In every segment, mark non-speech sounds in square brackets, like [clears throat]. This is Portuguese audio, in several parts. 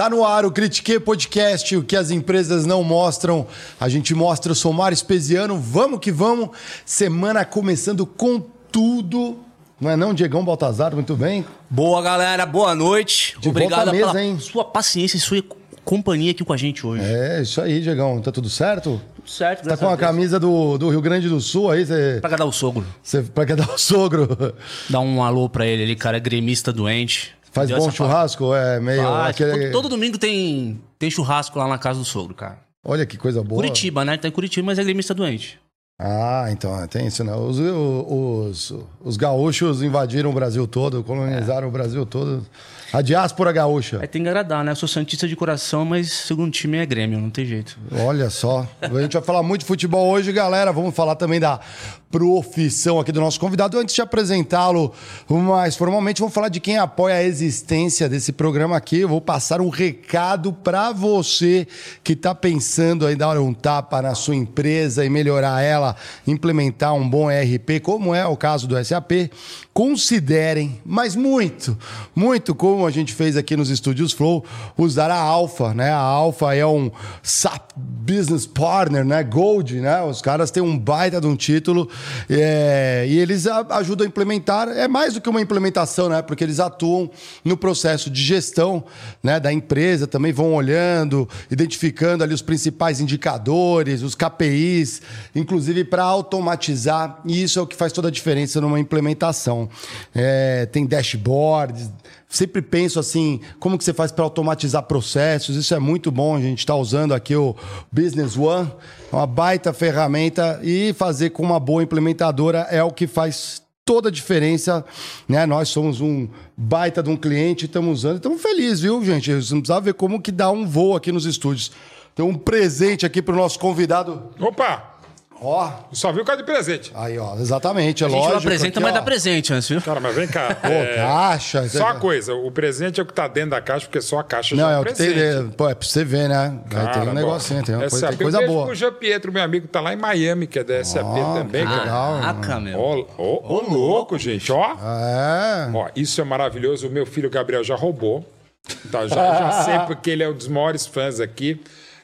Tá no ar o Critique Podcast, o que as empresas não mostram. A gente mostra, eu sou Mário Espesiano, vamos que vamos. Semana começando com tudo. Não é não, Diegão Baltazar, muito bem? Boa, galera, boa noite. De Obrigado volta à mesa, pela hein? sua paciência e sua companhia aqui com a gente hoje. É, isso aí, Diegão. Tá tudo certo? Tudo certo, Tá com a Deus. camisa do, do Rio Grande do Sul aí, você. Pra agradar o sogro. você pra que dar o sogro? Dá um alô pra ele ali, cara, é gremista doente. Faz Deu bom churrasco? É meio. Faz. aquele- Todo, todo domingo tem, tem churrasco lá na casa do sogro, cara. Olha que coisa boa. Curitiba, né? Tá em Curitiba, mas é gremista doente. Ah, então, tem isso, né? Os, os, os gaúchos invadiram o Brasil todo, colonizaram o Brasil todo. A diáspora gaúcha. Aí tem que agradar, né? Eu sou santista de coração, mas segundo time é Grêmio, não tem jeito. Olha só. A gente vai falar muito de futebol hoje, galera. Vamos falar também da profissão aqui do nosso convidado. Antes de apresentá-lo mais formalmente, vamos falar de quem apoia a existência desse programa aqui. Eu vou passar um recado para você que está pensando em dar um tapa na sua empresa e melhorar ela, implementar um bom ERP, como é o caso do SAP. Considerem, mas muito, muito como a gente fez aqui nos estúdios Flow, usar a Alpha, né? A Alpha é um SAP Business Partner, né? Gold, né? Os caras têm um baita de um título é, e eles ajudam a implementar. É mais do que uma implementação, né? Porque eles atuam no processo de gestão, né? Da empresa, também vão olhando, identificando ali os principais indicadores, os KPIs, inclusive para automatizar. E isso é o que faz toda a diferença numa implementação. É, tem dashboards. Sempre penso assim, como que você faz para automatizar processos? Isso é muito bom. A gente está usando aqui o Business One, é uma baita ferramenta e fazer com uma boa implementadora é o que faz toda a diferença, né? Nós somos um baita de um cliente, estamos usando, estamos felizes, viu, gente? Você não precisa ver como que dá um voo aqui nos estúdios. Tem um presente aqui para o nosso convidado. Opa! Ó, Só viu o cara de presente. aí, ó, exatamente, é A gente lógico. não apresenta, aqui, mas ó. dá presente antes, viu? Cara, mas vem cá. Pô, é, caixa. Só uma coisa, o presente é o que tá dentro da caixa, porque só a caixa Não, já é é o que tem. presente. Pô, é pra você ver, né? Aí tem Cara, um negocinho, tem uma coisa, tem coisa boa. pro Jean Pietro, meu amigo, tá lá em Miami, que é da SAP também, que cara. legal. Caraca, meu. Ó, ó, ó, louco, gente, ó. É. Ó, isso é maravilhoso. O meu filho Gabriel já roubou. Tá, já, já sei [laughs] porque ele é um dos maiores fãs aqui.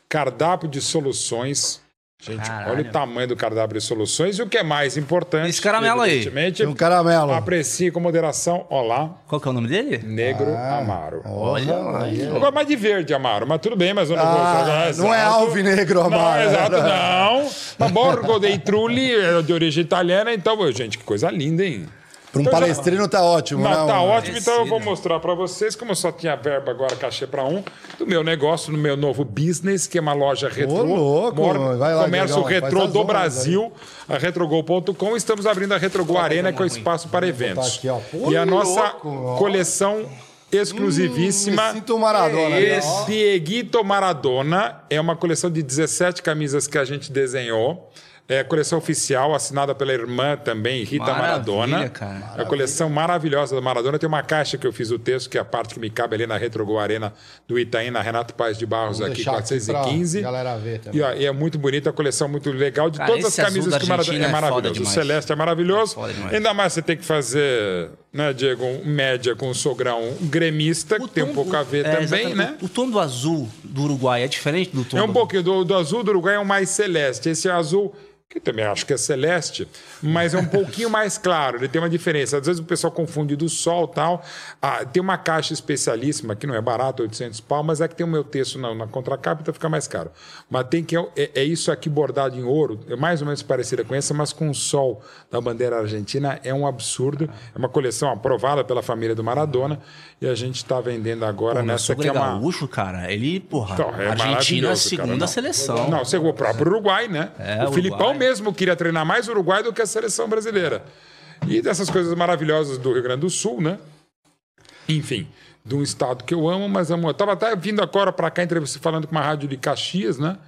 Cardápio de soluções. Gente, Caralho. olha o tamanho do cardápio de soluções. E o que é mais importante, Esse caramelo aí. Tem um caramelo. aprecie com moderação. Olá, Qual que é o nome dele? negro Ah, Amaro. Olha lá. Eu gosto mais de verde, Amaro, mas tudo bem, mas eu não Ah, vou não é alvinegro, Amaro. Não, exato, não. Mas Borgo dei Trulli, é de origem italiana, então, gente, que coisa linda, hein? Para um Então já- palestrino tá ótimo, Não, né? tá ótimo, então eu vou mostrar pra vocês, como eu só tinha verba agora, cachê pra um, do meu negócio, no meu novo business, que é uma loja retrô. louco, maior vai lá, comércio faz retrô do Brasil, a retrogol.com. Estamos abrindo a Retrogol Arena, que é o espaço para eventos. aqui. Pô, e a nossa louco, coleção exclusivíssima. Hum, sinto Maradona, né? Esse Dieguito Maradona é uma coleção de 17 camisas que a gente desenhou. É coleção oficial, assinada pela irmã também, Rita Maravilha, Maradona. cara. A coleção maravilhosa da Maradona. Tem uma caixa que eu fiz o texto, que é a parte que me cabe ali na Retrogol Arena do Itaim, na Renato Paz de Barros, Vou aqui, deixar aqui 415. pra galera ver também. E, ó, e é muito bonita, a coleção muito legal, de Cara, todas as camisas que o Maradona é é maravilhoso. O. Celeste é maravilhoso. É. Ainda mais você tem que fazer, né, Diego, média com o sogrão gremista, que tem um pouco a ver é, também, né? O, o tom do azul do Uruguai é diferente do tom É um do... pouquinho do, do azul do Uruguai é um mais celeste. Esse azul, que também acho que é celeste, mas é um pouquinho mais claro. Ele tem uma diferença. Às vezes o pessoal confunde do sol e tal. Ah, tem uma caixa especialíssima, que não é barato, 800 pau, mas é que tem o meu texto na, na contracapa, então fica mais caro. Mas tem que. É, é isso aqui bordado em ouro, é mais ou menos parecida com essa, mas com o sol da bandeira argentina. É um absurdo. É uma coleção aprovada pela família do Maradona. E a gente está vendendo agora Pô, nessa que é é uma. gaúcho, cara. Ele, porra, Então, é Argentina é a segunda cara, não. seleção. Não, você o próprio Uruguai, né? É, o. Filipão mesmo queria treinar mais o Uruguai do que a seleção brasileira. E dessas coisas maravilhosas do Rio Grande do Sul, né? Enfim, de um estado que eu amo, mas amo. Eu tava até vindo agora para cá, falando com uma rádio de Caxias, né?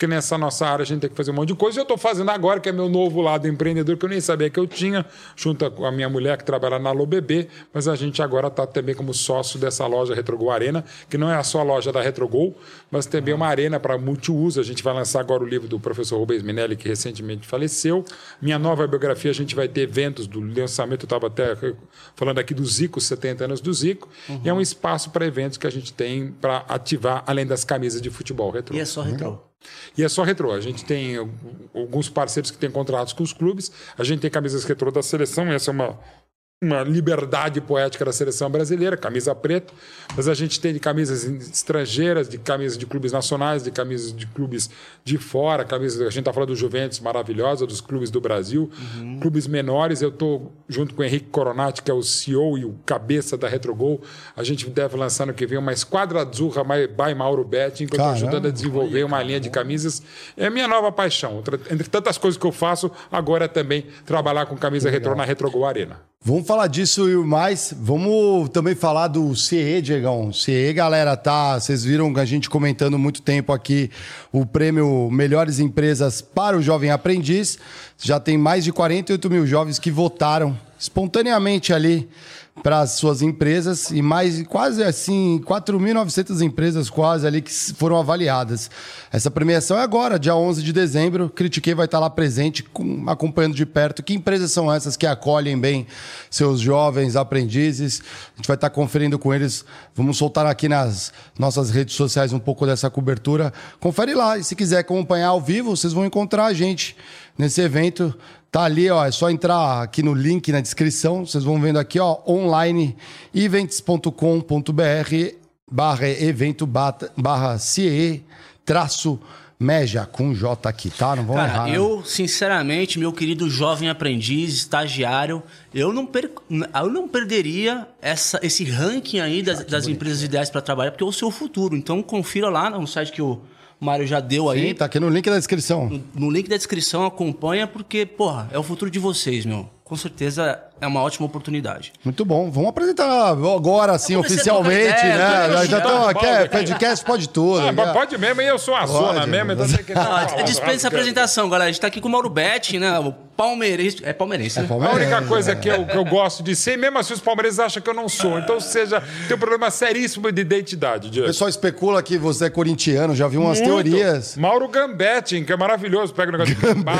Porque nessa nossa área a gente tem que fazer um monte de coisa. E eu estou fazendo agora, que é meu novo lado empreendedor, que eu nem sabia que eu tinha, junto com a minha mulher que trabalha na LoBB, mas a gente agora está também como sócio dessa loja Retrogol Arena, que não é a só loja da Retrogol, mas também é uma arena para multiuso. A gente vai lançar agora o livro do professor Rubens Minelli, que recentemente faleceu. Minha nova biografia, a gente vai ter eventos do lançamento, eu estava até falando aqui do Zico, 70 anos do Zico, uhum. e é um espaço para eventos que a gente tem para ativar, além das camisas de futebol retrô. E é só retrô. E é só retrô. A gente tem alguns parceiros que têm contratos com os clubes. A gente tem camisas retrô da seleção. Essa é uma uma liberdade poética da seleção brasileira, camisa preta, mas a gente tem de camisas estrangeiras, de camisas de clubes nacionais, de camisas de clubes de fora, camisas, a gente está falando do Juventus maravilhosa, dos clubes do Brasil, uhum. clubes menores, eu estou junto com o Henrique Coronati, que é o CEO e o cabeça da Retrogol, a gente deve lançar no que vem uma esquadra azurra by Mauro Betting, que eu estou ajudando a desenvolver uma linha de camisas, é a minha nova paixão, entre tantas coisas que eu faço, agora é também trabalhar com camisa retrô na Retrogol Arena. Vamos falar disso e mais. Vamos também falar do CE, Diegão. CE, galera, tá. Vocês viram a gente comentando muito tempo aqui o prêmio Melhores Empresas para o Jovem Aprendiz. Já tem mais de 48 mil jovens que votaram espontaneamente ali para as suas empresas e mais quase assim 4.900 empresas quase ali que foram avaliadas. Essa premiação é agora, dia 11 de dezembro. Critiquei vai estar lá presente, com, acompanhando de perto que empresas são essas que acolhem bem seus jovens aprendizes. A gente vai estar conferindo com eles. Vamos soltar aqui nas nossas redes sociais um pouco dessa cobertura. Confere lá e se quiser acompanhar ao vivo, vocês vão encontrar a gente nesse evento Tá ali, ó, é só entrar aqui no link na descrição, vocês vão vendo aqui, ó, online events.com.br barra evento barra CE traço Meja com J aqui, tá? Não Cara, errar. Né? Eu, sinceramente, meu querido jovem aprendiz, estagiário, eu não, per... eu não perderia essa, esse ranking aí das, ah, das empresas ideais para trabalhar, porque é o seu futuro. Então confira lá no site que o o Mário já deu aí. Sim, tá aqui no link da descrição. No, no link da descrição, acompanha, porque, porra, é o futuro de vocês, meu. Com certeza é uma ótima oportunidade. Muito bom. Vamos apresentar agora, assim, oficialmente, ideia, né? Já estamos aqui, é, podcast pode tudo. Ah, pode mesmo, e eu sou a pode, zona mesmo. Então tem que... Não, [laughs] dispensa a apresentação, galera. A gente está aqui com o Mauro Betti, né? O palmeirense. É palmeirense. É palmeirense. A única coisa que eu, que eu gosto de ser, mesmo assim os palmeirenses acham que eu não sou. Então, seja, tem um problema seríssimo de identidade. Diego. O pessoal especula que você é corintiano, já viu umas Muito. teorias. Mauro Gambetti, que é maravilhoso, pega o negócio de [laughs] gambá.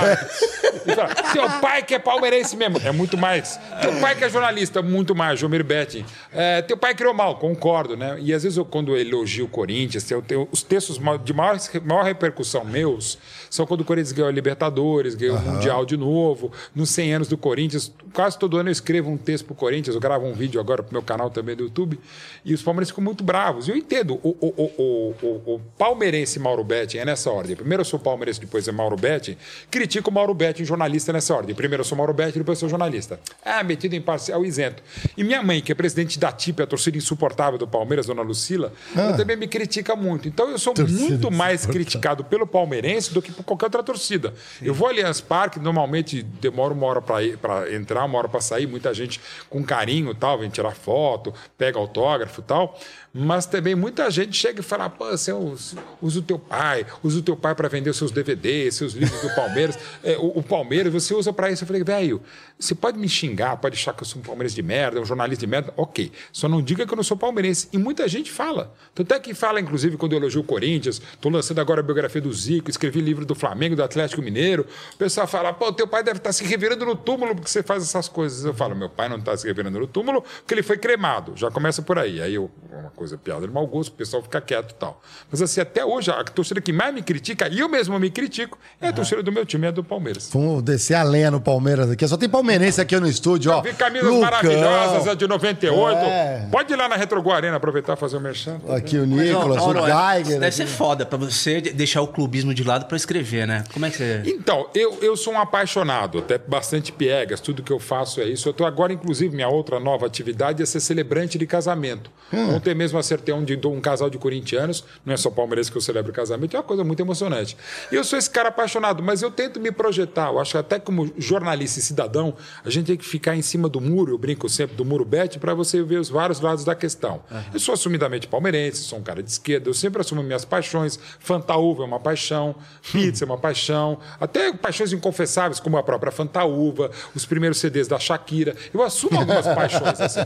Seu pai que é palmeirense mesmo. É muito mais. Teu pai que é jornalista, muito mais, Jomir Betting. É, teu pai criou mal, concordo, né? E às vezes eu, quando eu elogio o Corinthians, eu tenho, os textos de maior, maior repercussão meus são quando o Corinthians ganhou a Libertadores, ganhou uhum. o Mundial de novo, nos 100 anos do Corinthians. Quase todo ano eu escrevo um texto pro Corinthians, eu gravo um vídeo agora pro meu canal também do YouTube, e os palmeirenses ficam muito bravos. E eu entendo, o, o, o, o, o palmeirense Mauro Betting é nessa ordem. Primeiro eu sou palmeirense, depois é Mauro Betting. Critico o Mauro Betting, jornalista, nessa ordem. Primeiro eu sou Mauro Betting, depois eu sou jornalista. Ah, metido em parcial isento. E minha mãe, que é presidente da TIP, a torcida insuportável do Palmeiras, dona Lucila, ah. ela também me critica muito. Então eu sou torcida muito mais criticado pelo palmeirense do que por qualquer outra torcida. Sim. Eu vou ao Allianz Parque, normalmente demora uma hora para entrar, uma hora para sair, muita gente com carinho tal, vem tirar foto, pega autógrafo tal mas também muita gente chega e fala: pô, você usa o teu pai, usa o teu pai para vender os seus DVDs, seus livros do Palmeiras. [laughs] É, o, o, Palmeiras, você usa para isso. Eu falei, velho, você pode me xingar, pode achar que eu sou um palmeirense de merda, um jornalista de merda, ok. Só não diga que eu não sou palmeirense. E muita gente fala. Tanto é que fala, inclusive, quando eu elogio o Corinthians, estou lançando agora a biografia do Zico, escrevi livro do Flamengo, do Atlético Mineiro. O pessoal fala, pô, teu pai deve estar tá se revirando no túmulo porque você faz essas coisas. Eu falo, meu pai não está se revirando no túmulo porque ele foi cremado. Já começa por aí. Aí eu, coisa piada de mau gosto, o pessoal fica quieto e tal. Mas assim, até hoje, a torcida que mais me critica, e eu mesmo me critico, é a torcida do meu time, é do Palmeiras. Vamos descer a lenha no Palmeiras aqui. Só tem palmeirense aqui no estúdio, ó. Eu vi camisas Lucão. maravilhosas, a de 98. É. Pode ir lá na Retrogu Arena aproveitar e fazer o merchan. Aqui o Nicolas, o Geiger. Deve ser foda pra você deixar o clubismo de lado pra escrever, né? Como é que você... Então, eu, eu sou um apaixonado, até bastante piegas, tudo que eu faço é isso. Eu estou agora, inclusive, minha outra nova atividade é ser celebrante de casamento. Hum. Ontem mesmo acertei um, de, um casal de corintianos, não é só palmeirense que eu celebro casamento, é uma coisa muito emocionante. E eu sou esse cara apaixonado, mas eu tento me projetar. Eu acho que até como jornalista e cidadão, a gente tem que ficar em cima do muro, eu brinco sempre do muro bet, para você ver os vários lados da questão. Uhum. Eu sou assumidamente palmeirense, sou um cara de esquerda, eu sempre assumo minhas paixões. Fantaúva é uma paixão, pizza é uma paixão, até paixões inconfessáveis, como a própria Fantaúva, os primeiros CDs da Shakira. Eu assumo algumas [laughs] paixões assim.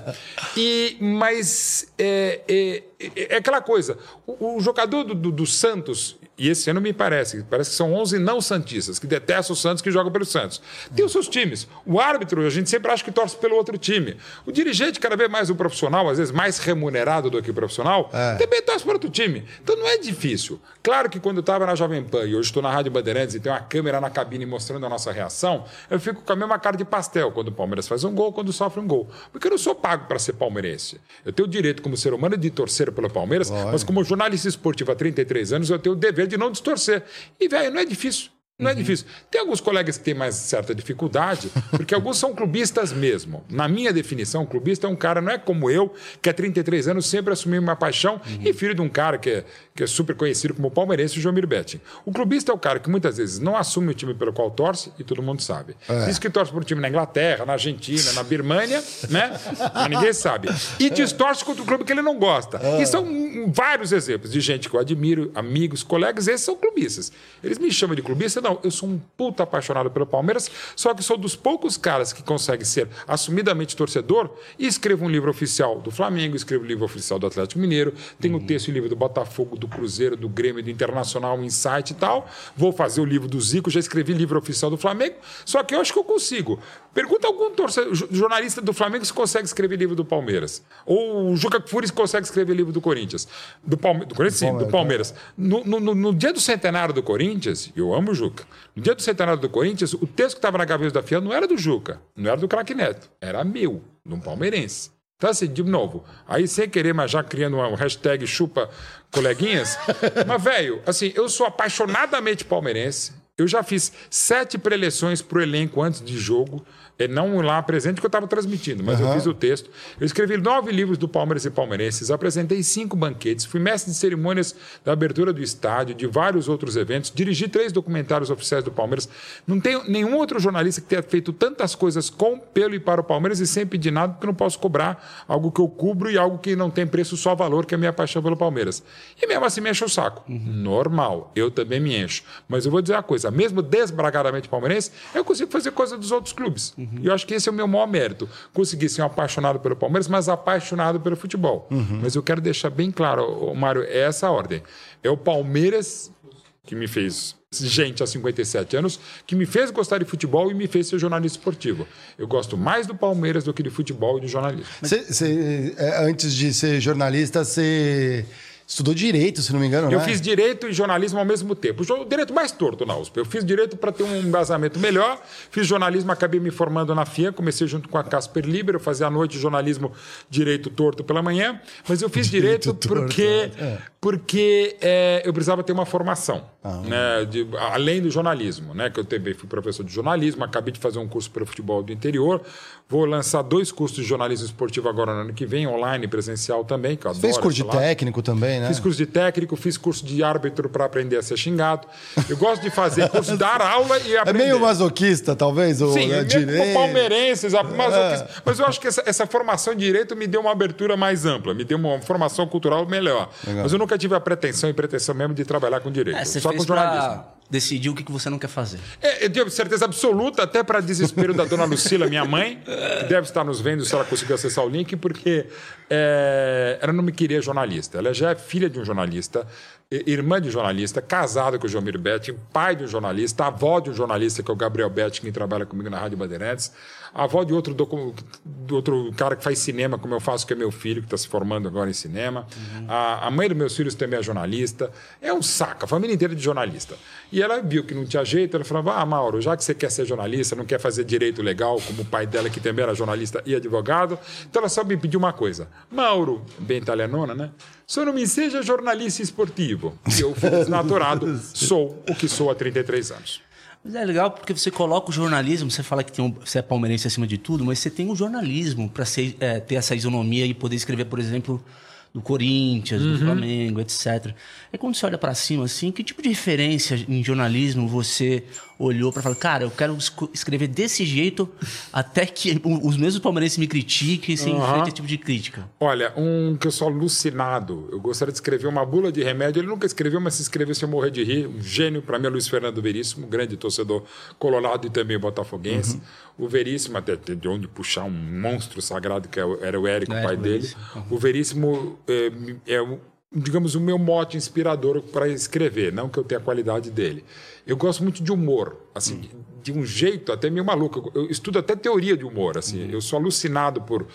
E, mas é, é, é aquela coisa, o, o jogador do, do, do Santos, e esse ano me parece, parece que são 11 não santistas, que detestam o Santos, que jogam pelo Santos. Tem os seus times. O árbitro, a gente sempre acha que torce pelo outro time. O dirigente, cada vez mais o profissional, às vezes mais remunerado do que o profissional, é. também torce para outro time. Então não é difícil. Claro que quando eu estava na Jovem Pan e hoje estou na Rádio Bandeirantes e tem uma câmera na cabine mostrando a nossa reação, eu fico com a mesma cara de pastel quando o Palmeiras faz um gol, quando sofre um gol. Porque eu não sou pago para ser palmeirense. Eu tenho o direito, como ser humano, de torcer pelo Palmeiras, Olha. mas como jornalista esportivo há 33 anos, eu tenho o dever de não distorcer. E, velho, não é difícil. Não é uhum. é difícil. Tem alguns colegas que têm mais certa dificuldade, porque alguns são clubistas mesmo. Na minha definição, clubista é um cara, não é como eu, que há 33 anos sempre assumiu uma paixão uhum. e filho de um cara que é, que é super conhecido como palmeirense, o João Betting. O clubista é o cara que muitas vezes não assume o time pelo qual torce e todo mundo sabe. É. Diz que torce por um time na Inglaterra, na Argentina, na Birmânia, né? Mas ninguém sabe. E distorce contra o clube que ele não gosta. É. E são vários exemplos de gente que eu admiro, amigos, colegas, esses são clubistas. Eles me chamam de clubista não, eu sou um puta apaixonado pelo Palmeiras, só que sou dos poucos caras que consegue ser assumidamente torcedor e escrevo um livro oficial do Flamengo, escrevo um livro oficial do Atlético Mineiro, tenho uhum. texto e livro do Botafogo, do Cruzeiro, do Grêmio, do Internacional, um Insight e tal. Vou fazer o livro do Zico, já escrevi livro oficial do Flamengo, só que eu acho que eu consigo. Pergunta algum torcedor, jornalista do Flamengo se consegue escrever livro do Palmeiras. Ou o Juca Furi se consegue escrever livro do Corinthians. Do, Palme do Corinthians, sim, do Palmeiras. No, no, no, dia do centenário do Corinthians, eu amo o Juca. No dia do centenário do Corinthians, o texto que estava na gaveta da FIA não era do Juca, não era do craque Neto, era meu, de um palmeirense. Então, assim, de novo, aí sem querer, mas já criando um hashtag chupa coleguinhas. [laughs] mas, velho, assim, eu sou apaixonadamente palmeirense. Eu já fiz sete preleções para o elenco antes de jogo. É, não lá presente que eu estava transmitindo, mas uhum. eu fiz o texto. Eu escrevi nove livros do Palmeiras e Palmeirenses, apresentei cinco banquetes, fui mestre de cerimônias da abertura do estádio, de vários outros eventos, dirigi três documentários oficiais do Palmeiras. Não tenho nenhum outro jornalista que tenha feito tantas coisas com, pelo e para o Palmeiras e sem pedir nada, porque eu não posso cobrar algo que eu cubro e algo que não tem preço, só valor, que é a minha paixão pelo Palmeiras. E mesmo assim me enche o saco. Uhum. Normal, eu também me encho. Mas eu vou dizer uma coisa, mesmo desbragadamente palmeirense, eu consigo fazer coisa dos outros clubes. Uhum. Uhum. E eu acho que esse é o meu maior mérito. Conseguir ser um apaixonado pelo Palmeiras, mas apaixonado pelo futebol. Uhum. Mas eu quero deixar bem claro, Mário, é essa a ordem. É o Palmeiras que me fez gente há 57 anos, que me fez gostar de futebol e me fez ser jornalista esportivo. Eu gosto mais do Palmeiras do que de futebol e de jornalismo. Cê, cê, é, antes de ser jornalista, você Estudou direito, se não me engano, Eu né? fiz direito e jornalismo ao mesmo tempo. O direito mais torto na USP. Eu fiz direito para ter um embasamento melhor. Fiz jornalismo, acabei me formando na FIA. Comecei junto com a Casper Liber. Eu fazia à noite jornalismo direito torto pela manhã. Mas eu fiz direito, direito porque, é. porque é, eu precisava ter uma formação. Ah, né, de, além do jornalismo. Né, que eu também fui professor de jornalismo. Acabei de fazer um curso para futebol do interior. Vou lançar dois cursos de jornalismo esportivo agora no ano que vem, online e presencial também. Que eu Fez curso de técnico também? Também, né? Fiz curso de técnico, fiz curso de árbitro para aprender a ser xingado. Eu gosto de fazer curso, [laughs] dar aula e aprender. É meio masoquista, talvez? Ou Sim, é meio palmeirense, masoquista. É. Mas eu acho que essa, essa, formação de direito me deu uma abertura mais ampla, me deu uma formação cultural melhor. Legal. Mas eu nunca tive a pretensão e pretensão mesmo de trabalhar com direito. É, só com jornalismo. Pra decidir o que você não quer fazer. É, eu tenho certeza absoluta, até para desespero da dona Lucila, minha mãe, que deve estar nos vendo se ela conseguir acessar o link, porque é, ela não me queria jornalista. Ela já é filha de um jornalista, irmã de um jornalista, casada com o João Betting, pai de um jornalista, avó de um jornalista, que é o Gabriel Betting, que trabalha comigo na Rádio Bandeirantes, avó de outro, do outro cara que faz cinema, como eu faço, que é meu filho, que está se formando agora em cinema. Uhum. A, a, mãe dos meus filhos também é jornalista. É um saco, a família inteira é de jornalista. E ela viu que não tinha jeito, ela falava: Ah, Mauro, já que você quer ser jornalista, não quer fazer direito legal, como o pai dela, que também era jornalista e advogado, então ela só me pediu uma coisa: Mauro, bem italianona, né? Só não me seja jornalista esportivo. Eu fui [laughs] desnaturado, sou o que sou há 33 anos. Mas é legal porque você coloca o jornalismo, você fala que tem um, você é palmeirense acima de tudo, mas você tem o jornalismo para é, ter essa isonomia e poder escrever, por exemplo, do Corinthians, uhum. do Flamengo, etc. É quando você olha para cima assim, que tipo de referência em jornalismo você olhou para falar, cara, eu quero escrever desse jeito até que os mesmos palmeirenses me critiquem sem uhum. esse tipo de crítica? Olha, um que eu sou alucinado, eu gostaria de escrever uma bula de remédio, ele nunca escreveu, mas se escrevesse eu morrer de rir, um gênio para mim é Luiz Fernando Veríssimo, grande torcedor colorado e também botafoguense. Uhum. O Veríssimo, até de onde puxar um monstro sagrado que é era o Érico, o pai dele. Uhum. O Veríssimo é, é digamos, o meu mote inspirador para escrever, não que eu tenha a qualidade dele. Eu gosto muito de humor, assim, hum. de um jeito até meio maluco. Eu estudo até teoria de humor, assim. Hum. Eu sou alucinado por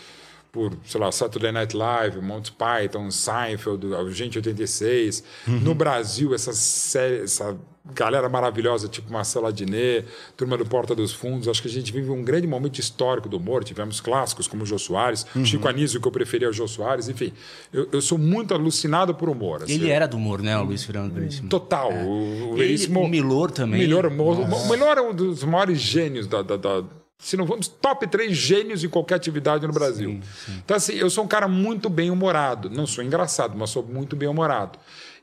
por, sei lá, Saturday Night Live, Monty Python, Seinfeld, Gente 86. Uhum. No Brasil, essa série, essa galera maravilhosa, tipo Marcelo Adnet, Turma do Porta dos Fundos. Acho que a gente vive um grande momento histórico do humor. Tivemos clássicos como o Jô Soares, uhum. Chico Anísio, que eu preferia é o Jô Soares. Enfim, eu, eu sou muito alucinado por humor. Assim. Ele era do humor, né, o Luiz Fernando Veríssimo? Total. É. O, o Veríssimo... o Milor também. Milor, o Milor é um dos maiores gênios da, da, da se não vamos, top três gênios em qualquer atividade no Brasil. Sim, sim. Então, assim, eu sou um cara muito bem humorado. Não sou engraçado, mas sou muito bem humorado.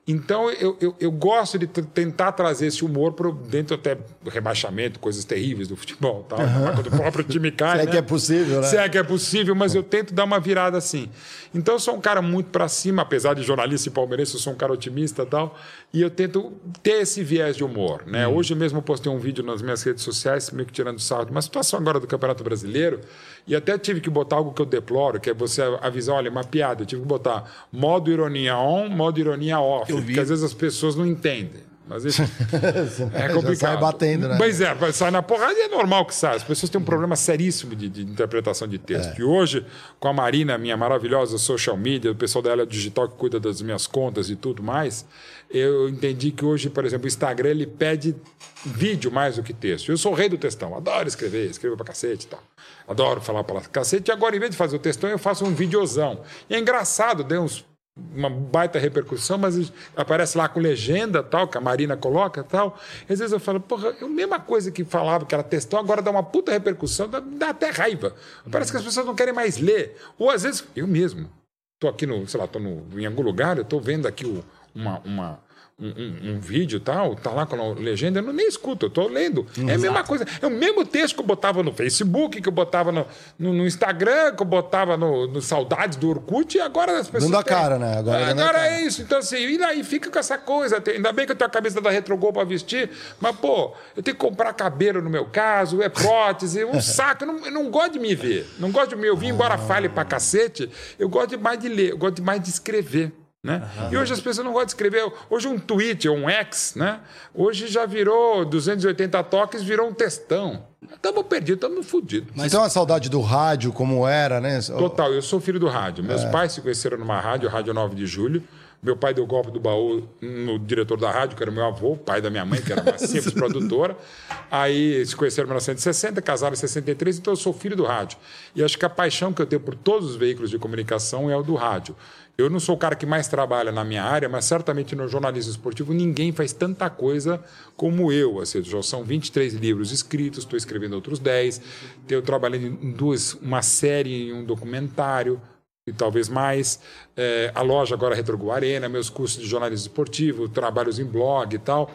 Então, eu, eu, eu gosto de tentar trazer esse humor para dentro até do rebaixamento, coisas terríveis do futebol, tal, uhum. quando o próprio [laughs] time cai. Se é né? que é possível, né? Se é que é possível, mas eu tento dar uma virada assim. Então, eu sou um cara muito para cima, apesar de jornalista e palmeirense, eu sou um cara otimista e tal, e eu tento ter esse viés de humor. Né? Hum. Hoje mesmo eu postei um vídeo nas minhas redes sociais, meio que tirando sarro de uma situação agora do Campeonato Brasileiro, e até tive que botar algo que eu deploro, que é você avisar, olha, uma piada. Eu tive que botar modo ironia on, modo ironia off. Porque às vezes as pessoas não entendem. Mas isso [laughs] é complicado. Já sai batendo, né? Pois é, sai na porrada e é normal que saia. As pessoas têm um problema seríssimo de, de interpretação de texto. É. E hoje, com a Marina, minha maravilhosa social media, o pessoal da Ela Digital que cuida das minhas contas e tudo mais, eu entendi que hoje, por exemplo, o Instagram ele pede vídeo mais do que texto. Eu sou o rei do textão, adoro escrever, escrevo pra cacete e tal. Adoro falar pra cacete. E agora, em vez de fazer o textão, eu faço um videozão. E é engraçado, deu uns uma baita repercussão, mas aparece lá com legenda tal, que a Marina coloca tal. Às vezes eu falo, porra, é a mesma coisa que falava que era textão, agora dá uma puta repercussão, dá, dá até raiva. Parece que as pessoas não querem mais ler. Ou às vezes, eu mesmo, estou aqui no, sei lá, estou em algum lugar, eu estou vendo aqui o, uma, uma um, um, um, vídeo tal, tá lá com a legenda, eu não, nem escuto, eu tô lendo. Exato. É a mesma coisa. É o mesmo texto que eu botava no Facebook, que eu botava no, no, no Instagram, que eu botava no, no, Saudades do Orkut, e agora as pessoas. Dando a cara, né? Agora, agora é isso. Então, assim, e daí fica com essa coisa. Ainda bem que eu tenho a camisa da Retrogol para vestir, mas, pô, eu tenho que comprar cabelo no meu caso, é prótese, um saco. Eu não, eu não gosto de me ver. Não gosto de me ouvir, embora fale pra cacete, eu gosto mais de ler, eu gosto mais de escrever. Né? Uhum. E hoje as pessoas não gostam de escrever. Hoje um tweet ou um X, né? Hoje já virou 280 toques, virou um textão. Estamos perdidos, estamos fodidos. Mas então a saudade do rádio, como era, né? Total, eu sou filho do rádio. Meus é. pais se conheceram numa rádio, Rádio 9 de Julho. Meu pai deu golpe do baú no diretor da rádio, que era meu avô, pai da minha mãe, que era uma [laughs] simples produtora. Aí se conheceram em 1960, casaram em 63, então eu sou filho do rádio. E acho que a paixão que eu tenho por todos os veículos de comunicação é o do rádio. Eu não sou o cara que mais trabalha na minha área, mas certamente no jornalismo esportivo ninguém faz tanta coisa como eu. Assim, já são 23 livros escritos, estou escrevendo outros 10. Eu trabalhei em duas, uma série e um documentário, e talvez mais. É, a loja agora é Retrogu Arena, meus cursos de jornalismo esportivo, trabalhos em blog e tal,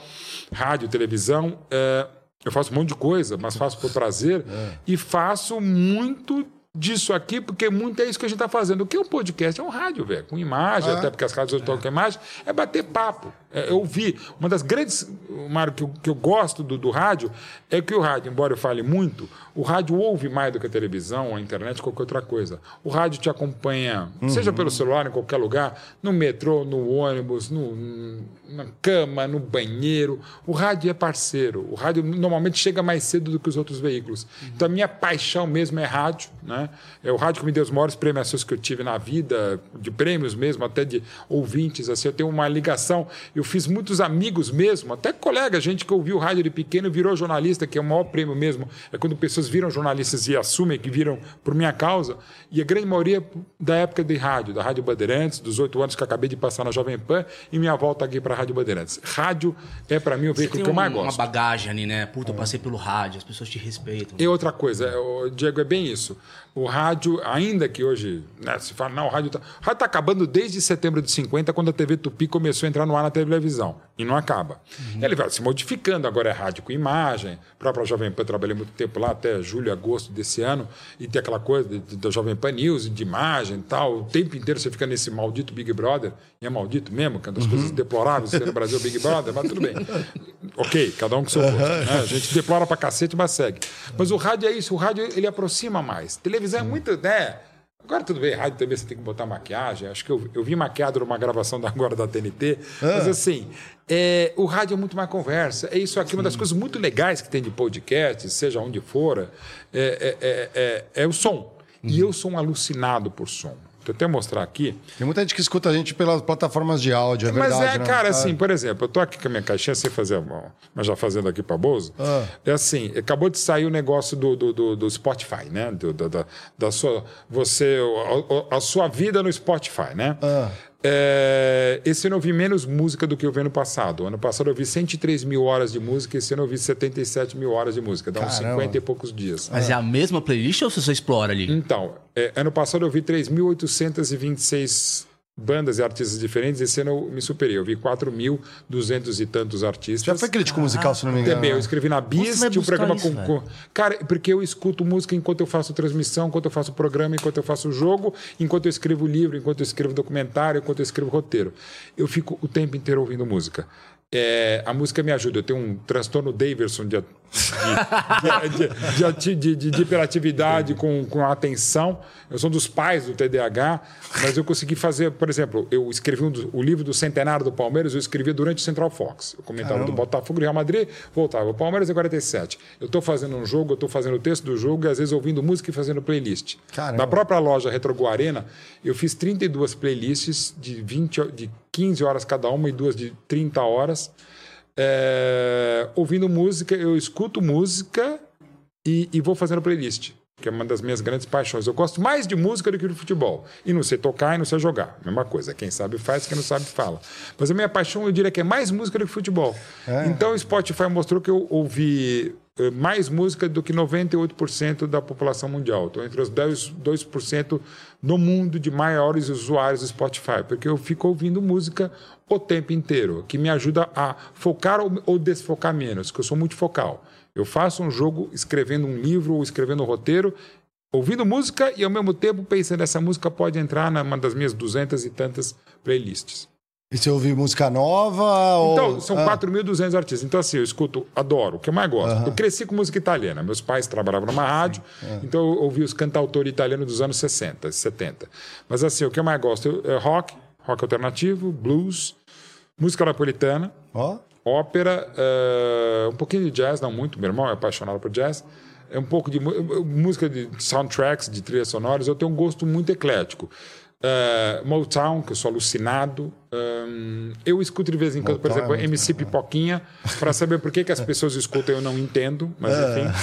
rádio, televisão. É, eu faço um monte de coisa, mas faço por prazer é. e faço muito disso aqui, porque muito é isso que a gente está fazendo. O que é um podcast? É um rádio, velho, com imagem, ah, até porque as casas hoje estão com imagem, é bater papo. É, eu vi. Uma das grandes, Mário, que eu, que eu gosto do, do, rádio é que o rádio, embora eu fale muito, o rádio ouve mais do que a televisão, a internet, qualquer outra coisa. O rádio te acompanha, uhum. seja pelo celular, em qualquer lugar, no metrô, no ônibus, no, na cama, no banheiro. O rádio é parceiro. O rádio normalmente chega mais cedo do que os outros veículos. Uhum. Então a minha paixão mesmo é rádio, né? né? É o rádio que me deu os maiores premiações que eu tive na vida, de prêmios mesmo, até de ouvintes, assim, eu tenho uma ligação, eu fiz muitos amigos mesmo, até colega, gente que ouviu o rádio de pequeno virou jornalista, que é o maior prêmio mesmo, é quando pessoas viram jornalistas e assumem que viram por minha causa, e a grande maioria da época de rádio, da Rádio Bandeirantes, dos oito anos que acabei de passar na Jovem Pan, e minha volta aqui para a Rádio Bandeirantes. Rádio é para mim o veículo que eu mais gosto. uma bagagem ali, né? Puta, eu passei pelo rádio, as pessoas te respeitam. E outra coisa, o Diego, é bem isso. O rádio, ainda que hoje né, se fala, não, o rádio está tá acabando desde setembro de 50, quando a TV Tupi começou a entrar no ar na televisão. E não acaba. Uhum. Ele vai se modificando, agora é rádio com imagem. A própria Jovem Pan, trabalhei muito tempo lá, até julho, agosto desse ano, e tem aquela coisa da Jovem Pan News, de imagem e tal. O tempo inteiro você fica nesse maldito Big Brother, e é maldito mesmo, que é uma das uhum. coisas deploráveis ser no Brasil Big Brother, mas tudo bem. [laughs] ok, cada um com seu gosto. Né? A gente deplora pra cacete, mas segue. Mas o rádio é isso, o rádio ele aproxima mais. Televisão é muito, né? Agora tudo bem, rádio também você tem que botar maquiagem. Acho que eu, eu vi maquiado numa gravação da agora da TNT. Ah. Mas assim, é, o rádio é muito mais conversa. É isso aqui, Sim. uma das coisas muito legais que tem de podcast, seja onde for, é, é, é, é o som. Uhum. E eu sou um alucinado por som. Vou até mostrar aqui. Tem muita gente que escuta a gente pelas plataformas de áudio, é Mas verdade, é, né? cara, assim, por exemplo, eu tô aqui com a minha caixinha sem fazer, mas já fazendo aqui para Bozo. Ah. É assim, acabou de sair o negócio do, do, do, do Spotify, né? Do, da, da sua, você, a, a, sua vida no Spotify, né? Ah. É, esse ano eu vi menos música do que eu vi ano passado. Ano passado eu vi 103 mil horas de música, esse ano eu vi 77 mil horas de música. Dá uns 50 e poucos dias. Mas é a mesma playlist ou você explora ali? Então, é, ano passado eu vi 3.826 bandas e artistas diferentes. Esse ano eu me superei. Eu vi 4.200 e tantos artistas. Já foi crítico ah, musical, se não me engano. Também. Eu escrevi na Bis, tinha um programa isso, com, com, Cara, porque eu escuto música enquanto eu faço transmissão, enquanto eu faço programa, enquanto eu faço jogo, enquanto eu escrevo livro, enquanto eu escrevo documentário, enquanto eu escrevo roteiro. Eu fico o tempo inteiro ouvindo música. É, a música me ajuda. Eu tenho um transtorno Davidson de, de, de, de, de hiperatividade com, com atenção. Eu sou um dos pais do TDAH, mas eu consegui fazer, por exemplo, eu escrevi um, o livro do centenário do Palmeiras, eu escrevi durante o Central Fox. Eu comentava Caramba. do Botafogo e Real Madrid, voltava. O Palmeiras é 47. Eu estou fazendo um jogo, eu estou fazendo o texto do jogo e às vezes ouvindo música e fazendo playlist. Caramba. Na própria loja Retrogu Arena, eu fiz 32 playlists de, 20, de 15 horas cada uma e duas de 30 horas. É, ouvindo música, eu escuto música e, e, vou fazendo playlist, que é uma das minhas grandes paixões. Eu gosto mais de música do que de futebol. E não sei tocar e não sei jogar. Mesma coisa. Quem sabe faz, quem não sabe fala. Mas a minha paixão, eu diria que é mais música do que futebol. É. Então o Spotify mostrou que eu ouvi mais música do que 98% da população mundial. Estou entre os 10, 2% no mundo de maiores usuários do Spotify, porque eu fico ouvindo música o tempo inteiro, que me ajuda a focar ou desfocar menos, que eu sou muito focal. Eu faço um jogo escrevendo um livro ou escrevendo um roteiro, ouvindo música e ao mesmo tempo pensando essa música pode entrar numa das minhas duzentas e tantas playlists. E você ouve música nova? Então, são ah. 4.200 artistas. Então, assim, eu escuto, adoro, o que eu mais gosto. Eu cresci com música italiana. Meus pais trabalhavam numa rádio, então eu ouvi os cantautores italianos dos anos 60, 70. Mas, assim, o que eu mais gosto é rock, rock alternativo, blues, música napolitana, oh. ópera, uh, um pouquinho de jazz, não muito, meu irmão é apaixonado por jazz. É um pouco de música de soundtracks, de trilhas sonoras. Eu tenho um gosto muito eclético. Uh, Motown, que eu sou alucinado. Um, eu escuto de vez em quando, Motown por exemplo, é MC Pipoquinha, para saber por que, que as pessoas escutam eu não entendo, mas é. enfim.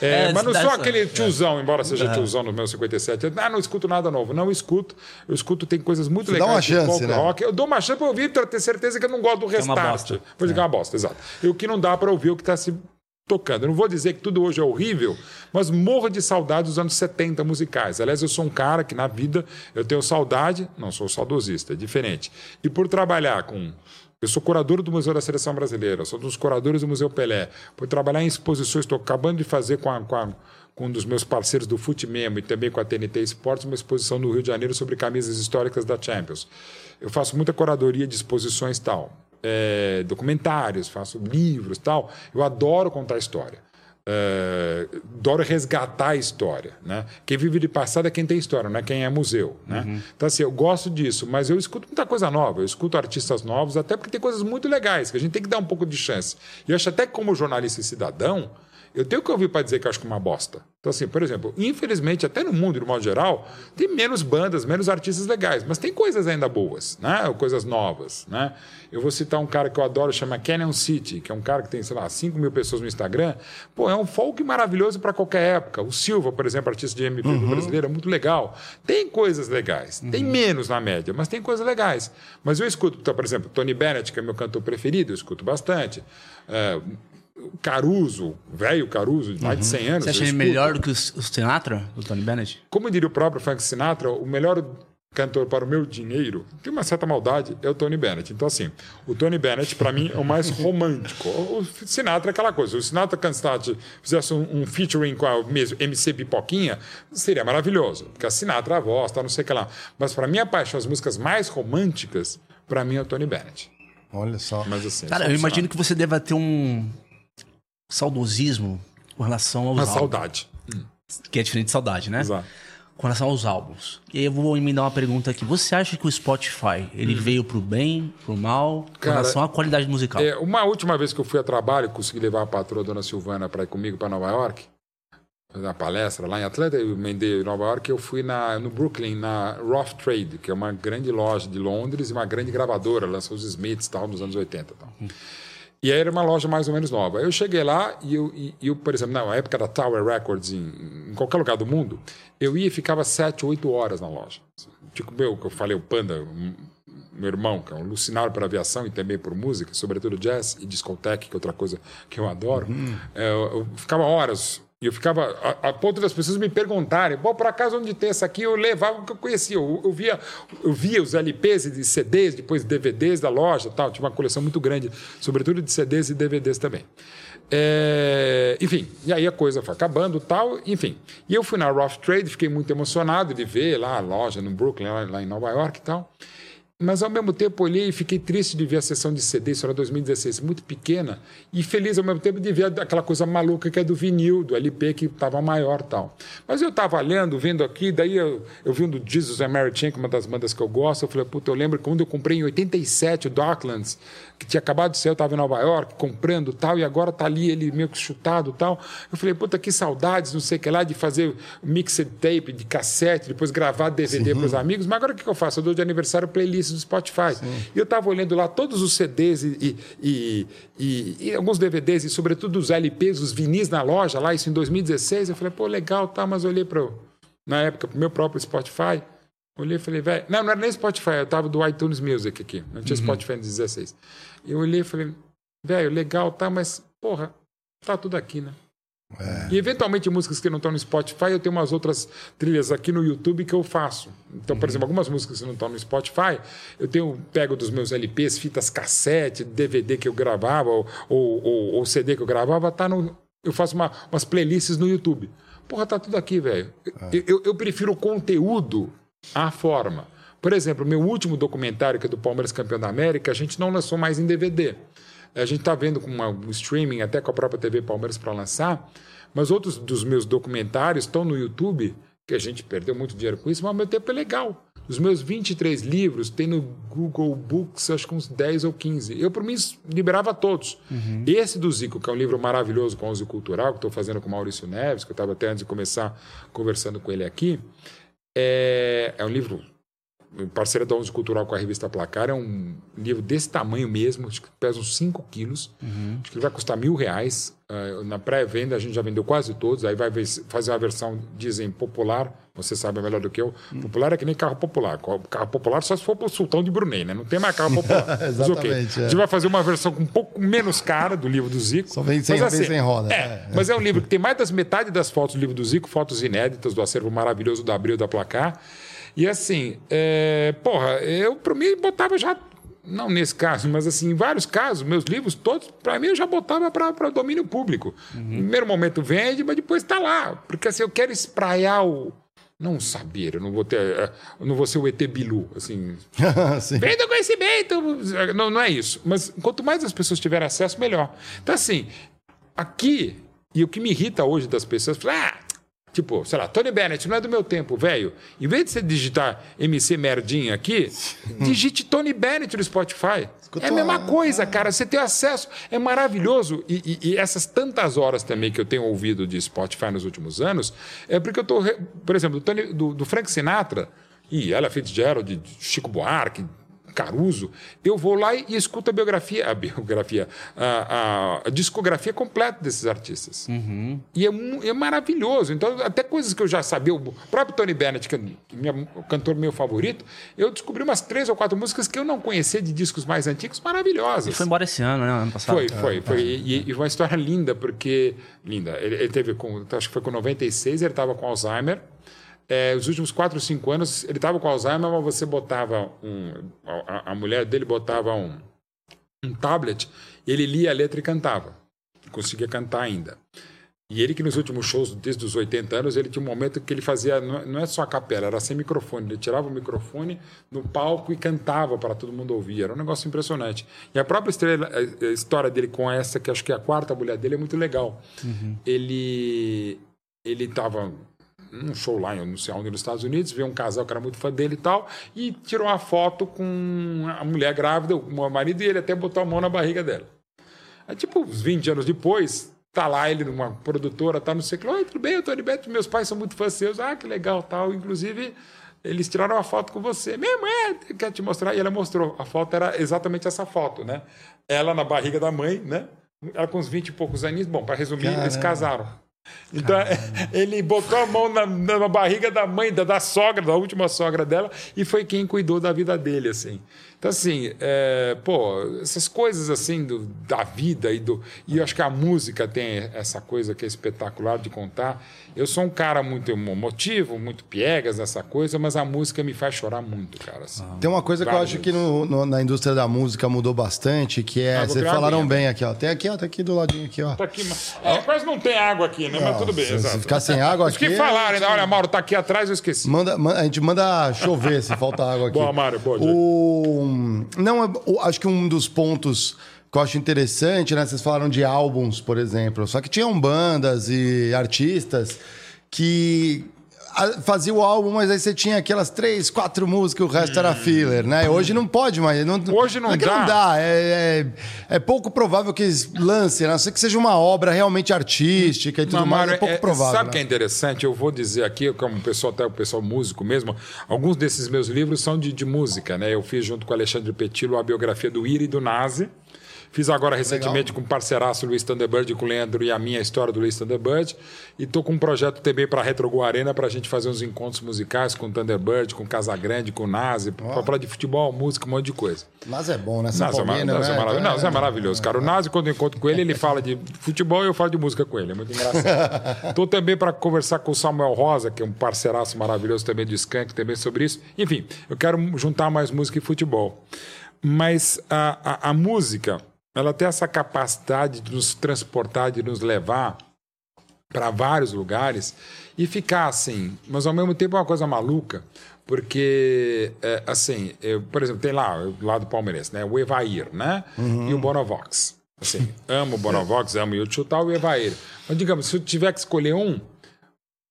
É, [laughs] é, mas não sou aquele tiozão, embora seja é. tiozão no meu 57. Ah, não escuto nada novo. Não escuto. Eu escuto, tem coisas muito Você legais. Dá uma chance, né? rock. Eu dou uma chance para ouvir para ter certeza que eu não gosto do restart. Vou dizer é. uma bosta, exato. E o que não dá para ouvir o que está se tocando. Não vou dizer que tudo hoje é horrível, mas morro de saudade dos anos 70 musicais. Aliás, eu sou um cara que na vida eu tenho saudade, não sou saudosista, é diferente. E por trabalhar com eu sou curador do Museu da Seleção Brasileira, sou um dos curadores do Museu Pelé. Por trabalhar em exposições, estou acabando de fazer com, a, com, a, com, um dos meus parceiros do Futimemo e também com a TNT Esportes uma exposição no Rio de Janeiro sobre camisas históricas da Champions. Eu faço muita curadoria de exposições tal é, documentários, faço livros tal. Eu adoro contar história. É, adoro resgatar a história. Né? Quem vive de passado é quem tem história, não é quem é museu. Né? Uhum. Então, assim, eu gosto disso, mas eu escuto muita coisa nova, eu escuto artistas novos, até porque tem coisas muito legais que a gente tem que dar um pouco de chance. E eu acho até que, como jornalista e cidadão, Eu tenho que ouvir para dizer que eu acho que é uma bosta. Então, assim, por exemplo, infelizmente, até no mundo, de modo geral, tem menos bandas, menos artistas legais, mas tem coisas ainda boas, né? Ou coisas novas, né? Eu vou citar um cara que eu adoro, chama Canyon City, que é um cara que tem, sei lá, 5 mil pessoas no Instagram. Pô, é um folk maravilhoso para qualquer época. O Silva, por exemplo, artista de MPB uhum. brasileiro, é muito legal. Tem coisas legais. Uhum. Tem menos na média, mas tem coisas legais. Mas eu escuto, então, por exemplo, Tony Bennett, que é meu cantor preferido, eu escuto bastante. É, Caruso, velho Caruso, de mais de 100 anos. Você acha ele melhor do que o Sinatra, o Tony Bennett? Como diria o próprio Frank Sinatra, o melhor cantor para o meu dinheiro, tem uma certa maldade, é o Tony Bennett. Então, assim, o Tony Bennett, para mim, é o mais romântico. O Sinatra é aquela coisa. Se o Sinatra cantasse, fizesse um, um, featuring com a mesmo MC Pipoquinha, seria maravilhoso. Porque a Sinatra, a voz, tá, não sei o que lá. Mas, para mim, a paixão, as músicas mais românticas, para mim, é o Tony Bennett. Olha só. Mas, assim, Cara, eu imagino que você deva ter um saudosismo com relação aos Uma álbuns. saudade. Que é diferente de saudade, né? Exato. Com relação aos álbuns. E aí eu vou me dar uma pergunta aqui. Você acha que o Spotify, ele veio pro bem, pro mal, com Cara, relação à qualidade musical? É, uma última vez que eu fui a trabalho, consegui levar a patroa, a dona Silvana, para ir comigo para Nova York, fazer uma palestra lá em Atlanta, eu em Nova York, eu fui na, no Brooklyn, na Rough Trade, que é uma grande loja de Londres e uma grande gravadora, lançou os Smiths tal, nos anos 80 tal. E aí era uma loja mais ou menos nova. Eu cheguei lá e eu, e, eu por exemplo, na época da Tower Records, em, em, qualquer lugar do mundo, eu ia e ficava sete, oito horas na loja. Tipo, meu, que eu falei, o Panda, meu irmão, que é um alucinado por aviação e também por música, sobretudo jazz e discoteque, que é outra coisa que eu adoro. Uhum. É, eu, eu ficava horas e eu ficava a, a, ponto das pessoas me perguntarem, bom, por acaso onde tem essa aqui? Eu levava o que eu conhecia. Eu, eu, via, eu via os LPs e CDs, depois DVDs da loja tal. Tinha uma coleção muito grande, sobretudo de CDs e DVDs também. É, enfim, e aí a coisa foi acabando tal, enfim. E eu fui na Rough Trade, fiquei muito emocionado de ver lá a loja no Brooklyn, lá, lá em Nova York e tal. Mas ao mesmo tempo olhei e fiquei triste de ver a sessão de CD, isso era 2016, muito pequena, e feliz ao mesmo tempo de ver aquela coisa maluca que é do vinil, do LP que estava maior tal. Mas eu estava olhando, vendo aqui, daí eu, eu vi um do Jesus and Mary Chain, que é uma das bandas que eu gosto, eu falei, puta, eu lembro quando eu comprei em 87 o Docklands, que tinha acabado de ser, eu estava em Nova York comprando tal, e agora está ali ele meio que chutado tal. Eu falei, puta, que saudades, não sei o que lá, de fazer mixed tape, de cassete, depois gravar DVD para os amigos, mas agora o que, que eu faço? Eu dou de aniversário playlist do Spotify. Sim. E eu estava olhando lá todos os CDs e, e, e, e, alguns DVDs, e sobretudo os LPs, os vinis na loja, lá, isso em 2016. Eu falei, pô, legal, tá, mas eu olhei para, na época, para o meu próprio Spotify. Olhei e falei, velho. Não, não era nem Spotify, eu estava do iTunes Music aqui. Não tinha uhum. Spotify em 16. Eu olhei e falei, velho, legal, tá, mas, porra, tá tudo aqui, né? É. E eventualmente músicas que não estão no Spotify, eu tenho umas outras trilhas aqui no YouTube que eu faço. Então, por uhum. exemplo, algumas músicas que não estão no Spotify, eu tenho pego dos meus LPs, fitas cassete, DVD que eu gravava, ou, ou, ou, ou CD que eu gravava, tá no. Eu faço uma, umas playlists no YouTube. Porra, tá tudo aqui, velho. É. Eu, eu, eu prefiro o conteúdo à forma. Por exemplo, meu último documentário, que é do Palmeiras Campeão da América, a gente não lançou mais em DVD. A gente está vendo com uma, um streaming, até com a própria TV Palmeiras para lançar, mas outros dos meus documentários estão no YouTube, que a gente perdeu muito dinheiro com isso, mas ao mesmo tempo é legal. Os meus 23 livros tem no Google Books, acho que uns 10 ou 15. Eu, por mim, liberava todos. Uhum. Esse do Zico, que é um livro maravilhoso com o uso cultural, que estou fazendo com o Maurício Neves, que eu estava até antes de começar conversando com ele aqui, é, é um livro parceira da Onze Cultural com a revista Placar, é um livro desse tamanho mesmo, acho que pesa uns 5 quilos, uhum. acho que ele vai custar mil reais. Uh, na pré-venda a gente já vendeu quase todos, aí vai fazer uma versão, dizem, popular, você sabe melhor do que eu. Uhum. Popular é que nem carro popular. Carro popular só se for para o Sultão de Brunei, né? Não tem mais carro popular. [laughs] Exatamente. É. A gente vai fazer uma versão um pouco menos cara do livro do Zico. Só vem sem, mas, assim, sem roda. É, é, mas é um [laughs] livro que tem mais das metade das fotos do livro do Zico, fotos inéditas do acervo maravilhoso da Abril da Placar. E assim, é, porra, eu para mim botava já, não nesse caso, mas assim, em vários casos, meus livros todos, para mim eu já botava para domínio público. Uhum. No primeiro momento vende, mas depois está lá. Porque assim, eu quero espraiar o. Não saber, eu não vou ter. Eu não vou ser o ET Bilu, assim. [laughs] Venda conhecimento! Não, não é isso. Mas quanto mais as pessoas tiverem acesso, melhor. Então, assim, aqui, e o que me irrita hoje das pessoas, ah, Tipo, sei lá, Tony Bennett não é do meu tempo, velho. Em vez de você digitar MC Merdinha aqui, digite Tony Bennett no Spotify. É a mesma coisa, cara. Você tem acesso. É maravilhoso. E, e, e, essas tantas horas também que eu tenho ouvido de Spotify nos últimos anos, é porque eu tô. Por exemplo, do, Tony, do, do Frank Sinatra e Ella Fitzgerald, Chico Buarque, Caruso, eu vou lá e, escuto a biografia, a biografia, a, a, a discografia completa desses artistas. Uhum. E é, é, maravilhoso. Então, até coisas que eu já sabia, o próprio Tony Bennett, que é minha, o cantor meu favorito, eu descobri umas três ou quatro músicas que eu não conhecia de discos mais antigos, maravilhosas. Ele foi embora esse ano, né? Ano passado. Foi, foi, foi. É. E, e, uma história linda, porque. Linda. Ele, ele teve com. Acho que foi com 96, ele estava com Alzheimer é, os últimos 4 ou 5 anos, ele estava com Alzheimer, mas você botava um. A, a mulher dele botava um, um tablet, ele lia a letra e cantava. Conseguia cantar ainda. E ele que nos últimos shows, desde os 80 anos, ele tinha um momento que ele fazia, não é só a capela, era sem microfone. Ele tirava o microfone no palco e cantava para todo mundo ouvir. Era um negócio impressionante. E a própria estrela, a história dele com essa, que acho que é a quarta mulher dele, é muito legal. Uhum. Ele ele estava num show lá, não sei onde, nos Estados Unidos, viu um casal que era muito fã dele e tal, e tirou uma foto com a mulher grávida, o marido, e ele até botou a mão na barriga dela. Aí, tipo, uns 20 anos depois, tá lá ele numa produtora, tá no sei o oi, tudo bem, eu tô Beto, meus pais são muito fãs seus, ah, que legal, tal, inclusive... Eles tiraram uma foto com você. Minha mãe quer te mostrar. E ela mostrou. A foto era exatamente essa foto, né? Ela na barriga da mãe, né? Ela com uns 20 e poucos aninhos. Bom, para resumir, Caramba. eles casaram. Então, ele botou a mão na, na, barriga da mãe, da, da, sogra, da última sogra dela, e foi quem cuidou da vida dele, assim. Então, assim, é, pô, essas coisas, assim, do, da vida e do... E eu acho que a música tem essa coisa que é espetacular de contar. Eu sou um cara muito emotivo, muito piegas nessa coisa, mas a música me faz chorar muito, cara. Assim. Tem uma coisa que eu acho que no, no, na indústria da música mudou bastante, que é. Ah, vocês falaram bem aqui, ó. Tem aqui, ó. Tá aqui do ladinho aqui, ó. Tá aqui, mas, é, quase não tem água aqui, né? Não, mas tudo bem, se, exato. Se ficar sem água aqui. [laughs] Os que falaram, né? Olha, Mauro, tá aqui atrás, eu esqueci. Manda, a gente manda chover se falta água aqui. Boa, Mário, boa. O... Não, acho que um dos pontos que eu acho interessante, né? Vocês falaram de álbuns, por exemplo. Só que tinham bandas e artistas que fazia o álbum, mas aí você tinha aquelas três, quatro músicas, o resto era filler, né? Hoje não pode mais. Não, Hoje não, não é dá. Não dá. É, é, é, pouco provável que eles lancem, a não ser que seja uma obra realmente artística e tudo mais. É pouco é, provável. Sabe o né? que é interessante? Eu vou dizer aqui, como pessoal, até o pessoal músico mesmo, alguns desses meus livros são de, de música, né? Eu fiz junto com o Alexandre Petilo a biografia do Ira e do Nazi. Fiz agora recentemente Legal. com o parceiraço Luiz Thunderbird, com o Leandro e a minha história do Luiz Thunderbird. E estou com um projeto também para a Retro Arena para a gente fazer uns encontros musicais com o Thunderbird, com o Casagrande, com o Nazi, oh. para falar de futebol, música, um monte de coisa. Nazi é bom, né? Nazi é. Nazi é, maravilhoso. É, Nazi é maravilhoso, cara. O Nazi, quando eu encontro com ele, ele fala de futebol e eu falo de música com ele. É muito engraçado. [laughs] Estou também para conversar com o Samuel Rosa, que é um parceiraço maravilhoso também do Skank, também sobre isso. Enfim, eu quero juntar mais música e futebol. Mas a, a, a música ela tem essa capacidade de nos transportar, de nos levar para vários lugares e ficar assim, mas ao mesmo tempo é uma coisa maluca, porque, é, assim, eu, por exemplo, tem lá, lá do Palmeirense, né? O Evair, né? Uhum. E o Bonovox. Assim, amo o Bonovox, amo o tal, e o Evair. Mas, digamos, se eu tiver que escolher um,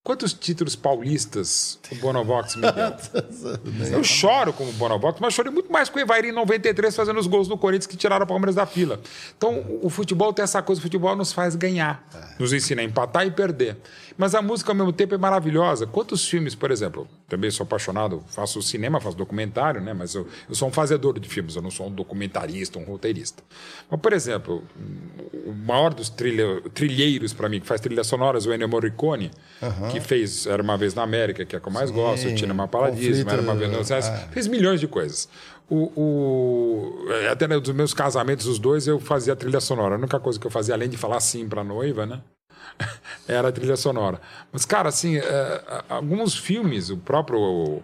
Quantos títulos paulistas o Bonovox me deu? [laughs] eu choro como Bonovox, mas chorei muito mais com o Evair em 93 fazendo os gols do Corinthians que tiraram o Palmeiras da fila. Então, o futebol tem essa coisa, o futebol nos faz ganhar, nos ensina a empatar e perder. Mas a música, ao mesmo tempo, é maravilhosa. Quantos filmes, por exemplo, também sou apaixonado, faço cinema, faço documentário, né? mas eu, eu sou um fazedor de filmes, eu não sou um documentarista, um roteirista. Mas, por exemplo, o maior dos trilha, trilheiros para mim, que faz trilhas sonoras, o Ennio Morricone, uhum. Que fez Era Uma Vez na América, que é a que eu mais Sim. gosto, o Cinema Paradiso, Era Uma Vez no é. fez milhões de coisas. O, o, até nos meus casamentos, os dois, eu fazia trilha sonora. A única coisa que eu fazia, além de falar sim para a noiva, né? [laughs] Era a trilha sonora. Mas, cara, assim, é, alguns filmes, o próprio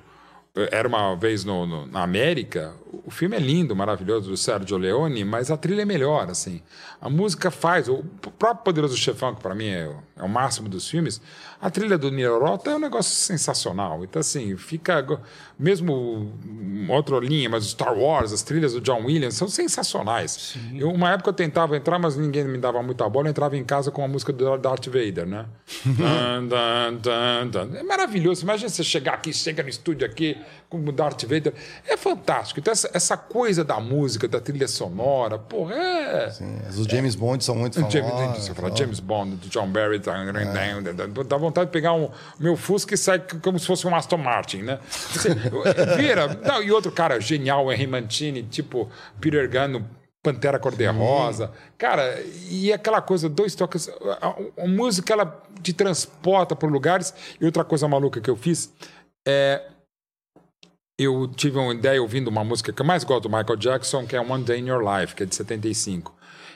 era uma vez no, no, na América. O filme é lindo, maravilhoso, do Sergio Leone, mas a trilha é melhor, assim. A música faz. O próprio Poderoso Chefão, que para mim é, é, o máximo dos filmes, a trilha do Niro Rota é um negócio sensacional. Então, assim, fica. Mesmo outra linha, mas Star Wars, as trilhas do John Williams são sensacionais. Eu, uma época eu tentava entrar, mas ninguém me dava muita bola. Eu entrava em casa com a música do Darth Vader, né? dun, dun, dun, é maravilhoso. Imagina você chegar aqui, chega no estúdio aqui, como Darth Vader. É fantástico. Então, essa, essa coisa da música, da trilha sonora, porra, é. Sim, os James é. Bond são muito [laughs] famosos. James, você fala, James Bond, do John Barry, tá, é. dá vontade de pegar um meu Fusca e sair como se fosse um Aston Martin, né? Você, [laughs] vira. Não, e outro cara genial, Henry Mancini, tipo Peter Gunn, Pantera Cor-de-Rosa. Cara, e aquela coisa, dois toques. A, a, a música, ela te transporta para lugares. E outra coisa maluca que eu fiz é eu tive uma ideia ouvindo uma música que eu mais gosto do Michael Jackson, que é One Day in Your Life, que é de 75.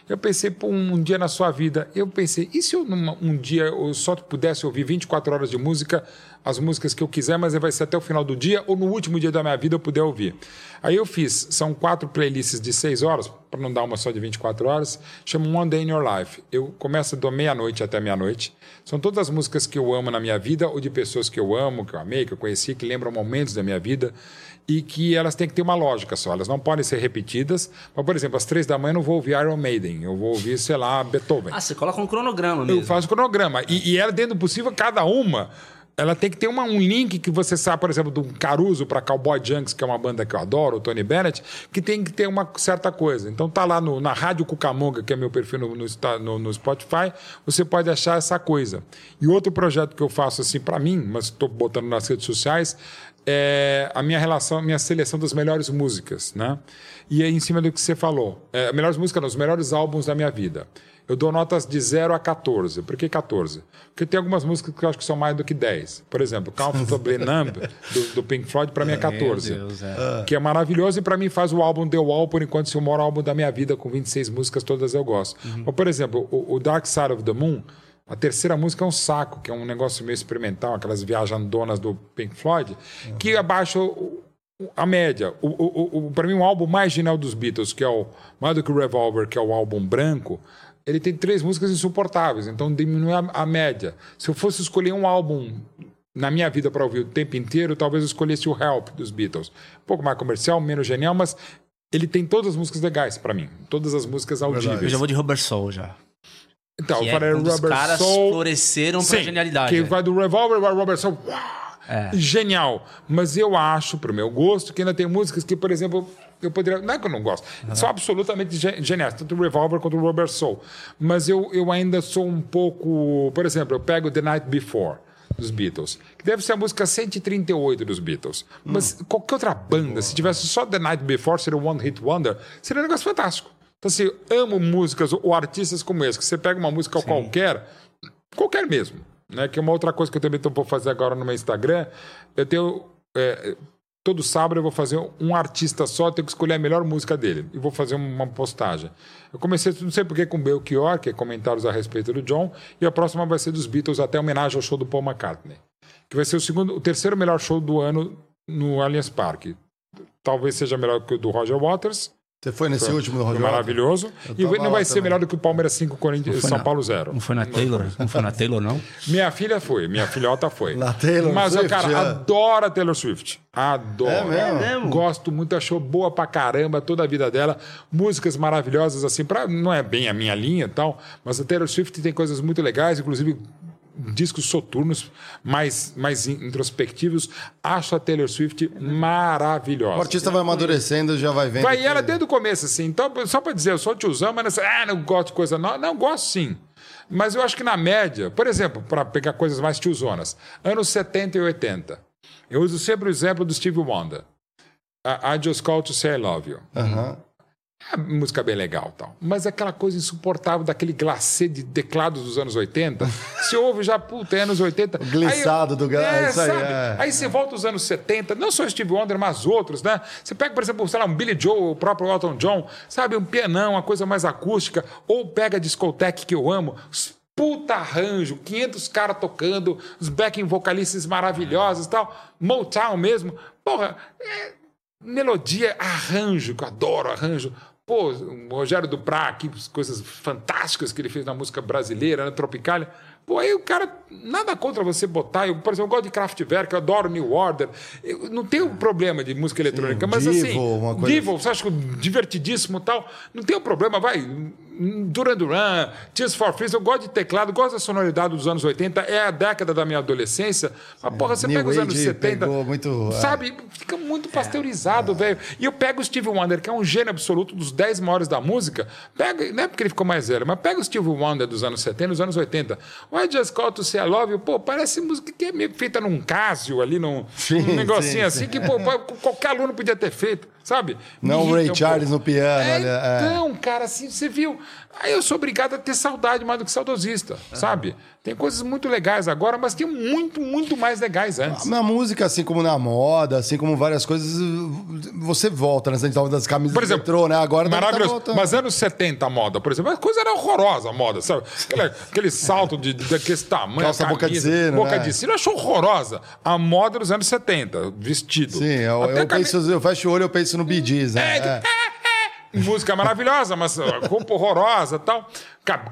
Eu pensei, pô, um dia na sua vida. Eu pensei, e se eu numa, um dia eu só pudesse ouvir 24 horas de música, as músicas que eu quiser, mas vai ser até o final do dia, ou no último dia da minha vida eu puder ouvir. Aí eu fiz, são quatro playlists de 6 horas, para não dar uma só de 24 horas, chama One Day in Your Life. Eu começo da meia-noite até meia-noite. São todas as músicas que eu amo na minha vida, ou de pessoas que eu amo, que eu amei, que eu conheci, que lembram momentos da minha vida e que elas têm que ter uma lógica só, elas não podem ser repetidas. Mas, por exemplo, às três da manhã eu não vou ouvir Iron Maiden, eu vou ouvir, sei lá, Beethoven. Ah, você coloca um cronograma mesmo. Eu faço cronograma. E, e ela, dentro do possível, cada uma ela tem que ter uma, um link que você sabe, por exemplo, do Caruso para Cowboy Junks, que é uma banda que eu adoro, o Tony Bennett, que tem que ter uma certa coisa. Então tá lá no, na Rádio Cucamonga, que é meu perfil no, no, no, Spotify, você pode achar essa coisa. E outro projeto que eu faço assim para mim, mas estou botando nas redes sociais, é a minha relação, minha seleção das melhores músicas, né? E é em cima do que você falou. É, melhores músicas, não, os melhores álbuns da minha vida. Eu dou notas de 0 a 14. Por que 14? Porque tem algumas músicas que eu acho que são mais do que 10. Por exemplo, Comfortably Numb, do, do, Pink Floyd, para mim é 14. Deus, é. Que é maravilhoso e para mim faz o álbum The Wall, por enquanto, ser o maior álbum da minha vida, com 26 músicas, todas eu gosto. Uhum. Ou, por exemplo, o, o Dark Side of the Moon, a terceira música é um saco, que é um negócio meio experimental, aquelas viajandonas do Pink Floyd, uhum. que abaixa a média. O, o, o, para mim, o álbum mais genial dos Beatles, que é o mais do que o Revolver, que é o álbum branco, ele tem três músicas insuportáveis, então diminui a, a média. Se eu fosse escolher um álbum na minha vida para ouvir o tempo inteiro, talvez eu escolhesse o Help dos Beatles. Um pouco mais comercial, menos genial, mas ele tem todas as músicas legais para mim. Todas as músicas audíveis. Eu já vou de Robert Soul já. Então, que eu falei é, um caras Soul. floresceram Sim, pra genialidade. Que né? vai do Revolver vai Robert Soul. É. Genial. Mas eu acho, pro meu gosto, que ainda tem músicas que, por exemplo, eu poderia. Não é que eu não gosto. Uhum. São absolutamente geniais, tanto o Revolver quanto o Robert Soul. Mas eu, eu ainda sou um pouco. Por exemplo, eu pego The Night Before dos Beatles, que deve ser a música 138 dos Beatles. Mas hum. qualquer outra banda, se tivesse só The Night Before, seria One Hit Wonder, seria um negócio fantástico. Então, assim, amo músicas ou artistas como esse, que você pega uma música Sim. qualquer, qualquer mesmo, né? Que é uma outra coisa que eu também estou por fazer agora no meu Instagram. Eu tenho. É, todo sábado eu vou fazer um artista só, tenho que escolher a melhor música dele. E vou fazer uma postagem. Eu comecei, não sei porquê, com Belchior, que é comentários a respeito do John, e a próxima vai ser dos Beatles, até homenagem ao show do Paul McCartney. Que vai ser o segundo, o terceiro melhor show do ano no Allianz Parque. Talvez seja melhor que o do Roger Waters. Você foi nesse foi, último do Roger Maravilhoso. E não vai ser também. melhor do que o Palmeiras 5, Corinthians, São na, Paulo 0. Não foi na Taylor? Não foi na Taylor, não? Minha filha foi, minha filhota foi. Na Taylor Mas Swift, o cara é. adora Taylor Swift. Adora. É mesmo? É mesmo? Gosto muito, achou boa pra caramba toda a vida dela. Músicas maravilhosas, assim, pra, não é bem a minha linha e tal, mas a Taylor Swift tem coisas muito legais, inclusive discos soturnos, mais, mais introspectivos. Acho a Taylor Swift maravilhosa. O artista vai amadurecendo, já vai vendo. Vai que- ela desde o começo, assim. Então, só para dizer, eu sou tiozão, mas não, ah, não gosto de coisa nova. Não, gosto sim. Mas eu acho que na média, por exemplo, para pegar coisas mais tiozonas, anos 70 e 80. Eu uso sempre o exemplo do Steve Wonder. I, Just Call to Say I Love You. Aham. É música bem legal tal. Mas aquela coisa insuportável daquele glacê de teclados dos anos 80. [laughs] se ouve já, puta, é anos 80. O glissado aí, do gra- é, isso aí, sabe? é. Aí você volta aos anos 70, não só Steve Wonder, mas outros, né? Você pega, por exemplo, sei lá, um Billy Joe, o próprio Elton John, sabe? Um pianão, uma coisa mais acústica. Ou pega a discoteque que eu amo. puta arranjo, 500 caras tocando, os backing vocalistas maravilhosos e tal. Motown mesmo. Porra, é melodia, arranjo, que eu adoro arranjo. Pô, o Rogério Duprá, que coisas fantásticas que ele fez na música brasileira, na Tropicália. Pô, aí o cara, nada contra você botar. Eu, por exemplo, eu gosto de Kraftwerk, eu adoro New Order. Eu não tenho problema de música eletrônica, mas Divo, assim. uma coisa Divo, você acha que divertidíssimo e tal? Não tem problema, vai. Duran Duran, Tears for Fears, eu gosto de teclado, gosto da sonoridade dos anos 80, é a década da minha adolescência. Mas, porra, você New pega os anos Age 70. pegou muito, é. Sabe? Fica muito pasteurizado, velho. E eu pego o Steve Wonder, que é um gênio absoluto dos 10 maiores da música. Pega, não é porque ele ficou mais velho, mas pega o Steve Wonder dos anos 70 dos anos 80. O I Just Call to Say I Love You, pô, parece música que é meio feita num Casio ali, num, Sim, negocinho sim, assim, que pô, qualquer aluno podia ter feito, sabe? Não o Ray um Charles pouco. no piano, É, olha, é. Então, cara, assim, você viu. Aí eu sou obrigado a ter saudade mais do que saudosista, sabe? Tem coisas muito legais agora, mas tem muito, muito mais legais antes. Na música, assim como na moda, assim como várias coisas, você volta, né? A gente tava das camisas Por exemplo, de metrô, né? Agora tá maravilhoso. voltando. Mas anos 70 a moda, por exemplo, a coisa era horrorosa a moda, sabe? Aquele, aquele salto de, daquele tamanho. Calça a boca de camisa, sino, Boca né? de sino, eu acho horrorosa. A moda dos anos 70, vestido. Sim, eu, eu, penso, eu fecho o olho eu penso no Bee Gees, né? É, É. é, é. Música maravilhosa, mas roupa horrorosa tal.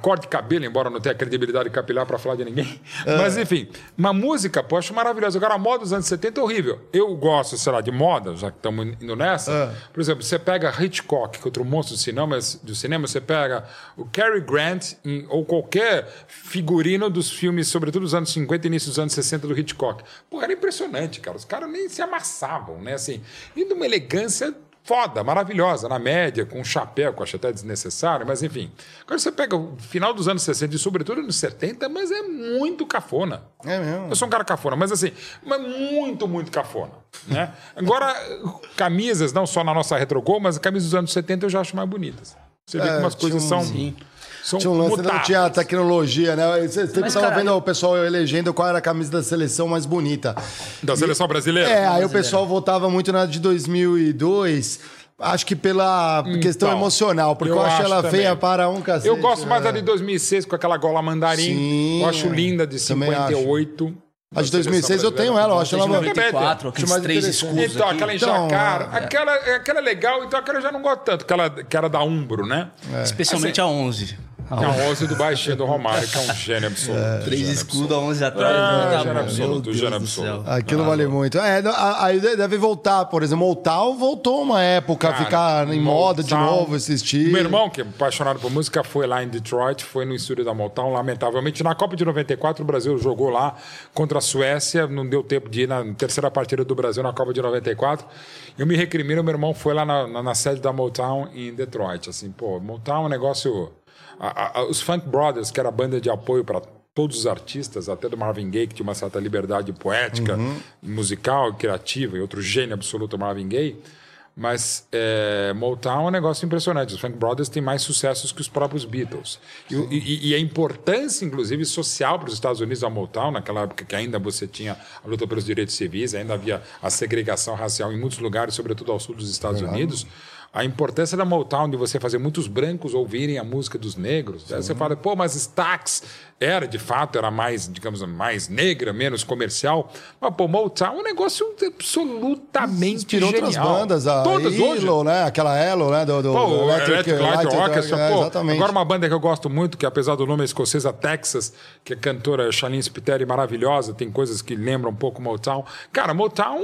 Corte de cabelo, embora não tenha credibilidade capilar para falar de ninguém. É. Mas enfim, uma música, pô, acho maravilhosa. Agora, a moda dos anos 70 é horrível. Eu gosto, sei lá, de moda, já que estamos indo nessa. É. Por exemplo, você pega Hitchcock, que é outro monstro do cinema, do cinema você pega o Cary Grant em- ou qualquer figurino dos filmes, sobretudo dos anos 50 e início dos anos 60 do Hitchcock. Pô, era impressionante, cara. Os caras nem se amassavam, né? Assim, e de uma elegância foda, maravilhosa, na média, com um chapéu, que eu acho até desnecessário, mas enfim. Agora você pega o final dos anos 60 e sobretudo nos 70, mas é muito cafona. É mesmo? Eu sou um cara cafona, mas assim, mas muito, muito cafona. Né? Agora, camisas, não só na nossa retrogol, mas camisas dos anos 70 eu já acho mais bonitas. Você vê É, que umas coisas são. Sim. São Tinha um lance, não mutáveis. tinha tecnologia, né? Você sempre Mas, tava cara, vendo o pessoal elegendo qual era a camisa da seleção mais bonita. Da seleção brasileira? É, aí o pessoal votava muito na de 2002, acho que pela questão Então, emocional, porque eu, eu acho acho ela também. feia para um cacete. Eu gosto mais da né? de 2006 com aquela gola mandarim. Sim, eu acho linda de também acho. 58. A de 2006 eu tenho ela, eu acho ela de 94, aqueles mais três escudos Então, aqui. aquela Então, enjacara. é. aquela, aquela é legal, então aquela eu já não gosto tanto, aquela que era da Umbro, né? Especialmente a 11. A É a 11 do baixinho do Romário, que é um gênio absoluto. Três gênio escudos, a 11 atrás. Ah? Tá gênio absoluto, gênio absoluto. Aquilo vale muito. É, aí deve voltar, por exemplo, Motown voltou uma época a ficar em moda de novo esse estilo. Meu irmão, que é apaixonado por música, foi lá em Detroit, foi no estúdio da Motown, lamentavelmente. Na Copa de 94, o Brasil jogou lá contra a Suécia, não deu tempo de ir na terceira partida do Brasil na Copa de 94. Eu me recrimino, meu irmão foi lá na, na- na sede da Motown em Detroit. Assim, pô, Motown é um negócio. A- a- os Funk Brothers, que era a banda de apoio para todos os artistas, até do Marvin Gaye, que tinha uma certa liberdade poética, musical, criativa, e outro gênio absoluto, Marvin Gaye. Mas é, Motown é um negócio impressionante. Os Funk Brothers têm mais sucessos que os próprios Beatles. E, e- e a importância, inclusive, social para os Estados Unidos da Motown, naquela época que ainda você tinha a luta pelos direitos civis, ainda havia a segregação racial em muitos lugares, sobretudo ao sul dos Estados Unidos. A importância da Motown de você fazer muitos brancos ouvirem a música dos negros. Aí você fala, pô, mas Stax era, de fato, era mais, digamos, mais negra, menos comercial. Mas, pô, Motown é um negócio absolutamente Inspirou outras genial. bandas, a Todas hoje. Elo, né? Aquela Elo, né? Do, do Pô, do o Electric Light Orchestra, é, pô. exatamente. Agora uma banda que eu gosto muito, que apesar do nome é escocesa, Texas, que é cantora Charlene Spiteri, maravilhosa, tem coisas que lembram um pouco Motown. Cara, Motown,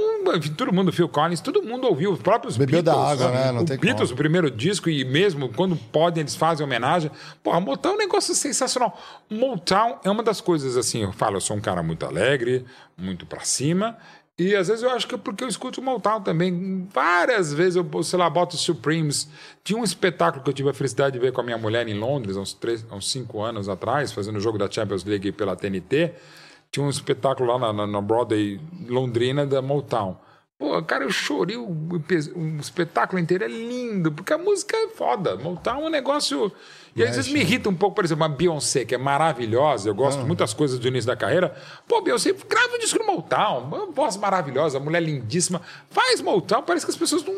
todo mundo, Phil Collins, todo mundo ouviu, os próprios Bebeu da Beatles. água, né? Não o tem Beatles, como. o primeiro disco, e mesmo quando podem, eles fazem homenagem. Pô, Motown é um negócio sensacional. Motown é uma das coisas, assim, eu falo, eu sou um cara muito alegre, muito pra cima, e às vezes eu acho que é porque eu escuto Motown também. Várias vezes eu, sei lá, boto Supremes. Tinha um espetáculo que eu tive a felicidade de ver com a minha mulher em Londres, uns, três, uns cinco anos atrás, fazendo o jogo da Champions League pela TNT. Tinha um espetáculo lá na, na, na Broadway Londrina da Motown. Pô, cara, eu chorei o, o espetáculo inteiro, é lindo, porque a música é foda. Motown é um negócio. E às vezes me irrita um pouco, por exemplo, a Beyoncé, que é maravilhosa, eu gosto de muitas coisas do início da carreira. Pô, Beyoncé, grava um disco no Motown, uma voz maravilhosa, mulher lindíssima. Faz Motown, parece que as pessoas não.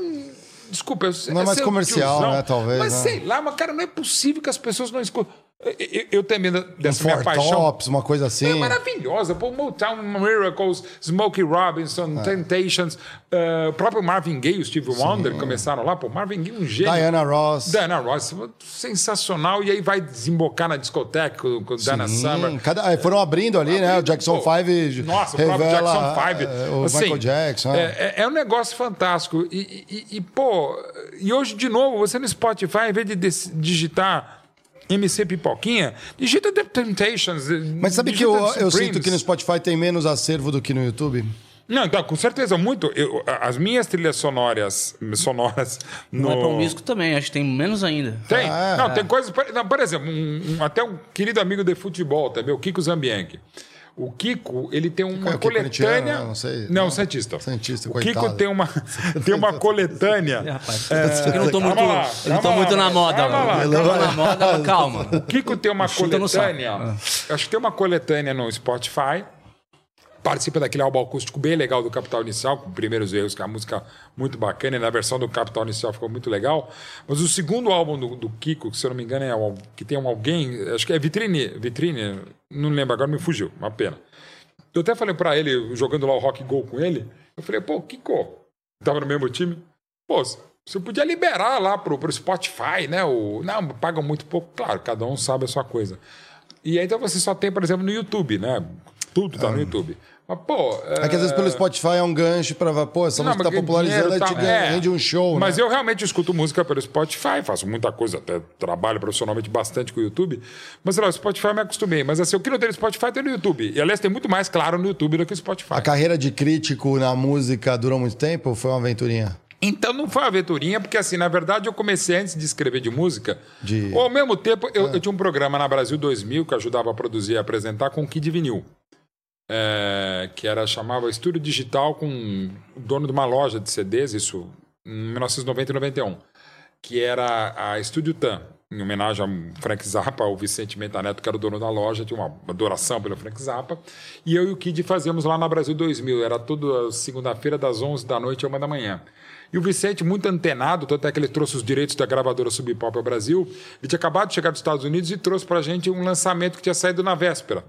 Desculpa, eu, Não é mais ser comercial, tiozão, né, talvez, Mas né? sei lá, mas cara, não é possível que as pessoas não escutem. Eu, eu também, dessa um minha paixão. Tops, uma coisa assim. É maravilhosa. Pô, Motown Miracles, Smokey Robinson, É. Temptations, uh, o próprio Marvin Gaye e o Steve Wonder começaram lá. Pô, Marvin Gaye, um gênio. Diana Ross. Diana Ross, sensacional. E aí vai desembocar na discoteca com, com Dana Sim, Summer. cada- é, foram abrindo ali, né? O Jackson Pô, 5 Nossa, o próprio revela Jackson 5. é, o Assim, Michael Jackson. É, é. é- é um negócio fantástico. E, e- e, pô, e hoje, de novo, você no Spotify, em vez de digitar MC Pipoquinha, digita The Temptations. Mas sabe que eu, eu sinto que no Spotify tem menos acervo do que no YouTube? Não, então, com certeza, muito. Eu- as minhas trilhas sonoras, sonoras No no... Apple Music também, acho que tem menos ainda. Tem. Ah, não, é. tem coisas. por- Não, por exemplo, um- um- até um querido amigo de futebol também, o Kiko Zambianchi. O Kiko, ele tem uma é o que, coletânea. corintiano? Não sei. Não, Não. Santista. Santista, o coitado. Kiko tem uma, [laughs] tem uma coletânea. É, rapaz, eu não tô calma muito, lá, eu não tô calma muito lá, na moda. calma lá, tô na moda, calma. O Kiko tem uma coletânea. Acho que tem uma coletânea no Spotify. Participa daquele álbum acústico bem legal do Capital Inicial, com primeiros erros, que é uma música muito bacana, e na versão do Capital Inicial ficou muito legal. Mas o segundo álbum do, do Kiko, que se eu não me engano é o- que tem um alguém, acho que é Vitrine, Vitrine, não lembro agora, me fugiu, uma pena. Eu até falei pra ele, jogando lá o Rock Go com ele, eu falei, pô, Kiko, tava no mesmo time, pô, você podia liberar lá pro, pro Spotify, né? O, não, pagam muito pouco, claro, cada um sabe a sua coisa. E aí então você só tem, por exemplo, no YouTube, né? Tudo tá no YouTube. Mas, pô. É que às vezes pelo Spotify é um gancho pra. Pô, essa Não, música tá popularizando, te tá- ganha, é. rende um show, Mas né? eu realmente escuto música pelo Spotify, faço muita coisa, até trabalho profissionalmente bastante com o YouTube. Mas sei lá, o Spotify eu me acostumei. Mas assim, o que não tem no Spotify tem no YouTube. E aliás, tem muito mais claro no YouTube do que o Spotify. A carreira de crítico na música durou muito tempo ou foi uma aventurinha? Então não foi uma aventurinha, porque assim, na verdade eu comecei antes de escrever de música. De- Ou ao mesmo tempo, eu, eu tinha um programa na Brasil 2000 que eu ajudava a produzir e apresentar com o Kid Vinil. É, que era chamava Estúdio Digital com o dono de uma loja de CDs, isso em 1990 e 91, que era a Estúdio Tan, em homenagem a Frank Zappa, o Vicente Menta Neto, que era o dono da loja, tinha uma adoração pelo Frank Zappa. E eu e o Kid fazíamos lá na Brasil 2000, era toda segunda-feira das 11 da noite a 1 da manhã. E o Vicente, muito antenado, tanto é que ele trouxe os direitos da gravadora Sub Pop ao Brasil, ele tinha acabado de chegar dos Estados Unidos e trouxe pra gente um lançamento que tinha saído na véspera,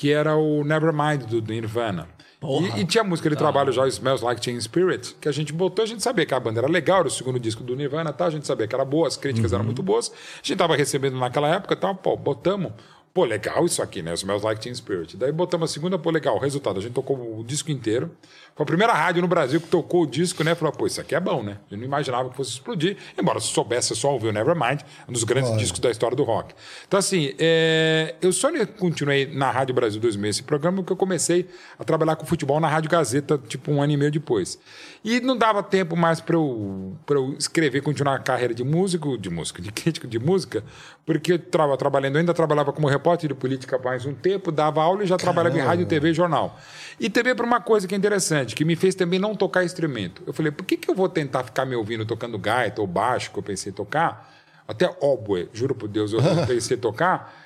que era o Nevermind do, do Nirvana. E, e tinha música, ele trabalha já, Smells Like Teen Spirit, que a gente botou, a gente sabia que a banda era legal, era o segundo disco do Nirvana, tá? a gente sabia que era boa, as críticas eram muito boas. A gente tava recebendo naquela época, tá? pô, botamos. Pô, legal isso aqui, né? Smells Like Teen Spirit. Daí botamos a segunda, pô, legal. Resultado, a gente tocou o disco inteiro. Foi a primeira rádio no Brasil que tocou o disco, né? Falou, pô, isso aqui é bom, né? Eu não imaginava que fosse explodir, embora se soubesse só ouvir o Nevermind, um dos grandes discos da história do rock. Então, assim, é, eu só continuei na Rádio Brasil 2000 esse programa porque eu comecei a trabalhar com futebol na Rádio Gazeta, tipo, um ano e meio depois. E não dava tempo mais para eu, pra eu escrever, continuar a carreira de músico, de músico, de [laughs] crítico de música, porque eu estava trabalhando, eu ainda trabalhava como repórter de política mais um tempo, dava aula e já trabalhava em rádio, TV e jornal. E também para uma coisa que é interessante, que me fez também não tocar instrumento. Eu falei, por que, que eu vou tentar ficar me ouvindo tocando gaita ou baixo, que eu pensei tocar? Até oboe, juro por Deus, eu [laughs] pensei tocar.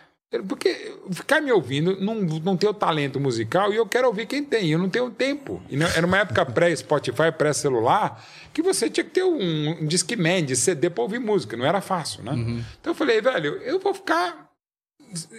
Porque ficar me ouvindo, não, não tenho talento musical e eu quero ouvir quem tem, eu não tenho tempo. E não- era uma época pré-Spotify, pré-celular, que você tinha que ter um, um Discman de CD para ouvir música, não era fácil, né? Então eu falei, velho, eu vou ficar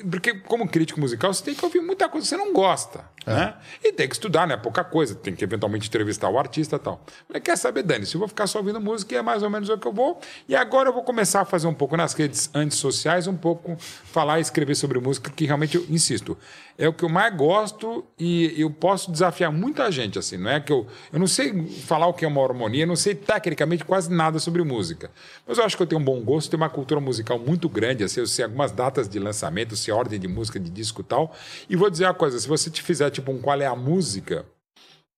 porque, como crítico musical, você tem que ouvir muita coisa que você não gosta. Né? E tem que estudar, né? Pouca coisa. Tem que eventualmente entrevistar o artista e tal. Mas quer saber, Dani, se eu vou ficar só ouvindo música, é mais ou menos o que eu vou. E agora eu vou começar a fazer um pouco nas redes antissociais, um pouco falar e escrever sobre música, que realmente eu insisto. É o que eu mais gosto e eu posso desafiar muita gente, assim. Não é que eu. Eu não sei falar o que é uma harmonia, eu não sei tecnicamente quase nada sobre música. Mas eu acho que eu tenho um bom gosto, tenho uma cultura musical muito grande, assim, eu sei algumas datas de lançamento, sei ordem de música, de disco e tal. E vou dizer uma coisa: se você te fizer tipo um qual é a música,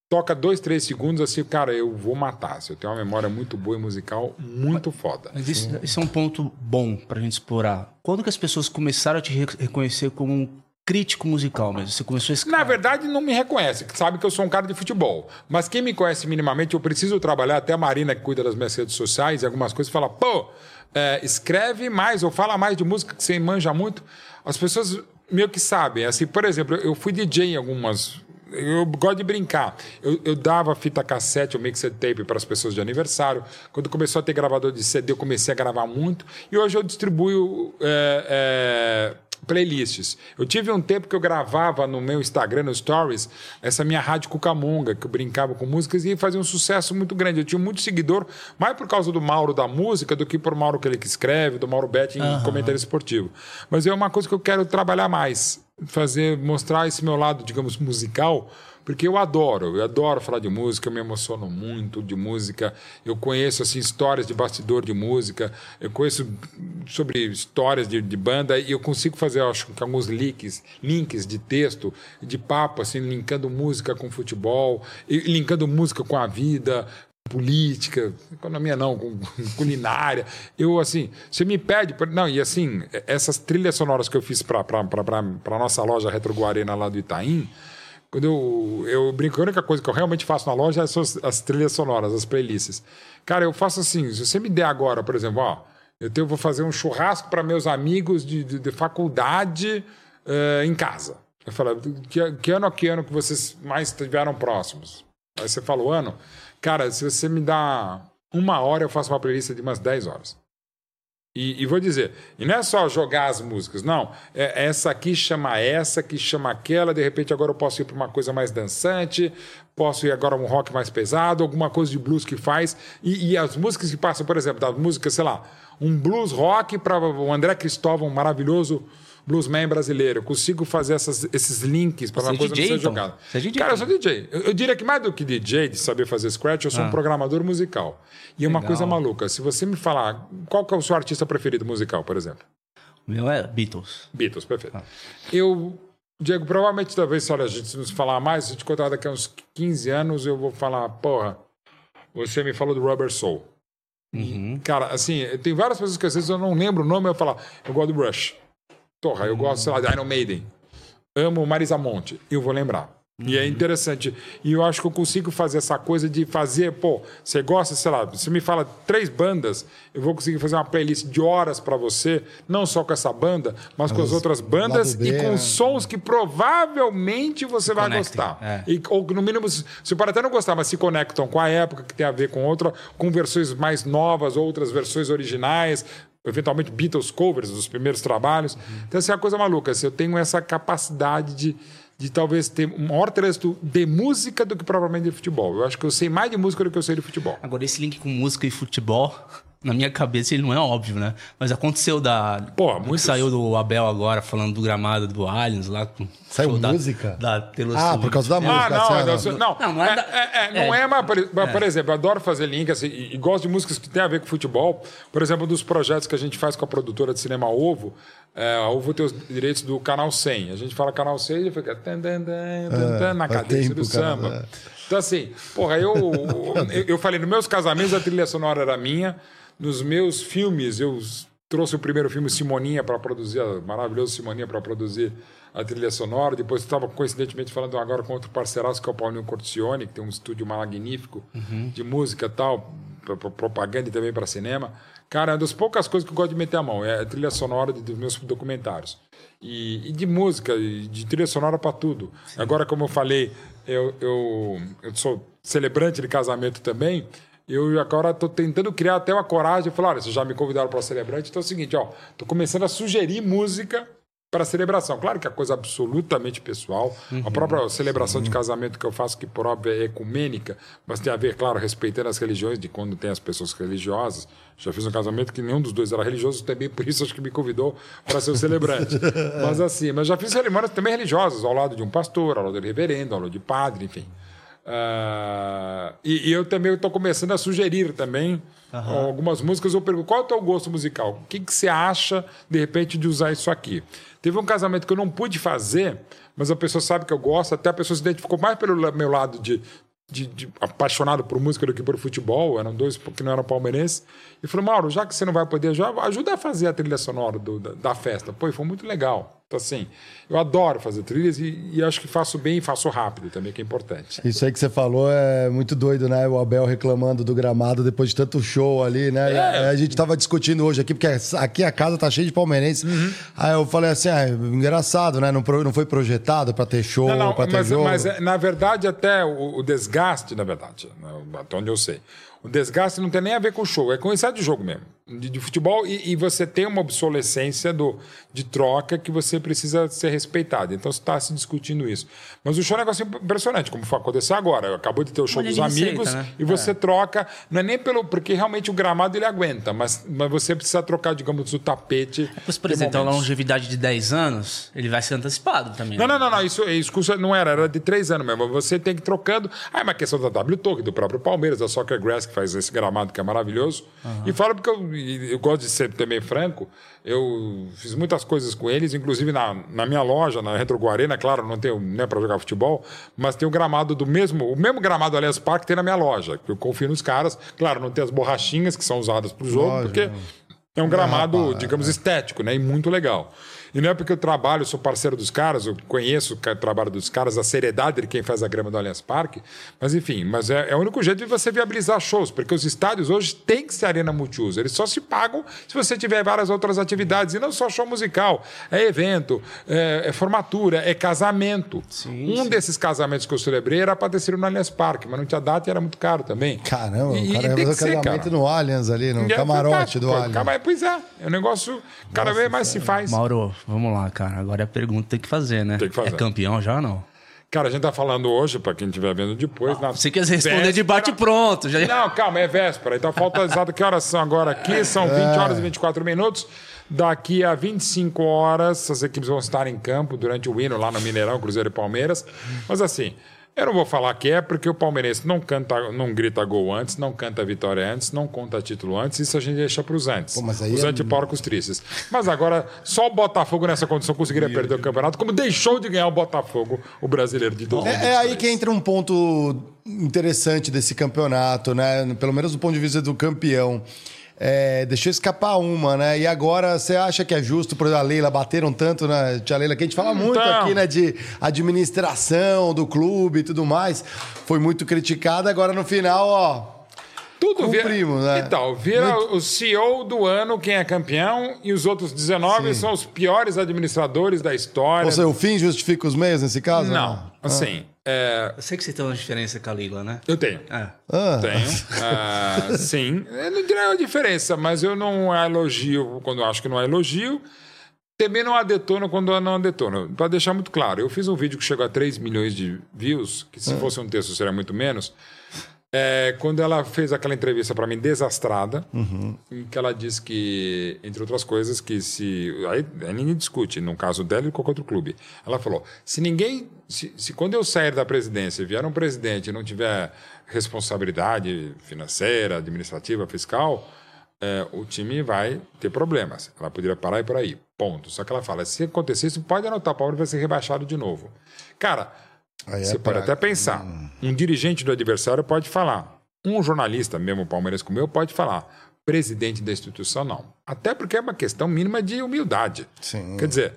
toca dois, três segundos, assim, cara, eu vou matar. Se eu tenho uma memória muito boa e musical, muito foda. Mas isso, isso é um ponto bom pra gente explorar. Quando que as pessoas começaram a te re- reconhecer como um crítico musical mesmo? Você começou a escrever. Na verdade, não me reconhece, sabe que eu sou um cara de futebol. Mas quem me conhece minimamente, eu preciso trabalhar, até a Marina, que cuida das minhas redes sociais e algumas coisas, fala, pô, é, escreve mais ou fala mais de música que você manja muito. As pessoas meio que sabem. Assim, por exemplo, eu fui DJ em algumas eu gosto de brincar. Eu, eu dava fita cassete, o mixer tape para as pessoas de aniversário. Quando começou a ter gravador de CD, eu comecei a gravar muito. E hoje eu distribuo é, é, playlists. Eu tive um tempo que eu gravava no meu Instagram, no Stories, essa minha rádio Cucamonga, que eu brincava com músicas e fazia um sucesso muito grande. Eu tinha muito seguidor, mais por causa do Mauro da música do que por Mauro que ele que escreve, do Mauro Betting uhum. comentário esportivo. Mas é uma coisa que eu quero trabalhar mais fazer mostrar esse meu lado, digamos, musical, porque eu adoro, eu adoro falar de música, eu me emociono muito de música. Eu conheço assim histórias de bastidor de música, eu conheço sobre histórias de, de banda e eu consigo fazer, acho que alguns links, links de texto, de papo assim, linkando música com futebol, e linkando música com a vida, política, economia não, com [laughs] culinária. Eu, assim, você me pede. Não, e assim, essas trilhas sonoras que eu fiz para a nossa loja Retro Guarena lá do Itaim, quando eu, eu brinco, a única coisa que eu realmente faço na loja são as, as trilhas sonoras, as playlists. Cara, eu faço assim, se você me der agora, por exemplo, ó, eu tenho, vou fazer um churrasco para meus amigos de, de, de faculdade uh, em casa. Eu falo, que, que ano a que ano que vocês mais estiveram próximos? Aí você fala o ano. Cara, se você me dá uma hora, eu faço uma playlist de umas 10 horas. E, e, vou dizer, e não é só jogar as músicas, não. É, essa aqui chama essa, que chama aquela, de repente agora eu posso ir para uma coisa mais dançante, posso ir agora um rock mais pesado, alguma coisa de blues que faz. E, e as músicas que passam, por exemplo, da música, sei lá, um blues rock para o André Cristóvão, maravilhoso bluesman brasileiro. Eu consigo fazer essas, esses links para uma é coisa DJ, não ser então? jogada. Você é DJ, Cara, eu sou DJ. Eu, eu, diria que mais do que DJ, de saber fazer scratch, eu sou Ah. um programador musical. E é uma coisa maluca. Se você me falar qual que é o seu artista preferido musical, por exemplo. O meu é Beatles. Beatles, perfeito. Eu, Diego, provavelmente, talvez, se olha, a gente nos falar mais, se te contar daqui a uns 15 anos, eu vou falar, porra, você me falou do Rubber Soul. Uhum. Cara, assim, tem várias pessoas que às vezes eu não lembro o nome, eu falo, eu gosto do Rush. Porra, eu gosto, sei lá, de Iron Maiden. Amo Marisa Monte. Eu vou lembrar. E é interessante. E eu acho que eu consigo fazer essa coisa de fazer, pô, você gosta, sei lá, você me fala três bandas, eu vou conseguir fazer uma playlist de horas para você, não só com essa banda, mas com as Mas outras bandas B, e com né? sons que provavelmente você vai Conectem, gostar. é. E, ou no mínimo, você pode até não gostar, mas se conectam com a época, que tem a ver com outra, com versões mais novas, outras versões originais, eventualmente Beatles covers dos primeiros trabalhos. Então, assim, é uma coisa maluca. Assim, eu tenho essa capacidade de, de talvez ter um maior trânsito de música do que propriamente de futebol. Eu acho que eu sei mais de música do que eu sei de futebol. Agora, esse link com música e futebol, na minha cabeça ele não é óbvio, né? Mas aconteceu da. Pô, muitos- saiu do Abel agora, falando do gramado do Aliens lá. com- Saiu da- música? Da, Taylor Ah, por causa da música. Ah, não, assim, não, não, Não, não é é, da- é- é, não é, é. mas, por, mas, por exemplo, eu adoro fazer link assim, e, e gosto de músicas que têm a ver com futebol. Por exemplo, um dos projetos que a gente faz com a produtora de cinema Ovo, é, a Ovo tem os direitos do canal 100. A gente fala canal 100 e fica tan, tan, tan, tan, tan, na cadência do cara, samba. é. Então, assim, porra, eu, [laughs] eu, eu falei, nos meus casamentos a trilha sonora era minha, nos meus filmes eu trouxe o primeiro filme Simoninha para produzir, a maravilhoso Simoninha para produzir a trilha sonora. Depois estava coincidentemente falando agora com outro parceiraço que é o Paulinho Cortione, que tem um estúdio magnífico de música tal, propaganda e também para cinema. Cara, é uma das poucas coisas que eu gosto de meter a mão, é a trilha sonora de- dos meus documentários. E, e de música, e de trilha sonora para tudo. Agora, como eu falei, eu, eu, eu sou celebrante de casamento também. Eu agora estou tentando criar até uma coragem. Falar, olha, vocês já me convidaram para celebrante, então é o seguinte, ó, estou começando a sugerir música para celebração. Claro que é coisa absolutamente pessoal. A própria celebração de casamento que eu faço, que por óbvio é ecumênica, mas tem a ver, claro, respeitando as religiões de quando tem as pessoas religiosas. Já fiz um casamento que nenhum dos dois era religioso, também por isso acho que me convidou para ser o celebrante. [laughs] mas assim, mas já fiz cerimônias também religiosas, ao lado de um pastor, ao lado de reverendo, ao lado de padre, enfim. Ah, e, e eu também estou começando a sugerir também algumas músicas. Eu pergunto, qual é o teu gosto musical? O que, que você acha, de repente, de usar isso aqui? Teve um casamento que eu não pude fazer, mas a pessoa sabe que eu gosto, até a pessoa se identificou mais pelo meu lado de, de- de apaixonado por música do que por futebol, eram dois que não eram palmeirenses, e falou, Mauro, já que você não vai poder, já ajuda a fazer a trilha sonora do- da, da festa. Pô, foi muito legal. Então, assim, eu adoro fazer trilhas e, e, acho que faço bem e faço rápido também, que é importante. Isso aí que você falou é muito doido, né? O Abel reclamando do gramado depois de tanto show ali, né? É. A gente tava discutindo hoje aqui, porque aqui a casa tá cheia de palmeirenses. Uhum. Aí eu falei assim, ah, engraçado, né? Não, não foi projetado para ter show, para ter mas, jogo. Mas, na verdade, até o, o desgaste, na verdade, né? até onde eu sei, o desgaste não tem nem a ver com o show, é com o ensaio de jogo mesmo de, de futebol e, e, você tem uma obsolescência do, de troca que você precisa ser respeitado. Então você está se discutindo isso. Mas o show é um negócio impressionante, como foi acontecer agora. Acabou de ter o show dos amigos receita, né? e você é. troca, não é nem pelo. Porque realmente o gramado ele aguenta, mas, mas você precisa trocar, digamos, o tapete. É, por exemplo, a longevidade de 10 anos, ele vai ser antecipado também. Não, né? não, não, não. Isso, isso não era, era de 3 anos mesmo. Você tem que ir trocando. Ah, é uma questão da W Talk, do próprio Palmeiras, da Soccer Grass, que faz esse gramado que é maravilhoso. Uhum. E fala porque eu eu gosto de ser também franco, eu fiz muitas coisas com eles, inclusive na, na minha loja, na Retro Guarena, claro, não tenho nem é para jogar futebol, mas tem o gramado do mesmo, o mesmo gramado Aliás Park tem na minha loja, que eu confio nos caras. Claro, não tem as borrachinhas que são usadas para o jogo, porque é um gramado, digamos, estético, né? E muito legal. E não é porque eu trabalho, sou parceiro dos caras, eu conheço o trabalho dos caras, a seriedade de quem faz a grama do Allianz Parque, mas enfim, mas é, é o único jeito de você viabilizar shows, porque os estádios hoje têm que ser arena multiuso, eles só se pagam se você tiver várias outras atividades, e não só show musical, é evento, é, é formatura, é casamento. Sim, um sim. desses casamentos que eu celebrei era para ter sido no Allianz Parque, mas não tinha data e era muito caro também. Caramba, e, o cara ia fazer casamento cara. no Allianz ali, no e é camarote é, do Allianz. Pois é, é um negócio, cada Nossa, vez mais cara. se faz. Mauro, vamos lá, cara. Agora é a pergunta tem que fazer, né? Tem que fazer. É campeão já ou não? Cara, a gente tá falando hoje, para quem estiver vendo depois. Ah, você quer responder véspera... de bate pronto. Já... Não, calma, é véspera. Então falta exato que horas são agora aqui. São 20 é. horas e 24 minutos. Daqui a 25 horas, as equipes vão estar em campo durante o hino lá no Mineirão, Cruzeiro e Palmeiras. Mas assim, eu não vou falar que é, porque o palmeirense não canta, não grita gol antes, não canta vitória antes, não conta título antes, isso a gente deixa para os antes. Pô, os é... antiporcos tristes. Mas agora, só o Botafogo nessa condição conseguiria perder o campeonato, como deixou de ganhar o Botafogo, o brasileiro de 2023. É, é aí que entra um ponto interessante desse campeonato, né? Pelo menos do ponto de vista do campeão. É, deixou escapar uma, né? E agora você acha que é justo, exemplo, a Leila bateram tanto, né? Tia Leila, que a gente fala muito então... aqui, né? De administração do clube e tudo mais. Foi muito criticada, agora no final, ó. Tudo Cumprimos, vira, né? Então, vira muito... o CEO do ano quem é campeão e os outros 19 Sim. são os piores administradores da história. Ou seja, o fim justifica os meios nesse caso? Não, não? assim. Ah. É... Eu sei que você tem uma diferença com a Lila, né? Eu tenho. É. Ah. Tenho. [laughs] Ah, sim. Eu não diria uma diferença, mas eu não elogio quando acho que não é elogio. Também não adetono quando não adetono. Para deixar muito claro, eu fiz um vídeo que chegou a 3 milhões de views, que se ah. fosse um texto seria muito menos. É, quando ela fez aquela entrevista para mim desastrada, uhum. em que ela disse que, entre outras coisas, que se. Aí, aí ninguém discute, no caso dela e qualquer outro clube. Ela falou: se ninguém. Se, se quando eu sair da presidência vier um presidente e não tiver responsabilidade financeira, administrativa, fiscal, é, o time vai ter problemas. Ela poderia parar e por aí. Ponto. Só que ela fala: se acontecer isso, pode anotar, o Palmeiras vai ser rebaixado de novo. Cara Aí Você é pode até pensar. Hum. Um dirigente do adversário pode falar. Um jornalista, mesmo Palmeiras como eu, pode falar. Presidente da instituição, não. Até porque é uma questão mínima de humildade. Sim. Quer dizer,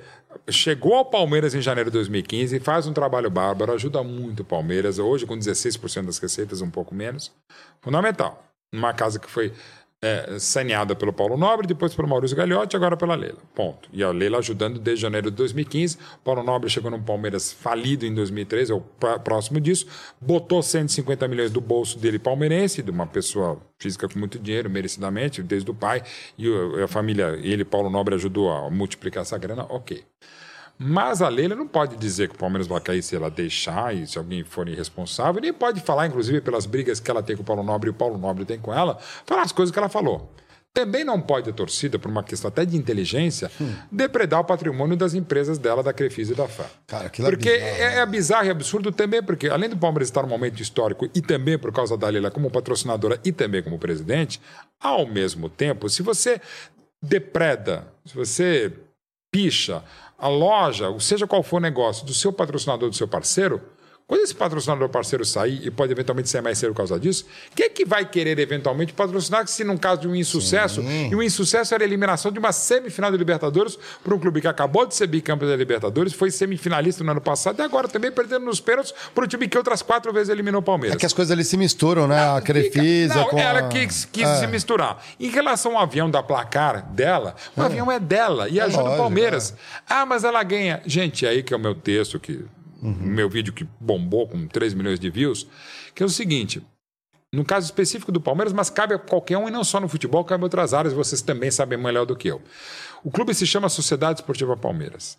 chegou ao Palmeiras em janeiro de 2015, faz um trabalho bárbaro, ajuda muito o Palmeiras, hoje com 16% das receitas, um pouco menos. Fundamental. Uma casa que foi é, saneada pelo Paulo Nobre, depois pelo Maurício Gagliotti, agora pela Leila. Ponto. E a Leila ajudando desde janeiro de 2015. Paulo Nobre chegou no Palmeiras falido em 2013, é o próximo disso. Botou 150 milhões do bolso dele palmeirense, de uma pessoa física com muito dinheiro, merecidamente, desde o pai. E a família, ele, Paulo Nobre, ajudou a multiplicar essa grana. Ok. Mas a Leila não pode dizer que o Palmeiras vai cair se ela deixar e se alguém for irresponsável, nem pode falar, inclusive, pelas brigas que ela tem com o Paulo Nobre e o Paulo Nobre tem com ela, falar as coisas que ela falou. Também não pode a torcida, por uma questão até de inteligência, hum. depredar o patrimônio das empresas dela, da Crefisa e da FA. Cara, é porque é bizarro, é, é bizarro e absurdo também, porque além do Palmeiras estar num momento histórico e também por causa da Leila como patrocinadora e também como presidente, ao mesmo tempo, se você depreda, se você picha a loja, seja qual for o negócio, do seu patrocinador, do seu parceiro, Quando esse patrocinador parceiro sair, e pode eventualmente ser mais cedo por causa disso, quem é que vai querer eventualmente patrocinar se num caso de um insucesso, Sim. e o insucesso era a eliminação de uma semifinal de Libertadores para um clube que acabou de ser bicampeão da Libertadores, foi semifinalista no ano passado e agora também perdendo nos pênaltis para um time que outras quatro vezes eliminou o Palmeiras. É que as coisas ali se misturam, né? Não, a Crefisa não, com ela a... quis, quis é. se misturar. Em relação ao avião da placar dela, o é. avião é dela e é ajuda lógico, o Palmeiras. É. Ah, mas ela ganha. Gente, aí que é o meu texto que uhum. meu vídeo que bombou com 3 milhões de views, que é o seguinte. No caso específico do Palmeiras, mas cabe a qualquer um e não só no futebol, cabe em outras áreas, vocês também sabem melhor do que eu. O clube se chama Sociedade Esportiva Palmeiras.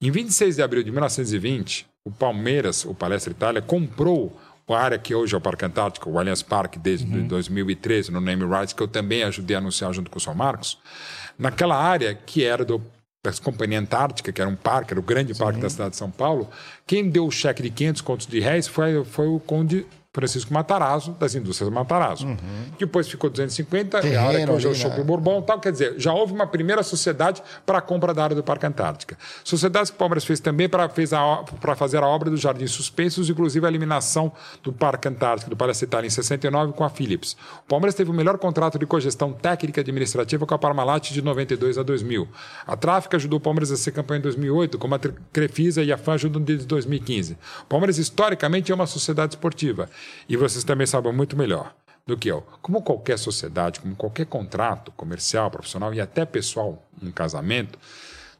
Em 26 de abril de 1920, o Palmeiras, o Palestra Itália, comprou a área que hoje é o Parque Antártico, o Allianz Parque, desde uhum. 2013, no Name Rights, que eu também ajudei a anunciar junto com o São Marcos, naquela área que era do da Companhia Antártica, que era um parque, era o grande Sim. parque da cidade de São Paulo, quem deu o cheque de 500 contos de réis foi, foi o conde Francisco Matarazzo, das indústrias Matarazzo. Uhum. Depois ficou 250, Terreno, a área que hoje é o Shopping? Bourbon tal. Quer dizer, já houve uma primeira sociedade para a compra da área do Parque Antártica. Sociedades que o Palmeiras fez também para fazer a obra dos Jardins Suspensos, inclusive a eliminação do Parque Antártico, do Palestra Itália, em 69, com a Philips. O Palmeiras teve o melhor contrato de cogestão técnica e administrativa com a Parmalat de 92 a 2000. A Tráfica ajudou o Palmeiras a ser campeão em 2008, como a Crefisa e a FAN ajudam desde 2015. O Palmeiras, historicamente, é uma sociedade esportiva. E vocês também sabem muito melhor do que eu. Como qualquer sociedade, como qualquer contrato comercial, profissional e até pessoal, um casamento,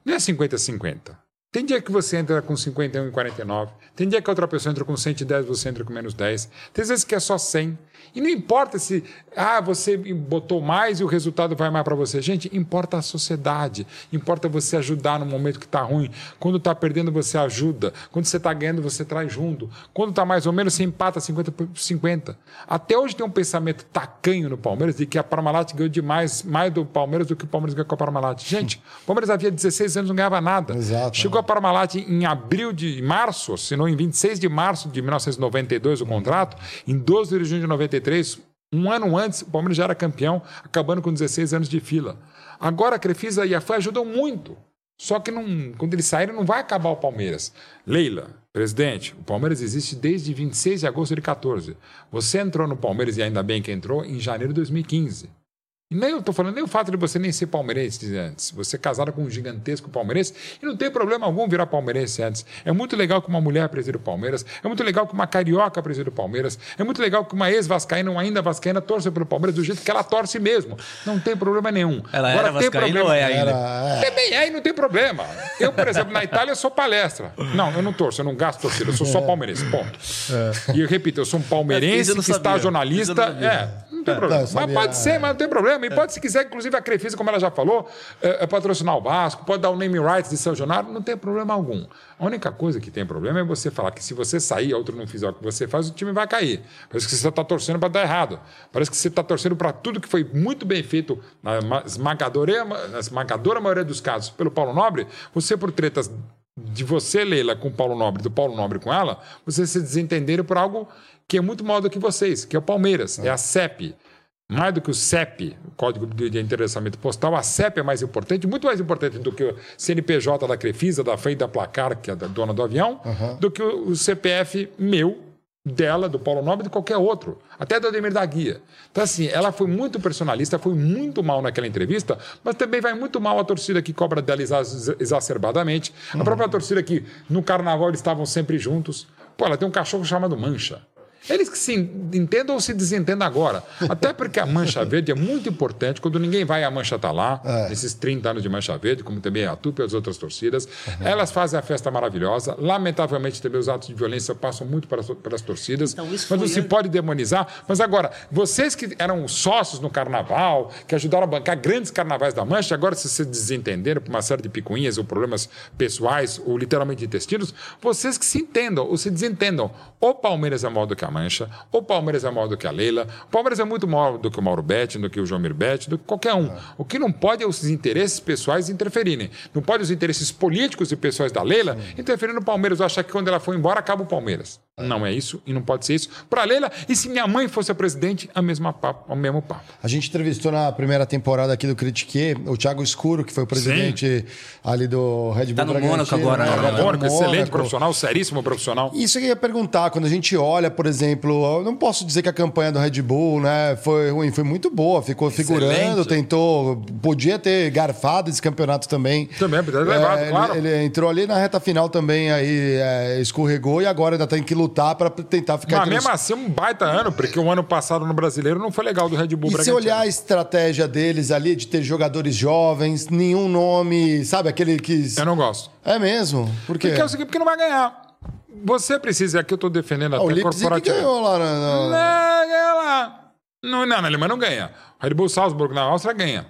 não é 50-50. Tem dia que você entra com 51 e 49. Tem dia que outra pessoa entra com 110 você entra com menos 10. Tem vezes que é só 100. E não importa se ah, você botou mais e o resultado vai mais para você. Gente, importa a sociedade. Importa você ajudar no momento que está ruim. Quando está perdendo, você ajuda. Quando você está ganhando, você traz junto. Quando está mais ou menos, você empata 50 por 50. Até hoje tem um pensamento tacanho no Palmeiras de que a Parmalat ganhou demais, mais do Palmeiras do que o Palmeiras ganhou com a Parmalat. Gente, o Palmeiras havia 16 anos não ganhava nada. Exato. Chegou a Parmalat em abril de março, se não em 26 de março de 1992 o contrato, em 12 de junho de 93 um ano antes, o Palmeiras já era campeão, acabando com 16 anos de fila. Agora a Crefisa e a FA ajudam muito. Só que não, quando eles saírem, não vai acabar o Palmeiras. Leila, presidente, o Palmeiras existe desde 26 de agosto de 14. Você entrou no Palmeiras, e ainda bem que entrou, em janeiro de 2015. Nem eu estou falando nem o fato de você nem ser palmeirense antes. Você é casada com um gigantesco palmeirense e não tem problema algum virar palmeirense antes. É muito legal que uma mulher presida o Palmeiras. É muito legal que uma carioca presida o Palmeiras. É muito legal que uma ex-vascaína ou ainda vascaína torça pelo Palmeiras do jeito que ela torce mesmo. Não tem problema nenhum. Ela Agora, era tem problema. ou é ainda? Era... Também é e não tem problema. Eu, por exemplo, na Itália eu sou palestra. Não, eu não torço, eu não gasto torcida. Eu sou só palmeirense, ponto. É. E eu repito, eu sou um palmeirense que está jornalista. É, não tem é, problema. Não, mas pode ser, mas não tem problema. E pode, se quiser, inclusive, a Crefisa, como ela já falou, é, é patrocinar o Vasco, pode dar o name rights de São Januário, não tem problema algum. A única coisa que tem problema é você falar que se você sair outro não fizer o que você faz, o time vai cair. Parece que você está torcendo para dar errado. Parece que você está torcendo para tudo que foi muito bem feito na esmagadora, na esmagadora maioria dos casos pelo Paulo Nobre, você por tretas de você, Leila, com o Paulo Nobre, do Paulo Nobre com ela, vocês se desentenderam por algo que é muito maior do que vocês, que é o Palmeiras, é, é a CEP. Mais do que o CEP, o Código de Interessamento Postal, a CEP é mais importante, muito mais importante do que o CNPJ da Crefisa, da FEI da Placar, que é a dona do avião, uhum. do que o CPF meu, dela, do Paulo Nobre, de qualquer outro, até do Ademir da Guia. Então, assim, ela foi muito personalista, foi muito mal naquela entrevista, mas também vai muito mal a torcida que cobra dela exacerbadamente, uhum. a própria torcida que no carnaval eles estavam sempre juntos. Pô, ela tem um cachorro chamado Mancha. Eles que se entendam ou se desentendam agora. [laughs] Até porque a mancha verde é muito importante. Quando ninguém vai, a mancha está lá. É. Esses 30 anos de mancha verde, como também a TUP e as outras torcidas. Uhum. Elas fazem a festa maravilhosa. Lamentavelmente, também os atos de violência passam muito pelas, pelas torcidas. Então, mas não se pode demonizar. Mas agora, vocês que eram sócios no carnaval, que ajudaram a bancar grandes carnavais da mancha, agora se se desentenderam por uma série de picuinhas ou problemas pessoais ou literalmente intestinos, vocês que se entendam ou se desentendam. O Palmeiras é maior do que a Mancha, o Palmeiras é maior do que a Leila, o Palmeiras é muito maior do que o Mauro Betti, do que o João Betti, do que qualquer um. O que não pode é os interesses pessoais interferirem. Não pode os interesses políticos e pessoais da Leila interferirem no Palmeiras. Eu achar que quando ela for embora, acaba o Palmeiras. Não é isso e não pode ser isso para a Leila. E se minha mãe fosse a presidente, a mesma papo, o mesmo papo. A gente entrevistou na primeira temporada aqui do Critique o Thiago Escuro, que foi o presidente ali do Red Bull Tá no. Mônaco agora, né? Tá Tá no no Mônaco, excelente Mônaco. profissional, seríssimo profissional. Isso que eu ia perguntar, quando a gente olha, por exemplo, eu não posso dizer que a campanha do Red Bull né, foi ruim, foi muito boa, ficou figurando, Excelente. tentou, podia ter garfado esse campeonato também. Também, podia ter levado, ele- claro. Ele, entrou ali na reta final também, aí é, escorregou e agora ainda tem que lutar para tentar ficar Mas mesmo assim, um baita ano, porque o ano passado no brasileiro não foi legal do Red Bull E se olhar a estratégia deles ali, de ter jogadores jovens, nenhum nome, sabe, aquele que. Eu não gosto. É mesmo? Por quê? Porque é o seguinte, porque não vai ganhar. Você precisa, aqui eu tô defendendo Ah, até o corporativo. ganhou lá. Na, Não, ganha lá. Não, não, na Alemanha não ganha. Red Bull Salzburg na Áustria ganha.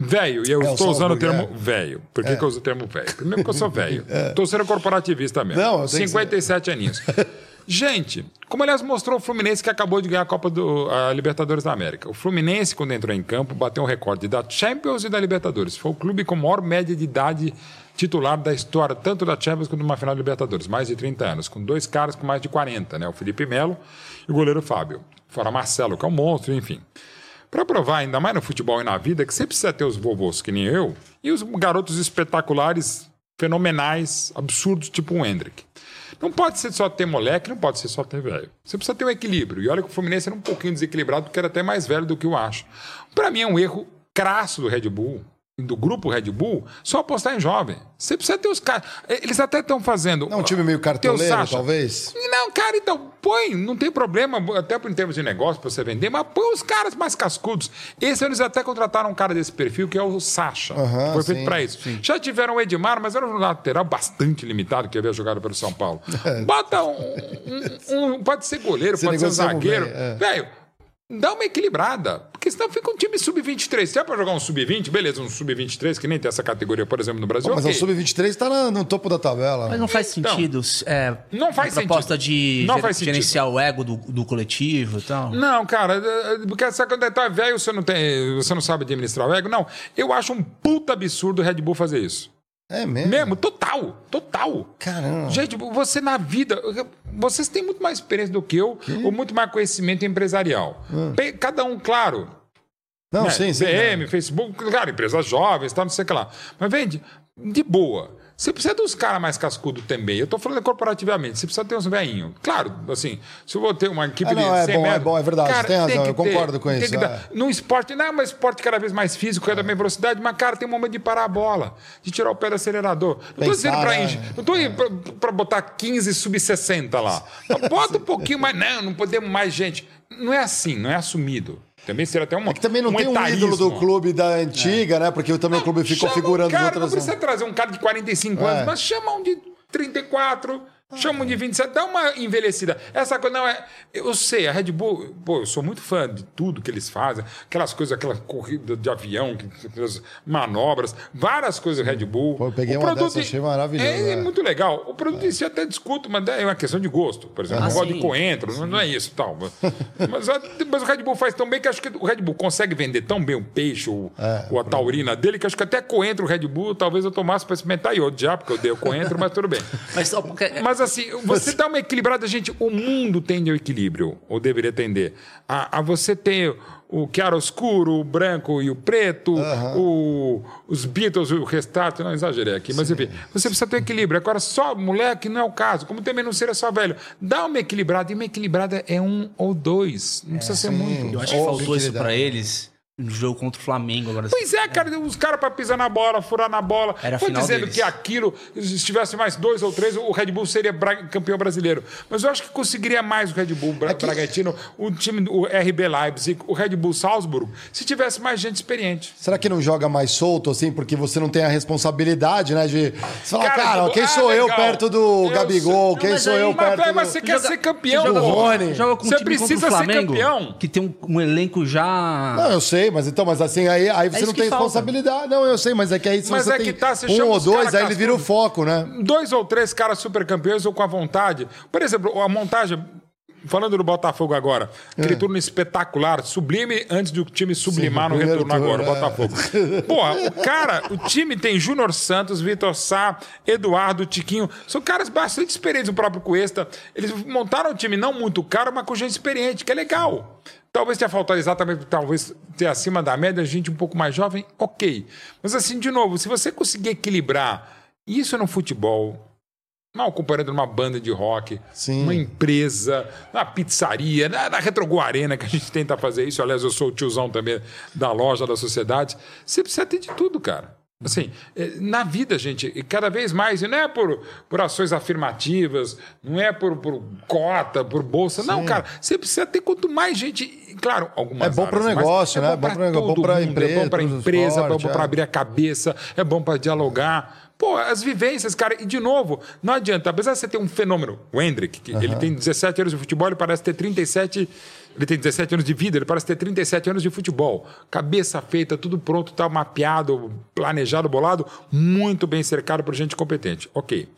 Velho, e eu É, estou usando o termo velho. Por que, que eu uso o termo velho? Primeiro porque eu sou velho. [laughs] Estou sendo corporativista mesmo. É. Não, eu tenho que 57 aninhos. [laughs] Gente, como aliás mostrou o Fluminense que acabou de ganhar a Copa do a Libertadores da América. O Fluminense, quando entrou em campo, bateu um recorde da Champions e da Libertadores. Foi o clube com maior média de idade titular da história, tanto da Champions quanto de uma final da Libertadores, mais de 30 anos, com dois caras com mais de 40, né? O Felipe Melo e o goleiro Fábio. Fora Marcelo, que é um monstro, enfim. Para provar, ainda mais no futebol e na vida, que você precisa ter os vovôs que nem eu e os garotos espetaculares, fenomenais, absurdos, tipo um Hendrick. Não pode ser só ter moleque, não pode ser só ter velho. Você precisa ter um equilíbrio. E olha que o Fluminense era um pouquinho desequilibrado, porque era até mais velho do que eu acho. Para mim é um erro crasso do Red Bull, do grupo Red Bull, só apostar em jovem. Você precisa ter os caras. Eles até estão fazendo. Não, um time meio cartoleiro, talvez? Não, cara, então põe, não tem problema, até em termos de negócio pra você vender, mas põe os caras mais cascudos. Esse eles até contrataram um cara desse perfil, que é o Sacha. Que foi feito sim, pra isso. Já tiveram o Edmar, mas era um lateral bastante limitado que havia jogado pelo São Paulo. [laughs] Bota um, um- um- Pode ser goleiro, pode ser zagueiro. é. Velho. Dá uma equilibrada, porque senão fica um time sub-23. Se é pra jogar um sub-20, beleza, um sub-23, que nem tem essa categoria, por exemplo, no Brasil. Mas ok. o Sub-23 tá na- no topo da tabela. Mas não faz Então, sentido é, não faz a proposta sentido. de Não faz sentido. gerenciar o ego do, do coletivo e tal. Não, cara, é, é, porque essa quando tá velho, você não tem, você não sabe administrar o ego. Não, eu acho um puta absurdo o Red Bull fazer isso. É mesmo? Mesmo, total, total. Caramba. Gente, você na vida, vocês têm muito mais experiência do que eu, ou muito mais conhecimento empresarial. Pe- Cada um, claro. Não, né, sim, sim. PM, Facebook, claro, empresas jovens, tal, não sei o que lá. Mas vende, de boa. Você precisa dos caras mais cascudos também. Eu tô falando corporativamente. Você precisa ter uns velhinhos. Claro, assim, se eu vou ter uma equipe Ah, não, de é 100 bom, é metros... bom, é verdade, tem razão, que eu concordo com tem isso, é. no esporte, não é um esporte cada vez mais físico, cada vez mais velocidade, mas, cara, tem um momento de parar a bola, de tirar o pé do acelerador. Não Pensar, dizendo pra, né? não tô indo pra, pra botar 15 sub-60 lá. Bota um pouquinho mais. Não, não podemos mais gente. Não é assim, não é assumido. Também seria até uma. É que também não tem um ídolo do clube da antiga, né? Porque também o clube ficou figurando um cara, as outras. Não precisa trazer um cara de 45 É. anos, mas chama um de 34, chama um de 27, dá uma envelhecida. Essa coisa não é. Eu sei, a Red Bull, pô, eu sou muito fã de tudo que eles fazem, aquelas coisas, aquela corrida de avião, que- aquelas manobras, várias coisas do Red Bull. Pô, eu peguei O uma produto dessas, achei maravilhoso, É, é é. muito legal. O produto em si até discuto, mas é uma questão de gosto. Por exemplo, Ah, eu gosto sim. de coentro, não- não é isso tal. Mas, [laughs] mas o Red Bull faz tão bem que acho que o Red Bull consegue vender tão bem o peixe ou, É, ou a taurina dele que acho que até coentro o Red Bull talvez eu tomasse para experimentar e odiar, porque eu odeio coentro, mas tudo bem. [laughs] Mas só porque- Mas assim, você dá uma equilibrada, gente. O mundo tende ao equilíbrio, ou deveria tender. A, a você ter o chiaroscuro, o branco e o preto, o- os Beatles e o Restart. Não exagerei aqui, mas enfim. Você precisa ter equilíbrio. Agora, só moleque não é o caso. Como também não seria só velho. Dá uma equilibrada. E uma equilibrada é um ou dois. Não precisa ser muito. Eu acho que Ou faltou isso pra eles no jogo contra o Flamengo agora. Pois é, cara, os caras para pisar na bola, furar na bola. Era Foi dizendo deles. que aquilo, se tivesse mais dois ou três, o Red Bull seria bra- campeão brasileiro. Mas eu acho que conseguiria mais o Red Bull Bra Bragantino, o time do o RB Leipzig, o Red Bull Salzburgo, se tivesse mais gente experiente. Será que não joga mais solto, assim, porque você não tem a responsabilidade, né? De você falar, Cara, cara, quem ah, sou eu legal. perto do Eu Gabigol? sei. Quem Não, mas sou aí- eu Mas, perto velho, do... mas você quer Joga- ser campeão, joga. Rony. joga com um Você time contra precisa o ser Flamengo, campeão. que tem um, um elenco já... Não, eu sei, mas então, mas assim, aí, aí você isso não tem falta. responsabilidade. Não, eu sei, mas é que aí se Mas você é tem que tá, você um ou dois, aí ele vira o foco, né? dois ou três caras super campeões ou com a vontade. Por exemplo, a montagem. falando do Botafogo agora, aquele turno espetacular, sublime antes do time sublimar Sim, no retorno agora, o turno, é. Botafogo. [laughs] Porra, o cara, o time tem Júnior Santos, Vitor Sá, Eduardo, Tiquinho. São caras bastante experientes, o próprio Cuesta. Eles montaram um time não muito caro, mas com gente experiente, que é legal. Talvez tenha faltado exatamente, talvez ter acima da média, gente um pouco mais jovem, ok. Mas assim, de novo, se você conseguir equilibrar isso no futebol, mal comparando numa banda de rock, Sim. uma empresa, na pizzaria, na, na Retrogol Arena, que a gente tenta fazer isso. Aliás, eu sou o tiozão também da loja da sociedade. Você precisa ter de tudo, cara. Assim, eh, na vida, gente, e cada vez mais, e não é por, por ações afirmativas, não é por, por cota, por bolsa. Não, cara, você precisa ter quanto mais gente. Claro, algumas É bom áreas, mas negócio, né? É É bom para todo bom pra mundo, é empresa, bom para empresa, é bom para é. abrir a cabeça, é bom para dialogar. Pô, as vivências, cara, e de novo, não adianta, apesar de você ter um fenômeno, o Hendrick, que ele tem 17 anos de futebol, ele parece ter 37, ele tem 17 anos de vida, ele parece ter 37 anos de futebol. Cabeça feita, tudo pronto, tá mapeado, planejado, bolado, muito bem cercado por gente competente. OK.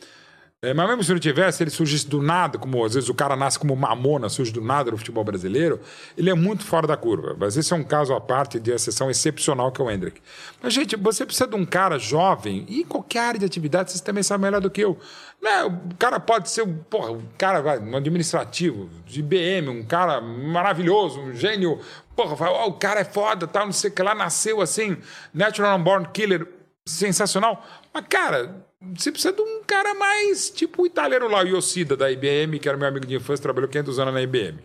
É, mas mesmo se não tivesse, ele surgisse do nada, como às vezes o cara nasce como mamona, surge do nada no futebol brasileiro, ele é muito fora da curva. Mas esse é um caso à parte de exceção excepcional que é o Hendrick. Mas, gente, você precisa de um cara jovem, e em qualquer área de atividade, vocês também sabem melhor do que eu. Né? O cara pode ser porra, um cara um administrativo, de IBM, um cara maravilhoso, um gênio. Porra, fala, ó, o cara é foda, tal, não sei o que lá, nasceu assim, natural born killer, sensacional. Mas, cara, você precisa de um cara mais tipo o italiano lá, o Yoshida, da IBM, que era meu amigo de infância, trabalhou 500 anos na IBM.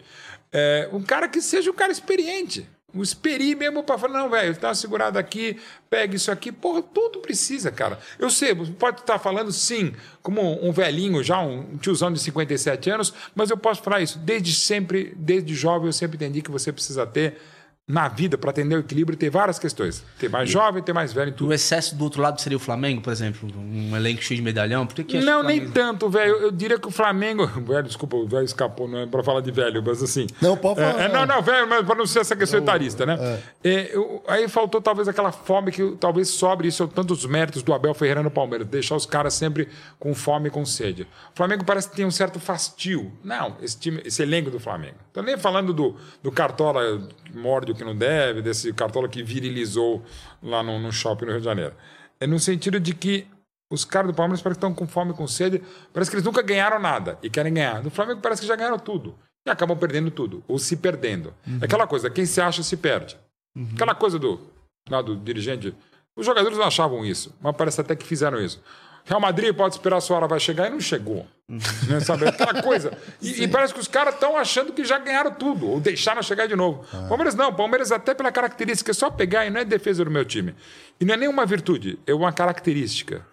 É, um cara que seja um cara experiente. Um experi mesmo para falar, não, velho, dá uma segurada aqui, pega isso aqui. Porra, tudo precisa, cara. Eu sei, pode estar falando sim, como um velhinho já, um tiozão de 57 anos, mas eu posso falar isso. Desde sempre, desde jovem, eu sempre entendi que você precisa ter na vida para atender o equilíbrio ter várias questões. Ter mais jovem, ter mais velho em tudo. O excesso do outro lado seria o Flamengo, por exemplo? Um elenco cheio de medalhão? Por que que Não, nem tanto, velho. Eu diria que o Flamengo. [laughs] Velho, desculpa, o velho escapou, não é pra falar de velho, mas assim. Não, pode É, falar, é, não, não. velho, mas pra não ser essa questão etarista, né? É, eu- aí faltou talvez aquela fome que talvez sobre isso, tantos méritos do Abel Ferreira no Palmeiras, deixar os caras sempre com fome e com sede. O Flamengo parece que tem um certo fastio. Não, esse, time, esse elenco do Flamengo. Tô nem falando do, do Cartola que morde o que não deve, desse Cartola que virilizou lá no, no shopping no Rio de Janeiro. É no sentido de que os caras do Palmeiras parece que estão com fome com sede. Parece que eles nunca ganharam nada e querem ganhar. No Flamengo parece que já ganharam tudo. E acabam perdendo tudo. Ou se perdendo. É aquela coisa, quem se acha se perde. Aquela coisa do, lá do dirigente. Os jogadores não achavam isso, mas parece até que fizeram isso. Real Madrid pode esperar a sua hora vai chegar e não chegou. Né, sabe? Aquela coisa. E, e [laughs] parece que os caras estão achando que já ganharam tudo, ou deixaram chegar de novo. Palmeiras não, Palmeiras até pela característica, é só pegar e não é defesa do meu time. E não é nenhuma virtude, é uma característica.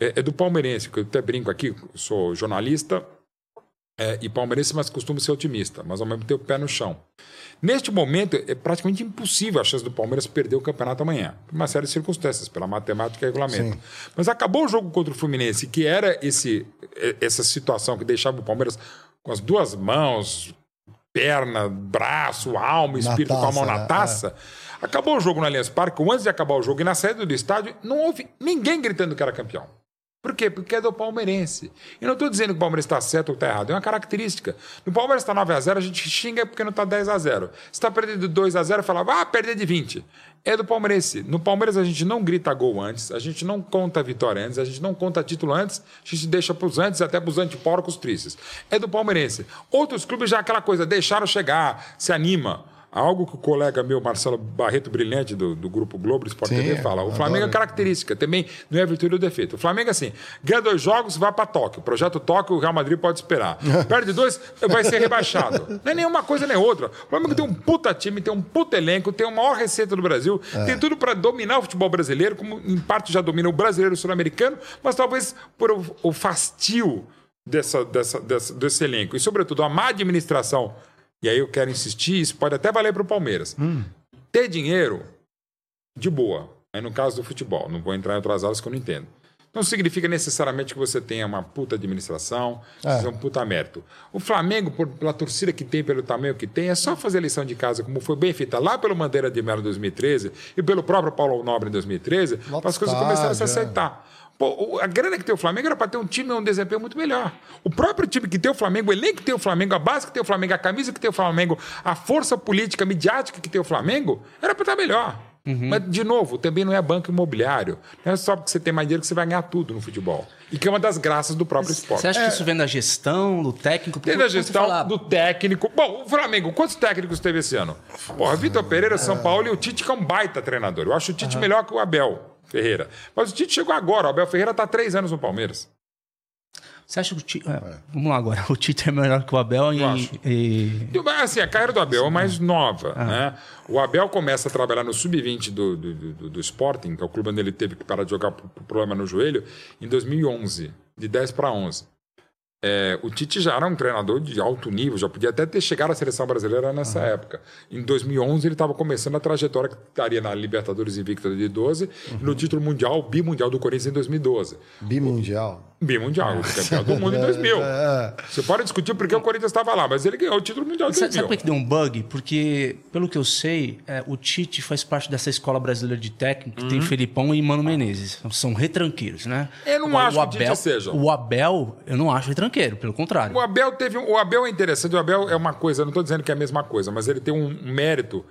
É, é do palmeirense, que eu até brinco aqui, sou jornalista é, e palmeirense, mas costumo ser otimista, mas ao mesmo tempo pé no chão. Neste momento, é praticamente impossível a chance do Palmeiras perder o campeonato amanhã, por uma série de circunstâncias, pela matemática e regulamento. Mas acabou o jogo contra o Fluminense, que era esse, é, essa situação que deixava o Palmeiras com as duas mãos, perna, braço, alma, espírito com a mão taça, na né? taça. Acabou o jogo no Allianz Parque, antes de acabar o jogo e na saída do estádio, não houve ninguém gritando que era campeão. Por quê? Porque é do palmeirense. E não estou dizendo que o Palmeiras está certo ou está errado, é uma característica. No Palmeiras está 9x0, a gente xinga porque não está 10x0. Se está perdendo 2x0, fala, ah, perder de 20. É do palmeirense. No Palmeiras a gente não grita gol antes, a gente não conta vitória antes, a gente não conta título antes, a gente deixa para os antes, até para os antiporcos tristes. É do palmeirense. Outros clubes já é aquela coisa, deixaram chegar, se anima. Algo que o colega meu, Marcelo Barreto Brilhante, do, do Grupo Globo Sport Sim, TV, fala. O Flamengo é adoro. característica, também não é virtude ou defeito. O Flamengo é assim: ganha dois jogos, vai para Tóquio. Projeto Tóquio, o Real Madrid pode esperar. [laughs] Perde dois, vai ser rebaixado. Não é nenhuma coisa nem outra. O Flamengo tem um puta time, tem um puta elenco, tem a maior receita do Brasil, tem tudo para dominar o futebol brasileiro, como em parte já domina o brasileiro e o sul-americano, mas talvez por o, o fastio dessa, dessa, dessa- desse elenco e, sobretudo, a má administração. E aí eu quero insistir, isso pode até valer para o Palmeiras. Ter dinheiro de boa. Aí no caso do futebol, não vou entrar em outras áreas que eu não entendo. Não significa necessariamente que você tenha uma puta administração, que É. um puta mérito. O Flamengo, por, pela torcida que tem, pelo tamanho que tem, é só fazer a lição de casa, como foi bem feita lá pelo Bandeira de Melo em 2013 e pelo próprio Paulo Nobre em 2013, Lota para as coisas começarem a se é. aceitar. Pô, a grana que tem o Flamengo era para ter um time um desempenho muito melhor. O próprio time que tem o Flamengo, o elenco que tem o Flamengo, a base que tem o Flamengo, a camisa que tem o Flamengo, a força política, midiática que tem o Flamengo, era para estar melhor. Uhum. Mas, de novo, também não é banco imobiliário. Não é só porque você tem mais dinheiro que você vai ganhar tudo no futebol. E que é uma das graças do próprio esporte. Você acha é. que isso vem da gestão, do técnico? Vem da gestão, do técnico. Bom, o Flamengo, quantos técnicos teve esse ano? Porra, Vitor Pereira, São Paulo e o Tite, que é um baita treinador. Eu acho o Tite uhum. melhor que o Abel Ferreira. Mas o Tite chegou agora. O Abel Ferreira está há três anos no Palmeiras. Você acha que o Tite. É, é. Vamos lá agora. [laughs] O Tite é melhor que o Abel em. E... Assim, a carreira do Abel é mais nova. Ah. Né? O Abel começa a trabalhar no sub-20 do, do, do, do, Sporting, que é o clube onde ele teve que parar de jogar por problema no joelho, em 2011, de 10 para 11. É, o Tite já era um treinador de alto nível, já podia até ter chegado à seleção brasileira nessa uhum. época. Em 2011, ele estava começando a trajetória que estaria na Libertadores Invicta de 12 uhum. e no título mundial, bimundial do Corinthians em 2012. Bimundial? Bimundial, campeão do mundo em [laughs] 2000. É. Você pode discutir porque o Corinthians estava lá, mas ele ganhou o título mundial de 2000. Sabe por que deu um bug? Porque, pelo que eu sei, é, o Tite faz parte dessa escola brasileira de técnico que uhum. tem Felipão e Mano Menezes. São retranqueiros, né? Eu não Agora, acho o Abel, que o Tite seja. O Abel, eu não acho retranqueiro, pelo contrário. O Abel teve. O Abel é interessante, o Abel é uma coisa, não estou dizendo que é a mesma coisa, mas ele tem um mérito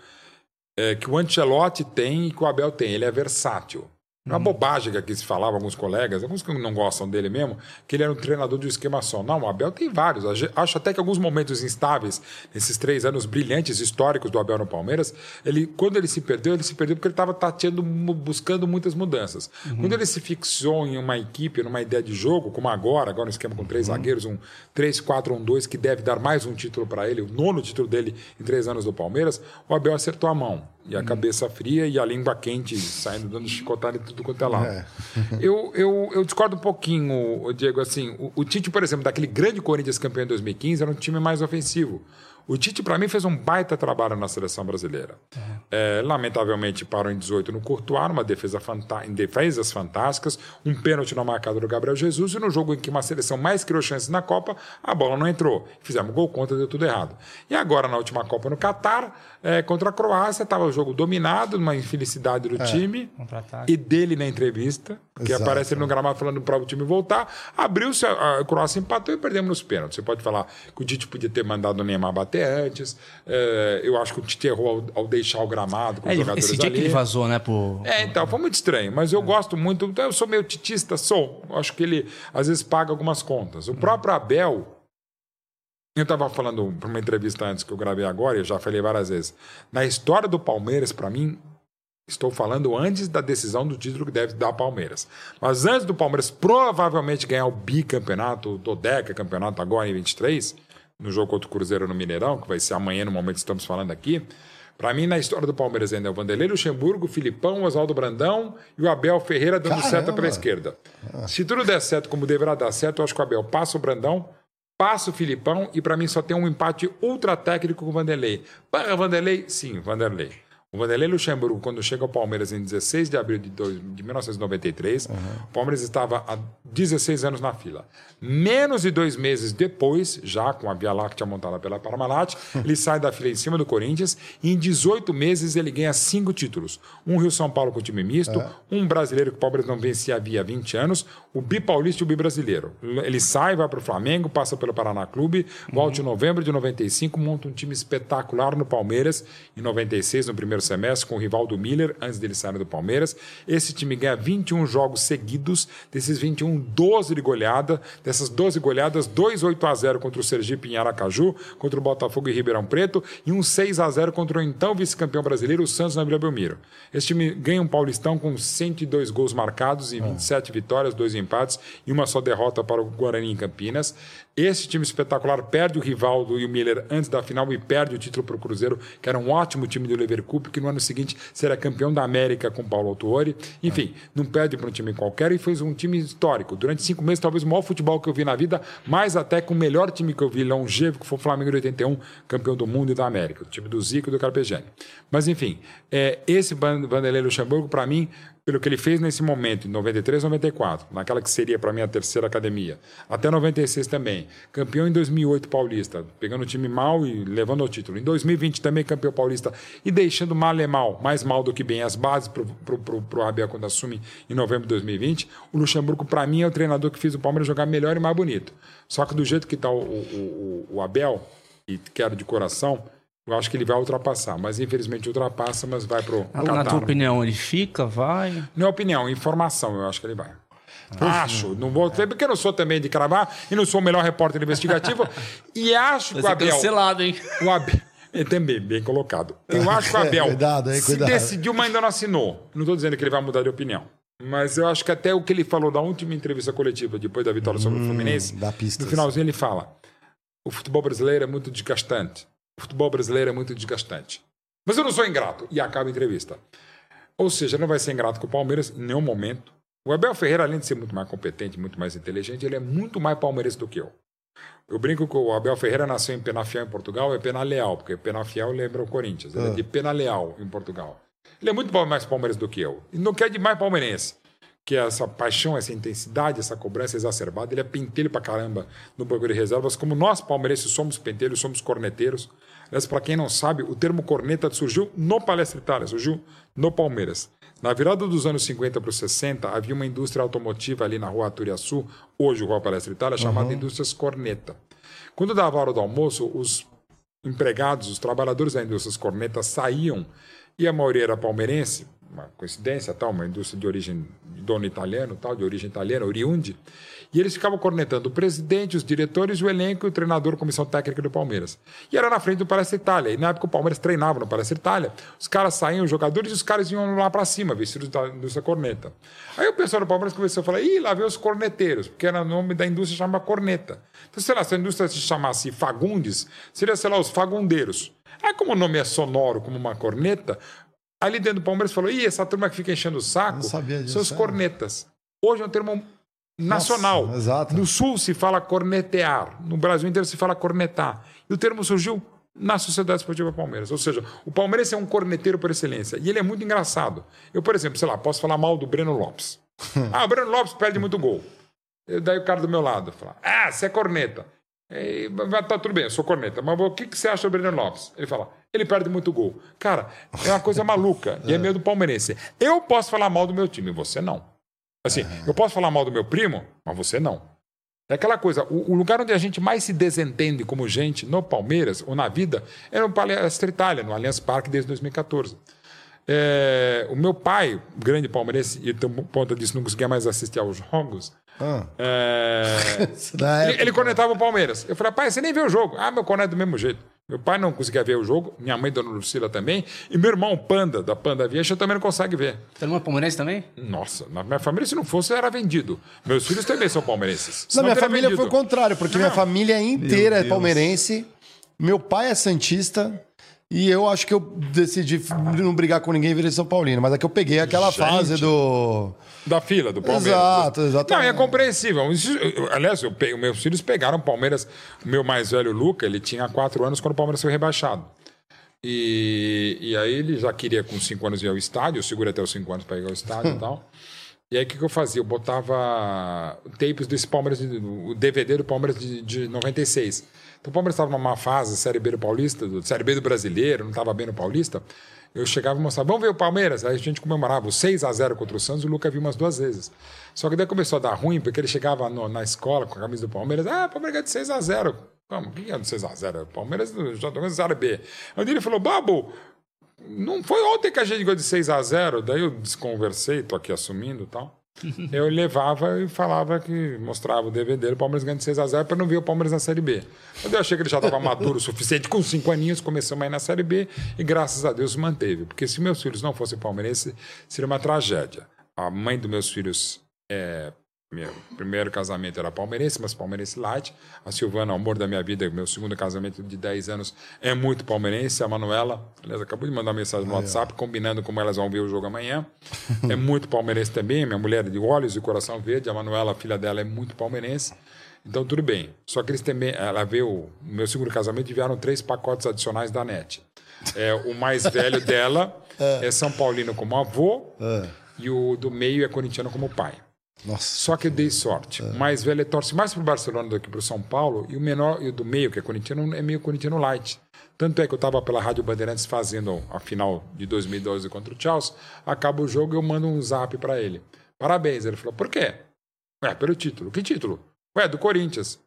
é, que o Ancelotti tem e que o Abel tem. Ele é versátil. Uma bobagem que aqui se falava, alguns colegas, alguns que não gostam dele mesmo, que ele era um treinador de um esquema só. Não, o Abel tem vários. Acho até que alguns momentos instáveis, nesses três anos brilhantes históricos do Abel no Palmeiras, ele, quando ele se perdeu, ele se perdeu porque ele estava tateando, buscando muitas mudanças. Uhum. Quando ele se fixou em uma equipe, numa ideia de jogo, como agora, agora um esquema com três uhum. zagueiros, um 3-4-1-2, que deve dar mais um título para ele, o nono título dele em três anos do Palmeiras, o Abel acertou a mão. E a cabeça fria e a língua quente, saindo dando chicotada em tudo quanto é lado. É. [laughs] eu, eu, eu discordo um pouquinho, Diego. Assim, o, o Tite, por exemplo, daquele grande Corinthians campeão em 2015, era um time mais ofensivo. O Tite, para mim, fez um baita trabalho na seleção brasileira. É. É, lamentavelmente, parou em 18 no Courtois, uma defesa em defesas fantásticas, um pênalti na marcada do Gabriel Jesus, e no jogo em que uma seleção mais criou chances na Copa, a bola não entrou. Fizemos gol contra, deu tudo errado. E agora, na última Copa no Catar, é, contra a Croácia, estava o jogo dominado, uma infelicidade do é. time, e dele na entrevista, que Exato. aparece no gramado falando para o time voltar, abriu-se, a, a Croácia empatou e perdemos nos pênaltis. Você pode falar que o Tite podia ter mandado o Neymar bater antes. É, eu acho que o Tite errou ao, ao deixar o gramado com é, os jogadores Esse dia ali. que ele vazou, né? Por... É, então, foi muito estranho. Mas eu é. gosto muito. Então, eu sou meio titista, sou. Eu acho que ele, às vezes, paga algumas contas. O próprio Abel... Eu estava falando para uma entrevista antes que eu gravei agora, e eu já falei várias vezes. Na história do Palmeiras, para mim, Estou falando antes da decisão do título que deve dar Palmeiras. Mas antes do Palmeiras provavelmente ganhar o bicampeonato, o Dodeca campeonato agora em 23, no jogo contra o Cruzeiro no Mineirão, que vai ser amanhã no momento que estamos falando aqui. Para mim, na história do Palmeiras ainda é o Vanderlei Luxemburgo, o Filipão, o Oswaldo Brandão e o Abel Ferreira dando Caramba. seta pela esquerda. Ah. Se tudo der certo como deverá dar certo, eu acho que o Abel passa o Brandão, passa o Filipão e para mim só tem um empate ultra técnico com o Vanderlei. Para Vanderlei? Sim, Vanderlei. O Vanderlei Luxemburgo, quando chega ao Palmeiras em 16 de abril de, dois, de 1993, uhum. o Palmeiras estava há 16 anos na fila. Menos de dois meses depois, já com a Via Láctea montada pela Parmalat, [laughs] ele sai da fila em cima do Corinthians e em 18 meses ele ganha cinco títulos. Um Rio-São Paulo com time misto, é. um brasileiro que o Palmeiras não vencia havia 20 anos, o Bipaulista e o Bibrasileiro. Ele sai, vai para o Flamengo, passa pelo Paraná Clube, volta uhum. em novembro de 95, monta um time espetacular no Palmeiras, em 96, no primeiro primeiro semestre com o Rivaldo Miller, antes dele sair do Palmeiras. Esse time ganha 21 jogos seguidos, desses 21, 12 de goleada. Dessas 12 goleadas, 2 8 a 0 contra o Sergipe em Aracaju, contra o Botafogo e Ribeirão Preto, e um 6 a 0 contra o então vice-campeão brasileiro, o Santos na Vila Belmiro. Esse time ganha um Paulistão com 102 gols marcados e 27 vitórias, dois empates e uma só derrota para o Guarani em Campinas. Esse time espetacular perde o Rivaldo e o Miller antes da final e perde o título para o Cruzeiro, que era um ótimo time do Leverkusen, que no ano seguinte será campeão da América com Paulo Autuori. Enfim, não perde para um time qualquer e fez um time histórico. Durante cinco meses, talvez o maior futebol que eu vi na vida, mais até com o melhor time que eu vi longevo, que foi o Flamengo de 81, campeão do mundo e da América, o time do Zico e do Carpegiani. Mas enfim, é, esse Vanderlei Luxemburgo, para mim, pelo que ele fez nesse momento, em 93, 94, naquela que seria para mim a terceira academia, até 96 também, campeão em 2008 paulista, pegando o time mal e levando ao título. Em 2020 também campeão paulista e deixando mal e mal, mais mal do que bem, as bases para o Abel quando assume em novembro de 2020. O Luxemburgo, para mim, é o treinador que fez o Palmeiras jogar melhor e mais bonito. Só que do jeito que está o, o, o, o Abel, e quero de coração, eu acho que ele vai ultrapassar, mas infelizmente ultrapassa, mas vai pro Na tua Catar. opinião, ele fica, vai? Não é opinião, informação, eu acho que ele vai. Acho, não vou ter, porque eu não sou também de cravar e não sou o melhor repórter investigativo. [laughs] e acho que o ser Abel. cancelado, hein? O Abel. É também, bem colocado. Eu [laughs] acho que o É, Abel cuidado, hein, se cuidado. decidiu, mas ainda não assinou. Não estou dizendo que ele vai mudar de opinião. Mas eu acho que até o que ele falou na última entrevista coletiva, depois da vitória sobre o Fluminense, dá pistas. no finalzinho ele fala: o futebol brasileiro é muito desgastante. O futebol brasileiro é muito desgastante. Mas eu não sou ingrato. E acaba a entrevista. Ou seja, não vai ser ingrato com o Palmeiras em nenhum momento. O Abel Ferreira, além de ser muito mais competente, muito mais inteligente, ele é muito mais palmeirense do que eu. Eu brinco que o Abel Ferreira nasceu em Penafiel, em Portugal, é Penaleal, porque Penafiel lembra o Corinthians. Ele é de Penaleal, em Portugal. Ele é muito mais palmeirense do que eu. E não quer de mais palmeirense. Que é essa paixão, essa intensidade, essa cobrança exacerbada. Ele é pentelho pra caramba no banco de reservas. Como nós, palmeirenses, somos pentelhos, somos corneteiros. Aliás, para quem não sabe, o termo corneta surgiu no Palestra Itália, surgiu no Palmeiras. Na virada dos anos 50 para os 60, havia uma indústria automotiva ali na rua Aturiaçu, hoje Rua Palestra Itália, chamada Indústrias Corneta. Quando dava a hora do almoço, os empregados, os trabalhadores da indústria Corneta saíam, e a maioria era palmeirense, uma coincidência, tal, uma indústria de origem de dono italiano, tal, de origem italiana, oriunde, e eles ficavam cornetando o presidente, os diretores, o elenco e o treinador, comissão técnica do Palmeiras. E era na frente do Palestra Itália. E na época o Palmeiras treinava no Palestra Itália, os caras saíam, os jogadores, e os caras iam lá para cima, vestidos da indústria corneta. Aí o pessoal do Palmeiras começou a falar, ih, lá vem os corneteiros, porque era o nome da indústria chama corneta. Então, sei lá, se a indústria se chamasse Fagundes, seria, sei lá, os fagundeiros. Aí, como o nome é sonoro, como uma corneta, ali dentro do Palmeiras falou, ih, essa turma que fica enchendo o saco são os é. cornetas. Hoje é um termo nacional. Nossa, exato. No sul se fala cornetear, no Brasil inteiro se fala cornetar. E o termo surgiu na Sociedade Esportiva Palmeiras. Ou seja, o Palmeiras é um corneteiro por excelência. E ele é muito engraçado. Eu, por exemplo, sei lá, posso falar mal do Breno Lopes. [laughs] ah, o Breno Lopes perde muito gol. Eu, daí o cara do meu lado fala: Ah, você é corneta. E, tá tudo bem, eu sou corneta. Mas o que, que você acha do Breno Lopes? Ele fala: Ele perde muito gol. Cara, é uma coisa maluca. e é [laughs] meio do palmeirense. Eu posso falar mal do meu time, você não. Assim, eu posso falar mal do meu primo, mas você não. É aquela coisa, o, o lugar onde a gente mais se desentende como gente no Palmeiras ou na vida é no Palestra Itália, no Allianz Parque desde 2014. É, o meu pai, grande palmeirense, e por conta disso não conseguia mais assistir aos jogos, Ah, é, [laughs] ele, ele cornetava o Palmeiras. Eu falei, pai, você nem vê o jogo. Ah, meu corneto do mesmo jeito. Meu pai não conseguia ver o jogo, minha mãe, Dona Lucila, também, e meu irmão, Panda, da Panda Vieja, também não consegue ver. Você não é palmeirense também? Nossa, na minha família, se não fosse, era vendido. Meus filhos também são palmeirenses. Na minha família vendido. foi o contrário, porque minha Não. família inteira é Deus. palmeirense. Meu pai é santista. E eu acho que eu decidi não brigar com ninguém e virei São Paulino. Mas é que eu peguei aquela Gente. fase do. Da fila, do Palmeiras. Exato, exatamente. Não, é compreensível. Isso- aliás, eu pe- meus filhos pegaram o Palmeiras. O meu mais velho, Luca, ele tinha quatro anos quando o Palmeiras foi rebaixado. E, e aí ele já queria com cinco anos ir ao estádio, eu segurei até os cinco anos para ir ao estádio e [laughs] tal. E aí o que, que eu fazia? Eu botava tapes desse Palmeiras, o DVD do Palmeiras de, de 96. Então o Palmeiras estava numa fase, Série B do Paulista, do, Série B do Brasileiro, não estava bem no Paulista. Eu chegava e mostrava, vamos ver o Palmeiras. Aí a gente comemorava o 6 a 0 contra o Santos, o Luca viu umas duas vezes. Só que daí começou a dar ruim, porque ele chegava no- na escola com a camisa do Palmeiras, ah, Palmeiras ganha de 6 a 0 Como? O que é de 6 a 0 O Palmeiras já jogando Série B. Aí ele falou, Babu, não foi ontem que a gente ganhou de 6 a 0 Daí eu desconversei, tô aqui assumindo e tal. Eu levava e falava que mostrava o DVD do Palmeiras ganhando de 6 a 0 para não ver o Palmeiras na Série B. Quando eu achei que ele já estava maduro o suficiente, com 5 aninhos, começamos a ir na Série B e graças a Deus manteve. Porque se meus filhos não fossem palmeirenses, seria uma tragédia. A mãe dos meus filhos é, meu primeiro casamento era palmeirense, mas palmeirense light. A Silvana, o amor da minha vida, meu segundo casamento de 10 anos, é muito palmeirense. A Manuela, aliás, acabou de mandar mensagem no WhatsApp, combinando como elas vão ver o jogo amanhã. é muito palmeirense também. Minha mulher é de olhos e coração verde. A Manuela, a filha dela, é muito palmeirense. Então, tudo bem. Só que eles também, ela viu, no meu segundo casamento, vieram três pacotes adicionais da NET. É, o mais velho dela [laughs] é São Paulino como avô. e o do meio é corintiano como pai. Nossa. Só que eu dei sorte. O mais velho torce mais pro Barcelona do que pro São Paulo, e o menor, e o do meio, que é corintiano, é meio corintiano light. Tanto é que eu estava pela Rádio Bandeirantes fazendo a final de 2012 contra o Chelsea, acaba o jogo e eu mando um zap para ele. Parabéns. Ele falou, por quê? Ué, pelo título. Que título? Ué, do Corinthians.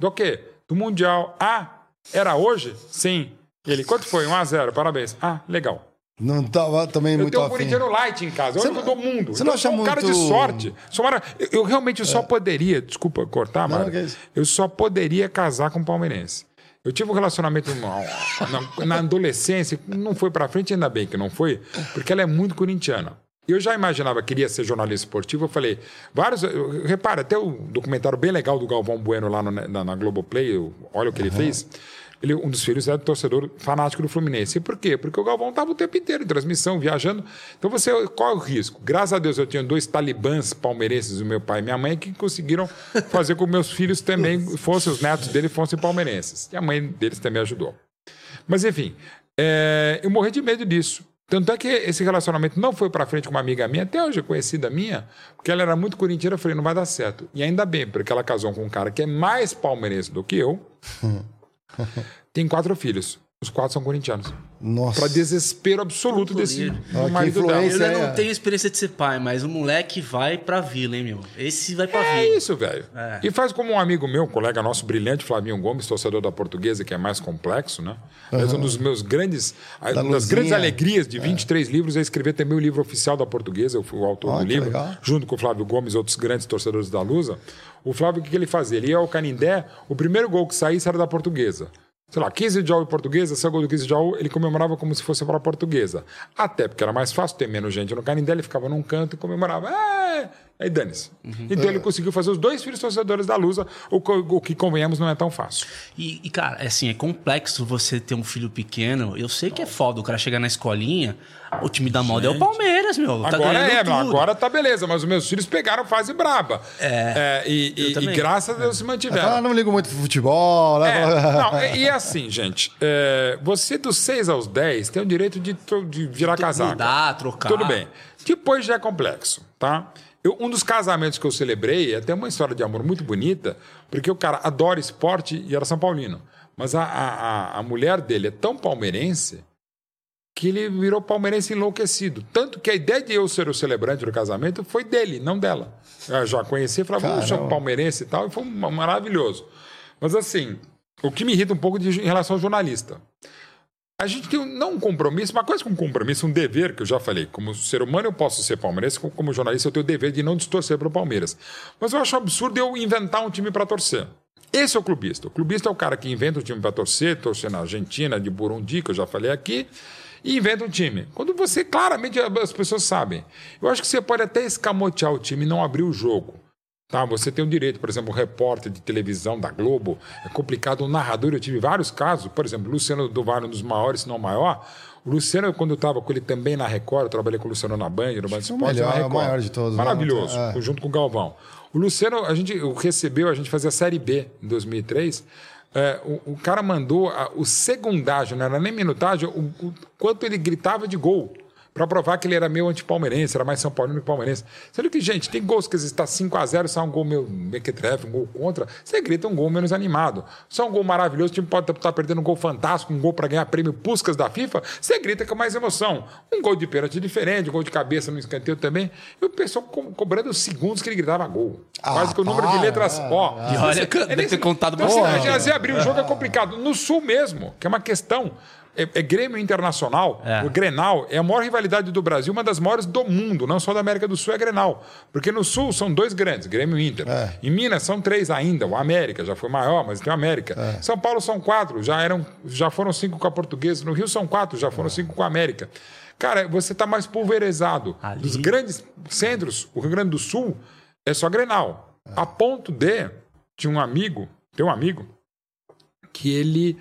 Do quê? Do Mundial. Ah, era hoje? Sim. Ele, quanto foi? 1 a 0 parabéns. Ah, legal. Não tava também Eu muito tenho um afim. corintiano light em casa, é o único do mundo. você não acha eu sou um cara de muito- sorte. Sou mara- eu, eu realmente só poderia, desculpa cortar, que isso. eu só poderia casar com um palmeirense. Eu tive um relacionamento na, na- adolescência, não foi pra frente, ainda bem que não foi, porque ela é muito corintiana. Eu já imaginava que queria ser jornalista esportivo, eu falei, vários. eu- Repara, até o documentário bem legal do Galvão Bueno lá no- na, na Globoplay, eu- olha o que ele fez. Ele, um dos filhos era torcedor fanático do Fluminense. E por quê? Porque o Galvão estava o tempo inteiro em transmissão, viajando. Então você corre o risco. Graças a Deus eu tinha dois talibãs palmeirenses, o meu pai e minha mãe, que conseguiram fazer com que meus filhos também fossem, os netos dele fossem palmeirenses. E a mãe deles também ajudou. Mas enfim, é, eu morri de medo disso. Tanto é que esse relacionamento não foi pra frente com uma amiga minha, até hoje é conhecida minha, porque ela era muito corintiana, eu falei, não vai dar certo. E ainda bem, porque ela casou com um cara que é mais palmeirense do que eu, [laughs] [laughs] tem quatro filhos. Os quatro são corintianos. Nossa. Pra desespero absoluto desse que marido dela. Eu é- não tenho experiência de ser pai, mas o moleque vai pra vila, hein, meu? Esse vai pra É vila. isso, velho. É. E faz como um amigo meu, um colega nosso brilhante, Flavinho Gomes, torcedor da portuguesa, que é mais complexo, né? Mas um dos meus grandes. Uma das luzinha. grandes alegrias de 23 livros é escrever também o livro oficial da portuguesa. Eu fui o autor do livro, legal. junto com o Flávio Gomes e outros grandes torcedores da Lusa. O Flávio, o que que ele fazia? Ele ia ao Canindé, o primeiro gol que saísse era da portuguesa. Sei lá, 15 de e portuguesa, seu gol do 15 de Jaú, ele comemorava como se fosse para a portuguesa. Até porque era mais fácil ter menos gente no Canindé, ele ficava num canto e comemorava. É! Aí dane-se. Então ele conseguiu fazer os dois filhos torcedores da Lusa, o, o que, convenhamos, não é tão fácil. E, e, cara, é assim, é complexo você ter um filho pequeno. Eu sei que é foda o cara chegar na escolinha, o time da moda é o Palmeiras, meu. Tá agora é, tudo. agora tá beleza, mas os meus filhos pegaram fase braba. É. e, eu e- e também. graças a Deus se mantiveram. Ah, não ligo muito pro futebol, né? É, não, e e assim, gente, é, você dos 6 aos 10 tem o direito de, de virar casaca. Mudar, trocar. Tudo bem. Depois já é complexo, tá? Eu- um dos casamentos que eu celebrei é até uma história de amor muito bonita, porque o cara adora esporte e era São Paulino. Mas a, a, a- mulher dele é tão palmeirense que ele virou palmeirense enlouquecido. Tanto que a ideia de eu ser o celebrante do casamento foi dele, não dela. Eu já conheci e falava, Caramba. um palmeirense e tal, e foi maravilhoso. Mas assim, o que me irrita um pouco de, em relação ao jornalista. A gente tem um, não um compromisso, uma coisa com um compromisso, um dever, que eu já falei. Como ser humano eu posso ser palmeirense, como, jornalista eu tenho o dever de não distorcer para o Palmeiras. Mas eu acho absurdo eu inventar um time para torcer. Esse é o clubista. O clubista é o cara que inventa um time para torcer, torcer na Argentina, de Burundi, que eu já falei aqui, e inventa um time. Quando você, claramente, as pessoas sabem. Eu acho que você pode até escamotear o time e não abrir o jogo. Tá, você tem o direito, por exemplo, um repórter de televisão da Globo, é complicado, um narrador, eu tive vários casos, por exemplo, Luciano do Vale, um dos maiores, se não o maior. O Luciano, quando eu estava com ele também na Record, eu trabalhei com o Luciano na Band, no Band é o Esportes, melhor, na é o Record. maior de todos, né? Maravilhoso, É. junto com o Galvão. O Luciano, a gente recebeu, a gente fazia a Série B em 2003, é, o, o cara mandou a- o secundágio, não era nem minutagem, o, o quanto ele gritava de gol. Pra provar que ele era meio anti-palmeirense, era mais São Paulino que palmeirense. Sendo que, gente, tem gols que às vezes está 5x0, sai um gol meio mequetrefe, um gol contra, você grita um gol menos animado. Só um gol maravilhoso, o time pode estar perdendo um gol fantástico, um gol para ganhar prêmio Puscas da FIFA, você grita com mais emoção. Um gol de pênalti diferente, um gol de cabeça no escanteio também. E o pessoal co cobrando os segundos que ele gritava gol. Ah, Quase que o número de para, letras. ó, E olha, deve nem- ter contado então, assim, bastante. às vezes abrir o jogo é complicado. No Sul mesmo, que é uma questão. É, é Grêmio Internacional, É. o Grenal é a maior rivalidade do Brasil, uma das maiores do mundo, não só da América do Sul, é Grenal. Porque no Sul são dois grandes, Grêmio e Inter. É. Em Minas são três ainda, o América já foi maior, mas tem o América. São Paulo são quatro, já, eram, já foram cinco com a Portuguesa. No Rio são quatro, já foram cinco com a América. Cara, você está mais pulverizado. Ali. Dos grandes centros, o Rio Grande do Sul é só Grenal. A ponto de, tinha um amigo, tem um amigo, que ele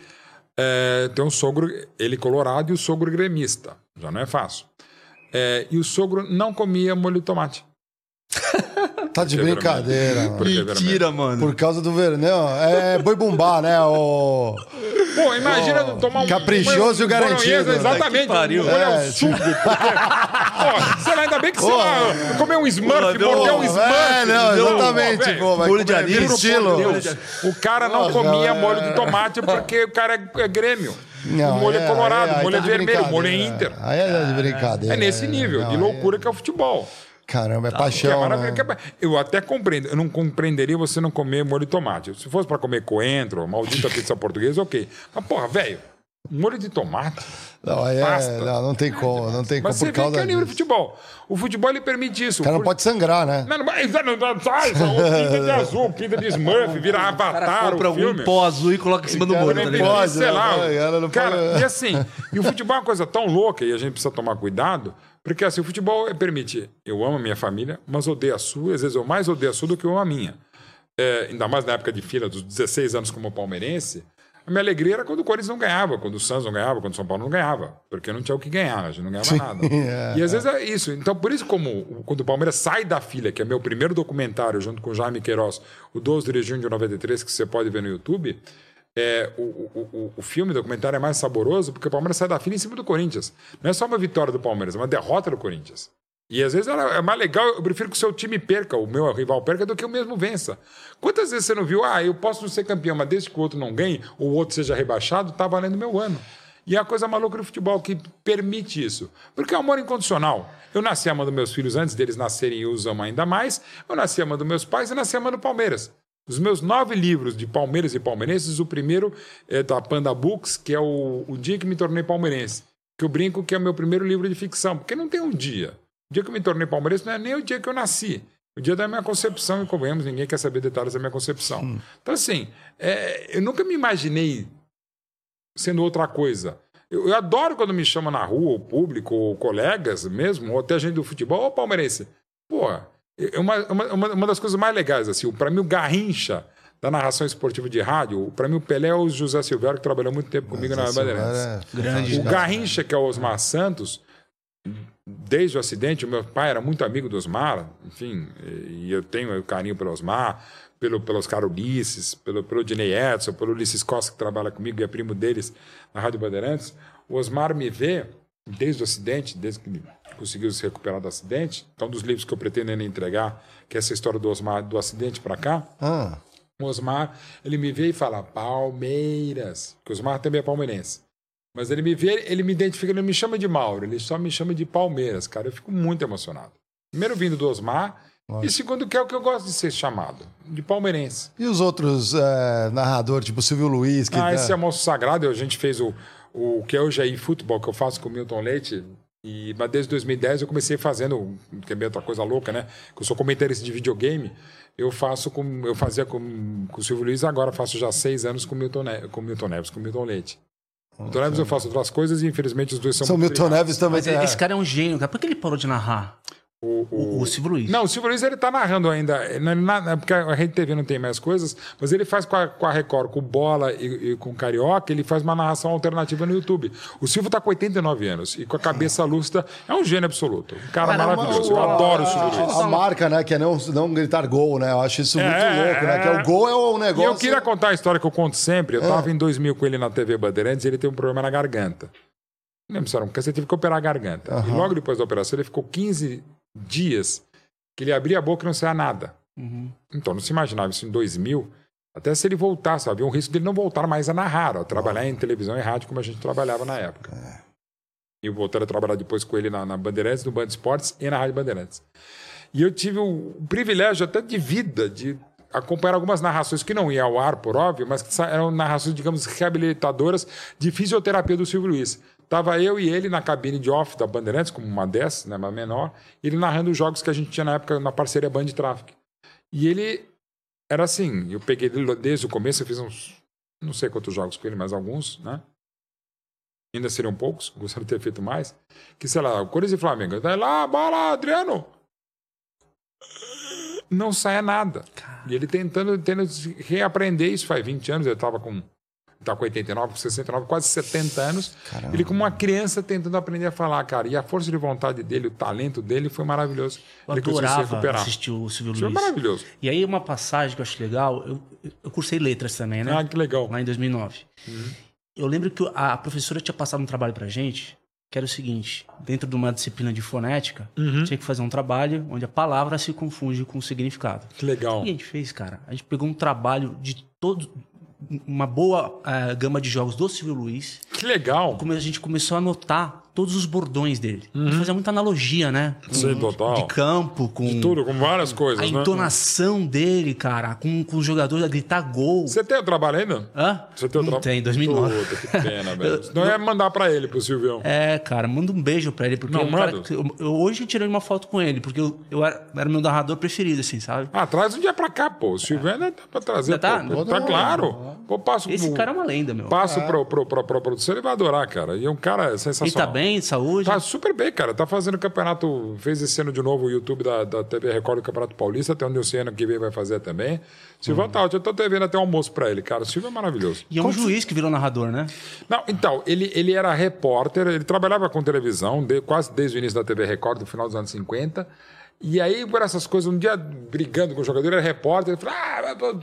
é, tem um sogro, ele colorado e o sogro gremista. Já não é fácil. É, e o sogro não comia molho de tomate. [laughs] Tá de que brincadeira, mano. vermelho? Mentira, mano. Por causa do vermelho. É boi bumbá, né? O... Pô, imagina tomar um. Caprichoso e o um garantido. Exatamente. Que pariu. Um molho ao É, sugo. Pô, sei lá, ainda bem que você lá, comeu um Smurf, Pô, mordeu um É, Smurf. não, entendeu? exatamente. Velho, Pô, vai de comer anil, estilo. Deus, o cara não Nossa, comia é. molho de tomate porque o cara é, é Grêmio. Não, o molho é, colorado, aí o molho tá é vermelho, o molho é. Inter. Aí é de brincadeira. É nesse nível não, de loucura que é o futebol. Caramba, é Que é paixão. né? que é- Eu até compreendo. Eu não compreenderia você não comer molho de tomate. Se fosse pra comer coentro, maldita [laughs] pizza portuguesa, ok. Mas, porra, velho, molho de tomate. Não, aí é, não, não tem como, não tem como Mas você por vê que é o nível disso. futebol. O futebol ele permite isso. O cara não Por- pode sangrar, né? Não, não, mas não, não, sai, pinta de [laughs] azul, pinta de Smurf, vira O cara avatar, compra o filme. um pó azul e coloca em cima do molho, não tá pode, sei né? lá. Cara, pode- e assim, e o futebol é uma coisa tão louca e a gente precisa tomar cuidado, porque assim, o futebol permite, eu amo a minha família, mas odeio a sua, às vezes eu mais odeio a sua do que eu amo a minha. É, ainda mais na época de fila dos 16 anos como palmeirense, a minha alegria era quando o Corinthians não ganhava, quando o Santos não ganhava, quando o São Paulo não ganhava, porque não tinha o que ganhar, a gente não ganhava nada. [laughs] é, e às vezes é isso. Então, por isso, como quando o Palmeiras sai da fila, que é meu primeiro documentário, junto com o Jaime Queiroz, o 12 de junho de 93, que você pode ver no YouTube, é, o, o, o, filme, o documentário é mais saboroso, porque o Palmeiras sai da fila em cima do Corinthians. Não é só uma vitória do Palmeiras, é uma derrota do Corinthians. E às vezes ela- é mais legal, eu prefiro que o seu time perca, o meu rival perca, do que o mesmo vença. Quantas vezes você não viu, ah, eu posso não ser campeão, mas desde que o outro não ganhe, ou o outro seja rebaixado, tá valendo meu ano. E é a coisa maluca do futebol que permite isso. Porque é amor incondicional. Eu nasci amando meus filhos antes deles nascerem e os amo ainda mais. Eu nasci amando meus pais e nasci amando Palmeiras. Os meus nove livros de Palmeiras e Palmeirenses, o primeiro é da Panda Books, que é o, o Dia que me tornei palmeirense. Que eu brinco que é o meu primeiro livro de ficção, porque não tem um dia. O dia que eu me tornei palmeirense não é nem o dia que eu nasci. O dia da minha concepção, e convenhamos, ninguém quer saber detalhes da minha concepção. Então, assim, é, eu nunca me imaginei sendo outra coisa. Eu, eu adoro quando me chamam na rua, o público, ou colegas mesmo, ou até gente do futebol, ô palmeirense. Pô, uma, uma, uma- uma das coisas mais legais, assim, para mim o Garrincha da narração esportiva de rádio, para mim o Pelé é o José Silvério, que trabalhou muito tempo comigo na Bandeirantes. É, Grande. O Garrincha, que é o Osmar Santos, desde o acidente, o meu pai era muito amigo do Osmar, enfim, e eu tenho carinho pelo Osmar, pelo, pelos Carulices, pelo, pelo Dinei Edson, pelo Ulisses Costa, que trabalha comigo e é primo deles na Rádio Bandeirantes. O Osmar me vê desde o acidente, desde que conseguiu se recuperar do acidente. Então, um dos livros que eu pretendo ainda entregar, que é essa história do Osmar, do acidente para cá, Ah, o Osmar, ele me vê e fala Palmeiras, porque o Osmar também é palmeirense. Mas ele me vê, ele me identifica, ele não me chama de Mauro, ele só me chama de Palmeiras, cara. Eu fico muito emocionado. Primeiro vindo do Osmar, e segundo que é o que eu gosto de ser chamado, de palmeirense. E os outros é, narradores, tipo Silvio Luiz, que Ah, tá- esse é moço sagrado, a gente fez o, o que é hoje aí futebol que eu faço com o Milton Leite. E, mas desde 2010 eu comecei fazendo, que é meio outra coisa louca, né? Que eu sou comentarista de videogame. Eu faço com. Eu fazia com, com o Silvio Luiz, agora faço já seis anos com o Milton, ne com o Milton Neves, com o Milton Leite. Milton Neves eu faço outras coisas e infelizmente os dois são São muito Milton. Neves também. Mas tem- esse cara é um gênio, cara. Por que ele parou de narrar? O, O, o Silvio Luiz. Não, o Silvio Luiz ele tá narrando ainda. Não, na- na- porque a Rede TV não tem mais coisas, mas ele faz com a, com a Record, com bola e, e com carioca, ele faz uma narração alternativa no YouTube. O Silvio tá com 89 anos e com a cabeça lúcida. É um gênio absoluto. Um cara Cara, maravilhoso. O- Eu adoro o a- Silvio Luiz. A, marca, né? Que é não, não gritar gol, né? Eu acho isso muito É, louco, né? é. Que é o gol é o E negócio. eu queria contar a história que eu conto sempre. Eu estava em 2000 com ele na TV Bandeirantes e ele teve um problema na garganta. Não lembro se era um câncer, teve que operar a garganta. E logo depois da operação ele ficou 15 dias que ele abria a boca e não saía nada. Então não se imaginava isso em 2000. Até se ele voltasse, havia um risco dele não voltar mais a narrar, a trabalhar em televisão e rádio como a gente trabalhava na época. E eu voltei a trabalhar depois com ele na, na Bandeirantes, no Band Esportes e na Rádio Bandeirantes. E eu tive o privilégio até de vida de acompanhar algumas narrações que não iam ao ar, por óbvio, mas que eram narrações, digamos, reabilitadoras de fisioterapia do Silvio Luiz. Tava eu e ele na cabine de off da Bandeirantes, como uma dessas, né, uma menor, ele narrando os jogos que a gente tinha na época na parceria Band Traffic. E ele era assim, eu peguei ele desde o começo, eu fiz uns, não sei quantos jogos com ele, mas alguns, né? Ainda seriam poucos, [laughs] gostaria de ter feito mais. Que, sei lá, o Corinthians e Flamengo. Vai lá, bola, Adriano! Não saia nada. E ele tentando, tentando reaprender isso faz 20 anos, ele estava com. Tá com 89, com 69, quase 70 anos. Ele, como uma criança, tentando aprender a falar, cara. E a força de vontade dele, o talento dele foi maravilhoso. Eu ele conseguiu se adorava recuperar. assistir o Silvio é Luiz. maravilhoso. E aí uma passagem que eu acho legal, eu, eu cursei letras também, né? Ah, que legal. Lá em 2009. Uhum. Eu lembro que a professora tinha passado um trabalho pra gente, que era o seguinte: dentro de uma disciplina de fonética, Uhum. tinha que fazer um trabalho onde a palavra se confunde com o significado. Que O legal. que a gente fez, cara? A gente pegou um trabalho de todo. Uma boa eh, gama de jogos do Silvio Luiz. Que legal. A gente começou a anotar todos os bordões dele. A gente fazia muita analogia, né? Com- Sim, total. De campo, com. Tudo, com várias coisas, a né? entonação dele, cara, com, com os jogadores a gritar gol. Você tem o trabalho ainda? Hã? Você tem o Não tra- tem, 2009. Puta, que pena, velho. [laughs] Não é mandar pra ele, pro Silvião. É, cara, manda um beijo pra ele, porque Não, é cara manda. eu, eu- hoje eu tirei uma foto com ele, porque eu, eu era, era meu narrador preferido, assim, sabe? Ah, traz um dia pra cá, pô. O Silvião ainda dá pra trazer. Já tá? Pô. Tá Não, claro. Pô, passo Esse cara é uma lenda, meu. Passo pro, pro, pro, pro produção, ele vai adorar, cara. E é um cara Ele sensacional. tá bem, de saúde. Tá super bem, cara. Tá fazendo campeonato. Fez esse ano de novo o YouTube da, da TV Record do Campeonato Paulista, até onde o ano que vem vai fazer também. Silvão tá ótimo. Eu tô devendo até um almoço pra ele, cara. O Silvio é maravilhoso. E é um juiz que virou narrador, né? Não, então, ele, ele era repórter, ele trabalhava com televisão de- quase desde o início da TV Record, no final dos anos 50. E aí, por essas coisas, um dia brigando com o jogador, ele era repórter, ele falou: Ah,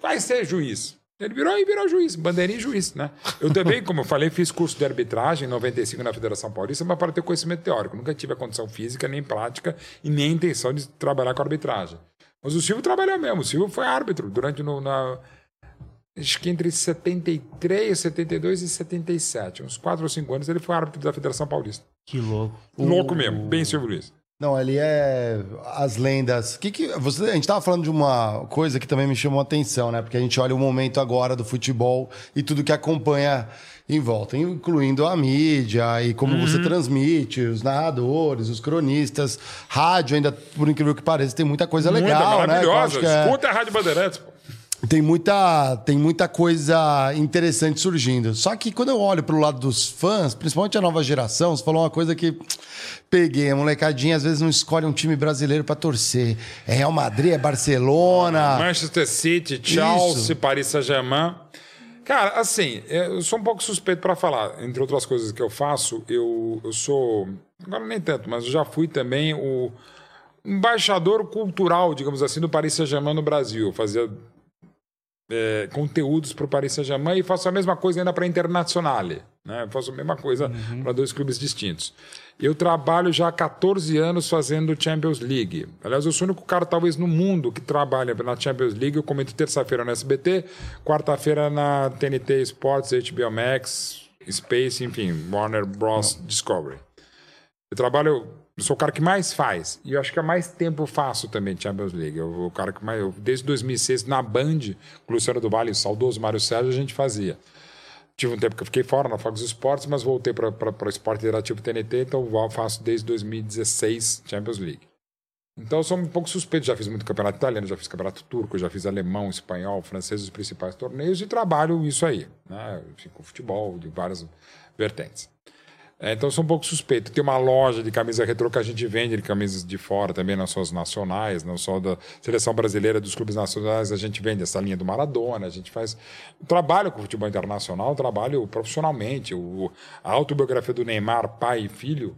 vai ser juiz. Ele virou e virou juiz, bandeirinha e juiz, né? Eu também, como eu falei, fiz curso de arbitragem em 95 na Federação Paulista, mas para ter conhecimento teórico. Nunca tive a condição física, nem prática e nem intenção de trabalhar com arbitragem. Mas o Silvio trabalhou mesmo. O Silvio foi árbitro durante no, na, acho que entre 73, 72 e 77, uns 4 ou 5 anos, ele foi árbitro da Federação Paulista. Que louco. Louco mesmo, bem Silvio Luiz. Não, ali é as lendas. Que que você, a gente tava falando de uma coisa que também me chamou a atenção, né? Porque a gente olha o momento agora do futebol e tudo que acompanha em volta, incluindo a mídia e como você transmite, os narradores, os cronistas, rádio ainda, por incrível que pareça, tem muita coisa legal, Muita, né? maravilhosa. acho que é- Escuta a Rádio Bandeirantes. pô. Tem muita, tem muita coisa interessante surgindo. Só que quando eu olho pro lado dos fãs, principalmente a nova geração, você falou uma coisa que [tsk] peguei. A molecadinha às vezes não escolhe um time brasileiro pra torcer. É Real Madrid, é Barcelona. Manchester City, Chelsea, Paris Saint-Germain. Cara, assim, eu sou um pouco suspeito para falar. Entre outras coisas que eu faço, eu, eu sou. Agora nem tanto, mas eu já fui também o embaixador cultural, digamos assim, do Paris Saint-Germain no Brasil. Eu fazia é, conteúdos para o Paris Saint-Germain e faço a mesma coisa ainda para a Internazionale. Né? Eu faço a mesma coisa para dois clubes distintos. Eu trabalho já há 14 anos fazendo Champions League. Aliás, eu sou o único cara, talvez, no mundo que trabalha na Champions League. Eu comento terça-feira no SBT, quarta-feira na TNT Sports, HBO Max, Space, enfim, Warner Bros. Discovery. Eu trabalho. Eu sou o cara que mais faz. E eu acho que há mais tempo eu faço também Champions League. Eu, o cara que mais. eu- desde 2006, na Band, com o Luciano do Vale o saudoso Mário Sérgio, a gente fazia. Tive um tempo que eu fiquei fora na Fox Sports, mas voltei para o esporte interativo TNT, então eu faço desde 2016 Champions League. Então eu sou um pouco suspeito, já fiz muito campeonato italiano, já fiz campeonato turco, já fiz alemão, espanhol, francês, os principais torneios, e trabalho isso aí, né? Com futebol, de várias vertentes. É, então eu sou um pouco suspeito. Tem uma loja de camisa retrô que a gente vende de camisas de fora também, não só as nacionais, não só da seleção brasileira, dos clubes nacionais, a gente vende essa linha do Maradona, a gente faz. Trabalho com futebol internacional, trabalho profissionalmente. O, a autobiografia do Neymar, pai e filho,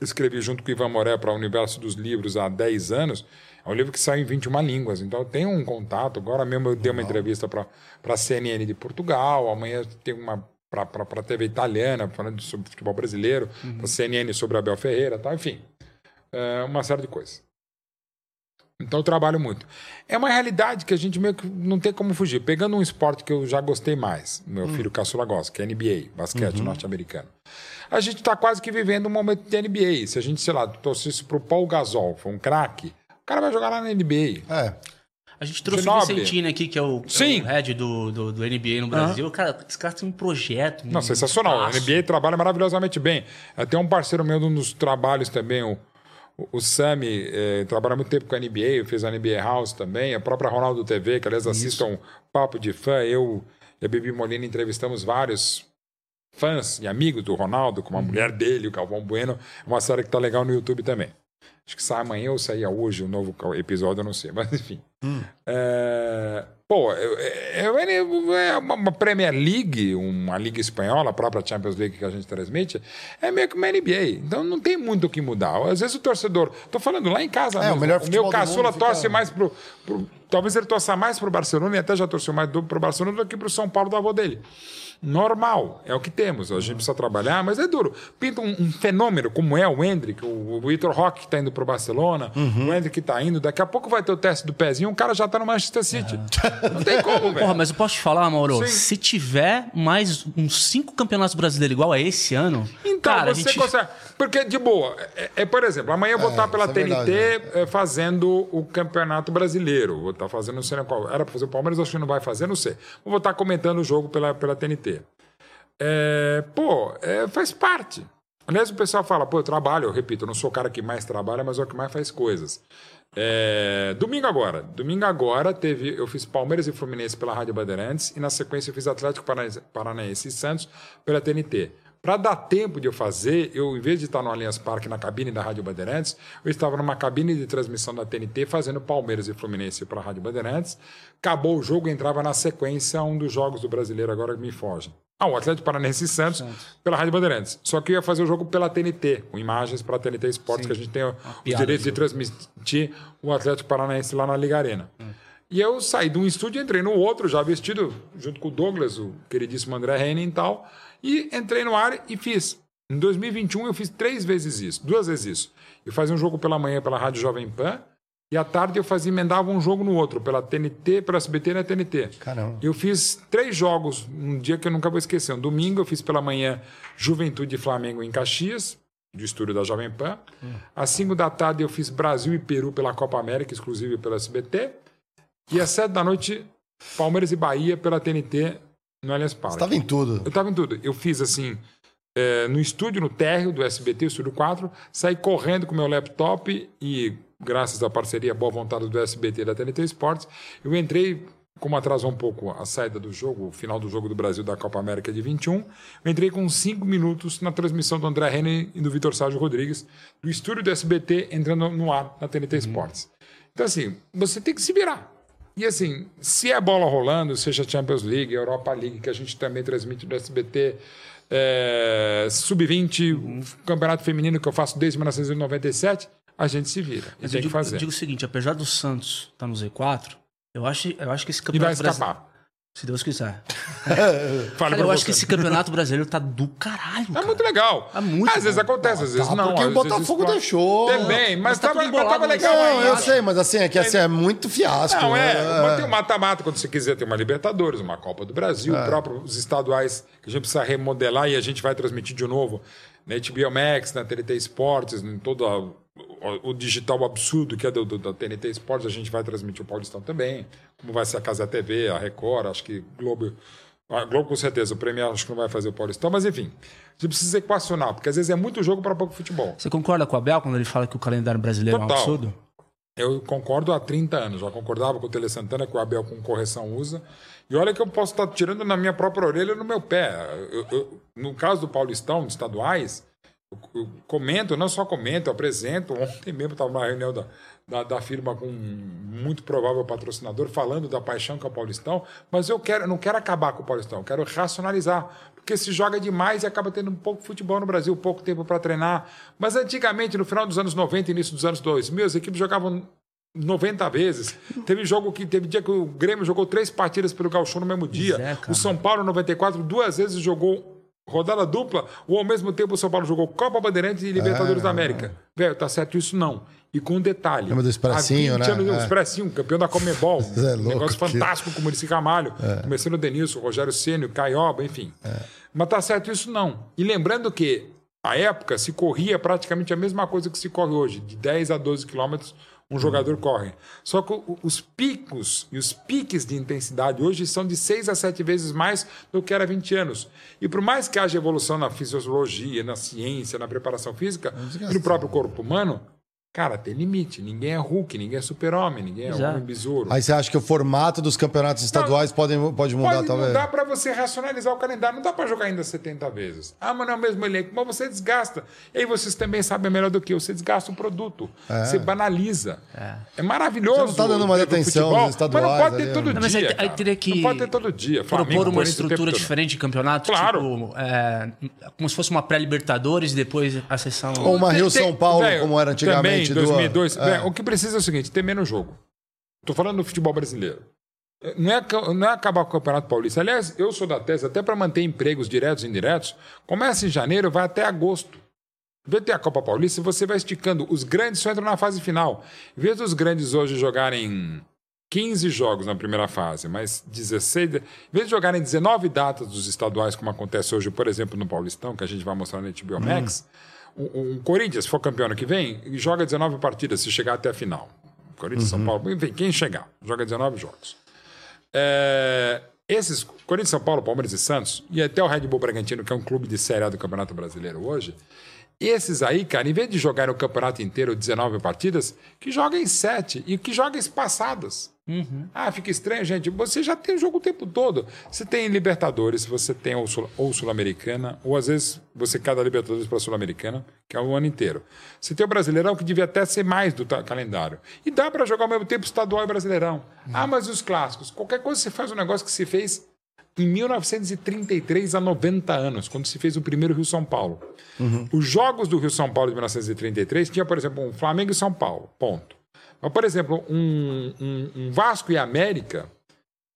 escrevi junto com o Ivan Moré para o Universo dos Livros há 10 anos. É um livro que sai em 21 línguas, então eu tenho um contato. Agora mesmo eu dei uma entrevista para a CNN de Portugal, amanhã tem uma para a TV italiana, falando sobre futebol brasileiro, para a CNN sobre Abel Ferreira, tal, enfim, é, uma série de coisas. Então eu trabalho muito. É uma realidade que a gente meio que não tem como fugir. Pegando um esporte que eu já gostei mais, meu filho caçula gosta, que é NBA, basquete norte-americano. A gente está quase que vivendo um momento de NBA. Se a gente, sei lá, torcesse para o Paul Gasol, for um craque, o cara vai jogar lá na NBA. É. A gente trouxe Ginóbili. o Vicentini aqui, que é o, Sim. é o head do, do, do NBA no Brasil. Cara, esse cara tem um projeto. Não, um sensacional. A espaço. NBA trabalha maravilhosamente bem. Até um parceiro meu de um dos trabalhos também, o, o- Sami, eh, trabalha muito tempo com a NBA, fez a NBA House também, a própria Ronaldo TV, que aliás assistam Papo de Fã, eu e a Bibi Molina entrevistamos vários fãs e amigos do Ronaldo, como a mulher dele, o Calvão Bueno. É uma série que tá legal no YouTube também. Acho que sai amanhã ou saía hoje o novo episódio, eu não sei, [laughs] mas enfim. É, pô, é, é, uma, Premier League, uma liga espanhola, a própria Champions League que a gente transmite, é meio que uma NBA. Então não tem muito o que mudar. Às vezes o torcedor. Tô falando lá em casa, É, o mesmo, melhor o meu caçula mundo torce fica- mais pro, pro- Talvez ele torça mais pro Barcelona e até já torceu mais do, pro Barcelona do que pro São Paulo do avô dele. Normal, é o que temos. A gente precisa trabalhar, mas é duro. Pinta um, um fenômeno como é o Hendrick, o, o Vitor Roque que está indo pro Barcelona, Uhum. o Hendrick que tá indo, daqui a pouco vai ter o teste do pezinho, o cara já tá no Manchester City. Não tem como, velho. Porra, mas eu posso te falar, Mauro, Sim. se tiver mais uns cinco campeonatos brasileiros igual a esse ano, Então, cara, a você gente... consegue. Porque, de boa, é, é, por exemplo, amanhã eu vou estar pela isso é TNT verdade, eh, fazendo o Campeonato Brasileiro. Vou estar fazendo, não sei nem qual. Era para fazer o Palmeiras, acho que não vai fazer, não sei. Vou estar comentando o jogo pela, pela TNT. É, pô, é, faz parte. Aliás, o pessoal fala, pô, eu trabalho, eu repito, eu não sou o cara que mais trabalha, mas é o que mais faz coisas. É, domingo agora. Domingo agora teve. Eu fiz Palmeiras e Fluminense pela Rádio Bandeirantes e na sequência eu fiz Atlético Paranaense, e Santos pela TNT. Para dar tempo de eu fazer, eu, em vez de estar no Allianz Parque na cabine da Rádio Bandeirantes, eu estava numa cabine de transmissão da TNT fazendo Palmeiras e Fluminense para a Rádio Bandeirantes. Acabou o jogo, entrava na sequência um dos jogos do brasileiro, agora me foge. Ah, o Atlético Paranaense e Santos, pela Rádio Bandeirantes. Só que eu ia fazer o jogo pela TNT, com imagens para a TNT Esportes, que a gente tem o- os piada direitos de transmitir o Atlético Paranaense lá na Liga Arena. E eu saí de um estúdio, entrei no outro, já vestido, junto com o Douglas, o queridíssimo André Henning e tal, e entrei no ar e fiz. Em 2021 eu fiz três vezes isso, duas vezes isso. Eu fazia um jogo pela manhã pela Rádio Jovem Pan, e à tarde eu fazia, emendava um jogo no outro, pela TNT, pela SBT e na TNT. Caramba. Eu fiz três jogos um dia que eu nunca vou esquecer. Um domingo eu fiz pela manhã Juventude e Flamengo em Caxias, do estúdio da Jovem Pan. Às cinco da tarde eu fiz Brasil e Peru pela Copa América, exclusivo pela SBT. E às sete da noite, Palmeiras e Bahia pela TNT no Allianz Parque. Você tava em tudo. Eu tava em tudo. Eu fiz assim, é, no estúdio, no térreo do SBT, o Estúdio 4, saí correndo com meu laptop e, graças à parceria boa vontade do SBT e da TNT Esportes, eu entrei, como atrasou um pouco a saída do jogo, o final do jogo do Brasil da Copa América de 21, eu entrei com cinco minutos na transmissão do André Henning e do Vitor Sérgio Rodrigues, do estúdio do SBT, entrando no ar na TNT Esportes. Então, assim, você tem que se virar. E assim, se é bola rolando, seja Champions League, Europa League, que a gente também transmite no SBT, é, Sub-20, o Campeonato Feminino que eu faço desde 1997, a gente se vira. E Mas tem eu que digo, fazer. eu digo o seguinte, apesar do Santos estar no Z4, eu acho, eu acho que esse E vai campeonato brasileiro... Se Deus quiser. [laughs] Cara, eu acho você. que esse campeonato brasileiro tá do caralho, É cara. muito legal. É muito às vezes bom. acontece, às vezes Tá, não. porque o vezes Botafogo explode. deixou. Também, mas Mas tá tava, tava legal Não, ainda. eu sei, mas assim, é que assim, é muito fiasco. Não, é. né? Mas tem um mata-mata quando você quiser ter uma Libertadores, uma Copa do Brasil, É. próprios estaduais que a gente precisa remodelar e a gente vai transmitir de novo na HBO Max, na TNT Esportes, em todo a- o, o digital absurdo que é do, do- da TNT Esportes, a gente vai transmitir o Paulistão também, como vai ser a Casa TV, a Record, acho que Globo. A Globo com certeza, o Premier acho que não vai fazer o Paulistão, mas enfim, a gente precisa equacionar, porque às vezes é muito jogo para pouco futebol. Você concorda com o Abel quando ele fala que o calendário brasileiro é um Total. absurdo? Eu concordo há 30 anos. Já concordava com o Tele Santana, que o Abel com correção usa. E olha que eu posso estar tirando na minha própria orelha no meu pé. Eu- eu- no caso do Paulistão, de estaduais, eu, comento, não só comento, eu apresento. Ontem mesmo estava numa reunião da, da, da firma com um muito provável patrocinador, falando da paixão que é o Paulistão. Mas eu quero, eu não quero acabar com o Paulistão, eu quero racionalizar. Porque se joga demais e acaba tendo um pouco futebol no Brasil, pouco tempo para treinar. Mas antigamente, no final dos anos 90 início dos anos 2000, as equipes jogavam 90 vezes. Teve jogo que teve dia que o Grêmio jogou três partidas pelo Gauchão no mesmo dia. é, o São Paulo 94 duas vezes jogou rodada dupla, ou ao mesmo tempo o São Paulo jogou Copa Bandeirantes e Libertadores da América. Velho, tá certo isso não. E com um detalhe. Lembra do Expressinho, há 20 né? Anos, É. Expressinho, campeão da Comebol. [laughs] é um louco negócio que- fantástico com o Muricy Camalho. Começando o Denilson, o Rogério Ceni, o Caioba, enfim. Mas tá certo isso não. E lembrando que, à época, se corria praticamente a mesma coisa que se corre hoje. De 10 a 12 quilômetros, um jogador corre. Só que os picos e os piques de intensidade hoje são de 6 a 7 vezes mais do que era há 20 anos. E por mais que haja evolução na fisiologia, na ciência, na preparação física e no próprio corpo humano, Cara, tem limite. Ninguém é Hulk, ninguém é super-homem, ninguém é Exato. homem besouro. Aí você acha que o formato dos campeonatos estaduais podem, pode mudar, Pode talvez? mudar para você racionalizar o calendário. Não dá para jogar ainda 70 vezes. Ah, mas não é o mesmo elenco. Mas você desgasta. E aí vocês também sabem melhor do que eu. Você desgasta o produto. Você banaliza. É, maravilhoso. Você não tá dando mais atenção futebol, aos estaduais Mas não pode ter ali, todo né? dia. Não, mas aí- aí teria que Não pode ter todo dia. Flamengo, propor uma estrutura diferente de campeonato, Claro. tipo, é, como se fosse uma pré-libertadores e depois a sessão. Ou uma Rio Tem- São Paulo, como era antigamente. Também, do- 2002. É. velho, o que precisa é o seguinte: ter menos jogo. Tô falando do futebol brasileiro. Não é, não é acabar com o Campeonato Paulista. Aliás, eu sou da tese, até para manter empregos diretos e indiretos, começa em janeiro, vai até agosto. Em vez de ter a Copa Paulista, você vai esticando. Os grandes só entram na fase final. Em vez dos grandes hoje jogarem 15 jogos na primeira fase, mas 16. Em vez de jogarem 19 datas dos estaduais, como acontece hoje, por exemplo, no Paulistão, que a gente vai mostrar no HBO Max, o, o Corinthians, se for campeão ano que vem, joga 19 partidas se chegar até a final. Corinthians, São Paulo, enfim, quem chegar, joga 19 jogos. É, esses, Corinthians, São Paulo, Palmeiras e Santos, e até o Red Bull Bragantino, que é um clube de Série A do Campeonato Brasileiro hoje, esses aí, cara, em vez de jogarem o campeonato inteiro 19 partidas, que joguem 7 e que joguem espaçadas. Ah, fica estranho, gente. Você já tem o jogo o tempo todo. Você tem Libertadores, você tem ou Sul- ou Sul-Americana, ou às vezes você cada Libertadores para Sul-Americana, que é o ano inteiro. Você tem o Brasileirão, que devia até ser mais do calendário. E dá para jogar ao mesmo tempo estadual e Brasileirão. Ah, mas os clássicos? Qualquer coisa você faz um negócio que se fez em 1933, há 90 anos, quando se fez o primeiro Rio-São Paulo. Os jogos do Rio-São Paulo de 1933 tinha, por exemplo, um Flamengo e São Paulo, ponto. Mas, por exemplo, um, um- um Vasco e América,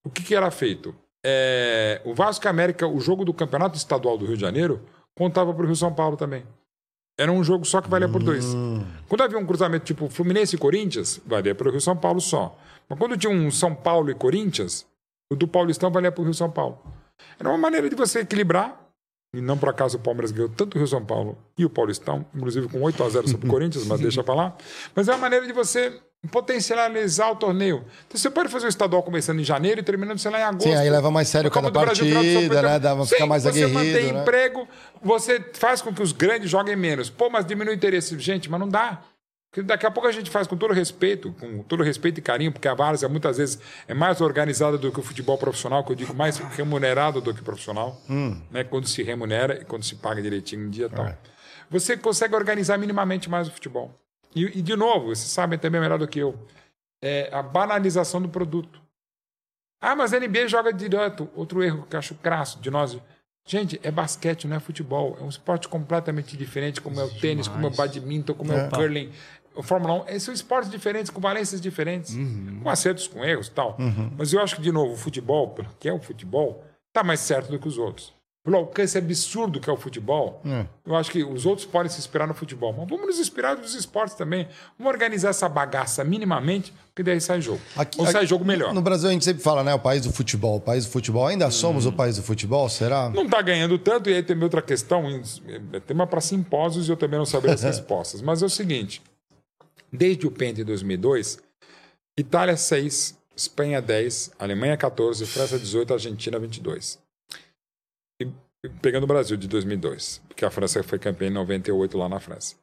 o que, que era feito? É, o Vasco e América, o jogo do Campeonato Estadual do Rio de Janeiro, contava para o Rio São Paulo também. Era um jogo só que valia por dois. Quando havia um cruzamento tipo Fluminense e Corinthians, valia para o Rio São Paulo só. Mas quando tinha um São Paulo e Corinthians, o do Paulistão valia para o Rio São Paulo. Era uma maneira de você equilibrar. E não por acaso o Palmeiras ganhou tanto o Rio São Paulo e o Paulistão, inclusive com 8 a 0 sobre o Corinthians, mas [laughs] deixa pra lá. Mas é uma maneira de você potencializar o torneio. Então você pode fazer o estadual começando em janeiro e terminando, sei lá, em agosto. Sim, aí leva mais sério cada Brasil, partida, né? Dá, Sim, fica mais você aguerrido, mantém né? emprego, você faz com que os grandes joguem menos. Pô, mas diminui o interesse. Gente, mas não dá. Porque daqui a pouco a gente faz com todo respeito, com todo respeito e carinho, porque a várzea muitas vezes é mais organizada do que o futebol profissional, que eu digo mais remunerado do que profissional, né? quando se remunera e quando se paga direitinho em dia e tal. Você consegue organizar minimamente mais o futebol. E, e, de novo, vocês sabem também melhor do que eu, é a banalização do produto. Ah, mas a NBA joga direto. Outro erro que eu acho crasso de nós. Gente, é basquete, não é futebol. É um esporte completamente diferente, como é o tênis, como é o badminton, como é, o curling. O Fórmula 1, esses são esportes diferentes, com valências diferentes, com acertos, com erros e tal. Mas eu acho que, de novo, o futebol, que é o futebol, está mais certo do que os outros. Pelo alcance absurdo que é o futebol, eu acho que os outros podem se inspirar no futebol. Mas vamos nos inspirar nos esportes também. Vamos organizar essa bagaça minimamente, porque daí sai jogo. Aqui- Ou sai aqui- jogo melhor. No Brasil a gente sempre fala, né? O país do futebol, o país do futebol. Ainda somos o país do futebol, será? Não está ganhando tanto, e aí tem outra questão, é tema para simpósios e eu também não saberia as [laughs] respostas. Mas é o seguinte: desde o PEN de 2002, Itália 6, Espanha 10, Alemanha 14, França 18, Argentina 22. Pegando o Brasil de 2002, porque a França foi campeã em 98 lá na França.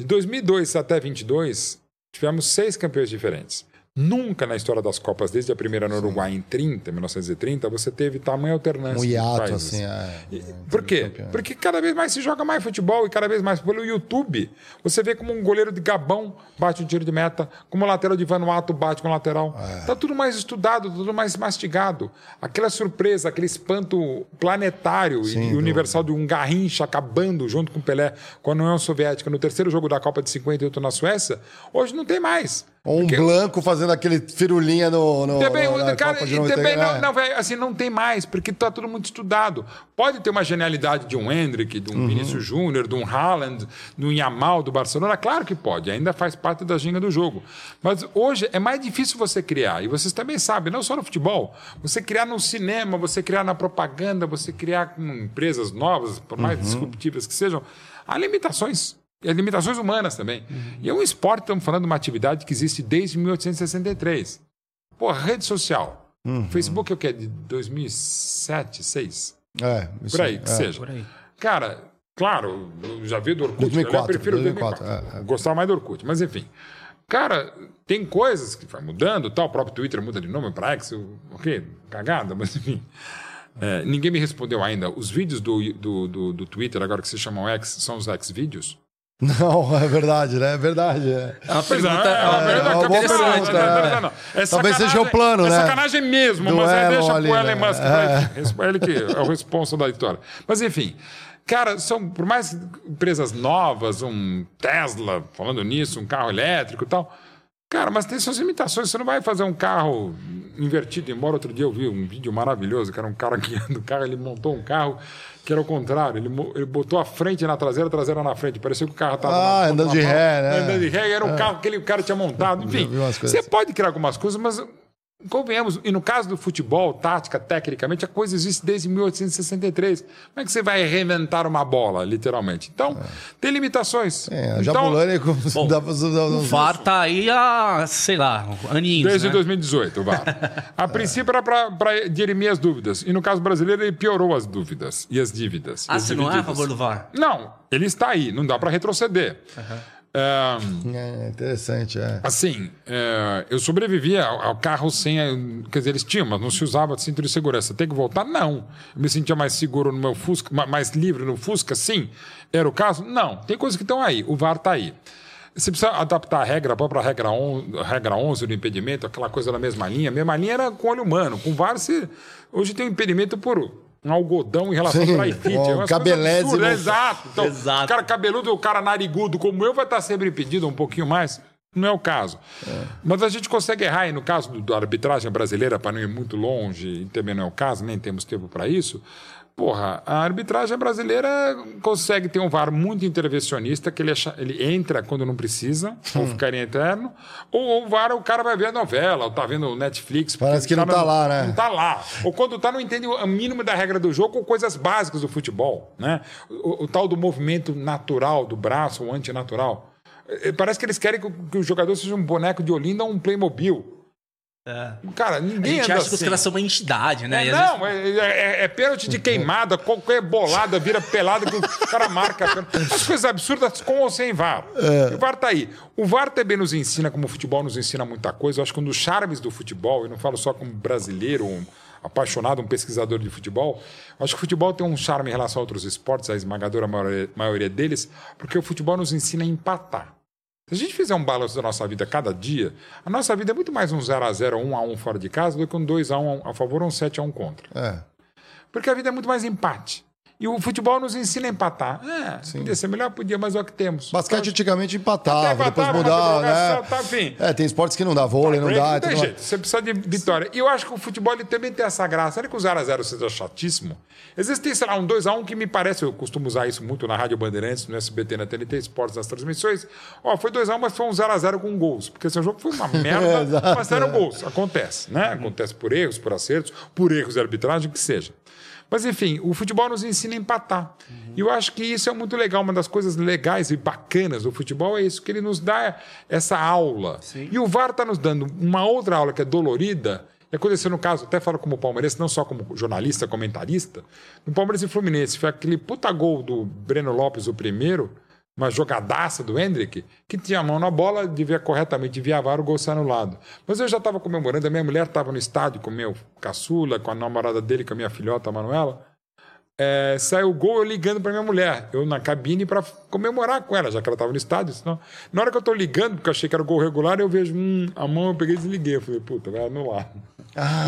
De 2002 até 22, tivemos seis campeões diferentes. Nunca na história das Copas, desde a primeira no Uruguai em 30, 1930, você teve tamanha alternância. Um de hiato, assim. É, E- Por quê? campeão. Porque cada vez mais se joga mais futebol e cada vez mais pelo YouTube. Você vê como um goleiro de Gabão bate um tiro de meta, como o lateral de Vanuatu bate com o lateral. É. Tá tudo mais estudado, tudo mais mastigado. Aquela surpresa, aquele espanto planetário e- Sem e universal de um Garrincha acabando junto com o Pelé com a União Soviética no terceiro jogo da Copa de 58 na Suécia, hoje não tem mais. Ou um Porque- Blanco fazendo aquele firulinha no, no, também, no- na cara, Copa de e 90, também não, não, velho, assim, não tem mais, porque tá tudo muito estudado. Pode ter uma genialidade de um Hendrick, de um Uhum. Vinícius Júnior, de um Haaland, de um Yamal do Barcelona, claro que pode, ainda faz parte da ginga do jogo. Mas hoje é mais difícil você criar, e vocês também sabem, não só no futebol, você criar no cinema, você criar na propaganda, você criar com empresas novas, por mais Uhum. disruptivas que sejam, há limitações. E as limitações humanas também. E é um esporte, estamos falando de uma atividade que existe desde 1863. Pô, rede social. Uhum. Facebook é o quê? De 2007, 2006? É, isso Por aí, que é. seja. Por aí. Cara, Claro, eu já vi do Orkut. 2004, eu prefiro 2004, 2004. é, é. Gostava mais do Orkut. Mas enfim. Cara, tem coisas que vai mudando, tal. O próprio Twitter muda de nome para X. Ok, cagada, mas enfim. É, ninguém me respondeu ainda. Os vídeos do, do, do, do Twitter, agora que se chamam X, são os X-vídeos? Não, [laughs] é verdade, né? É verdade. É. É uma Pois pergunta, é, é uma é, pergunta é uma boa interessante, pergunta, né? É Talvez seja o plano, é né? sacanagem mesmo, Do mas Elon deixa ali, pro Elon né? Musk, vai, ele que é o responsável da vitória. Mas enfim, cara, são por mais empresas novas, um Tesla, falando nisso, um carro elétrico e tal. Cara, mas tem suas limitações. Você não vai fazer um carro invertido. Embora outro dia eu vi um vídeo maravilhoso, que era um cara [laughs] que do carro, ele montou um carro que era o contrário. Ele, ele botou a frente na traseira, a traseira na frente. Parecia que o carro estava Ah, andando de ré, né? Andando de ré, era um carro que aquele cara tinha montado. Enfim, você pode criar algumas coisas, mas convenhamos, e no caso do futebol, tática, tecnicamente, a coisa existe desde 1863. Como é que você vai reinventar uma bola, literalmente? Então, tem limitações. É, a então, Jabulani como Bom, dá pra O VAR tá aí há, sei lá, aninhos, Desde né? 2018, o VAR. A [laughs] princípio era para dirimir as dúvidas. E no caso brasileiro, ele piorou as dúvidas e as dívidas. Ah, as você não é a favor do VAR? Não, ele está aí, não dá para retroceder. É, É, interessante, é. Assim, é, eu sobrevivi ao, ao carro sem. Quer dizer, eles tinham, mas não se usava cinto de segurança. Tem que voltar? Não. Eu me sentia mais seguro no meu Fusca, ma- mais livre no Fusca? Sim. Era o caso? Não. Tem coisas que estão aí. O VAR está aí. Você precisa adaptar a regra, a própria regra, on, regra 11 do impedimento, aquela coisa da mesma linha. A mesma linha era com olho humano. Com VAR, você, hoje tem um impedimento por um algodão em relação Sim, ao dry fit. um É absurdas, Exato. Então, Exato. o cara cabeludo, o cara narigudo como eu vai estar sempre impedido um pouquinho mais. Não é o caso. Mas a gente consegue errar, e no caso da arbitragem brasileira, para não ir muito longe, e também não é o caso, nem temos tempo para isso. Porra, a arbitragem brasileira consegue ter um VAR muito intervencionista, que ele, acha- ele entra quando não precisa, ou ficar em eterno, ou o VAR o cara vai ver a novela, ou tá vendo o Netflix. Parece que não tá lá, né? Não tá lá. Ou quando tá, não entende o mínimo da regra do jogo ou coisas básicas do futebol. Né? O, o tal do movimento natural do braço, ou antinatural. Eh, Parece que eles querem que o jogador seja um boneco de Olinda ou um Playmobil. Cara, A ninguém gente anda acha que os assim. caras são uma entidade, né? É, E às não, é, é- é pênalti de queimada, qualquer bolada vira pelada que o cara marca. As coisas absurdas com ou sem VAR. É. O VAR tá aí. O VAR também nos ensina, como o futebol nos ensina muita coisa. Eu acho que um dos charmes do futebol, e não falo só como brasileiro, um apaixonado, um pesquisador de futebol, eu acho que o futebol tem um charme em relação a outros esportes, a esmagadora maioria, maioria deles, porque o futebol nos ensina a empatar. Se a gente fizer um balanço da nossa vida cada dia, a nossa vida é muito mais um 0x0, 1x1 fora de casa do que um 2x1 a favor ou um 7x1 contra. É. Porque a vida é muito mais empate. E o futebol nos ensina a empatar. É, podia ser melhor, podia, mas é o que temos. Basquete antigamente empatava, Até depois empatava, mudava, né? tá, enfim. É, tem esportes que não dá, vôlei não Break dá. não tem jeito, você precisa de vitória. E eu acho que o futebol ele também tem essa graça. Olha que o 0x0 seja chatíssimo. Existem, sei lá, um 2x1 que me parece, eu costumo usar isso muito na Rádio Bandeirantes, no SBT, na TNT Esportes, nas transmissões. Ó, foi 2x1, mas foi um 0x0 com gols. Porque esse jogo foi uma [laughs] merda, mas eram gols. Acontece, né? Acontece por erros, por acertos, por erros de arbitragem, o que seja. Mas, enfim, o futebol nos ensina a empatar. E eu acho que isso é muito legal. Uma das coisas legais e bacanas do futebol é isso, que ele nos dá essa aula. E o VAR está nos dando uma outra aula que é dolorida. E aconteceu no caso, até falo como palmeirense, não só como jornalista, comentarista. No Palmeiras e Fluminense, foi aquele puta gol do Breno Lopes, o primeiro, uma jogadaça do Hendrick, que tinha a mão na bola, devia corretamente via VAR, o gol sai anulado. Mas eu já estava comemorando, a minha mulher estava no estádio com meu caçula, com a namorada dele, com a minha filhota, a Manuela. É, saiu o gol eu ligando para minha mulher, eu na cabine para comemorar com ela, já que ela estava no estádio. Senão... Na hora que eu estou ligando, porque eu achei que era o gol regular, eu vejo hum, a mão, eu peguei e desliguei. Eu falei, puta, vai anular.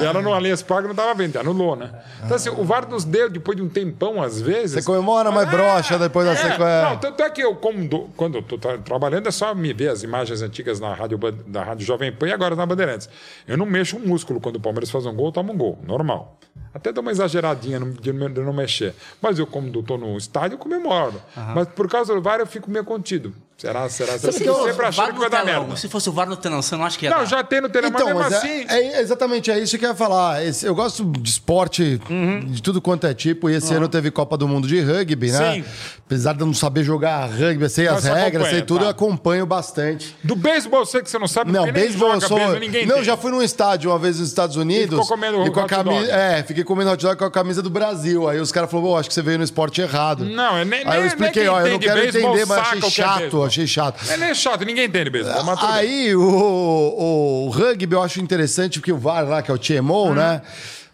E ela no Aliança Parque não estava vendo, anulou, né? Então, assim, o VAR nos deu, depois de um tempão, às vezes. Você comemora, mas brocha depois da é, sequência. Não, tanto é que eu, do- quando eu tô tra- trabalhando, é só me ver as imagens antigas na rádio, da rádio Jovem Pan e agora na Bandeirantes. Eu não mexo um músculo quando o Palmeiras faz um gol, toma um gol, normal. Até dou uma exageradinha de, não- mexer. Mas eu, como estou no estádio, comemoro. Mas por causa do VAR, eu fico meio contido. Será, será, será? Se Eu fosse sempre o achando VAR que vai dar telão, merda. se fosse o VAR no telão, você não acha que ia Não, dar? já tem no telão, Então, mas mas mesmo é, assim... é exatamente é isso que eu ia falar. Esse- eu gosto de esporte de tudo quanto é tipo. E esse ano teve Copa do Mundo de rugby, né? Sim. Apesar de eu não saber jogar rugby, sei as você regras, sei tudo, tá. eu acompanho bastante. Do beisebol, eu sei que você não sabe, Não, beisebol eu sou. beisebol, ninguém não, tem. já fui num estádio uma vez nos Estados Unidos. ficou comendo e com a hot camisa. dog. É, fiquei comendo hot dog com a camisa do Brasil. Aí os caras falaram, pô, acho que você veio no esporte errado. Não, eu nem- Aí eu expliquei, ó, eu não quero entender, mas achei é chato. Achei chato. É nem chato, ninguém entende beisebol, mas tudo bem. Aí o, o rugby eu acho interessante porque o VAR lá, que é o TMO, né?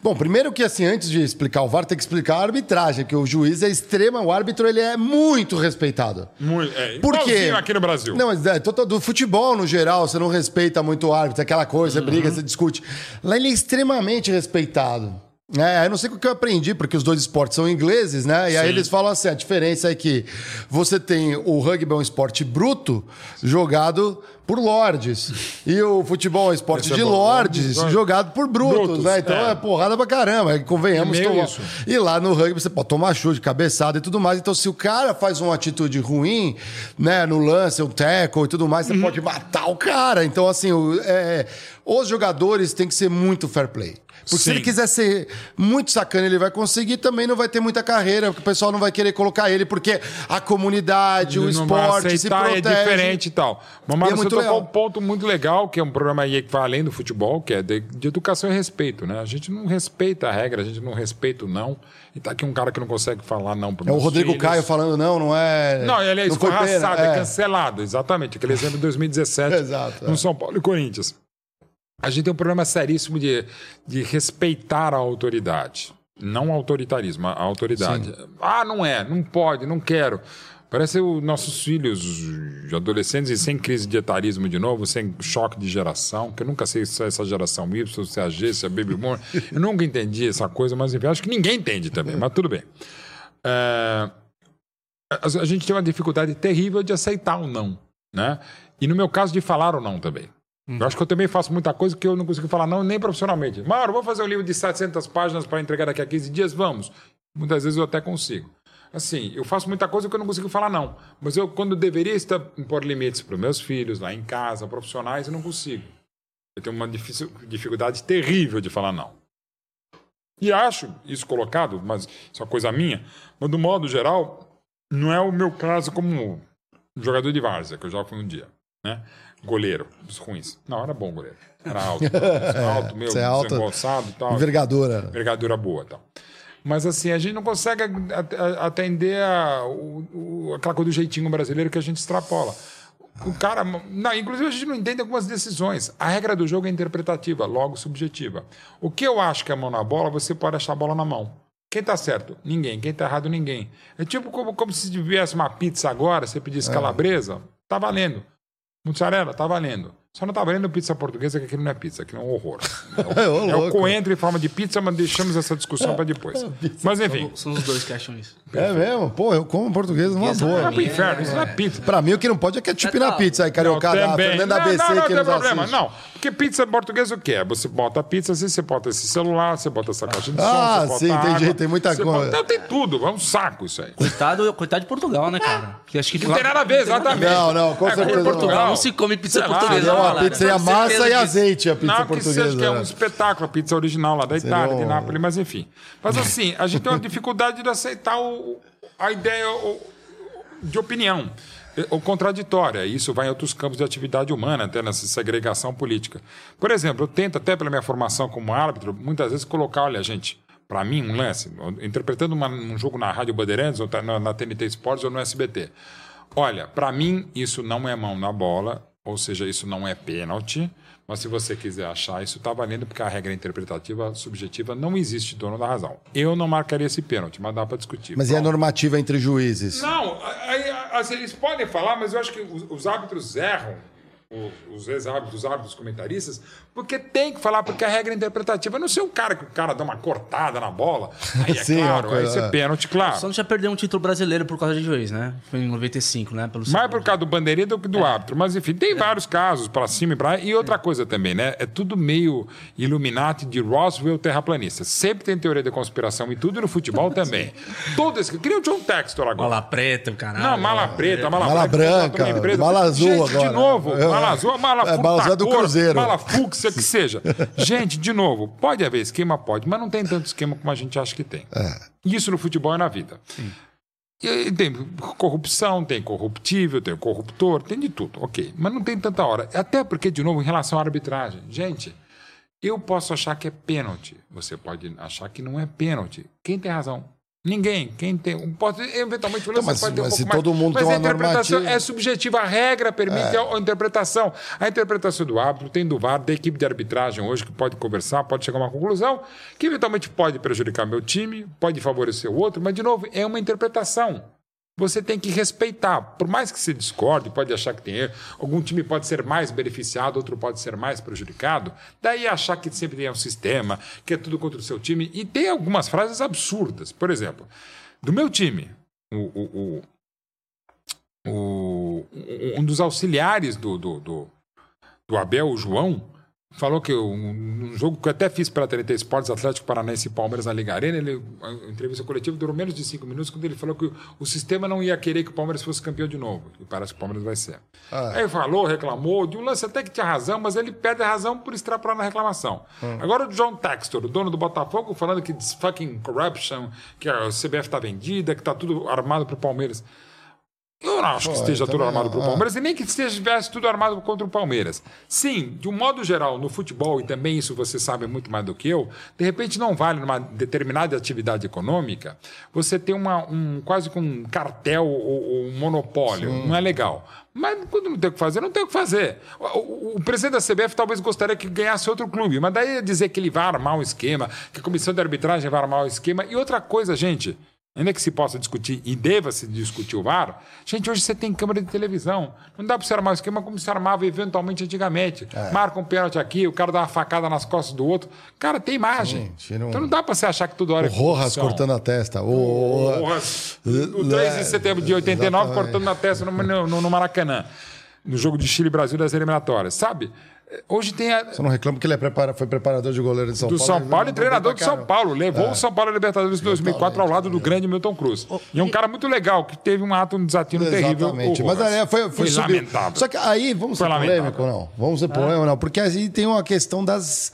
Bom, primeiro que assim, antes de explicar o VAR, tem que explicar a arbitragem, que o juiz é extrema, o árbitro ele é muito respeitado. Muito, é, Por quê? igualzinho aqui no Brasil. Não, mas é, todo- do futebol no geral, você não respeita muito o árbitro, aquela coisa, você briga, você discute. Lá ele é extremamente respeitado. É, eu não sei o que eu aprendi, porque os dois esportes são ingleses, né? E aí Sim. eles falam assim: a diferença é que você tem o rugby é um esporte bruto jogado por lords. E o futebol é esporte Esse é de lords Lords, jogado por brutos, brutos, né? Então é. é. porrada pra caramba, convenhamos. É meio tomar- isso. E lá no rugby você pode tomar chute, cabeçada e tudo mais. Então, se o cara faz uma atitude ruim, né, no lance, um tackle e tudo mais, Uhum. você pode matar o cara. Então, assim, o- é, os jogadores têm que ser muito fair play. Porque se Sim. ele quiser ser muito sacana, ele vai conseguir, também não vai ter muita carreira, porque o pessoal não vai querer colocar ele, porque a comunidade, o Ele vai esporte se aceitar, protege. é diferente e tal. Mas, E é muito tocou um ponto muito legal, que é um programa aí que vai além do futebol, que é de, de educação e respeito, né? A gente não respeita a regra, a gente não respeita o não. E tá aqui um cara que não consegue falar não pro É o Rodrigo Caio falando, não, não é. Não, ele é escorraçado, pena, é. cancelado, exatamente. Aquele exemplo de [laughs] 2017 Exato, no é. São Paulo e Corinthians. A gente tem um problema seríssimo de, de respeitar a autoridade. Não autoritarismo, a autoridade. Ah, não é, não pode, não quero. Parece os nossos filhos adolescentes e sem crise de etarismo de novo, sem choque de geração, que eu nunca sei se é essa geração Y, se é a G, se é a Baby Boom. Eu nunca entendi essa coisa, mas enfim, acho que ninguém entende também, mas tudo bem. É, a, gente tem uma dificuldade terrível de aceitar o não, né? E no meu caso de falar o não também. Eu acho que eu também faço muita coisa que eu não consigo falar não nem profissionalmente. Mauro, vou fazer um livro de 700 páginas para entregar daqui a 15 dias? Vamos. Muitas vezes eu até consigo. Assim, eu faço muita coisa que eu não consigo falar não. Mas eu, quando eu deveria estar impor limites para os meus filhos, lá em casa, profissionais, eu não consigo. Eu tenho uma difícil, dificuldade terrível de falar não. E acho isso colocado, mas isso é uma coisa minha, mas do modo geral, não é o meu caso como jogador de várzea, que eu fui um dia, né? Goleiro, dos ruins. Não, era bom goleiro. Era alto. [laughs] alto, meu, Você é alto. desembolsado e tal. Envergadura. Envergadura boa e tal. Mas assim, a gente não consegue atender a, o, o- aquela coisa do jeitinho brasileiro que a gente extrapola. O cara. Não, inclusive, a gente não entende algumas decisões. A regra do jogo é interpretativa, logo subjetiva. O que eu acho que é mão na bola, você pode achar a bola na mão. Quem tá certo? Ninguém. Quem tá errado? Ninguém. É tipo como, como se viesse uma pizza agora, você pedisse calabresa, tá valendo. Mussarela, tá valendo. Só não tá valendo pizza portuguesa, que aquilo não é pizza, aquilo é um horror. [laughs] É Ô, o, é o coentro em forma de pizza, mas deixamos essa discussão para depois. [laughs] Mas enfim, São os dois que acham isso. É mesmo? Pô, eu como português numa Isso vai boa. pra pro inferno, isso não é pizza. Pra mim, o que não pode é ketchup É, na pizza aí, cariocada. A também. Fernanda não, ABC não, não que tem problema. assiste. Não, porque pizza portuguesa o que é? Você bota a pizza, assim, você bota esse celular, você bota essa caixa de som, Ah, você bota sim, água, entendi, tem muita coisa. bota- Não, tem tudo, é um saco isso aí. Coitado, coitado de Portugal, né, cara? Porque acho que Não tem nada a ver, exatamente. Não, não, com É, certeza não. Portugal não se come pizza lá, portuguesa, não, uma galera. pizza, seria Com massa e azeite a pizza Não, que portuguesa. seja que é um né? espetáculo, a pizza original lá da Itália, um- de Nápoles, mas enfim. Mas assim, a gente tem uma dificuldade de aceitar o- a ideia o- de opinião. Ou contraditória. Isso vai em outros campos de atividade humana, até nessa segregação política. Por exemplo, eu tento, até pela minha formação como árbitro, muitas vezes colocar, olha, gente, para mim, um lance, interpretando uma- um jogo na Rádio Bandeirantes, ou tá na, na TNT Sports ou no SBT. Olha, para mim, isso não é mão na bola, ou seja, isso não é pênalti. Mas se você quiser achar, isso está valendo, porque a regra interpretativa subjetiva não existe dono da razão. Eu não marcaria esse pênalti, mas dá para discutir. Mas e a Pronto. normativa entre juízes? Não, aí, eles podem falar, mas eu acho que os, os árbitros erram os, os ex-árbitros, os árbitros comentaristas, porque tem que falar, porque a regra é interpretativa. Eu não sei o cara que o cara dá uma cortada na bola. Aí é [laughs] Sim, claro, uma aí coisa- isso é pênalti, claro. Só não já perdeu um título brasileiro por causa de juiz, né? Foi em 95, né? Pelo Mais por causa do bandeirinha do que do árbitro. Mas, enfim, tem vários casos para cima e para E outra coisa também, né? É tudo meio Illuminati de Roswell terraplanista. Sempre tem teoria da conspiração e tudo e no futebol [laughs] também. Todo esse. Queria o John Textor agora. Mala preta, o caralho. Não, mala preta, mala, Mala branca, mala azul Gente, agora. de novo, É. mala azul, mala É, mala azul é do Cruzeiro. Mala fúcsia, que [laughs] seja. Gente, de novo, pode haver esquema? Pode, mas não tem tanto esquema como a gente acha que tem. É. Isso no futebol e na vida. E tem corrupção, tem corruptível, tem corruptor, tem de tudo, ok. Mas não tem tanta hora. Até porque, de novo, em relação à arbitragem. Gente, eu posso achar que é pênalti. Você pode achar que não é pênalti. Quem tem razão? Ninguém. Quem tem. Pode, eventualmente, Então, mas- pode ter um mas pouco se mais. todo mundo mas tem a interpretação normativa- é subjetiva. A regra permite a interpretação. A interpretação do árbitro tem do VAR, da equipe de arbitragem hoje, que pode conversar, pode chegar a uma conclusão, que eventualmente pode prejudicar meu time, pode favorecer o outro, mas, de novo, é uma interpretação. Você tem que respeitar. Por mais que se discorde, pode achar que tem erro, algum time pode ser mais beneficiado, outro pode ser mais prejudicado. Daí achar que sempre tem um sistema, que é tudo contra o seu time. E tem algumas frases absurdas. Por exemplo, do meu time, o, o- o- um dos auxiliares do, do, do, do Abel, o João, falou que um, um jogo que eu até fiz pela TNT Esportes, Atlético Paranaense e Palmeiras na Liga Arena, ele, a entrevista coletiva durou menos de cinco minutos, quando ele falou que o, o sistema não ia querer que o Palmeiras fosse campeão de novo. E parece que o Palmeiras vai ser. Ah. Aí falou, reclamou, de um lance até que tinha razão, mas ele perde a razão por extrapolar na reclamação. Agora o John Textor, o dono do Botafogo, falando que this fucking corruption, que a CBF tá vendida, que tá tudo armado pro Palmeiras. Eu não acho que Pô, esteja eu tudo armado pro Ah. Palmeiras e nem que estivesse tudo armado contra o Palmeiras. Sim, de um modo geral, no futebol, e também isso você sabe muito mais do que eu, de repente não vale numa determinada atividade econômica você ter uma, um, quase que um cartel ou, ou um monopólio. Não é legal. Mas quando não tem o que fazer, não tem o que fazer. O, o- o presidente da CBF talvez gostaria que ganhasse outro clube, mas daí ia dizer que ele vai armar um esquema, que a comissão de arbitragem vai armar um esquema. E outra coisa, gente, Ainda que se possa discutir e deva se discutir o VAR, gente, hoje você tem câmera de televisão. Não dá para você armar o esquema como se armava eventualmente antigamente. Marca um pênalti aqui, o cara dá uma facada nas costas do outro. Cara, tem imagem. Sim, um- Então não dá para você achar que toda hora O Rojas corrupção. cortando a testa. O, o- Rojas, o 3 de setembro de 89, Exatamente. cortando na testa no, no- no Maracanã. No jogo de Chile e Brasil das eliminatórias. Sabe? Hoje tem a, Só não reclamo que ele é prepara, foi preparador de goleiro de São do Paulo. São ele Paulo e treinador do pra São. Paulo. Levou o São Paulo à Libertadores de 2004 ao lado do grande Milton Cruz. E é um cara muito legal, que teve um ato, um desatino terrível. Exatamente. Mas aí foi, foi, subir. lamentável. Só que aí, vamos Foi ser lamentável. polêmico não? Vamos ser polêmico não? Porque aí tem uma questão das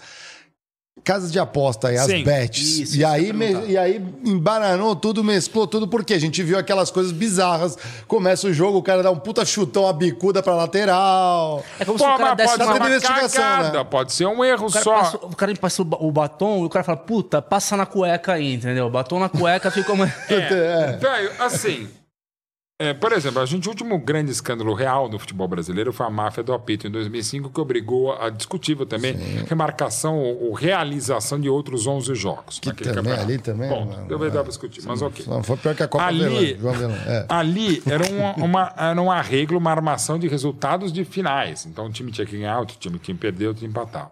casas de aposta aí, as Sim. bets. Isso, e, aí, me- e aí embaranou tudo, mesclou tudo, porque a gente viu aquelas coisas bizarras. Começa o jogo, o cara dá um puta chutão, a bicuda pra lateral. É como Pô, se o cara desse pode ser uma... investigação, cagada, né? pode ser um erro O só. passa, o cara passa o ba- o batom e o cara fala, puta, passa na cueca aí, entendeu? Batom na cueca fica uma... É, [laughs] velho, assim. É, por exemplo, a gente, o último grande escândalo real no futebol brasileiro foi a máfia do apito em 2005, que obrigou a discutível também remarcação ou, ou realização de outros 11 jogos. Que também, campeonato. ali também, Bom, mano, eu vou é. para discutir, mas ok. Não, foi pior que a Copa Ali, Velã. É. ali era, uma, [laughs] uma- era um arreglo, uma armação de resultados de finais. Então um time tinha que ganhar, outro time tinha que perder, outro tinha que empatar.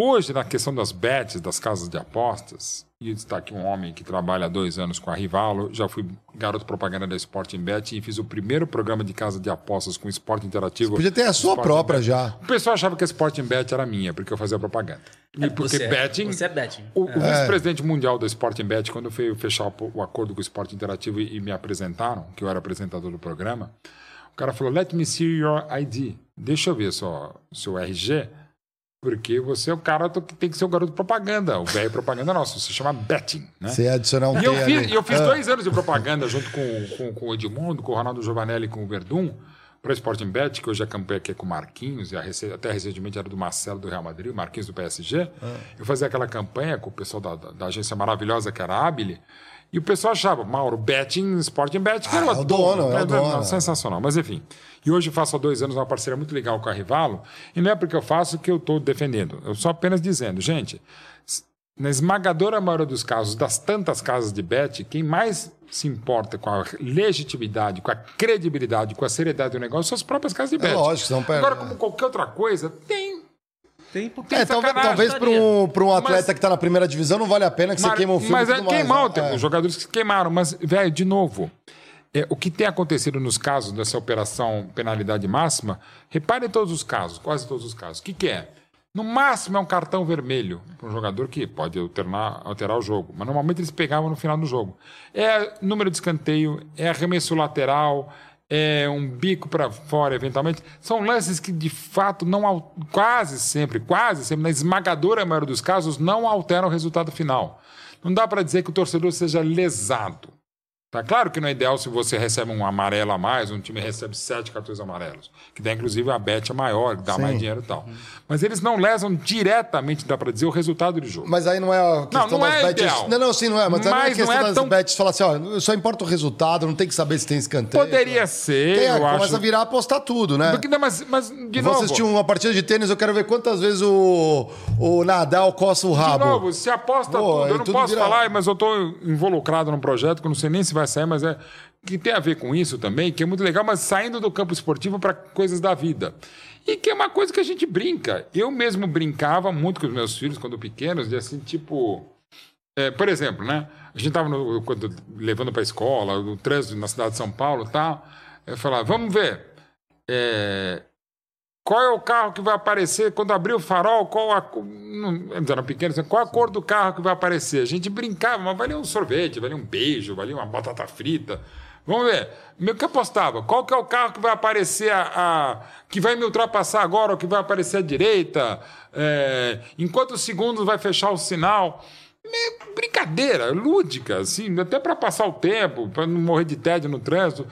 Hoje, na questão das bets, das casas de apostas, e está aqui um homem que trabalha há dois anos com a Rivalo, já fui garoto propaganda da Sporting Bet e fiz o primeiro programa de casa de apostas com esporte interativo. Podia ter a sua Sporting própria Bet. já. O pessoal achava que a Sporting Bet era minha, porque eu fazia propaganda. E porque você é- betting. você é betting. O, o vice-presidente mundial da Sporting Bet, quando foi fechar o, o acordo com o Esporte Interativo e, e me apresentaram, que eu era apresentador do programa, o cara falou: Let me see your ID. Deixa eu ver só seu RG, porque você é o cara que tem que ser o garoto propaganda. O velho propaganda nosso, se chama betting. Né? Você adicionar um E eu fiz, eu fiz Ah. dois anos de propaganda junto com, com, com o Edmundo, com o Ronaldo Giovanelli e com o Verdun, para o Sporting Bet, que hoje a campanha aqui é com o Marquinhos, e até recentemente era do Marcelo do Real Madrid, o Marquinhos do PSG. Ah. Eu fazia aquela campanha com o pessoal da, da- da agência maravilhosa que era a Abile, e o pessoal achava, Mauro, betting, Sporting Bet, que Ah, era é o dono, é o né? dono. Não, Sensacional, mas enfim. E hoje faço há dois anos uma parceria muito legal com a Rivalo, e não é porque eu faço que eu estou defendendo, eu só apenas dizendo, gente, na esmagadora maioria dos casos, das tantas casas de bet, quem mais se importa com a legitimidade, com a credibilidade, com a seriedade do negócio são as próprias casas de bet. É lógico, não Agora, como qualquer outra coisa, tem. Tem porque É, talvez, talvez para um, pra um atleta Mas- que tá na primeira divisão não vale a pena que você Mas, queima o filme. mas é queimar, né? tem É. os jogadores que se queimaram. Mas, velho, de novo, é, o que tem acontecido nos casos dessa operação penalidade máxima, repare em todos os casos, quase todos os casos. O que, que é? No máximo é um cartão vermelho para um jogador que pode alternar, alterar o jogo, mas normalmente eles pegavam no final do jogo. É número de escanteio, é arremesso lateral, é um bico para fora, eventualmente. São lances que, de fato, não quase sempre, quase sempre, na esmagadora maioria dos casos, não alteram o resultado final. Não dá para dizer que o torcedor seja lesado. Tá claro que não é ideal se você recebe um amarelo a mais, um time recebe sete cartões amarelos, que dá inclusive a bet é maior, que dá mais dinheiro e tal. Mas eles não lesam diretamente, dá para dizer, o resultado do jogo. Mas aí não é a questão não das é bets. ideal. Não, não, sim, não é. Mas, aí não é a Mas não questão é das tão- bets falar assim, ó, só importa o resultado, não tem que saber se tem escanteio. Poderia ser, Tem, eu começa acho. a virar apostar tudo, né? Porque, não, mas, mas, de Vou novo, assistir uma partida de tênis, eu quero ver quantas vezes o, o Nadal coça o de rabo. novo, se aposta Pô, tudo, eu não tudo posso vira- falar, mas eu estou involucrado num projeto que eu não sei nem se vai sair, mas é que tem a ver com isso também, que é muito legal, mas saindo do campo esportivo para coisas da vida. E que é uma coisa que a gente brinca. Eu mesmo brincava muito com os meus filhos quando pequenos, de assim, tipo. é, por exemplo, né? A gente estava levando para a escola, no trânsito na cidade de São Paulo e tal. Eu falava, vamos ver. é, qual é o carro que vai aparecer quando abrir o farol? Qual a. Não, eles eram pequenos, qual a cor do carro que vai aparecer? A gente brincava, mas valia um sorvete, valia um beijo, valia uma batata frita. Vamos ver. O que apostava? Qual que é o carro que vai aparecer a, a- que vai me ultrapassar agora, ou que vai aparecer à direita? É, em quantos segundos vai fechar o sinal? Brincadeira, lúdica, assim, até para passar o tempo, para não morrer de tédio no trânsito.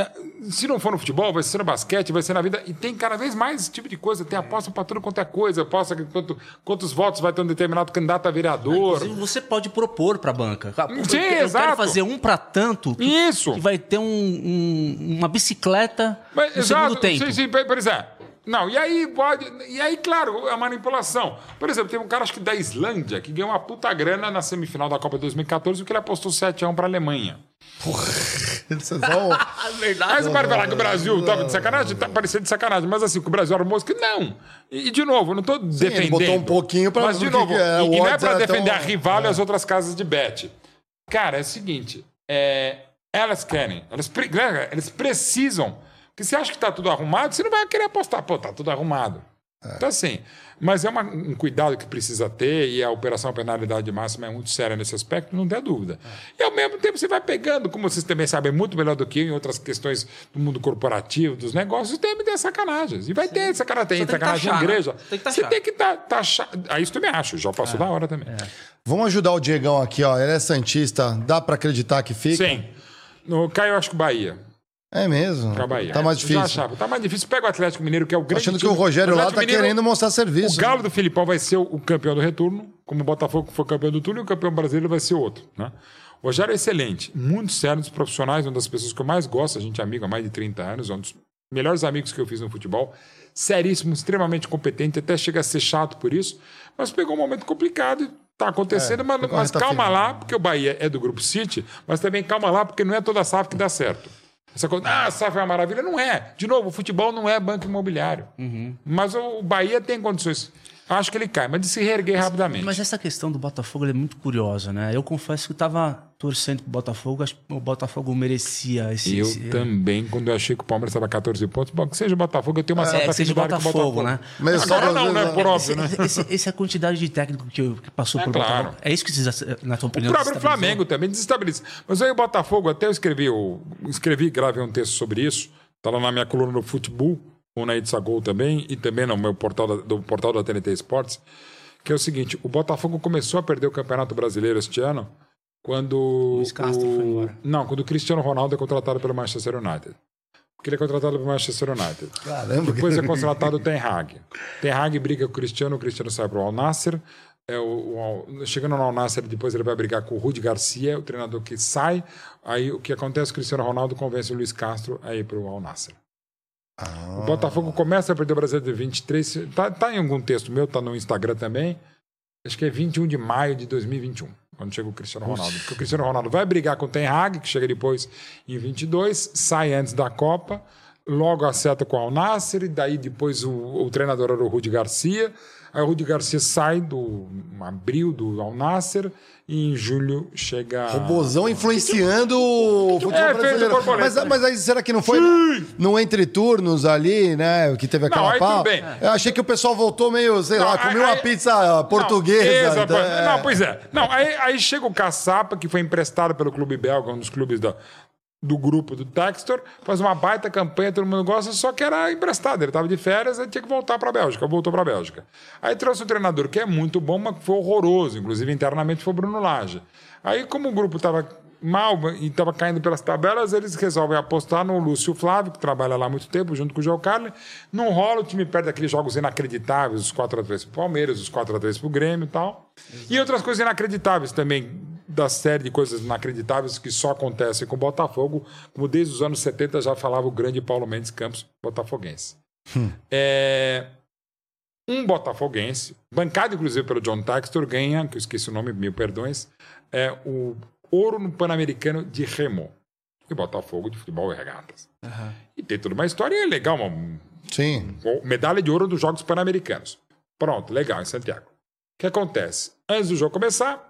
É, se não for no futebol, vai ser no basquete, vai ser na vida. E tem cada vez mais esse tipo de coisa. Tem aposta para tudo quanto é coisa. Aposta quanto, quantos votos vai ter um determinado candidato a vereador. Inclusive, você pode propor para a banca. Eu Sim, quero- eu exato. quero fazer um para tanto que, Isso. que vai ter um- um- uma bicicleta Mas, no exato, segundo tempo. Sim, sim, por exemplo. Não, e aí pode. E aí, claro, a manipulação. Por exemplo, tem um cara, acho que da Islândia, que ganhou uma puta grana na semifinal da Copa de 2014, porque ele apostou 7x1 para a Alemanha. Isso é só Ah, verdade. Aí você pode falar que o Brasil tava de sacanagem? Tá parecendo de sacanagem. Mas assim, que o Brasil era mosca? Não. E, e, de novo, não tô defendendo. ele botou um pouquinho pra- Mas, de novo, é, e, e não é pra defender tão- a rival e é. as outras casas de bet. Cara, é o seguinte. é, elas querem. Elas, galera, elas precisam. Porque você acha que tá tudo arrumado, você não vai querer apostar. Pô, tá tudo arrumado. Então, assim, mas é uma- um cuidado que precisa ter e a operação penalidade máxima é muito séria nesse aspecto, não dê dúvida. E ao mesmo tempo você vai pegando, como vocês também sabem muito melhor do que eu, em outras questões do mundo corporativo, dos negócios, tem tem sacanagens. E vai ter sacanagem, tem tem sacanagem taxar, em né? igreja. Tem que você tem que ta- taxar. Aí isso também acho, já passou da hora também. Vamos ajudar o Diegão aqui, ó. Ele é Santista. Dá pra acreditar que fica? Sim. No Caio, acho que o Bahia. É mesmo. Pra Bahia. Tá mais Já difícil. achava. Tá mais difícil. Pega o Atlético Mineiro, que é o grande Achando que time. o Rogério lá Atlético tá Mineiro- querendo mostrar serviço. O Galo do Filipão vai ser o o campeão do retorno, como o Botafogo foi campeão do turno, e o campeão brasileiro vai ser outro. Né? O Rogério é excelente, muito sério, um dos profissionais, uma das pessoas que eu mais gosto, a gente é amigo há mais de 30 anos, é um dos melhores amigos que eu fiz no futebol, seríssimo, extremamente competente, até chega a ser chato por isso, mas pegou um momento complicado e tá acontecendo, mas, a mas reta calma final. lá, porque o Bahia é do Grupo City, mas também calma lá, porque não é toda SAF que dá certo. Essa coisa, ah, a SAF é uma maravilha. Não é. De novo, o futebol não é banco imobiliário. Mas o Bahia tem condições. Acho que ele cai, mas de se reerguer rapidamente. Mas essa questão do Botafogo ela é muito curiosa, né? Eu confesso que eu tava torcendo pro Botafogo, acho que o Botafogo merecia esse. eu esse- também, quando eu achei que o Palmeiras estava 14 pontos, bom, que seja o Botafogo, eu tenho uma É, certa que seja o o Botafogo, Botafogo. né? Mas Agora não, vezes, né? Por óbvio, né? Esse- esse- esse é a quantidade de técnico que, que passou É por claro. Botafogo. É isso que vocês, na tua O opinião, próprio desestabilizou? Flamengo também desestabiliza. Mas aí o Botafogo, até eu escrevi, eu escrevi e gravei um texto sobre isso. Está lá na minha coluna no Futebol, ou na Itzagol também, e também no meu portal da, do portal da TNT Esportes, que é o seguinte: o Botafogo começou a perder o Campeonato Brasileiro este ano quando. Luiz Castro o... foi embora. Não, quando o Cristiano Ronaldo é contratado pelo Manchester United. Porque ele é contratado pelo Manchester United. Caramba. Depois é [laughs] contratado o Ten Hag. Ten Hag briga com o Cristiano, o Cristiano sai para o Al Nasser. É, o, o chegando no Al Nasser, depois ele vai brigar com o Rudi Garcia, o treinador que sai. Aí o que acontece? O Cristiano Ronaldo convence o Luiz Castro a ir para o Al Nasser. O Botafogo começa a perder o Brasileiro de 23. Tá, tá em algum texto meu, tá no Instagram também. acho que é 21 de maio de 2021, quando chega o Cristiano Ronaldo. Porque o Cristiano Ronaldo vai brigar com o Ten Hag, que chega depois em 22, sai antes da Copa, logo acerta com o Al Nasser, e daí depois o, o treinador era o Rudi Garcia. Aí o Rudi Garcia sai do abril do Al Nasser e em julho chega. Robozão influenciando o futebol É, fez brasileiro. Mas, mas aí será que não foi no entre turnos ali, né? Que teve aquela Não, pau? Eu achei que o pessoal voltou meio, sei lá, Não, comeu aí- uma pizza portuguesa. Não, então, exatamente. é. Não, pois é. Não, aí, aí chega o Caçapa, que foi emprestado pelo clube belga, um dos clubes da, do grupo do Textor, faz uma baita campanha, todo mundo gosta, só que era emprestado. Ele estava de férias e tinha que voltar para a Bélgica. Voltou para a Bélgica. Aí trouxe um treinador que é muito bom, mas foi horroroso. Inclusive, internamente, foi o Bruno Lage. Aí, como o grupo estava mal e estava caindo pelas tabelas, eles resolvem apostar no Lúcio Flávio, que trabalha lá há muito tempo, junto com o João Carlos. Não rola, o time perde aqueles jogos inacreditáveis, os 4x3 pro Palmeiras, os 4x3 pro Grêmio e tal. E outras coisas inacreditáveis também, da série de coisas inacreditáveis que só acontecem com o Botafogo, como desde os anos 70 já falava o grande Paulo Mendes Campos, botafoguense. É, um botafoguense, bancado inclusive pelo John Textor, ganha, que eu esqueci o nome, mil perdões, é o ouro no Pan-Americano de Remo. E Botafogo de futebol e regatas. E tem toda uma história legal, uma Sim. medalha de ouro dos Jogos Pan-Americanos. Pronto, legal, em Santiago. O que acontece? Antes do jogo começar,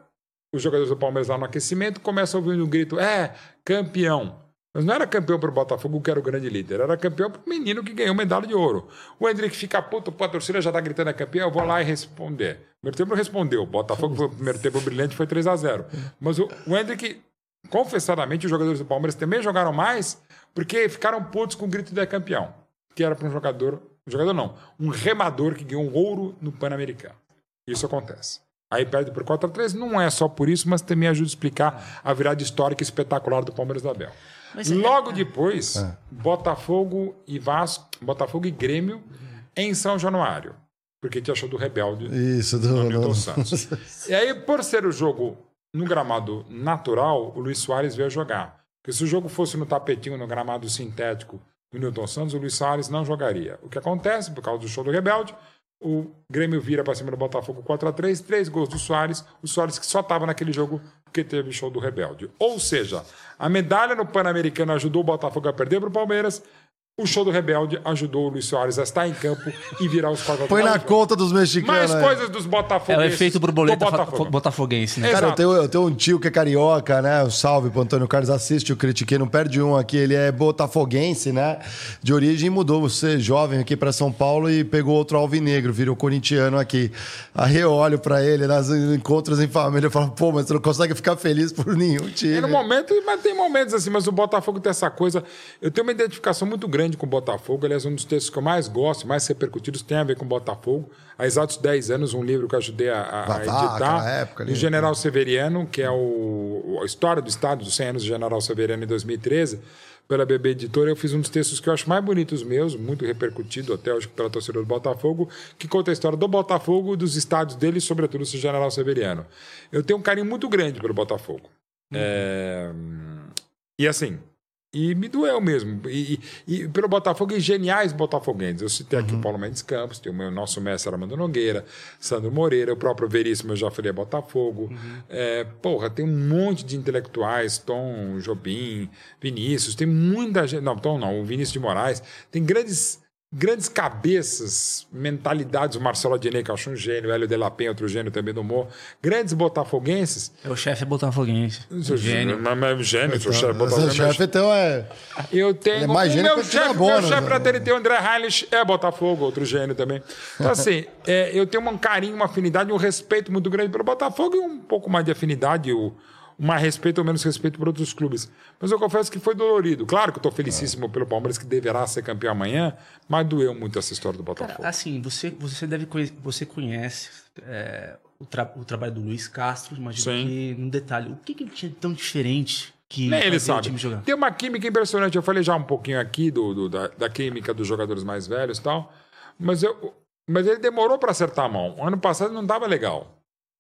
os jogadores do Palmeiras lá no aquecimento começam a ouvir um grito: é, campeão. Mas não era campeão para o Botafogo, que era o grande líder. Era campeão para o menino que ganhou medalha de ouro. O Hendrick fica puto, pô, a torcida já tá gritando é campeão, eu vou lá e responder. O primeiro tempo respondeu. O Botafogo foi o primeiro tempo brilhante, foi 3 a 0 Mas o, o Hendrick, confessadamente, os jogadores do Palmeiras também jogaram mais porque ficaram putos com o grito de é campeão. Que era para um jogador, jogador não, um remador que ganhou um ouro no Pan-Americano. Isso acontece. Aí perde por 4 a 3 não é só por isso, mas também ajuda a explicar a virada histórica espetacular do Palmeiras da é- Logo depois, Botafogo e Vasco, Botafogo e Grêmio em São Januário, porque tinha show do Rebelde Isso, do, no Newton do- Santos. [laughs] E aí, por ser o jogo no gramado natural, o Luiz Soares veio jogar. Porque se o jogo fosse no tapetinho, no gramado sintético do Newton Santos, o Luiz Soares não jogaria. O que acontece, por causa do show do Rebelde, o Grêmio vira para cima do Botafogo 4 a 3 três gols do Soares, o Soares que só estava naquele jogo porque teve show do Rebelde. Ou seja, a medalha no Pan-Americano ajudou o Botafogo a perder para o Palmeiras, o show do Rebelde ajudou o Luiz Soares a estar em campo e virar os 4 a 3 Põe na conta dos mexicanos. mais né? coisas dos É Botafoguenses. o efeito borboleta Botafogo. botafoguense, né? É. Cara, eu tenho, eu tenho um tio que é carioca, né? O salve pro Antônio Carlos, assiste o Critiquei, não perde um aqui. Ele é botafoguense, né? De origem mudou, você jovem aqui pra São Paulo e pegou outro alvinegro, virou corintiano aqui. Aí eu olho pra ele nas encontros em família e falo, pô, mas você não consegue ficar feliz por nenhum time. É no momento, mas tem momentos assim, mas o Botafogo tem essa coisa. Eu tenho uma identificação muito grande com o Botafogo. Aliás, um dos textos que eu mais gosto, mais repercutidos, tem a ver com o Botafogo. Há exatos 10 anos, um livro que eu ajudei a, a- Vavá, editar. época do General Severiano, que é o, a história do Estado dos 100 anos do General Severiano em 2013. Pela BB Editora, eu fiz um dos textos que eu acho mais bonitos meus, muito repercutido até hoje pela torcida do Botafogo, que conta a história do Botafogo, dos estádios dele sobretudo, do General Severiano. Eu tenho um carinho muito grande pelo Botafogo. É, E assim, e me doeu mesmo. E, e- e pelo Botafogo e geniais botafoguenses. Eu citei aqui o Paulo Mendes Campos, tem o meu, nosso mestre Armando Nogueira, Sandro Moreira, o próprio Veríssimo, eu já falei, é Botafogo. É, porra, tem um monte de intelectuais, Tom, Jobim, Vinícius, tem muita gente. Não, Tom não, o Vinícius de Moraes. Tem grandes. Grandes cabeças, mentalidades, o Marcelo Adnet, que eu acho um gênio, o Hélio de la Penha, outro gênio também do humor. Grandes botafoguenses. É o chefe botafoguense. Sou Gênio. Mas, mas gênio, sou chefe botafoguense. chefe, então, é. Eu tenho. Ele é mais o gênio meu o chefe, meu chefe né? pra ter tem o André Heilich, é Botafogo, outro gênio também. Então, assim, é, eu tenho um carinho, uma afinidade, um respeito muito grande pelo Botafogo e um pouco mais de afinidade, o, um mais respeito ou menos respeito por outros clubes. Mas eu confesso que foi dolorido. Claro que eu tô felicíssimo pelo Palmeiras, que deverá ser campeão amanhã, mas doeu muito essa história do Botafogo. Cara, assim, você, você deve conhe- você conhece é, o, tra- o trabalho do Luiz Castro, imagino Sim. que, no detalhe, o que, que ele tinha de tão diferente que Nem ele sabe. time jogar? Tem uma química impressionante. Eu falei já um pouquinho aqui do, do- da, da química dos jogadores mais velhos e tal. Mas, eu, mas ele demorou para acertar a mão. Ano passado não estava legal.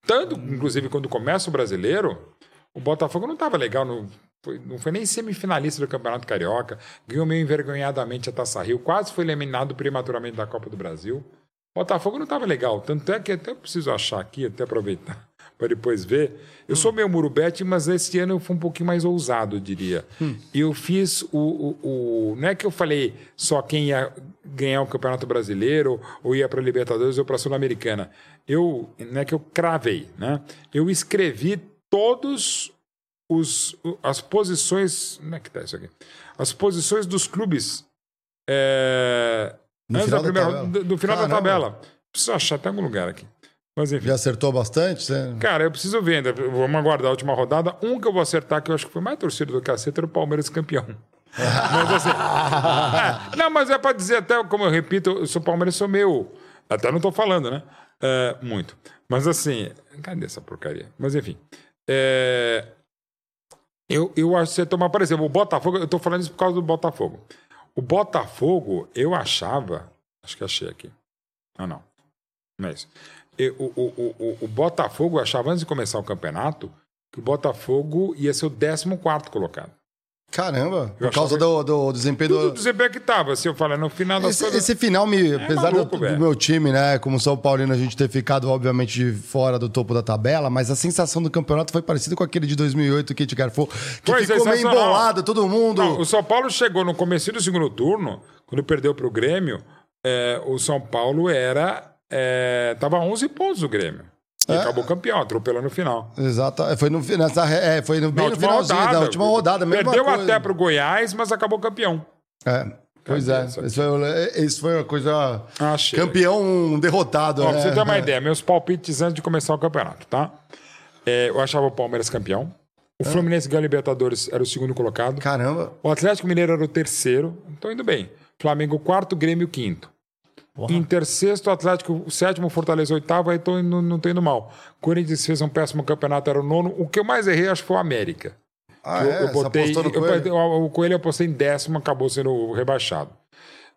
Tanto, inclusive, quando começa o brasileiro, o Botafogo não estava legal. No, foi- não foi nem semifinalista do Campeonato Carioca. Ganhou meio envergonhadamente a Taça Rio. Quase foi eliminado prematuramente da Copa do Brasil. Botafogo não estava legal. Tanto é que até eu preciso achar aqui, até aproveitar [laughs] para depois ver. Eu sou meio murubete, mas esse ano eu fui um pouquinho mais ousado, eu diria. Hum. Eu fiz o, o, o, Não é que eu falei só quem ia ganhar o Campeonato Brasileiro, ou ia para a Libertadores ou para a Sul-Americana. Eu. Não é que eu cravei, né? Eu escrevi todos os, as posições. Como é que tá isso aqui? As posições dos clubes. É, antes da primeira, do, do, final Caramba. da tabela. Preciso achar até algum lugar aqui. Mas enfim. Já acertou bastante? Você... Cara, eu preciso ver ainda. Vamos aguardar a última rodada. Um que eu vou acertar, que eu acho que foi mais torcido do cacete, era o Palmeiras campeão. [laughs] mas assim. é, não, mas é para dizer, até como eu repito, eu sou Palmeiras, sou meu. Até não estou falando, né? É, muito. Mas assim. Cadê essa porcaria? Mas enfim. É, eu, eu acho que você tomar, por exemplo, o Botafogo, eu estou falando isso por causa do Botafogo. O Botafogo, eu achava. Acho que achei aqui. Ah, não. Não é isso o, o, o, o Botafogo achava antes de começar o campeonato que o Botafogo ia ser o 14 colocado. Caramba, por causa que... do, do desempenho do... desempenho que tava, assim, eu falei, no final esse, coisas... esse final, me, é apesar maluco, do, do, meu time, né, como São Paulino, a gente ter ficado, obviamente, fora do topo da tabela, mas a sensação do campeonato foi parecida com aquele de 2008 que a gente garfou, que foi ficou meio embolado, todo mundo... Não, o São Paulo chegou no começo do segundo turno, quando perdeu para o Grêmio, é, o São Paulo era é, tava 11 pontos o Grêmio. E é. acabou campeão, atropelando no final. Exato. É, foi no, nessa, é, foi no, bem no finalzinho rodada, da última rodada. Perdeu coisa. até pro Goiás, mas acabou campeão. É. Pois é, isso foi, isso foi uma coisa. Achei. Campeão derrotado. Ó, né? Pra você ter uma [laughs] ideia, meus palpites antes de começar o campeonato, tá? É, eu achava o Palmeiras campeão. O é. Fluminense ganhou a Libertadores, era o segundo colocado. Caramba. O Atlético Mineiro era o terceiro. Então indo bem. Flamengo quarto, Grêmio quinto. Porra. Inter sexto, Atlético sétimo, Fortaleza oitavo, aí tô, não, não tô indo mal. Corinthians fez um péssimo campeonato, era o nono. O que eu mais errei, acho que foi o América. Ah, eu, é? eu botei. Eu, Coelho? o Coelho eu postei em décimo, acabou sendo rebaixado.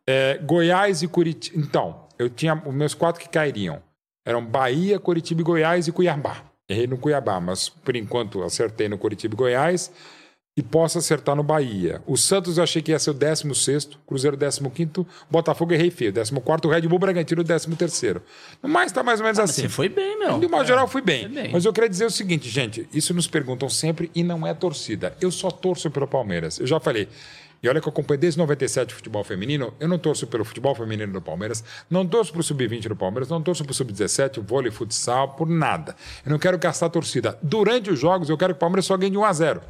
É, Goiás e Curitiba. Então, eu tinha os meus quatro que cairiam. Eram Bahia, Curitiba, Goiás e Cuiabá. Errei no Cuiabá, mas por enquanto acertei no Curitiba e Goiás e possa acertar no Bahia. O Santos eu achei que ia ser o 16, Cruzeiro 15, Botafogo errei feio, 14, Red Bull Bragantino 13. Mas está mais ou menos ah, assim. Você foi bem, meu. De modo é, geral, fui bem. bem. Mas eu queria dizer o seguinte, gente: isso nos perguntam sempre e não é torcida. Eu só torço pelo Palmeiras. Eu já falei. E olha que eu acompanho desde 97 o futebol feminino. Eu não torço pelo futebol feminino do Palmeiras, não torço para o sub-20 do Palmeiras, não torço para o sub-17, o vôlei, futsal, por nada. Eu não quero gastar torcida. Durante os jogos, eu quero que o Palmeiras só ganhe de 1 a 0.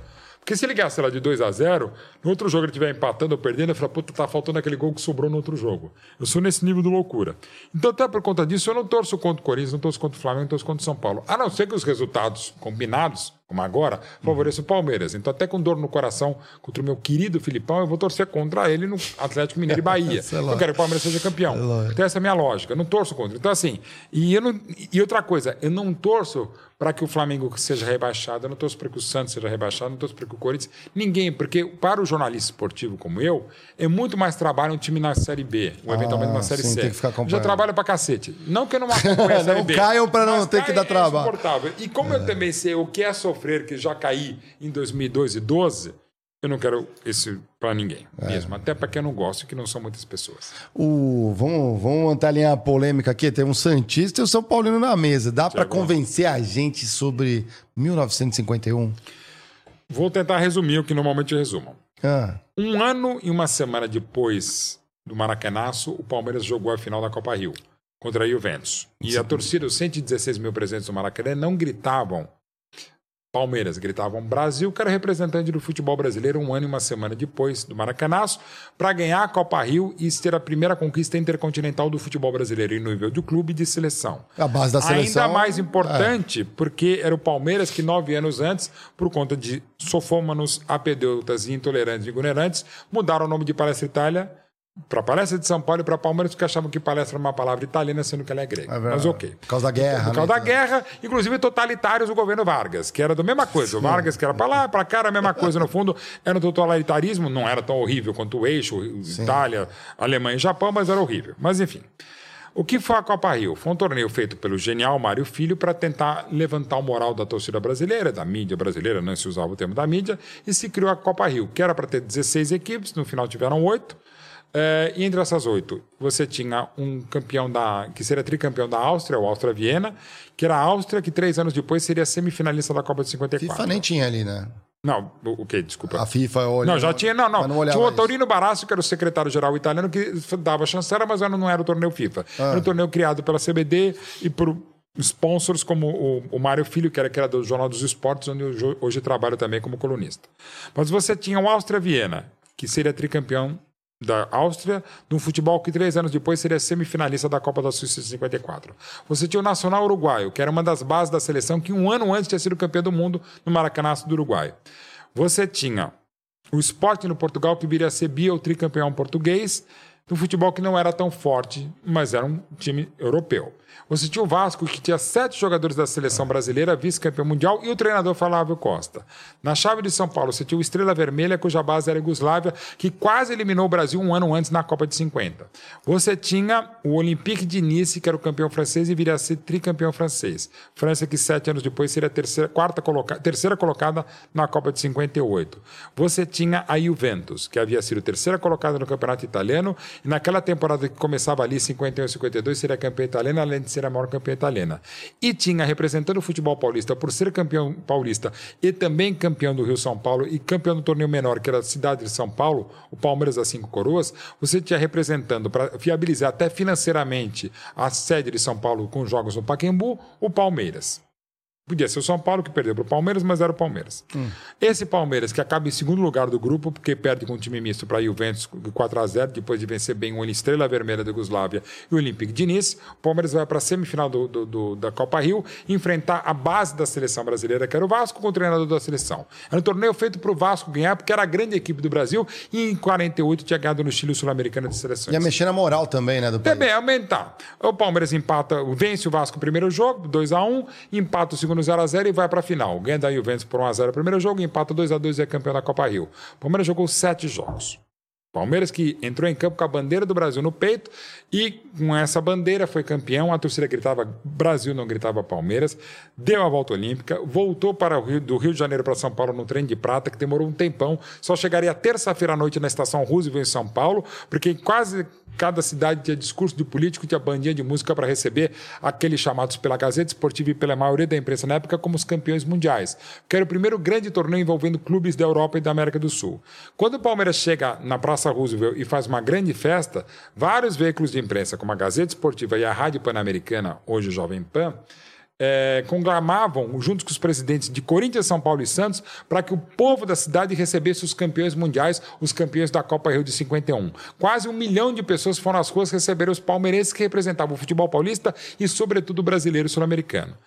Porque se ele gastar lá de 2 a 0 no outro jogo ele estiver empatando ou perdendo, ele fala, puta, tá faltando aquele gol que sobrou no outro jogo. Eu sou nesse nível de loucura. Então, até por conta disso, eu não torço contra o Corinthians, não torço contra o Flamengo, não torço contra o São Paulo. A não ser que os resultados combinados, como agora, favoreçam o Palmeiras. Então, até com dor no coração contra o meu querido Filipão, eu vou torcer contra ele no Atlético Mineiro e Bahia. [laughs] é eu quero que o Palmeiras seja campeão. É então, essa é a minha lógica. Eu não torço contra. Então, assim, e, eu não, e outra coisa, eu não torço para que o Flamengo seja rebaixado, eu não torço para que o Santos seja rebaixado, eu não torço para que o Corinthians. Ninguém, porque para o jornalista esportivo como eu, é muito mais trabalho um time na Série B, ou eventualmente ah, na Série sim, C. Tem que ficar já trabalho para cacete. Não que eu não acompanhe a [laughs] Série não B. caiam para não ter que dar é trabalho. E como é. eu também sei o que é sofrer, que já caí em 2012 e 2012, eu não quero isso para ninguém é. mesmo, até para quem não gosto, que não são muitas pessoas. O, vamos, vamos montar a linha polêmica aqui. Tem um Santista e o São Paulino na mesa. Dá para convencer a gente sobre 1951? Vou tentar resumir o que normalmente eu resumo. Ah. Um ano e uma semana depois do Maracanaço, o Palmeiras jogou a final da Copa Rio contra a Juventus. E Sim. a torcida, os 116 mil presentes do Maracanã, não gritavam Palmeiras gritavam Brasil, que era representante do futebol brasileiro um ano e uma semana depois do Maracanaço, para ganhar a Copa Rio e ter a primeira conquista intercontinental do futebol brasileiro em nível de clube e de seleção. A base da seleção. Ainda mais importante, é. porque era o Palmeiras que nove anos antes, por conta de sofômanos, apedeutas e intolerantes e ignorantes, mudaram o nome de Palestra Itália para palestra de São Paulo e para Palmeiras, que achavam que palestra era uma palavra italiana, sendo que ela é grega. É Mas ok. Por causa da guerra. Por causa né? da guerra, inclusive totalitários do governo Vargas, que era da mesma coisa. O Vargas, que era para lá, para cá, era a mesma coisa. No fundo, era um totalitarismo, não era tão horrível quanto o eixo, Sim. Itália, Alemanha e Japão, mas era horrível. Mas enfim. O que foi a Copa Rio? Foi um torneio feito pelo genial Mário Filho para tentar levantar o moral da torcida brasileira, da mídia brasileira, não se usava o termo da mídia, e se criou a Copa Rio, que era para ter 16 equipes, no final tiveram oito É, e entre essas oito, você tinha um campeão da. que seria tricampeão da Áustria, o Áustria Viena, que era a Áustria, que três anos depois seria semifinalista da Copa de 54. FIFA nem tinha ali, né? Não, o, que? Desculpa. A FIFA olha. Não, já tinha. Não, não. mas tinha o. Torino Barassi, que era o secretário-geral italiano, que dava chancela, mas não era o torneio FIFA. Ah. Era um torneio criado pela CBD e por sponsors como o, o Mário Filho, que era criador do Jornal dos Esportes, onde hoje trabalho também como colunista. Mas você tinha o Áustria-Viena, que seria tricampeão da Áustria, de um futebol que três anos depois seria semifinalista da Copa da Suíça de 54. Você tinha o Nacional Uruguaio, que era uma das bases da seleção, que um ano antes tinha sido campeão do mundo no Maracanaço do Uruguai. Você tinha o Sporting no Portugal, que viria a ser bi ou tricampeão português, um futebol que não era tão forte, mas era um time europeu. Você tinha o Vasco, que tinha sete jogadores da seleção brasileira, vice-campeão mundial, e o treinador Flávio Costa. Na chave de São Paulo, você tinha o Estrela Vermelha, cuja base era a Iugoslávia, que quase eliminou o Brasil um ano antes na Copa de 50. Você tinha o Olympique de Nice, que era o campeão francês e viria a ser tricampeão francês. França, que sete anos depois seria a terceira, quarta coloca, terceira colocada na Copa de 58. Você tinha a Juventus, que havia sido terceira colocada no campeonato italiano, e naquela temporada que começava ali, 51 e 52, seria campeã italiana, além de ser a maior campeã italiana. E tinha, representando o futebol paulista, por ser campeão paulista e também campeão do Rio São Paulo e campeão do torneio menor, que era a cidade de São Paulo, o Palmeiras das Cinco Coroas, você tinha representando, para viabilizar até financeiramente a sede de São Paulo com jogos no Pacaembu, o Palmeiras. Podia ser o São Paulo que perdeu para o Palmeiras, mas era o Palmeiras. Esse Palmeiras, que acaba em segundo lugar do grupo, porque perde com um time misto para a Juventus 4 a 0 depois de vencer bem o Estrela Vermelha da Yugoslávia e o Olympique de Nice. O Palmeiras vai para a semifinal do, do- do- da Copa Rio enfrentar a base da seleção brasileira, que era o Vasco, com o treinador da seleção. Era um torneio feito para o Vasco ganhar, porque era a grande equipe do Brasil e em 48 tinha ganhado no Chile o Sul-Americano de Seleções. Ia mexer na moral também, né? Do país. Também aumentar. O Palmeiras empata, vence o Vasco no primeiro jogo, 2x1, empata o segundo 0x0 e vai para a final. Ganha da Juventus por 1x0 no primeiro jogo, empata 2x2 e é campeão da Copa Rio. Palmeiras jogou sete jogos. Palmeiras que entrou em campo com a bandeira do Brasil no peito e com essa bandeira foi campeão. A torcida gritava Brasil, não gritava Palmeiras. Deu a volta olímpica, voltou para o Rio, do Rio de Janeiro para São Paulo no trem de prata, que demorou um tempão. Só chegaria terça-feira à noite na estação Roosevelt em São Paulo, porque quase cada cidade tinha discurso de político, tinha bandinha de música para receber aqueles chamados pela Gazeta Esportiva e pela maioria da imprensa na época como os campeões mundiais, que era o primeiro grande torneio envolvendo clubes da Europa e da América do Sul. Quando o Palmeiras chega na Praça Roosevelt e faz uma grande festa, vários veículos de imprensa, como a Gazeta Esportiva e a Rádio Pan-Americana, hoje Jovem Pan, é, conclamavam, junto com os presidentes de Corinthians, São Paulo e Santos, para que o povo da cidade recebesse os campeões mundiais, os campeões da Copa Rio de 51. Quase um milhão de pessoas foram às ruas receber os palmeirenses que representavam o futebol paulista e, sobretudo, o brasileiro sul-americano.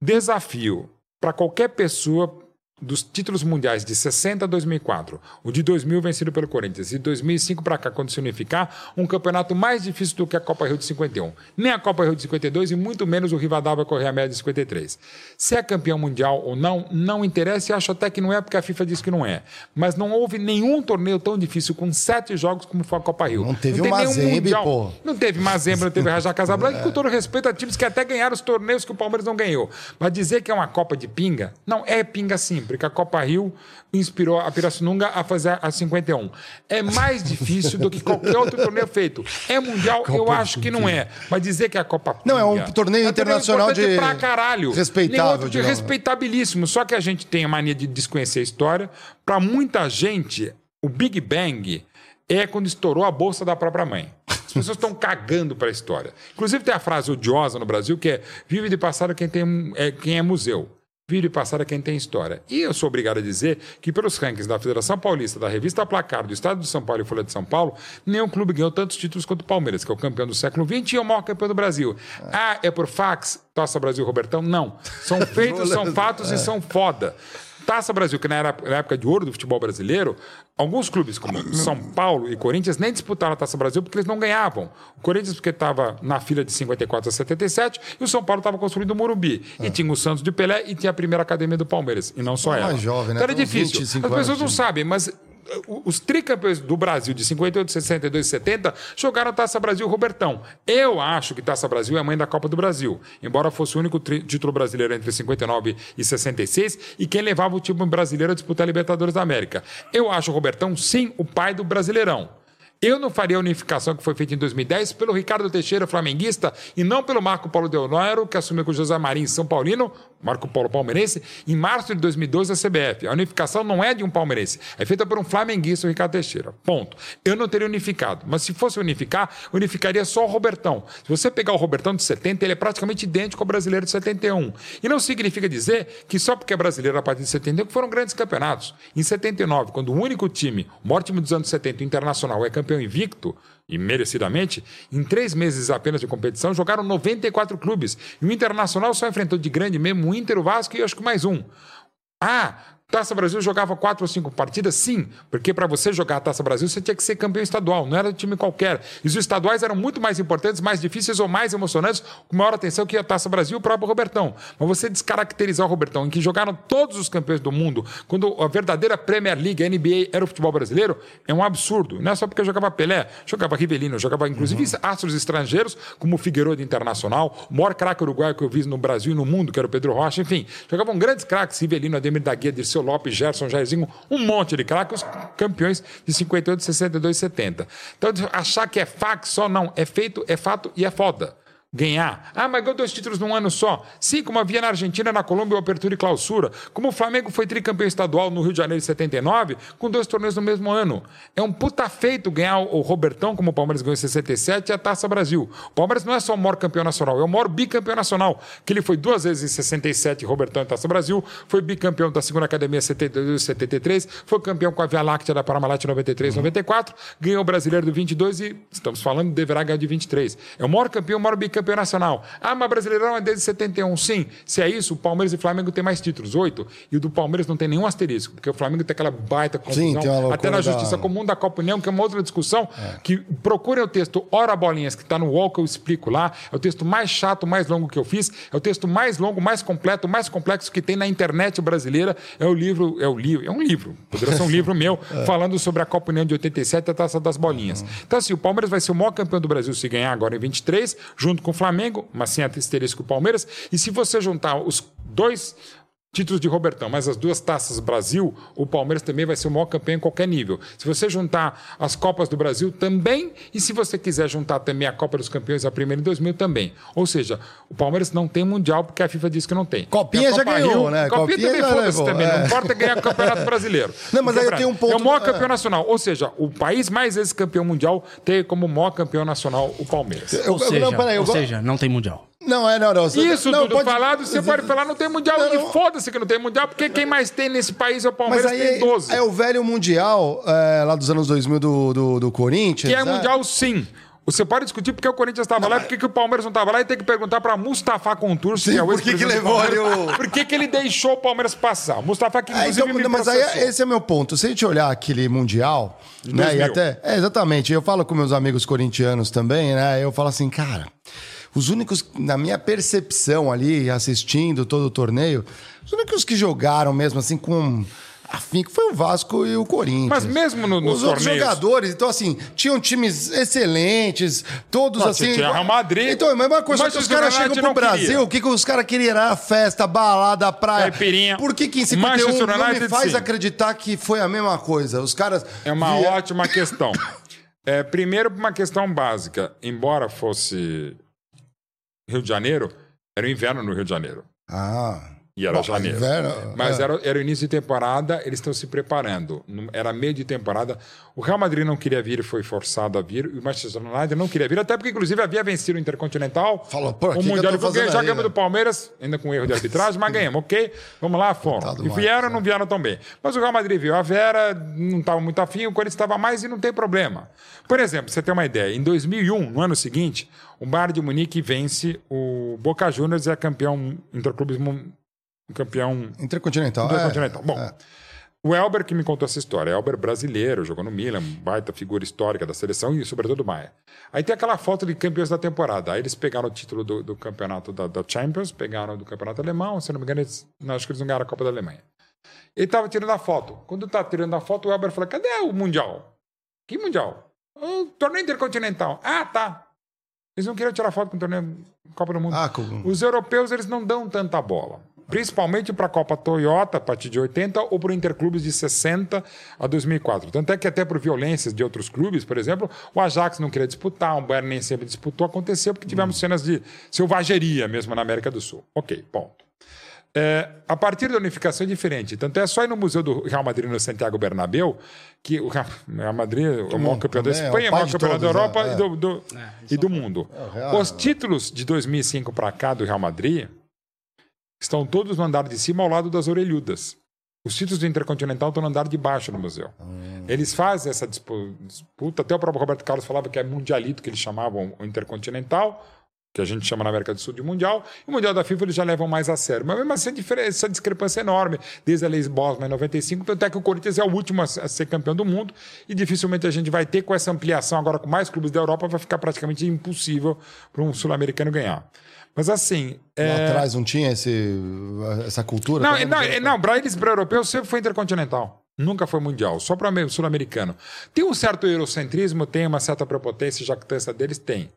Desafio para qualquer pessoa dos títulos mundiais de 60 a 2004, o de 2000 vencido pelo Corinthians e de 2005 para cá, quando se unificar, um campeonato mais difícil do que a Copa Rio de 51. Nem a Copa Rio de 52 e muito menos o Rivadavia Correia Média de 53. Se é campeão mundial ou não, não interessa e acho até que não é porque a FIFA diz que não é. Mas não houve nenhum torneio tão difícil com sete jogos como foi a Copa Rio. Não teve tem o nenhum Mazembe, mundial. pô. Não teve Mazembe, não teve [laughs] Rajá Casablanca, e com todo respeito a times que até ganharam os torneios que o Palmeiras não ganhou. Mas dizer que é uma Copa de pinga, não, é pinga sim, porque a Copa Rio inspirou a Pirassununga a fazer a 51. É mais difícil do que qualquer outro torneio feito. É mundial, eu Copa acho de que não é. Mas dizer que é a Copa. Não, é um torneio internacional importante de- pra caralho. respeitável, de respeitabilíssimo. Só que a gente tem a mania de desconhecer a história. Para muita gente, o Big Bang é quando estourou a bolsa da própria mãe. As pessoas estão cagando para a história. Inclusive tem a frase odiosa no Brasil que é vive de passado quem, tem, é, quem é museu. Vive de passado quem tem história. E eu sou obrigado a dizer que, pelos rankings da Federação Paulista, da revista Placar, do Estado de São Paulo e Folha de São Paulo, nenhum clube ganhou tantos títulos quanto o Palmeiras, que é o campeão do século XX e é o maior campeão do Brasil. Ah, é por fax? Taça Brasil Robertão? Não. São [laughs] feitos, são fatos e são foda. Taça Brasil, que na época de ouro do futebol brasileiro, alguns clubes como São Paulo e Corinthians nem disputaram a Taça Brasil porque eles não ganhavam. O Corinthians porque estava na fila de 54 a 77 e o São Paulo estava construindo o Morumbi. E tinha o Santos de Pelé e tinha a primeira academia do Palmeiras. E não só É ela. mais jovem, né? Então era difícil. 25 As pessoas anos não de- sabem, mas os tricampeões do Brasil de 58, 62 e 70 jogaram Taça Brasil Robertão. Eu acho que Taça Brasil é a mãe da Copa do Brasil, embora fosse o único título brasileiro entre 59 e 66 e quem levava o time brasileiro a disputar a Libertadores da América. Eu acho o Robertão, sim, o pai do Brasileirão. Eu não faria a unificação que foi feita em 2010 pelo Ricardo Teixeira, flamenguista, e não pelo Marco Paulo Deonoro, que assumiu com José Marinho São Paulino, Marco Paulo palmeirense, em março de 2012 a CBF. A unificação não é de um palmeirense, é feita por um flamenguista, o Ricardo Teixeira. Ponto. Eu não teria unificado, mas se fosse unificar, unificaria só o Robertão. Se você pegar o Robertão de 70, ele é praticamente idêntico ao brasileiro de 71. E não significa dizer que só porque é brasileiro a partir de 71 que foram grandes campeonatos. Em 79, quando o único time, o maior time dos anos 70, o Internacional, é campeão campeão invicto, e merecidamente, em três meses apenas de competição, jogaram 94 clubes. E o Internacional só enfrentou de grande mesmo o Inter, o Vasco e acho que mais um. Ah, Taça Brasil jogava quatro ou cinco partidas? Sim, porque para você jogar a Taça Brasil você tinha que ser campeão estadual, não era time qualquer. E os estaduais eram muito mais importantes, mais difíceis ou mais emocionantes, com maior atenção que a Taça Brasil e o próprio Robertão. Mas você descaracterizar o Robertão, em que jogaram todos os campeões do mundo, quando a verdadeira Premier League, a NBA, era o futebol brasileiro, é um absurdo. Não é só porque jogava Pelé, jogava Rivelino, jogava inclusive uhum. astros estrangeiros, como o Figueiredo Internacional, o maior craque uruguaio que eu vi no Brasil e no mundo, que era o Pedro Rocha, enfim. Jogavam grandes craques, Rivelino, Ademir da Guia, Dirceu Lopes, Gerson, Jairzinho, um monte de craques, campeões de 58, 62 e 70. Então, achar que é fax só não, é feito, é fato e é foda ganhar. Ah, mas ganhou dois títulos num ano só. Sim, como havia na Argentina, na Colômbia, o Apertura e Clausura. Como o Flamengo foi tricampeão estadual no Rio de Janeiro de 79, com dois torneios no mesmo ano. É um puta feito ganhar o Robertão, como o Palmeiras ganhou em 67, e a Taça Brasil. O Palmeiras não é só o maior campeão nacional, é o maior bicampeão nacional, que ele foi duas vezes em 67, Robertão e Taça Brasil, foi bicampeão da segunda academia 72 e 73, foi campeão com a Via Láctea da Parmalat 93 uhum. 94, ganhou o brasileiro do 22 e, estamos falando, deverá ganhar de 23. É o maior campeão, o maior bicampeão campeão nacional. Ah, mas Brasileirão é desde 71. Sim, se é isso, o Palmeiras e o Flamengo têm mais títulos, oito. E o do Palmeiras não tem nenhum asterisco, porque o Flamengo tem aquela baita confusão. Sim, até na Justiça da... Comum da Copa União, que é uma outra discussão, é. que procurem o texto Ora Bolinhas, que está no UOL, que eu explico lá. É o texto mais chato, mais longo que eu fiz. É o texto mais longo, mais completo, mais complexo que tem na internet brasileira. É o livro, é o livro, é um livro. Poderia ser um [laughs] livro meu, é. falando sobre a Copa União de 87 e a Taça das Bolinhas. Uhum. Então, assim, o Palmeiras vai ser o maior campeão do Brasil se ganhar agora em 23, junto com o Flamengo, mas sem asterisco o Palmeiras. E se você juntar os dois títulos de Robertão, mas as duas taças Brasil, o Palmeiras também vai ser o maior campeão em qualquer nível. Se você juntar as Copas do Brasil também, e se você quiser juntar também a Copa dos Campeões, a primeira em 2000 também. Ou seja, o Palmeiras não tem Mundial porque a FIFA diz que não tem. Copinha já ganhou, Rio, né? Copinha, Copinha também foda-se também. É. Não importa ganhar o Campeonato Brasileiro. [laughs] Não, mas aí eu tenho um ponto... É o maior campeão nacional. Ou seja, o país mais vezes campeão mundial tem como maior campeão nacional o Palmeiras. Eu, ou seja, não, peraí, eu... ou seja, não tem Mundial. Não, é, não, não. Isso não, tudo pode... falado, você pode falar, não tem mundial. Não, não. E foda-se que não tem mundial, porque quem mais tem nesse país é o Palmeiras, Mas aí, tem 12. É o velho mundial, é, lá dos anos 2000 do, do, do Corinthians. Que é, é mundial, sim. Você pode discutir porque o Corinthians estava lá, porque que o Palmeiras não estava lá e tem que perguntar para Mustafa Contur, que é o Por que, que levou ali o. Por que, que ele deixou o Palmeiras passar? Mustafa que inclusive é, então, Mas aí esse é meu ponto. Se a gente olhar aquele Mundial, né? E até. É, exatamente. Eu falo com meus amigos corintianos também, né? Eu falo assim, cara. Os únicos, na minha percepção ali, assistindo todo o torneio, os únicos que jogaram mesmo assim com afinco foi o Vasco e o Corinthians. Mas mesmo no, nos Os outros jogadores, então assim, tinham times excelentes, todos Nossa, assim. Tinha Real Madrid. Então, a mesma coisa que os caras chegam pro Brasil, queria. o que, que os caras queriam era festa, balada, praia. Caipirinha. Por que que em 51 não me faz sim. acreditar que foi a mesma coisa? Os caras... É uma via... ótima questão. [laughs] É, primeiro, uma questão básica. Embora fosse Rio de Janeiro, era o inverno no Rio de Janeiro. Ah. E era Bom, janeiro. Inverno, Mas é. era, era o início de temporada, eles estão se preparando. Era meio de temporada. O Real Madrid não queria vir, foi forçado a vir. E o Manchester United não queria vir, até porque, inclusive, havia vencido o Intercontinental. Falou, pô, o Mundial. Que já ganhamos né? do Palmeiras, ainda com erro de arbitragem, mas ganhamos, ok? Vamos lá, foram. E vieram, mais, não vieram tão bem. Mas o Real Madrid viu a Vera, não estava muito afim, o Corinthians estava mais e não tem problema. Por exemplo, você tem uma ideia, em 2001, no ano seguinte, o Bayern de Munique vence o Boca Juniors é campeão interclubes campeão intercontinental. intercontinental. É, Bom, é. o Elber que me contou essa história, Elber brasileiro, jogou no Milan, baita figura histórica da seleção e sobretudo Maia. Aí tem aquela foto de campeões da temporada. Aí eles pegaram o título do, do campeonato da, da, Champions, pegaram do campeonato alemão, se não me engano, eles, não, acho que eles não ganharam a Copa da Alemanha. Ele estava tirando a foto. Quando está tirando a foto, o Elber falou: cadê o Mundial? Que Mundial? O torneio intercontinental. Ah, tá. Eles não queriam tirar foto com o torneio Copa do Mundo. Ah. Os europeus, eles não dão tanta bola. principalmente para a Copa Toyota a partir de 80 ou para o Interclubes de 60 a 2004. Tanto é que até por violências de outros clubes, por exemplo, o Ajax não queria disputar, o Bayern nem sempre disputou, aconteceu porque tivemos cenas de selvageria mesmo na América do Sul. Ok, ponto. É, a partir da unificação é diferente. Tanto é só ir no Museu do Real Madrid no Santiago Bernabéu, que o Real [laughs] Madrid é o maior campeão da também, é Espanha, é o maior campeão da Europa é, e do, do- e do mundo. Real- Os títulos de 2005 para cá do Real Madrid estão todos no andar de cima ao lado das orelhudas. Os títulos do Intercontinental estão no andar de baixo no museu. Eles fazem essa dispu- disputa, até o próprio Roberto Carlos falava que é mundialito, que eles chamavam o Intercontinental, que a gente chama na América do Sul de Mundial, e o Mundial da FIFA eles já levam mais a sério. Mas mesmo assim, diferença- essa discrepância é enorme, desde a Lei Bosman em 95, tanto é que o Corinthians é o último a ser campeão do mundo, e dificilmente a gente vai ter com essa ampliação agora com mais clubes da Europa, vai ficar praticamente impossível para um sul-americano ganhar. Mas assim. Lá é- atrás não tinha esse, essa cultura? não, Tá não, vendo? não para eles, para europeus, sempre foi intercontinental. Nunca foi mundial, só para o sul-americano. Tem um certo eurocentrismo, tem uma certa prepotência, jactância deles, tem.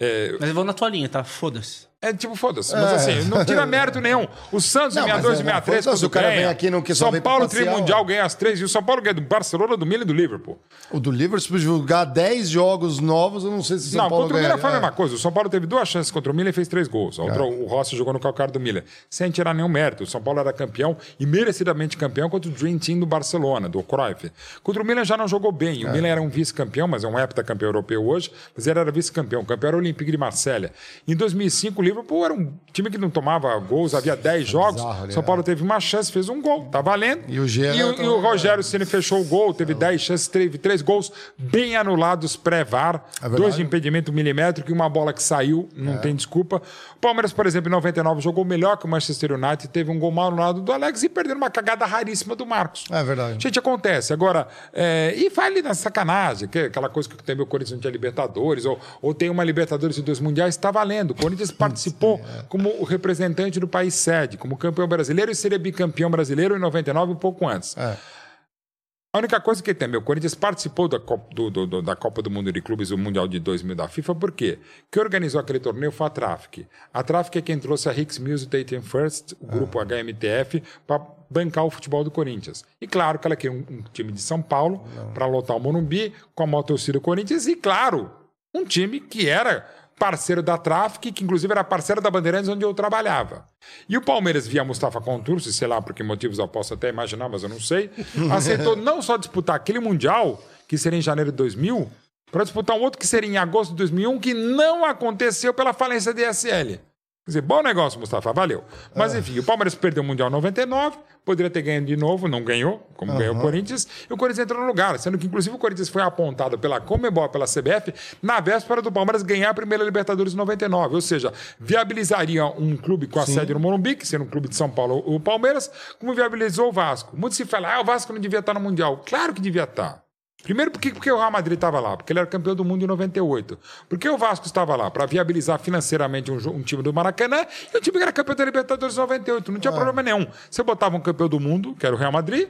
É, Mas eu vou na tua linha, tá? Foda-se. É tipo, foda-se. Mas assim, não tira [laughs] mérito nenhum. O Santos Não, em mas 62 é, e 63, foda-se, quando o cara ganha, vem aqui não quer só São Paulo trimundial ganha as três, e o São Paulo ganha do Barcelona, do Milan e do Liverpool. O do Liverpool jogar 10 jogos novos, eu não sei se o São não, Paulo contra o Milan foi a É. mesma coisa. O São Paulo teve duas chances contra o Milan e fez três gols. Outra, O Rossi jogou no calcário do Milan, sem tirar nenhum mérito. O São Paulo era campeão e merecidamente campeão contra o Dream Team do Barcelona, do Cruyff. Contra o Milan já não jogou bem. O Milan era um vice-campeão, mas é um heptacampeão europeu hoje, mas ele era vice-campeão. Campeão era o Olympique de Marselha. Em 2005, o Liverpool era um time que não tomava gols, havia 10 jogos. bizarro ali, São é. Paulo teve uma chance, fez um gol, tá valendo. E o Gera e o, tá- e o Rogério Ceni fechou o gol, teve 10 chances, teve três gols bem anulados pré-VAR, É dois de impedimento milimétrico e uma bola que saiu, não tem desculpa. O Palmeiras, por exemplo, em 99 jogou melhor que o Manchester United, teve um gol mal anulado do Alex e perdeu uma cagada raríssima do Marcos. É verdade. Gente, acontece. Agora, é, e vai ali na sacanagem, que é aquela coisa que tem o Corinthians não tinha Libertadores, ou, ou tem uma Libertadores e dois Mundiais, está valendo. O Corinthians [clears throat] participou como o representante do país sede, como campeão brasileiro e seria bicampeão brasileiro em 99, um pouco antes. É. A única coisa que tem, meu, o Corinthians participou da Copa do, do- do- da Copa do Mundo de Clubes, o Mundial de 2000 da FIFA, por quê? Quem organizou aquele torneio foi a Traffic. A Traffic é quem trouxe a Hicks Music Dayton First, o grupo HMTF, para bancar o futebol do Corinthians. E claro que ela queria um, um time de São Paulo para lotar o Morumbi com a maior torcida do Corinthians e, claro, um time que era parceiro da Traffic, que inclusive era parceiro da Bandeirantes, onde eu trabalhava. E o Palmeiras, via Mustafa Contursi, sei lá por que motivos eu posso até imaginar, mas eu não sei, [laughs] aceitou não só disputar aquele Mundial, que seria em janeiro de 2000, para disputar um outro que seria em agosto de 2001, que não aconteceu pela falência da DSL. Quer dizer, bom negócio, Mustafa, valeu. Mas enfim, o Palmeiras perdeu o Mundial em 99, poderia ter ganho de novo, não ganhou, como ganhou o Corinthians, e o Corinthians entrou no lugar, sendo que inclusive o Corinthians foi apontado pela Comebol, pela CBF, na véspera do Palmeiras ganhar a primeira Libertadores em 99, ou seja, viabilizaria um clube com a sede no Morumbi, que seria um clube de São Paulo, o Palmeiras, como viabilizou o Vasco. Muito se fala, ah, o Vasco não devia estar no Mundial. Claro que devia estar. Primeiro, porque, porque o Real Madrid estava lá? Porque ele era campeão do mundo em 98. Porque o Vasco estava lá? Para viabilizar financeiramente um, um time do Maracanã e o time que era campeão da Libertadores em 98. Não tinha problema nenhum. Você botava um campeão do mundo, que era o Real Madrid,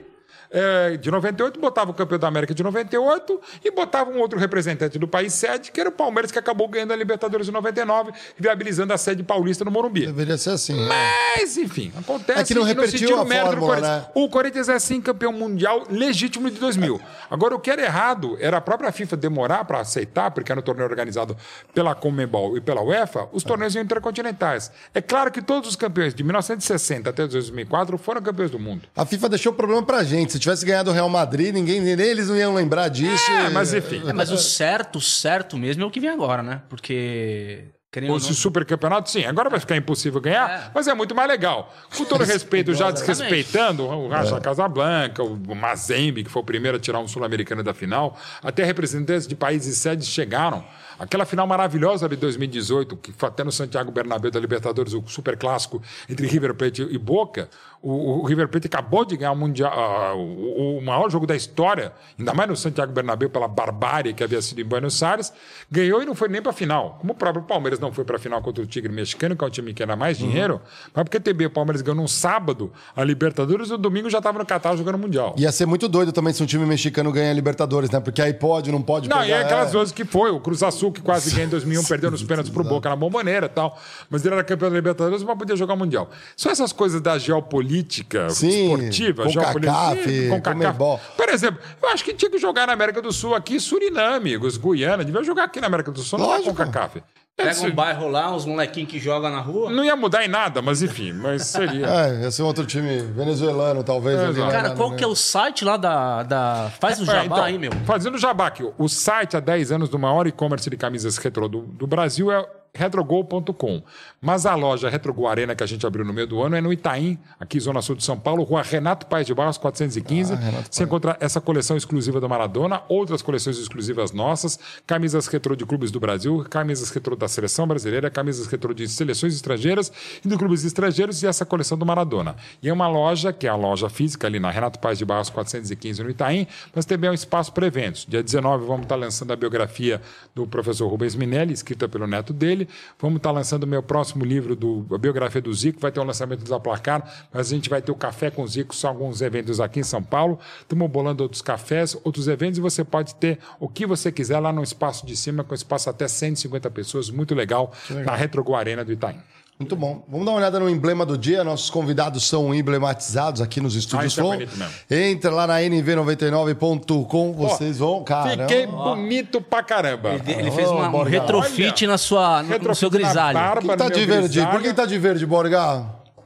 é, de 98, botava o campeão da América de 98 e botava um outro representante do país sede, que era o Palmeiras, que acabou ganhando a Libertadores em 99, viabilizando a sede paulista no Morumbi. Deveria ser assim. né? Mas, enfim, acontece É que não repetiu sentiram a mérito do fórmula, Corinthians. né? O Corinthians é sim campeão mundial legítimo de 2000. Agora, o que era errado era a própria FIFA demorar para aceitar, porque era um torneio organizado pela Comebol e pela UEFA, os torneios intercontinentais. É claro que todos os campeões de 1960 até 2004 foram campeões do mundo. A FIFA deixou o problema pra gente. Se tivesse ganhado o Real Madrid, ninguém, nem eles não iam lembrar disso. É, e- mas enfim. É, mas o certo, o certo mesmo é o que vem agora, né? Porque. Querendo Esse não, supercampeonato, sim. Agora vai ficar impossível ganhar, É. mas é muito mais legal. Com todo [laughs] respeito, já desrespeitando o Raja É. Casablanca, o Mazembe, que foi o primeiro a tirar um sul-americano da final, até representantes de países sedes chegaram. Aquela final maravilhosa de 2018, que foi até no Santiago Bernabéu da Libertadores, o super clássico entre River Plate e Boca, o, o River Plate acabou de ganhar o, mundial, ah, o, o maior jogo da história, ainda mais no Santiago Bernabéu pela barbárie que havia sido em Buenos Aires, ganhou e não foi nem para a final. Como o próprio Palmeiras não foi para a final contra o Tigre Mexicano, que é um time que era mais dinheiro, mas porque também o Palmeiras ganhou num sábado a Libertadores e no domingo já estava no Catar jogando o Mundial. Ia ser muito doido também se um time mexicano ganha a Libertadores, né? Porque aí pode, não pode Não, pegar. e é aquelas é. coisas que foi, o Cruz Azul Sul, que quase ganhou em 2001, perdeu nos pênaltis pro Boca na bomboneira e tal. Mas ele era campeão da Libertadores, mas podia jogar o Mundial. São essas coisas da geopolítica Sim, esportiva, com geopolítica. CACAF, com CACAF. Por exemplo, eu acho que tinha que jogar na América do Sul aqui, Suriname, os Guiana, devia jogar aqui na América do Sul, não é Lógico. com CACAF. Pega um bairro lá, uns molequinhos que jogam na rua. Não ia mudar em nada, mas enfim, mas seria. [laughs] É, ia ser um outro time venezuelano, talvez. É, ali, Cara, qual que é o site lá da. da... Faz o É, jabá então, aí, meu. Fazendo jabá aqui, o site há 10 anos do maior e-commerce de camisas retrô do, do Brasil é retrogol.com. Mas a loja Retrogol Arena que a gente abriu no meio do ano é no Itaim, aqui zona sul de São Paulo, rua Renato Paes de Barros 415. Ah, Renato Você encontra essa coleção exclusiva do Maradona, outras coleções exclusivas nossas, camisas retrô de clubes do Brasil, camisas retrô da seleção brasileira, camisas retrô de seleções estrangeiras e de clubes estrangeiros e essa coleção do Maradona. E é uma loja, que é a loja física ali na Renato Paes de Barros 415 no Itaim, mas também é um espaço para eventos. Dia 19 vamos estar lançando a biografia do professor Rubens Minelli, escrita pelo neto dele. Vamos estar lançando o meu próximo livro, do, a biografia do Zico. Vai ter o lançamento da Placar, mas a gente vai ter o Café com Zico, são alguns eventos aqui em São Paulo. Estamos bolando outros cafés, outros eventos e você pode ter o que você quiser lá no espaço de cima, com espaço até 150 pessoas, muito legal, na Retrogol Arena do Itaim. Muito bom. Vamos dar uma olhada no emblema do dia. Nossos convidados são emblematizados aqui nos estúdios é Flow. mesmo. Entra lá na nv99.com, vocês vão. Cara, Fiquei bonito pra caramba. Ele, ele fez uma, um retrofit na sua, no, no Retrofit seu grisalho. barba, Por que tá no de verde? grisalho. Por que tá de verde, Borga?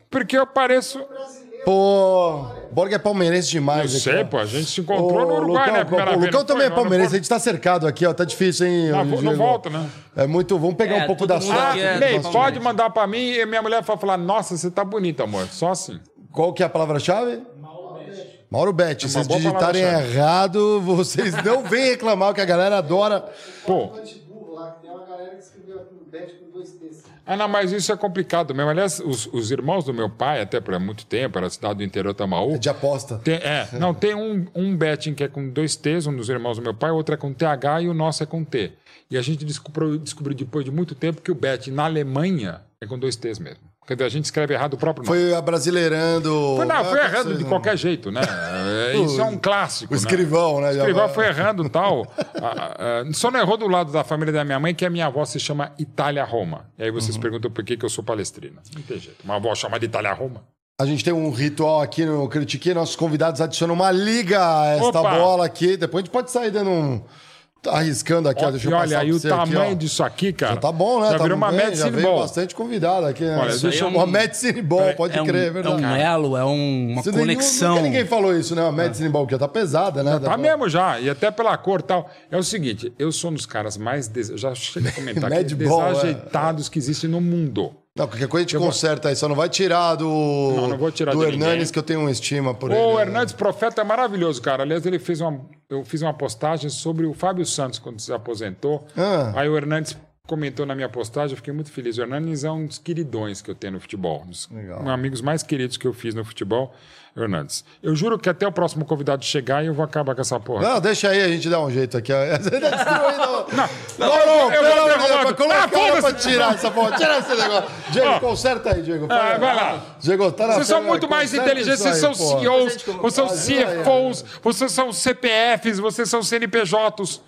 Porque eu pareço. Pô, Borga é palmeirense Eu demais. aqui, sei, ó. pô, a gente se encontrou Ô, no Uruguai, Lucão, né? Primeira pô, o Lucão não também é? Não, palmeirense, não a gente tá cercado aqui, ó. Tá difícil, hein? Não, não Diego? volta, né? É muito. Vamos pegar É, um pouco da sua. aqui é- pode mandar pra mim e minha mulher vai falar: Nossa, você tá bonita, amor. Só assim. Qual que é a palavra-chave? Mauro Betti. Se vocês digitarem errado, [laughs] vocês não vêm reclamar, que a galera adora. Pô. burro lá, que tem uma galera que escreveu aqui no Bet com dois T's. Ah, não, mas isso é complicado mesmo. Aliás, os, os irmãos do meu pai, até por muito tempo, era cidade do interior Tamaú. De aposta. Tem, é, não, tem um, um betting que é com dois T's, um dos irmãos do meu pai, outro é com TH e o nosso é com T. E a gente descobriu, descobriu depois de muito tempo que o betting na Alemanha é com dois T's mesmo. Quer dizer, a gente escreve errado o próprio nome. Foi abrasileirando. Foi, não, Ah, foi vocês de não- qualquer jeito, né? É, Isso é um clássico. O escrivão, né? O escrivão foi errando e tal. [laughs] Só não errou do lado da família da minha mãe, que a minha avó se chama Itália Roma. E aí Uhum. vocês perguntam por que, que eu sou palestrina. Não tem jeito. Uma avó chamada Itália Roma. A gente tem um ritual aqui no Critique. Nossos convidados adicionam uma liga a esta Opa! bola aqui. Depois a gente pode sair dando um. Arriscando aqui, ó. Deixa eu olha, aí o tamanho aqui, disso aqui, cara. Já tá bom, né? Já tá virou uma bem, já medicine veio ball. bastante convidado aqui, né? Olha, Isso aí é uma medicine ball, pode É um, crer, é é verdade. um elo, é um- uma Você conexão. Nunca ninguém falou isso, né? Uma medicine ball, que tá pesada, né? Tá mesmo já, e até pela cor e tal. É o seguinte, eu sou um dos caras mais. Des... eu Já cheguei a comentar [laughs] aqui, ball, é. desajeitados que existem no mundo. Não, qualquer coisa a gente conserta aí. Só não vai tirar do. Não, não vou tirar Do ninguém. que eu tenho uma estima por O ele. né? Hernandes Profeta é maravilhoso, cara. Aliás, ele fez uma. Eu fiz uma postagem sobre o Fábio Santos quando se aposentou. Ah. Aí o Hernandes comentou na minha postagem, eu fiquei muito feliz. O Hernandes é um dos queridões que eu tenho no futebol. Um dos Legal. amigos mais queridos que eu fiz no futebol, Hernandes. Eu juro que até o próximo convidado chegar e eu vou acabar com essa porra. Não, deixa aí, a gente dá um jeito aqui. [laughs] Não, não, derrubar- pra colocar Ah, pra tirar essa porra. Tira esse negócio. Diego, Ó. conserta aí, Diego. Ah, vai lá. Diego, tá na Vocês são muito mais inteligentes, vocês são. CEOs, vocês são CFOs, vocês são CPFs, vocês são CNPJs.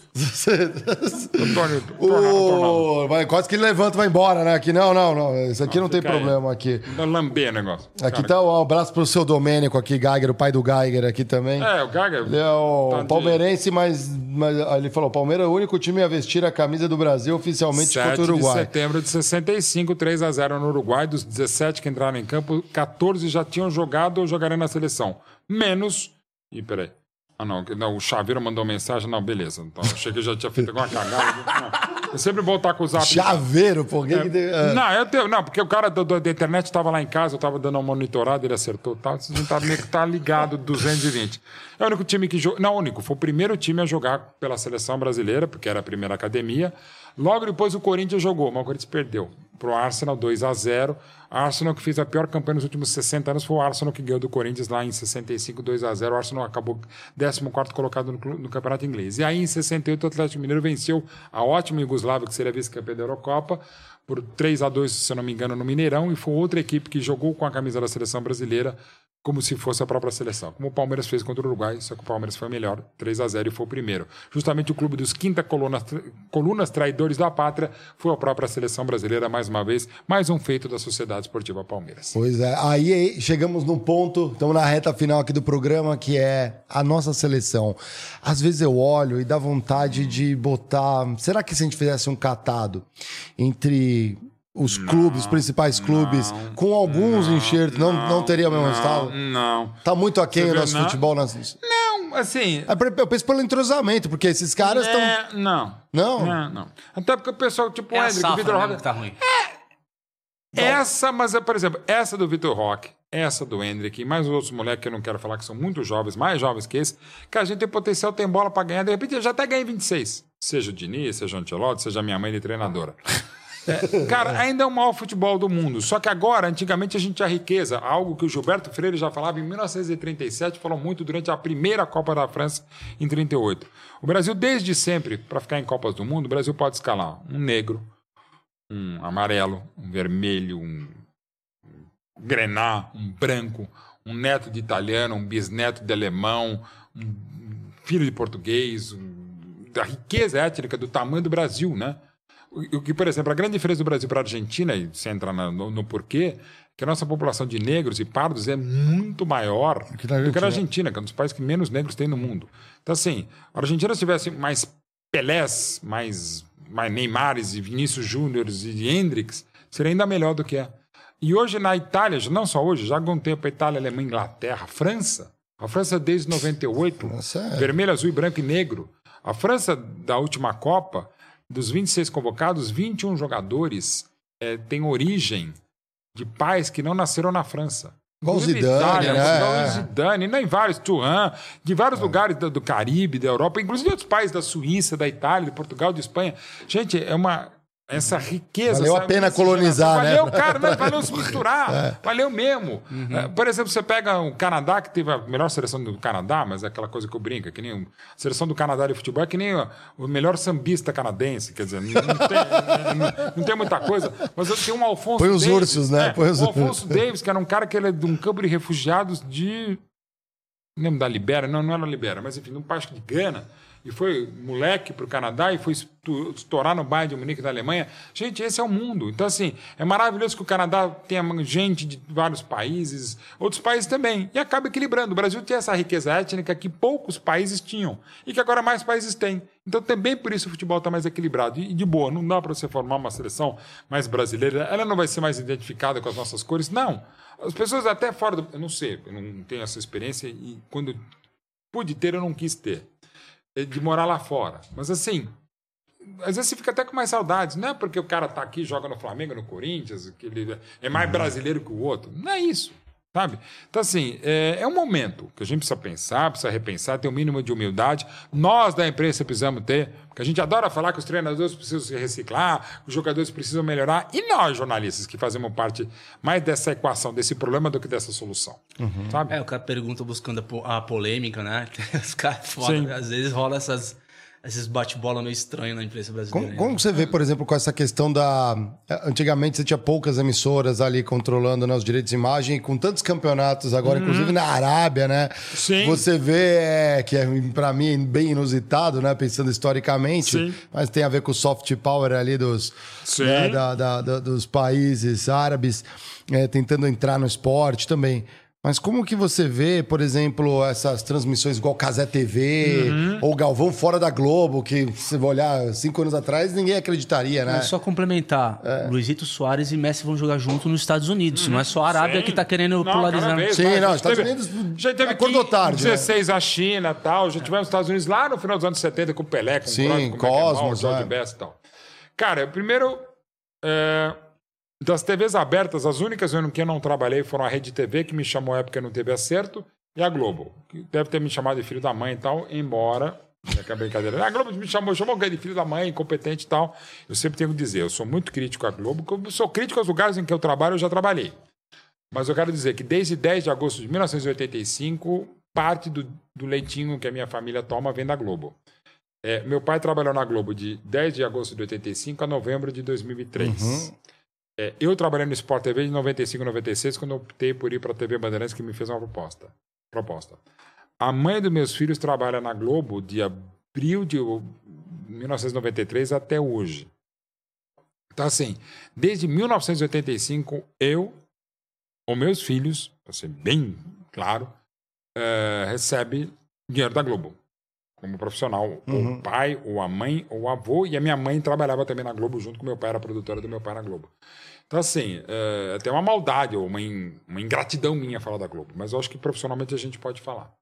Antônio, tornado, O... Vai, quase que ele levanta e vai embora, né? Aqui não, não, não. Isso aqui não, tem problema aqui. Lamber negócio. Aqui Cara, tá um abraço pro seu Domênico aqui, Geiger, o pai do Geiger aqui também. É, o Gaga. Ele é o tá de palmeirense, mas, mas ah, ele falou: Palmeiras é o único time a vestir a camisa do Brasil oficialmente 7 contra o de Uruguai. setembro de 65, 3 a 0 no Uruguai. Dos 17 que entraram em campo, 14 já tinham jogado ou jogariam na seleção. Menos. Ih, peraí. Ah, não, que- não, o Chaveiro mandou mensagem. Não, beleza. Então, achei que eu já tinha feito alguma cagada. Não. Eu sempre voltar com os zap. Chaveiro, pô. Quem que tem- ah. Não, eu tenho, não, porque o cara do- do- da internet estava lá em casa, eu estava dando uma monitorada, ele acertou e tal. Vocês não tá, meio que tá ligado 220. É o único time que jogou. Não, o único. Foi o primeiro time a jogar pela seleção brasileira, porque era a primeira academia. Logo depois o Corinthians jogou, mas o Corinthians perdeu. Pro Arsenal 2 a 0 Arsenal que fez a pior campanha nos últimos 60 anos foi o Arsenal que ganhou do Corinthians lá em 65, 2 a 0 O Arsenal acabou 14 colocado no, no campeonato inglês. E aí em 68 o Atlético Mineiro venceu a ótima Yugoslávia, que seria vice-campeã da Eurocopa, por 3 a 2 se eu não me engano, no Mineirão. E foi outra equipe que jogou com a camisa da seleção brasileira como se fosse a própria seleção. Como o Palmeiras fez contra o Uruguai, só que o Palmeiras foi melhor, 3 a 0 e foi o primeiro. Justamente o clube dos quinta colunas, traidores da pátria foi a própria seleção brasileira, mais uma vez, mais um feito da Sociedade Esportiva Palmeiras. Pois é, aí chegamos num ponto, estamos na reta final aqui do programa, que é a nossa seleção. Às vezes eu olho e dá vontade de botar. Será que se a gente fizesse um catado entre os clubes, os principais clubes, com alguns enxertos, não, não, teria o mesmo resultado? Não. Tá muito aquém Você o nosso não? futebol. Nas... Não, assim. É, Eu penso pelo entrosamento, porque esses caras estão. é, não. Não? Não, não. Até porque o pessoal, tipo É o Hendrick, o Vitor mesmo Roque. que tá ruim. Essa, mas, é, por exemplo, essa do Vitor Roque, essa do Hendrick, e mais os outros moleques que eu não quero falar que são muito jovens, mais jovens que esse, que a gente tem potencial, tem bola pra ganhar. De repente, eu já até ganhei 26. Seja o Diniz, seja o Ancelotti, seja a minha mãe de treinadora. É, cara, [laughs] ainda é o maior futebol do mundo. Só que agora, antigamente, a gente tinha riqueza. Algo que o Gilberto Freire já falava em 1937, falou muito durante a primeira Copa da França em 38. O Brasil, desde sempre, para ficar em Copas do Mundo, o Brasil pode escalar um negro, um amarelo, um vermelho, um grená, um branco, um neto de italiano, um bisneto de alemão, um filho de português, um- da riqueza étnica, do tamanho do Brasil, né? O que, por exemplo, a grande diferença do Brasil para a Argentina, e você entra na- no, no porquê, que a nossa população de negros e pardos é muito maior que do que na Argentina, que é um dos países que menos negros tem no mundo. Então, assim, a Argentina se tivesse mais Pelés, mais, mais Neymares e Vinícius Júniores e Hendricks, seria ainda melhor do que é. E hoje na Itália, não só hoje, já há algum tempo, a Itália, a Alemanha, Inglaterra, a França, a França desde 98, França é- vermelho, azul, e branco e negro. A França da última Copa, dos 26 convocados, 21 jogadores eh, têm origem de pais que não nasceram na França. Igual Zidane, Itália, né? É. Zidane, nem vários, Turan, de vários lugares do, do Caribe, da Europa, inclusive outros países da Suíça, da Itália, de Portugal, de Espanha. Gente, é uma essa riqueza. Valeu a pena colonizar, né? Valeu, cara, não, valeu se misturar. [laughs] Valeu mesmo. É, Por exemplo, você pega o Canadá, que teve a melhor seleção do Canadá, mas é aquela coisa que eu brinco, é que nem a seleção do Canadá de futebol é que nem o, melhor sambista canadense, quer dizer, não, tem, [laughs] não- não tem muita coisa. Mas eu tenho um Alfonso Põe os Davis, ursos, né? é, Põe os o Alfonso Davis, que era um cara que ele é de um campo de refugiados de. Não lembro da Libéria, não, não era Libéria, mas enfim, de um país de Gana. E foi moleque para o Canadá e foi estourar no Bayern de Munique da Alemanha. Gente, esse é o mundo. Então, assim, é maravilhoso que o Canadá tenha gente de vários países, outros países também. E acaba equilibrando. O Brasil tem essa riqueza étnica que poucos países tinham e que agora mais países têm. Então, também por isso o futebol está mais equilibrado. E, de boa, não dá para você formar uma seleção mais brasileira. Ela não vai ser mais identificada com as nossas cores. Não. As pessoas até fora do. Eu não sei, eu não tenho essa experiência e quando pude ter, eu não quis ter. É De morar lá fora. Mas assim, às vezes você fica até com mais saudades. Não é porque o cara tá aqui, joga no Flamengo, no Corinthians, que ele é mais brasileiro que o outro. Não é isso. Sabe? Então, assim, é, é um momento que a gente precisa pensar, precisa repensar, ter um mínimo de humildade. Nós da imprensa precisamos ter, porque a gente adora falar que os treinadores precisam se reciclar, os jogadores precisam melhorar, e nós, jornalistas, que fazemos parte mais dessa equação, desse problema do que dessa solução. Sabe? É, o cara pergunta buscando a, po- a polêmica, né? [laughs] Os caras foda, às vezes rola essas, esses bate-bola meio estranhos na imprensa brasileira. Como, como você vê, por exemplo, com essa questão da. Antigamente você tinha poucas emissoras ali controlando né, os direitos de imagem, e com tantos campeonatos agora, inclusive na Arábia, né? Sim. Você vê é, que é, para mim, bem inusitado, né? Pensando historicamente, Sim. mas tem a ver com o soft power ali dos, Sim. né, da- da- da- dos países árabes é, tentando entrar no esporte também. Mas como que você vê, por exemplo, essas transmissões igual Casé TV Uhum. ou Galvão fora da Globo, que se você olhar cinco anos atrás, ninguém acreditaria, né? É só complementar. Luizito Soares e Messi vão jogar junto nos Estados Unidos. Não é só a Arábia Sim. que tá querendo Não, polarizar. vez Sim, mais. não, Já Estados teve- Unidos já teve acordou 15, tarde, né? 16 a China e tal. Já tivemos os Estados Unidos lá no final dos anos 70 com o Pelé, com Sim, o Cruyff, com o Cosmos, é. Best e tal. Cara, primeiro, é, das TVs abertas, as únicas em que eu não trabalhei foram a Rede TV, que me chamou à época que não teve acerto, e a Globo, que deve ter me chamado de filho da mãe e tal, embora... É que é brincadeira. A Globo me chamou, chamou de filho da mãe, incompetente e tal. Eu sempre tenho que dizer, eu sou muito crítico à Globo, eu sou crítico aos lugares em que eu trabalho, eu já trabalhei. Mas eu quero dizer que desde 10 de agosto de 1985, parte do, do leitinho que a minha família toma vem da Globo. É, meu pai trabalhou na Globo de 10 de agosto de 85 a novembro de 2003. É, eu trabalhei no Sport TV de 95 a 96, quando optei por ir para a TV Bandeirantes, que me fez uma proposta. proposta. A mãe dos meus filhos trabalha na Globo de abril de 1993 até hoje. Então, assim, desde 1985, eu, ou meus filhos, para ser bem claro, é, recebe dinheiro da Globo. Como profissional, Uhum. o pai, ou a mãe, ou o avô, e a minha mãe trabalhava também na Globo junto com meu pai, era produtora do meu pai na Globo. Então, assim, é, até uma maldade, ou uma, in- uma ingratidão minha falar da Globo, mas eu acho que profissionalmente a gente pode falar.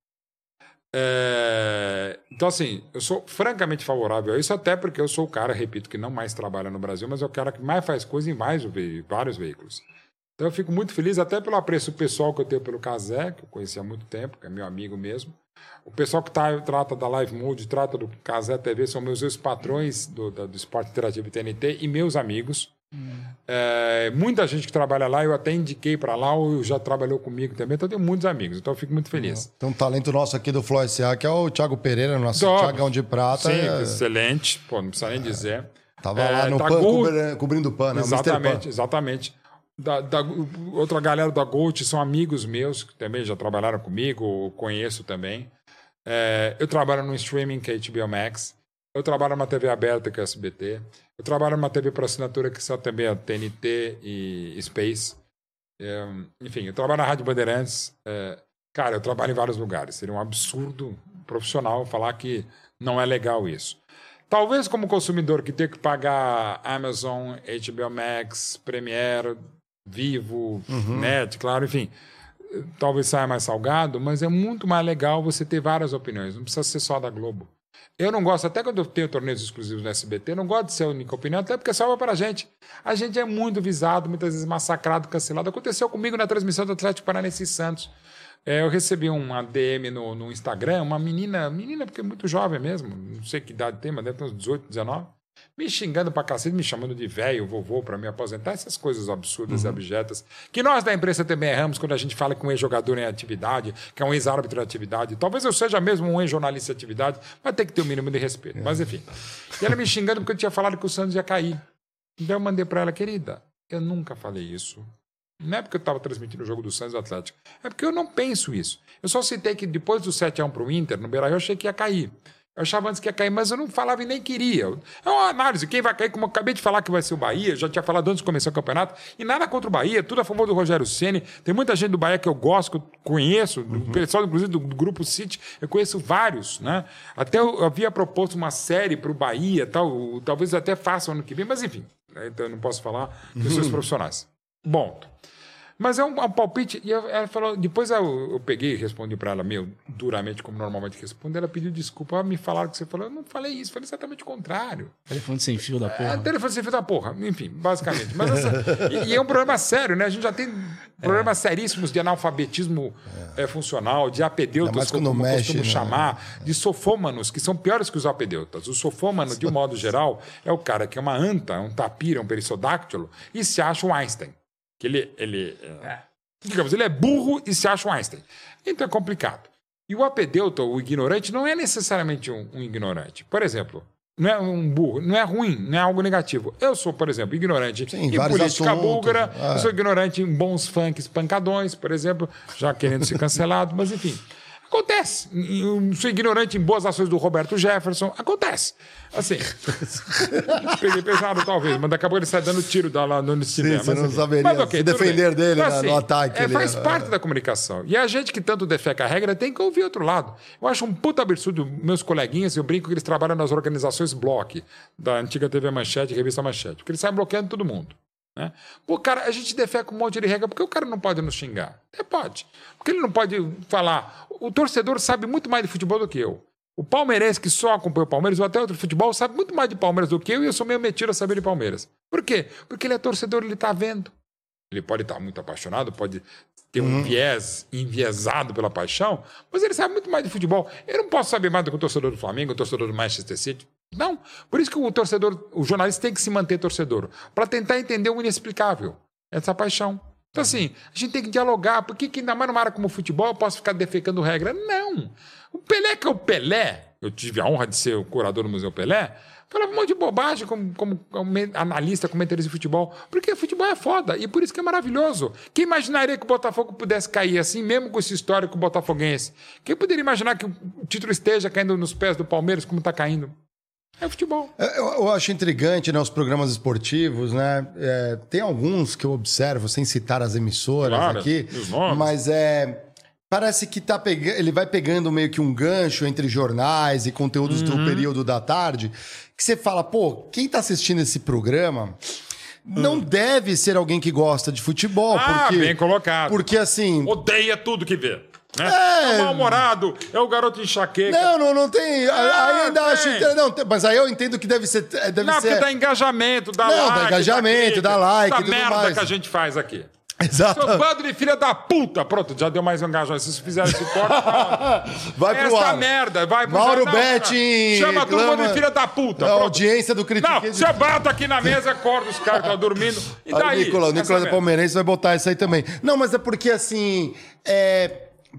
É, então, assim, eu sou francamente favorável a isso, até porque eu sou o cara, repito, que não mais trabalha no Brasil, mas é o cara que mais faz coisa em mais ve- vários veículos. Então, eu fico muito feliz, até pelo apreço pessoal que eu tenho pelo Casé, que eu conheci há muito tempo, que é meu amigo mesmo. O pessoal que tá, trata da Live Mode, trata do Casé TV, são meus ex-patrões do, do Esporte Interativo TNT e meus amigos. É, muita gente que trabalha lá, eu até indiquei para lá, ou já trabalhou comigo também, então eu tenho muitos amigos, então eu fico muito feliz. Tem um talento nosso aqui do Flow SA, que é o Thiago Pereira, nosso Top. Thiagão de Prata. Sim, é, excelente, pô, não precisa nem dizer. Tava É, lá no tá PAN, cobrindo o PAN, né? Exatamente, Pan. exatamente. Da, da- outra galera da Gold são amigos meus, que também já trabalharam comigo, conheço também. É, eu trabalho no streaming, que é HBO Max. Eu trabalho numa TV aberta, que é a SBT. Eu trabalho numa TV por assinatura, que são também a TNT e Space. É, enfim, eu trabalho na Rádio Bandeirantes. É, cara, eu trabalho em vários lugares. Seria um absurdo profissional falar que não é legal isso. Talvez como consumidor que tem que pagar Amazon, HBO Max, Premiere, Vivo, Net, claro, enfim, talvez saia mais salgado, mas é muito mais legal você ter várias opiniões. Não precisa ser só da Globo. Eu não gosto, até quando eu tenho torneios exclusivos no SBT, eu não gosto de ser a única opinião, até porque salva para a gente. A gente é muito visado, muitas vezes massacrado, cancelado. Aconteceu comigo na transmissão do Atlético Paranaense Santos. É, eu recebi uma DM no, no Instagram, uma menina, menina porque é muito jovem mesmo, não sei que idade tem, mas deve ter uns 18, 19, me xingando pra cacete, me chamando de velho, vovô para me aposentar, essas coisas absurdas e abjetas, que nós da imprensa também erramos quando a gente fala que um ex-jogador em atividade, que é um ex-árbitro em atividade. Talvez eu seja mesmo um ex-jornalista em atividade, mas tem que ter o mínimo de respeito. Mas enfim. E ela me xingando porque eu tinha falado que o Santos ia cair. Então eu mandei para ela, querida, eu nunca falei isso. Não é porque eu estava transmitindo o jogo do Santos Atlético. É porque eu não penso isso. Eu só citei que depois do 7x1 para o Inter, no Beira-Rio, eu achei que ia cair. Eu achava antes que ia cair, mas eu não falava e nem queria. É uma análise. Quem vai cair, como eu acabei de falar que vai ser o Bahia, já tinha falado antes de começar o campeonato, e nada contra o Bahia, tudo a favor do Rogério Ceni. Tem muita gente do Bahia que eu gosto, que eu conheço, do pessoal, inclusive, do, Grupo City, eu conheço vários, né? Até eu havia proposto uma série para o Bahia, tal, talvez até faça ano que vem, mas enfim, né? então eu não posso falar, pessoas profissionais. Bom. Mas é um, um palpite. E ela falou. Depois eu, eu peguei e respondi para ela, meio duramente, como normalmente respondo. Ela pediu desculpa. Me falaram que você falou. Eu não falei isso, falei exatamente o contrário. Telefone sem fio da É, porra. telefone sem fio da porra. Enfim, basicamente. Mas essa- e, e é um problema sério, né? A gente já tem problemas seríssimos de analfabetismo eh, funcional, de apedeutas, como eu mexe, costumo né? chamar, de sofômanos, que são piores que os apedeutas. O sofômano, de um modo geral, é o cara que é uma anta, um tapira, um perissodáctilo, e se acha um Einstein. Que ele, ele é, digamos, ele é burro e se acha um Einstein. Então é complicado. E o apedeuta, o ignorante, não é necessariamente um, um ignorante. Por exemplo, não é um burro, não é ruim, não é algo negativo. Eu sou, por exemplo, ignorante Sim, em política assuntos, búlgara, é. eu sou ignorante em bons funks pancadões, por exemplo, já querendo ser [laughs] cancelado, mas enfim. Acontece. Eu sou ignorante em boas ações do Roberto Jefferson. Acontece. Assim. [laughs] peguei pesado, talvez, mas daqui a pouco ele sai dando tiro da- lá no Sim, você não enfim. saberia se tudo defender bem. dele na- no ataque, É, ele- faz é. parte da comunicação. E a gente que tanto defeca a regra tem que ouvir outro lado. Eu acho um puta absurdo meus coleguinhas, eu brinco que eles trabalham nas organizações Block, da antiga TV Manchete, revista Manchete, porque eles saem bloqueando todo mundo. Né? Pô, cara, a gente defeca um monte de regra, porque o cara não pode nos xingar? É, pode. Porque ele não pode falar. O torcedor sabe muito mais de futebol do que eu. O palmeirense que só acompanha o Palmeiras ou até outro futebol sabe muito mais de Palmeiras do que eu e eu sou meio metido a saber de Palmeiras. Por quê? Porque ele é torcedor, ele tá vendo. Ele pode estar muito apaixonado, pode ter um viés enviesado pela paixão, mas ele sabe muito mais de futebol. Eu não posso saber mais do que o torcedor do Flamengo, o torcedor do Manchester City. Não. Por isso que o torcedor, o jornalista tem que se manter torcedor, para tentar entender o inexplicável, essa paixão. Então, assim, a gente tem que dialogar. Por que, que ainda mais numa área como o futebol eu posso ficar defecando regra? Não. O Pelé, que é o Pelé, eu tive a honra de ser o curador do Museu Pelé, Falava um monte de bobagem como, como, como analista, comentarista de futebol. Porque futebol é foda e por isso que é maravilhoso. Quem imaginaria que o Botafogo pudesse cair assim, mesmo com esse histórico botafoguense? Quem poderia imaginar que o título esteja caindo nos pés do Palmeiras como está caindo? É futebol. Eu, eu acho intrigante né, os programas esportivos, né? É, tem alguns que eu observo, sem citar as emissoras Claro, aqui, mas é. Parece que tá pegando, ele vai pegando meio que um gancho entre jornais e conteúdos Uhum. do período da tarde, que você fala, pô, quem tá assistindo esse programa não deve ser alguém que gosta de futebol, Hum. Ah, porque bem colocado. porque assim, Odeia tudo que vê. Né? É. É mal-humorado, é o garoto enxaqueca. não, não, não tem, Ah, ainda tem. acho, não, tem- mas aí eu entendo que deve ser, deve Não, ser porque dá engajamento, dá Não, like. dá engajamento, clique, dá like Essa merda mais. que a gente faz aqui. Exato. Seu bando de filha da puta. Pronto, já deu mais um engajamento. Se vocês fizerem esse corte, [laughs] tá Vai pro Esta ar. merda, vai pro Mauro Betting. Chama todo mundo de filha da puta. A audiência do Critique. Não, você bata aqui na mesa, acorda os caras que estão dormindo. E Aí daí? o Nicolas, o Nicolas é palmeirense, vai botar isso aí também. Não, mas é porque assim. é,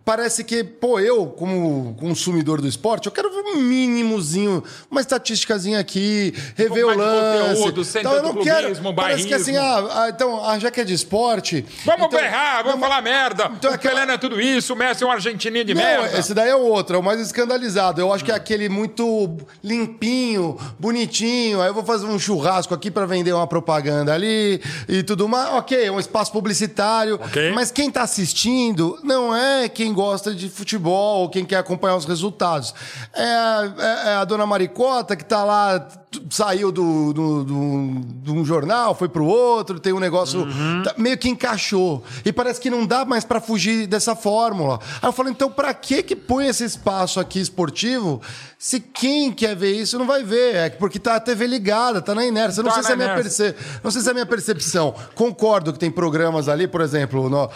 Parece que, pô, eu, como consumidor do esporte, eu quero ver um mínimozinho, uma estatísticazinha aqui, rever o lance. conteúdo, Então, eu não quero. clubismo, Parece que assim, ah, ah, então, ah, já que é de esporte. Vamos então, berrar, vamos não, falar merda. então o aquela- Pelé não é tudo isso, o Messi é um argentininho de Não, merda. esse daí é o outro, é o mais escandalizado. Eu acho que é aquele muito limpinho, bonitinho. Aí eu vou fazer um churrasco aqui pra vender uma propaganda ali e tudo mais. Ok, é um espaço publicitário. Ok. Mas quem tá assistindo não é quem gosta de futebol ou quem quer acompanhar os resultados. É, a- é- é a dona Maricota que tá lá, saiu do, do, do- de um jornal, foi pro outro, tem um negócio. Uhum. tá- meio que encaixou. E parece que não dá mais pra fugir dessa fórmula. Aí eu falo, então pra que que põe esse espaço aqui esportivo se quem quer ver isso não vai ver? É porque tá a TV ligada, tá na inércia. Não Tá sei se é minha perce... não sei se é minha percepção. Concordo que tem programas ali, por exemplo, no...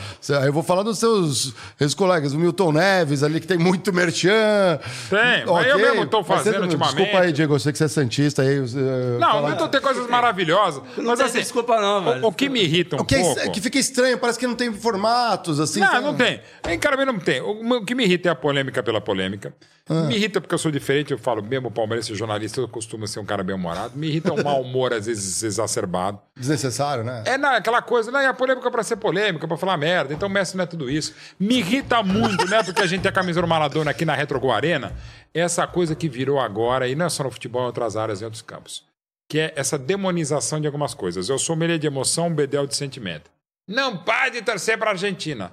eu vou falar dos seus ex-colegas, o Milton Neves ali, que tem muito merchan. Tem, mas eu mesmo tô Mas fazendo não- ultimamente. Desculpa aí, Diego, eu sei que você é santista aí. Você, Não, o Milton tem coisas maravilhosas. Não Mas tem assim, desculpa não, velho. o, o que me irrita um O que, é, pouco... que fica estranho, parece que não tem formatos, assim. Não, tem- não tem. Em cara, não tem. O, o que me irrita é a polêmica pela polêmica. Ah. Me irrita porque eu sou diferente, eu falo, mesmo palmeirense jornalista, eu costumo ser um cara bem humorado. Me irrita o mau humor, às vezes, exacerbado. Desnecessário, né? É na, aquela coisa, não, a polêmica é pra ser polêmica, pra falar merda. Então o Messi não é tudo isso. Me irrita muito, né? Porque a gente tem a camisa do Maradona aqui na Retro Arena. Essa coisa que virou agora, e não é só no futebol, em outras áreas, em outros campos. Que é essa demonização de algumas coisas. Eu sou melê de emoção, um bedel de sentimento. Não pode torcer pra Argentina.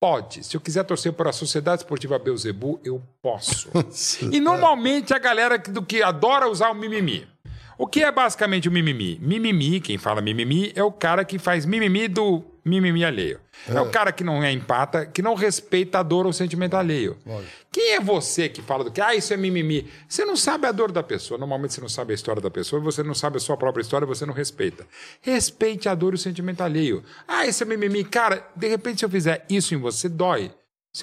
Pode. Se eu quiser torcer para a Sociedade Esportiva Beuzebu, eu posso. [laughs] e normalmente a galera do que adora usar o mimimi. O que é basicamente o mimimi? Mimimi, quem fala mimimi, é o cara que faz mimimi do mimimi alheio. É, o cara que não é empata, que não respeita a dor ou o sentimento alheio. Quem é você que fala do que, ah, isso é mimimi? Você não sabe a dor da pessoa. Normalmente você não sabe a história da pessoa, você não sabe a sua própria história, você não respeita. Respeite a dor e o sentimento alheio. Ah, isso é mimimi. Cara, de repente se eu fizer isso em você, dói.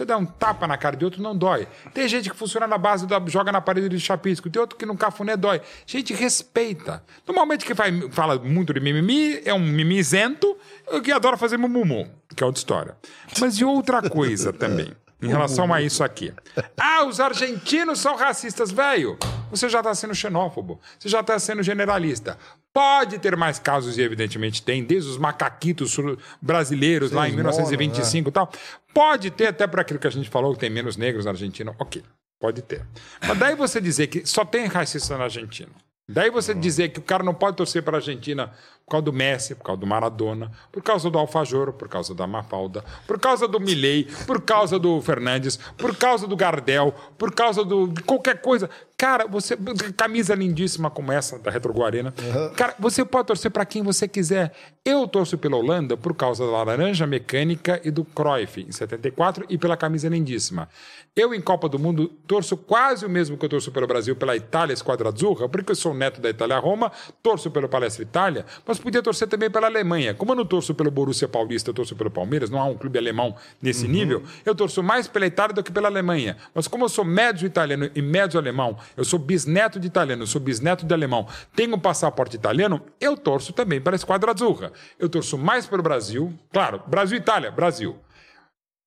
Eu der um tapa na cara de outro, não dói. Tem gente que funciona na base da joga na parede de chapisco, tem outro que no cafuné dói. Gente, respeita. Normalmente quem fala muito de mimimi é um mimizento que adora fazer mumumu, que é outra história. Mas e outra coisa também, em relação a isso aqui. Ah, os argentinos são racistas, velho. Você já está sendo xenófobo, você já está sendo generalista. Pode ter mais casos, e evidentemente tem, desde os macaquitos brasileiros lá em Sim, 1925 e tal. Pode ter, até por aquilo que a gente falou, que tem menos negros na Argentina. Ok, pode ter. Mas daí você dizer que só tem racista na Argentina. Daí você dizer que o cara não pode torcer para a Argentina por causa do Messi, por causa do Maradona, por causa do Alfajor, por causa da Mafalda, por causa do Milley, por causa do Fernandes, por causa do Gardel, por causa do, de qualquer coisa. Cara, você camisa lindíssima como essa da Retro Guarena. Cara, você pode torcer para quem você quiser. Eu torço pela Holanda por causa da laranja mecânica e do Cruyff em 74 e pela camisa lindíssima. Eu em Copa do Mundo torço quase o mesmo que eu torço pelo Brasil pela Itália Esquadra Azzurra, porque eu sou neto da Itália Roma, torço pelo Palestra Itália, mas podia torcer também pela Alemanha. Como eu não torço pelo Borussia Paulista, eu torço pelo Palmeiras, não há um clube alemão nesse nível, eu torço mais pela Itália do que pela Alemanha. Mas como eu sou médio italiano e médio alemão, eu sou bisneto de italiano, eu sou bisneto de alemão, tenho um passaporte italiano, eu torço também pela Esquadra Azzurra. Eu torço mais pelo Brasil, claro, Brasil e Itália, Brasil.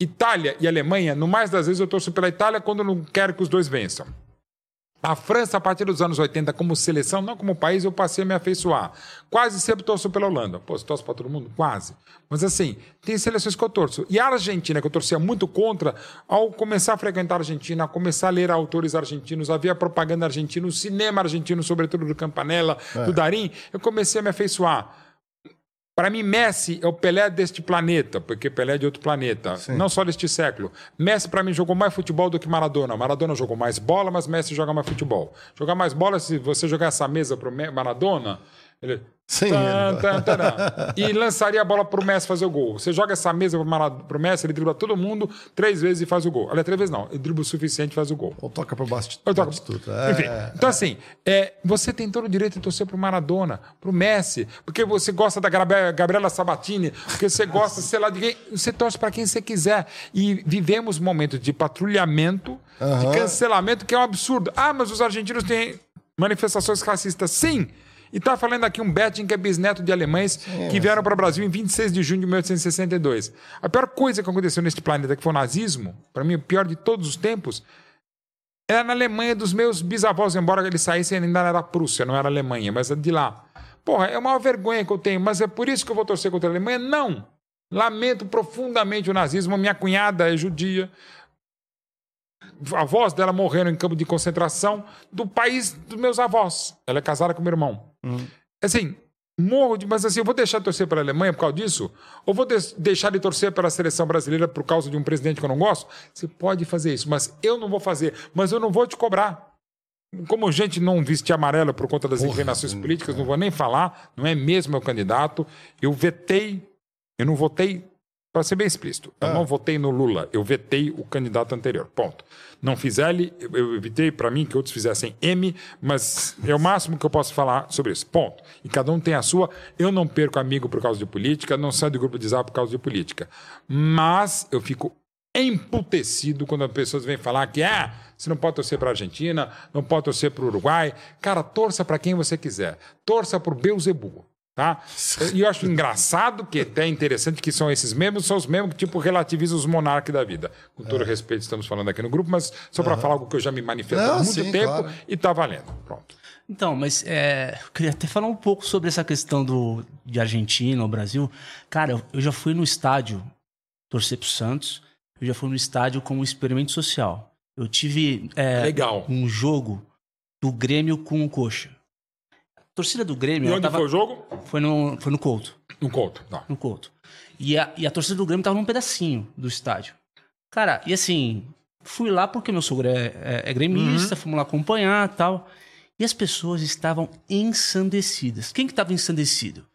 Itália e Alemanha, no mais das vezes eu torço pela Itália quando eu não quero que os dois vençam. A França, a partir dos anos 80, como seleção, não como país, eu passei a me afeiçoar. Quase sempre torço pela Holanda. Pô, torce para todo mundo? Quase. Mas assim, tem seleções que eu torço. E a Argentina, que eu torcia muito contra, ao começar a frequentar a Argentina, a começar a ler autores argentinos, havia propaganda argentina, o cinema argentino, sobretudo do Campanella, do Darim, eu comecei a me afeiçoar. Para mim, Messi é o Pelé deste planeta, porque Pelé é de outro planeta, não só deste século. Messi, para mim, jogou mais futebol do que Maradona. Maradona jogou mais bola, mas Messi joga mais futebol. Jogar mais bola, se você jogar essa mesa para o Maradona, ele. Sem Tan, tan, tan. [laughs] E lançaria a bola pro Messi fazer o gol. Você joga essa mesa pro Messi, ele dribla todo mundo três vezes e faz o gol. Aliás, três vezes não, ele dribla o suficiente e faz o gol. Ou toca pro Eu toco. batistuta. É, Enfim, então assim, é, você tem todo o direito de torcer pro Maradona, pro Messi, porque você gosta da Gabriela, Gabriela Sabatini, porque você gosta, sei lá, de quem. Você torce para quem você quiser. E vivemos momentos de patrulhamento, de cancelamento, que é um absurdo. Ah, mas os argentinos têm manifestações racistas. Sim! E tá falando aqui um Betting que é bisneto de alemães que vieram para o Brasil em 26 de junho de 1862. A pior coisa que aconteceu neste planeta, que foi o nazismo, para mim, o pior de todos os tempos, era na Alemanha dos meus bisavós, embora eles saíssem ainda era Prússia, não era Alemanha, mas é de lá. Porra, é uma vergonha que eu tenho, mas é por isso que eu vou torcer contra a Alemanha? Não. Lamento profundamente o nazismo. Minha cunhada é judia. Avós dela morreram em campo de concentração do país dos meus avós. Ela é casada com meu irmão. Assim, morro de. Mas assim, eu vou deixar de torcer para a Alemanha por causa disso? Ou vou des- deixar de torcer para a seleção brasileira por causa de um presidente que eu não gosto? Você pode fazer isso, mas eu não vou fazer. Mas eu não vou te cobrar. Como gente não viste amarelo por conta das inclinações políticas, não vou nem falar, não é mesmo meu candidato. Eu vetei, eu não votei, para ser bem explícito, eu não votei no Lula, eu vetei o candidato anterior. Ponto. Não fiz L, eu- evitei para mim que outros fizessem M, mas é o máximo que eu posso falar sobre isso. Ponto. E cada um tem a sua. Eu não perco amigo por causa de política, não saio do grupo de zap por causa de política. Mas eu fico emputecido quando as pessoas vêm falar que ah, você não pode torcer para a Argentina, não pode torcer para o Uruguai. Cara, torça para quem você quiser. Torça por Beuzebu. Tá? E eu acho engraçado, que até interessante, que são esses mesmos, são os mesmos que tipo, relativizam os monarcas da vida. Com todo respeito, estamos falando aqui no grupo, mas só para falar algo que eu já me manifesto há muito sim, tempo claro. e tá valendo. Pronto. Então, mas é, eu queria até falar um pouco sobre essa questão do, de Argentina ou Brasil. Cara, eu- já fui no estádio torcer pro Santos, eu já fui no estádio como experimento social. Eu tive é, Legal. um jogo do Grêmio com o Coxa. A torcida do Grêmio E onde tava- foi o jogo? foi, no, foi no Couto. No Couto. Tá. no Couto. E a, e a torcida do Grêmio tava num pedacinho do estádio. Cara, e assim, fui lá porque meu sogro é, é, é gremista, fomos lá acompanhar e tal. E as pessoas estavam ensandecidas. Quem que tava ensandecido?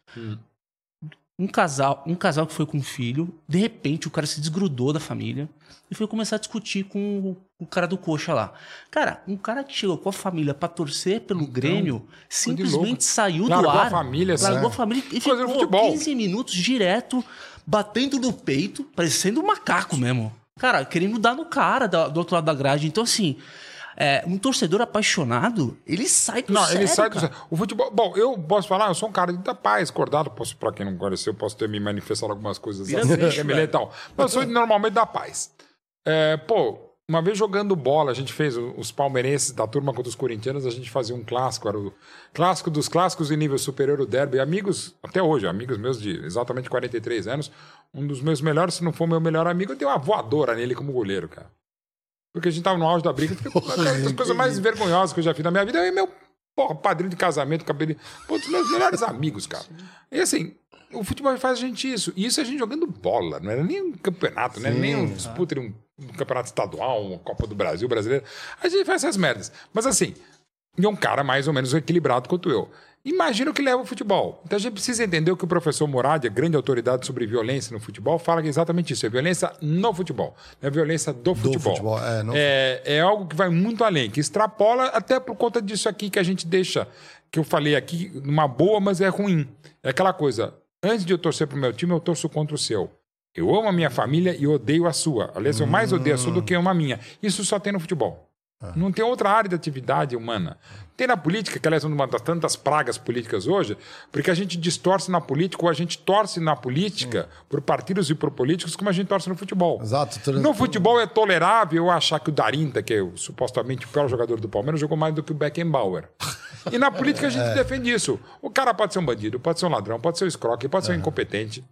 Um casal, um casal que foi com um filho, de repente o cara se desgrudou da família e foi começar a discutir com o, o cara do coxa lá. Cara, um cara que chegou com a família pra torcer pelo Grêmio louco. simplesmente saiu Largou do a ar. família, assim, largou né? a família e Coisa ficou futebol. 15 minutos direto, batendo no peito, parecendo um macaco mesmo. Cara, querendo dar no cara da- do outro lado da grade. Então, assim, é, um torcedor apaixonado, ele sai do Não, sério, ele sai do. cara. O futebol. Bom, eu posso falar, eu sou um cara da paz, acordado. Posso, pra quem não conheceu, posso ter me manifestado algumas coisas Vira assim, bicho, e tal. Mas eu sou normalmente da paz. É, pô, uma vez jogando bola, a gente fez os palmeirenses da turma contra os corintianos, a gente fazia um clássico, era o clássico dos clássicos em nível superior, o derby. Amigos, até hoje, amigos meus de exatamente 43 anos, um dos meus melhores, se não for meu melhor amigo, eu tenho uma voadora nele como goleiro, cara. Porque a gente tava no auge da briga. Uma das coisas mais vergonhosas que eu já fiz na minha vida é meu porra, padrinho de casamento, cabelo. Pô, dos meus melhores amigos, cara. E assim, o futebol faz a gente isso. E isso a gente jogando bola. Não era nem um campeonato, não era nem um disputa de um, um campeonato estadual, uma Copa do Brasil brasileiro. A gente faz essas merdas. Mas assim, e é um cara mais ou menos equilibrado quanto eu. Imagina o que leva o futebol. Então a gente precisa entender o que o professor Murad, a grande autoridade sobre violência no futebol, fala que é exatamente isso. É violência no futebol. Não é violência do futebol. futebol, é, não- é, é algo que vai muito além, que extrapola até por conta disso aqui que a gente deixa, que eu falei aqui, numa boa, mas é ruim. É aquela coisa, antes de eu torcer pro meu time, eu torço contra o seu. Eu amo a minha família e odeio a sua. Aliás, eu mais odeio a sua do que amo a minha. Isso só tem no futebol. Não tem outra área de atividade humana. Tem na política, que aliás é uma das tantas pragas políticas hoje, porque a gente distorce na política ou a gente torce na política por partidos e por políticos como a gente torce no futebol. Exato. No futebol é tolerável eu achar que o Darinta, que é o, supostamente o pior jogador do Palmeiras, jogou mais do que o Beckenbauer. E na política a gente [laughs] defende isso. O cara pode ser um bandido, pode ser um ladrão, pode ser um escroque, pode ser um incompetente.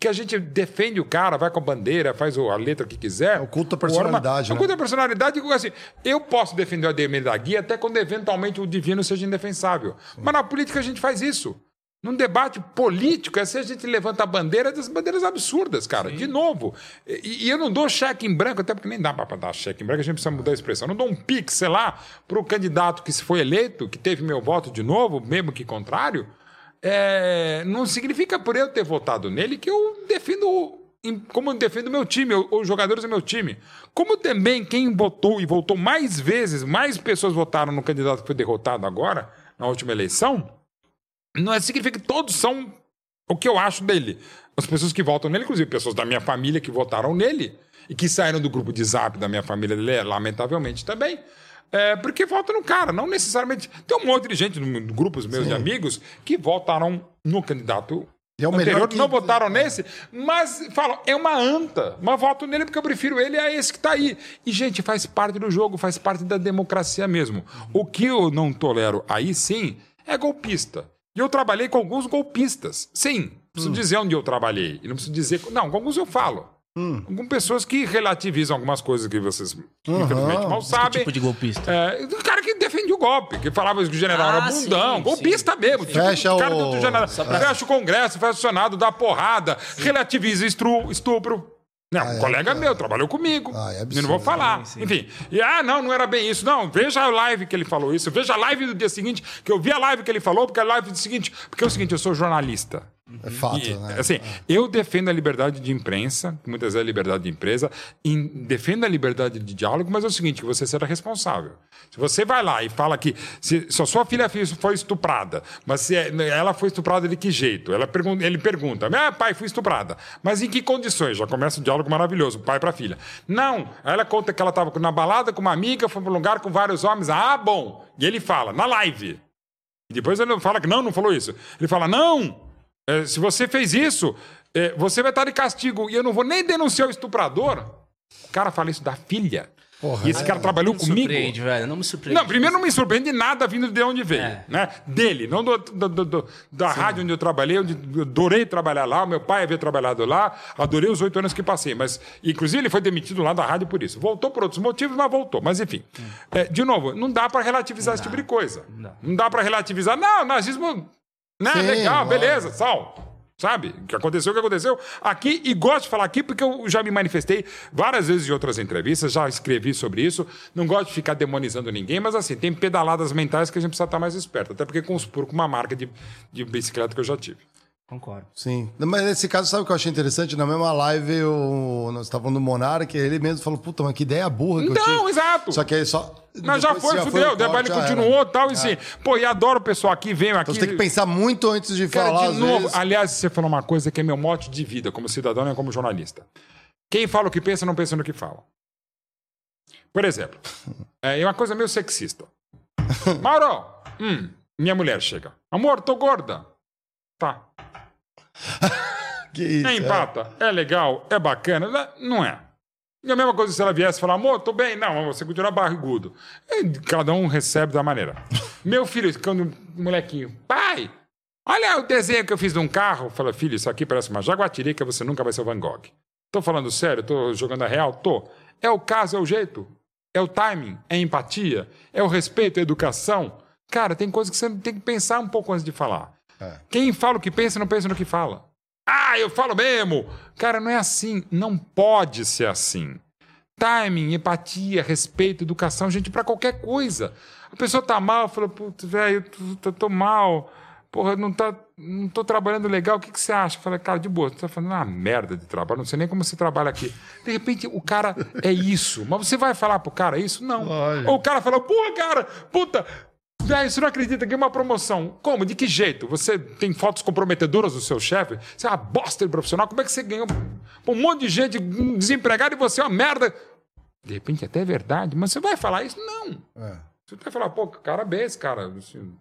Que a gente defende o cara, vai com a bandeira, faz o- a letra que quiser. Oculta a O orma- personalidade, né? Oculta a personalidade. Assim, eu posso defender o Ademir da Guia até quando eventualmente o divino seja indefensável. Mas na política a gente faz isso. Num debate político, é se a gente levanta a bandeira das bandeiras absurdas, cara. De novo. E, e eu não dou cheque em branco, até porque nem dá para dar cheque em branco, a gente precisa mudar a expressão. Eu não dou um pique, sei lá, para o candidato que se foi eleito, que teve meu voto de novo, mesmo que contrário. É, não significa por eu ter votado nele que eu defendo como eu defendo meu time, os jogadores do meu time. Como também quem votou e votou mais vezes, mais pessoas votaram no candidato que foi derrotado agora, na última eleição, não é- significa que todos são o que eu acho dele. As pessoas que votam nele, inclusive pessoas da minha família que votaram nele e que saíram do grupo de zap da minha família, lamentavelmente também. É, porque votam no cara, não necessariamente. Tem um monte de gente, no, grupos meus de amigos, que votaram no candidato é o melhor anterior, que- não votaram nesse, mas falam, é uma anta, mas voto nele porque eu prefiro ele a esse que está aí. E, gente, faz parte do jogo, faz parte da democracia mesmo. O que eu não tolero aí sim é golpista. E eu trabalhei com alguns golpistas. Sim, Hum. preciso dizer onde eu trabalhei. E não preciso dizer. Não, com alguns eu falo. Hum. Com pessoas que relativizam algumas coisas que vocês, infelizmente, mal sabem. tipo de golpista? É, o cara que defende o golpe, que falava que o general Ah, era bundão, sim, golpista mesmo. tipo, Fecha cara o- do general, fecha o Congresso, fecha o Senado, dá porrada, relativiza estru- estupro. Não, um é, colega é. meu, trabalhou comigo. Ah, é eu não vou falar. Enfim. E, ah, não, não era bem isso. Não, veja a live que ele falou isso. Veja a live do dia seguinte, que eu vi a live que ele falou, porque a live do seguinte. Porque é o seguinte, eu sou jornalista. É fato, E, né? Assim, eu defendo a liberdade de imprensa, que muitas vezes é a liberdade de empresa, e defendo a liberdade de diálogo, mas é o seguinte, que você será responsável. Se você vai lá e fala que se, se a sua filha foi estuprada, mas se é- ela foi estuprada de que jeito? Ela pergun- ele pergunta, ah, pai, fui estuprada. Mas em que condições? Já começa um diálogo maravilhoso, pai para filha. Não, aí ela conta que ela estava na balada com uma amiga, foi para um lugar com vários homens. Ah, bom. E ele fala, na live. E depois ele fala que não, não falou isso. Ele fala, não, é, se você fez isso, é, você vai estar de castigo. E eu não vou nem denunciar o estuprador. O cara fala isso da filha. Porra, e esse cara trabalhou Não me comigo. surpreende, velho. Não me surpreende. Não, primeiro não me surpreende nada vindo de onde veio, É. né? Dele, não do, do- do- do- da rádio onde eu trabalhei, onde eu adorei trabalhar lá, o meu pai havia trabalhado lá, adorei os oito anos que passei, mas, inclusive, ele foi demitido lá da rádio por isso. Voltou por outros motivos, mas voltou. Mas, enfim, é, de novo, não dá para relativizar esse tipo de coisa. Não dá para relativizar, não, nazismo, né, Sim, legal, beleza, sal. Sabe? O que aconteceu, o que aconteceu aqui. E gosto de falar aqui porque eu já me manifestei várias vezes em outras entrevistas, já escrevi sobre isso. Não gosto de ficar demonizando ninguém, mas assim, tem pedaladas mentais que a gente precisa estar mais esperto. Até porque conspuro com uma marca de, de bicicleta que eu já tive. Concordo. Sim. Mas nesse caso, sabe o que eu achei interessante? Na mesma live, o... nós estávamos no Monark, ele mesmo falou, puta, mas que ideia burra que eu tive. Não, exato. Só que aí só... Mas já foi, se fudeu. o ele já era. continuou e tal. E sim. Pô, e adoro o pessoal aqui, vem aqui. Então você tem que pensar muito antes de Cara, falar, de novo, vezes. aliás, você falou uma coisa que é meu mote de vida, como cidadão e como jornalista. Quem fala o que pensa, não pensa no que fala. Por exemplo, [laughs] é uma coisa meio sexista. Mauro, hum, minha mulher chega. Amor, tô gorda. Tá. [laughs] Que isso, É é. empata. É legal, é bacana. Não- Não é. E a mesma coisa se ela viesse e falar, amor, tô bem. Não, você continua barrigudo. E cada um recebe da maneira. [laughs] Meu filho, quando molequinho, pai, olha o desenho que eu fiz de um carro. Fala, filho, isso aqui parece uma jaguatirica, você nunca vai ser o Van Gogh. Tô falando sério? Tô jogando a real? Tô. É o caso, é o jeito. É o timing, é a empatia, é o respeito, é a educação. Cara, tem coisas que você tem que pensar um pouco antes de falar. Quem fala o que pensa, não pensa no que fala. Ah, eu falo mesmo. Cara, não é assim. Não pode ser assim. Timing, empatia, respeito, educação, gente, pra qualquer coisa. A pessoa tá mal, fala, putz, velho, eu tô, tô- mal. Porra, não, tá, não tô trabalhando legal, o que, que você acha? Fala, cara, de boa, você tá fazendo uma merda de trabalho, não sei nem como você trabalha aqui. De repente, o cara é isso. Mas você vai falar pro cara isso? Não. Ou o cara fala, porra, cara, puta, Velho, você não acredita que é uma promoção. Como? De que jeito? Você tem fotos comprometedoras do seu chefe? Você é uma bosta de profissional? Como é que você ganhou um monte de gente desempregada e você é uma merda? De repente até é verdade, mas você vai falar isso? Não. É. Você vai falar, pô, que cara bem esse cara. Assim,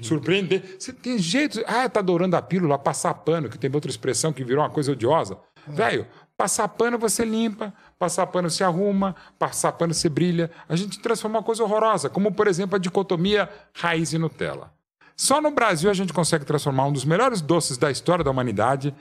Surpreender. Você tem jeito. Ah, tá adorando a pílula, passar pano, que tem outra expressão que virou uma coisa odiosa. Velho, passar pano você limpa, passar pano você arruma, passar pano você brilha. A gente transforma uma coisa horrorosa, como por exemplo a dicotomia raiz e Nutella. Só no Brasil a gente consegue transformar um dos melhores doces da história da humanidade,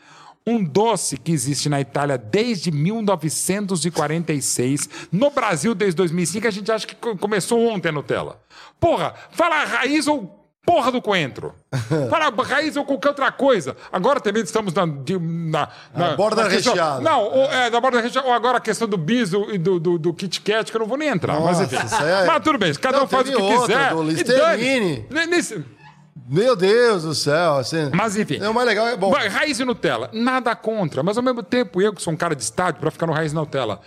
um doce que existe na Itália desde 1946, no Brasil desde 2005, a gente acha que co- começou ontem a Nutella. Porra, fala raiz ou porra do coentro. [laughs] Fala raiz ou qualquer outra coisa. Agora também estamos na... de- na, na borda na questão- recheada. Não, ou, é, da borda recheada. Ou agora a questão do biso e do, do, do Kit Kat, que eu não vou nem entrar. mas Nossa, enfim. isso aí é- Mas tudo bem, cada Não, um faz o que outra, quiser. do E Listerine. dane-se. Nesse- Meu Deus do céu. Assim, Mas enfim. É, o mais legal é bom. Raiz e Nutella, nada contra, mas ao mesmo tempo eu, que sou um cara de estádio, para ficar no Raiz e Nutella.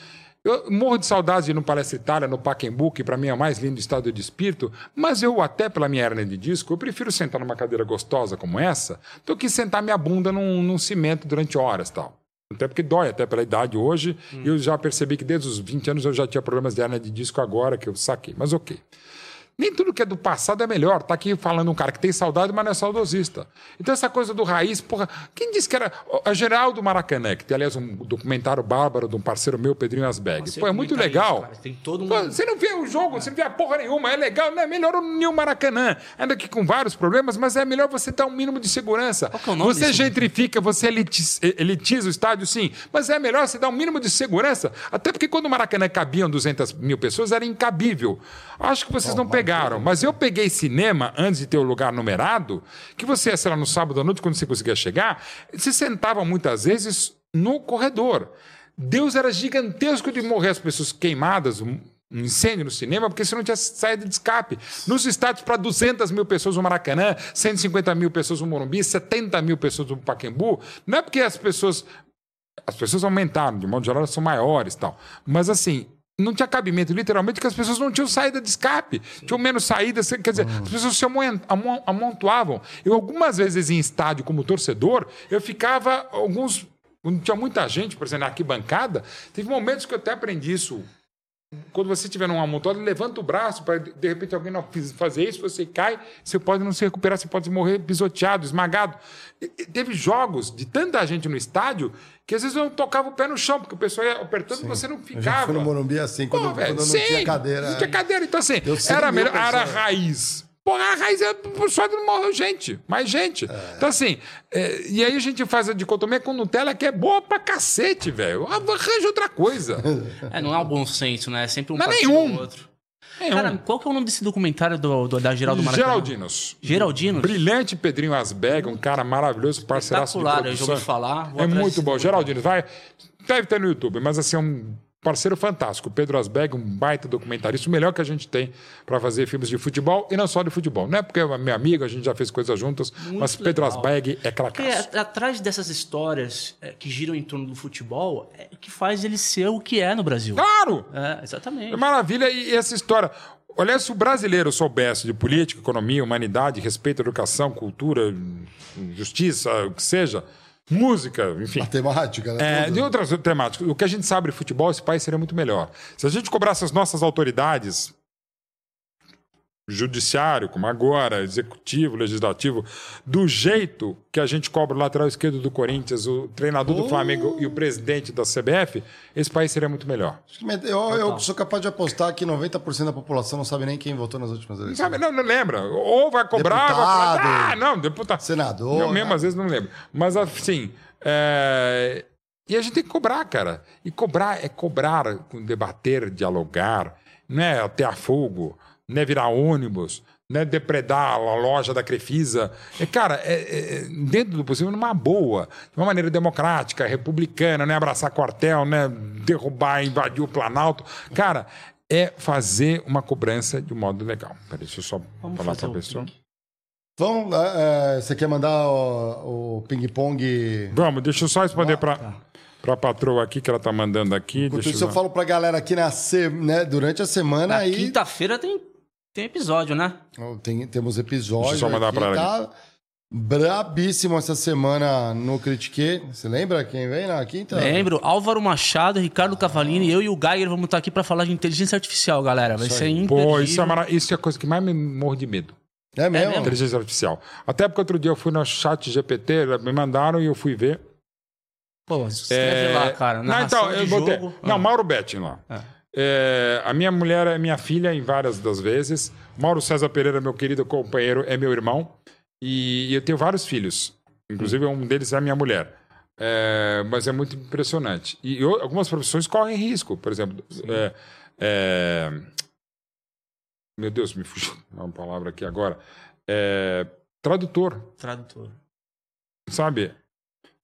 Eu morro de saudade de ir no Palestra Itália, no Pacaembu, que para mim é o mais lindo estado de espírito, mas eu, até pela minha hernia de disco, eu prefiro sentar numa cadeira gostosa como essa do que sentar minha bunda num, num cimento durante horas tal. Até porque dói, até pela idade hoje. E eu já percebi que desde os 20 anos eu já tinha problemas de hernia de disco agora que eu saquei. Mas ok. Nem tudo que é do passado é melhor. Tá aqui falando um cara que tem saudade, mas não é saudosista. Então, essa coisa do raiz, porra. Quem disse que era. A Geraldo Maracanã, que tem, aliás, um documentário bárbaro de um parceiro meu, Pedrinho Asbeg. Pô, é muito legal. cara, tem todo Pô, você não vê o jogo, você não vê a porra nenhuma, é legal, não é melhor o Nil Maracanã. Ainda que com vários problemas, mas é melhor você dar um mínimo de segurança. Qual que é o nome você desse- gentrifica, você elitiza, elitiza o estádio, sim, mas é melhor você dar um mínimo de segurança. Até porque quando o Maracanã cabiam 200 mil pessoas, era incabível. Acho que vocês não pegaram, mas eu peguei cinema antes de ter o lugar numerado, que você sei lá, no sábado à noite, quando você conseguia chegar, se sentava muitas vezes no corredor. Deus era gigantesco de morrer as pessoas queimadas, um incêndio no cinema, porque você não tinha saída de escape. Nos estádios, para 200 mil pessoas no Maracanã, 150 mil pessoas no Morumbi, 70 mil pessoas no Pacaembu, não é porque as pessoas. As pessoas aumentaram, de modo geral, elas são maiores tal. Mas assim. Não tinha cabimento, literalmente, porque as pessoas não tinham saída de escape, tinham menos saída, quer dizer, as pessoas se amontoavam. Eu, algumas vezes, em estádio, como torcedor, eu ficava alguns quando tinha muita gente, por exemplo, na arquibancada, teve momentos que eu até aprendi isso. Quando você estiver num amontoado, levanta o braço para de repente alguém não fazer isso, você cai, você pode não se recuperar, você pode morrer pisoteado, esmagado. E- teve jogos de tanta gente no estádio que às vezes eu não tocava o pé no chão, porque o pessoal ia apertando e você não Eu já ficava. fui no Morumbi assim, quando, Pô, velho, quando não sim, tinha cadeira. Não tinha cadeira. Então, assim, era, melhor, era pessoas. raiz. Porra, a raiz é só não morreu gente, mais gente. É. Então, assim, é, e aí a gente faz a dicotomia com Nutella que é boa pra cacete, velho. Arranja outra coisa. [laughs] É, não é um bom senso, né? É sempre um Não é partido nenhum. ou outro. Nenhum. Cara, qual que é o nome desse documentário do, do- da Geraldo Maracanã? Geraldinos. Geraldino? Brilhante Pedrinho Asbeg, um cara maravilhoso, parceiraço de Espetacular, eu já produção. ouvi falar. vou É muito bom. Geraldinos, vai. Deve ter no YouTube, mas assim, é um parceiro fantástico. Pedro Asbeg, um baita documentarista, o melhor que a gente tem para fazer filmes de futebol e não só de futebol. Não é porque é meu amigo, a gente já fez coisas juntas, mas Pedro legal. Asbeg é Porque cracaço. a- atrás dessas histórias é, que giram em torno do futebol é o que faz ele ser o que é no Brasil. Claro! É, exatamente. É maravilha e essa história. Olha, se o brasileiro soubesse de política, economia, humanidade, respeito à educação, cultura, justiça, o que seja, música, enfim. Matemática, né? É, de outras temáticas. O que a gente sabe de futebol, esse país seria muito melhor. Se a gente cobrasse as nossas autoridades, judiciário, como agora, executivo, legislativo, do jeito que a gente cobra o lateral esquerdo do Corinthians, o treinador do Flamengo e o presidente da CBF, esse país seria muito melhor. Eu, eu sou capaz de apostar que 90% da população não sabe nem quem votou nas últimas Não, eleições. sabe, não, não lembra. Ou vai cobrar, vai Deputado. falar, ah, não, deputado. Senador, Eu mesmo né? às vezes não lembro. Mas assim, é, e a gente tem que cobrar, cara. E cobrar é cobrar, com debater, dialogar, não é atear fogo, não é virar ônibus, não é depredar a loja da Crefisa. É, cara, é, é, dentro do possível, numa boa, de uma maneira democrática, republicana, não é abraçar quartel, não é derrubar, invadir o Planalto. Cara, é fazer uma cobrança de um modo legal. Peraí, deixa eu só Vamos falar para a pessoa. Vamos, é, é, você quer mandar o, o ping-pong? Vamos, deixa eu só responder Ah, para para a patroa aqui que ela tá mandando aqui. Enquanto Deixa isso, eu eu... falo pra galera aqui na se- né, durante a semana Na aí. quinta-feira tem, tem episódio, né? Tem, temos episódios. Deixa eu só mandar pra ela tá? Brabíssimo essa semana no Critique. Você lembra quem vem na quinta? Lembro, Álvaro Machado, Ricardo Cavalini, eu e o Geiger vamos estar aqui para falar de inteligência artificial, galera. Vai ser imperdível. Pô, isso é, mara... isso é a coisa que mais me morro de medo. É mesmo? mesmo? Inteligência artificial. Até porque outro dia eu fui no chat GPT, me mandaram e eu fui ver. Pô, escreve lá, cara. Não, então, eu botei. jogo. Não, Ah. Mauro Betting lá. É, a minha mulher é minha filha em várias das vezes. Mauro César Pereira, meu querido companheiro, é meu irmão. E eu tenho vários filhos. Inclusive, um deles é a minha mulher. É, mas é muito impressionante. E eu- algumas profissões correm risco. Por exemplo, é, é, meu Deus, me fugiu [laughs] uma palavra aqui agora. É, tradutor, Tradutor. sabe?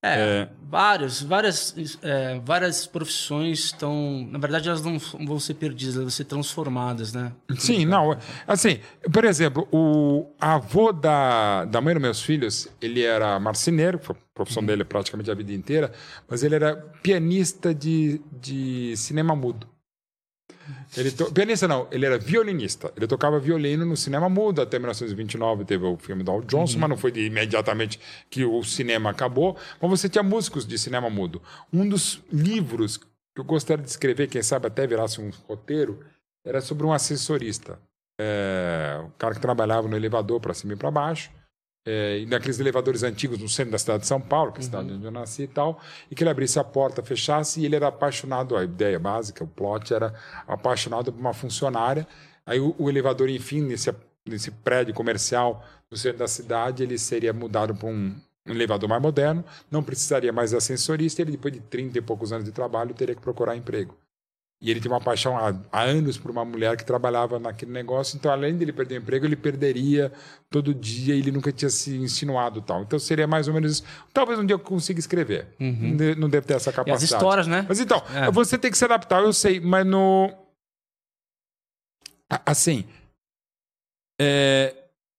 É, É. vários, várias, é, várias profissões estão. Na verdade, elas não vão ser perdidas, elas vão ser transformadas, né? Sim, não. Assim, por exemplo, o avô da, da mãe dos meus filhos, ele era marceneiro, foi a profissão dele praticamente a vida inteira, mas ele era pianista de, de cinema mudo. Ele to... Pianista não, ele era violinista. Ele tocava violino no cinema mudo. Até 1929 teve o filme do Al Johnson, mas não foi de imediatamente que o cinema acabou. Mas você tinha músicos de cinema mudo. Um dos livros que eu gostaria de escrever, quem sabe até virasse um roteiro, era sobre um assessorista. É, o cara que trabalhava no elevador para cima e para baixo. É, e naqueles elevadores antigos no centro da cidade de São Paulo, que é a cidade onde eu nasci e tal, e que ele abrisse a porta, fechasse, e ele era apaixonado, a ideia básica, o plot era apaixonado por uma funcionária. Aí o, o elevador, enfim, nesse, nesse prédio comercial no centro da cidade, ele seria mudado para um, um elevador mais moderno, não precisaria mais de ascensorista, e ele, depois de 30 e poucos anos de trabalho, teria que procurar emprego. E ele tinha uma paixão há, há anos por uma mulher que trabalhava naquele negócio. Então, além de ele perder o emprego, ele perderia todo dia e ele nunca tinha se insinuado tal. Então, seria mais ou menos isso. Talvez um dia eu consiga escrever. Não de- Não deve ter essa E capacidade. as histórias, né? Mas então, É. você tem que se adaptar, eu sei, mas no. Assim. É,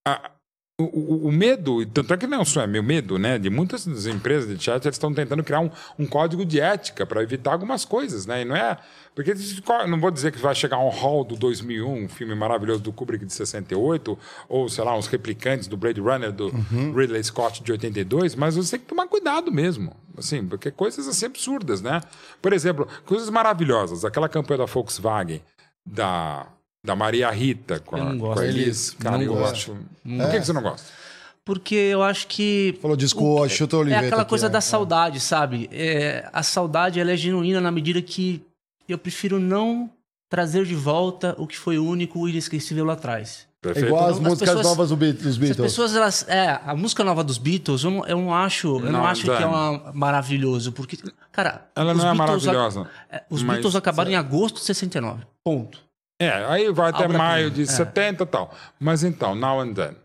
a- o, o- o medo, e tanto é que não só é meu medo, né? De muitas das empresas de chat, eles estão tentando criar um, um código de ética para evitar algumas coisas, né? E não é. Porque não vou dizer que vai chegar um Hall do 2001, um filme maravilhoso do Kubrick de 68, ou sei lá, uns replicantes do Blade Runner do Ridley Scott de 82, mas você tem que tomar cuidado mesmo. Assim, porque coisas assim absurdas, né? Por exemplo, coisas maravilhosas. Aquela campanha da Volkswagen, da, da Maria Rita com Eu a, não com gosto. a Elis. Eles Cara, não eu gosto. acho. Por que, que você não gosta? Porque eu acho que. Falou disso com o Chuta Oliveira. É aquela aqui, coisa da saudade, sabe? É, a saudade ela é genuína na medida que eu prefiro não trazer de volta o que foi único e inesquecível lá atrás. É Perfeito? igual as Então, as músicas pessoas- novas do dos As Beatles. pessoas, elas. É, a música nova dos Beatles, eu não, eu não acho, eu não, Não, acho que é uma, maravilhoso. Porque, cara. Ela os não é Beatles- maravilhosa. é, Os mas- Beatles acabaram em agosto de 69. Ponto. É, aí vai até maio de é. 70 e tal. Mas então, now and then.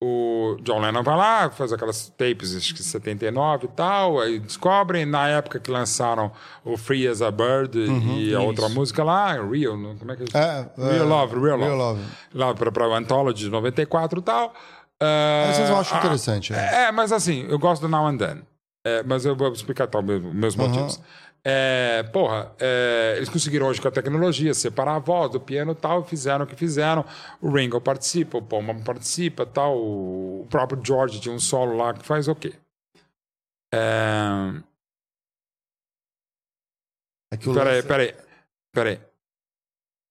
O John Lennon vai lá, faz aquelas tapes, acho que 79 e tal, aí descobrem, na época que lançaram o Free as a Bird e a outra música lá, Real, como é que é? É, é, Real Love, Real Love. Real Love. Lá pra, pra Anthology de 94 e tal. Mas vocês acham ah, interessante, é. É, mas assim, eu gosto do Now and Then. É, mas eu vou explicar tá, meus, meus motivos. É, porra, é, eles conseguiram hoje com a tecnologia separar a voz do piano e tal, fizeram o que fizeram. O Ringo participa, o Paul McCartney participa tal. O próprio George tinha um solo lá que faz o quê? É, É que o peraí, lance, peraí, peraí.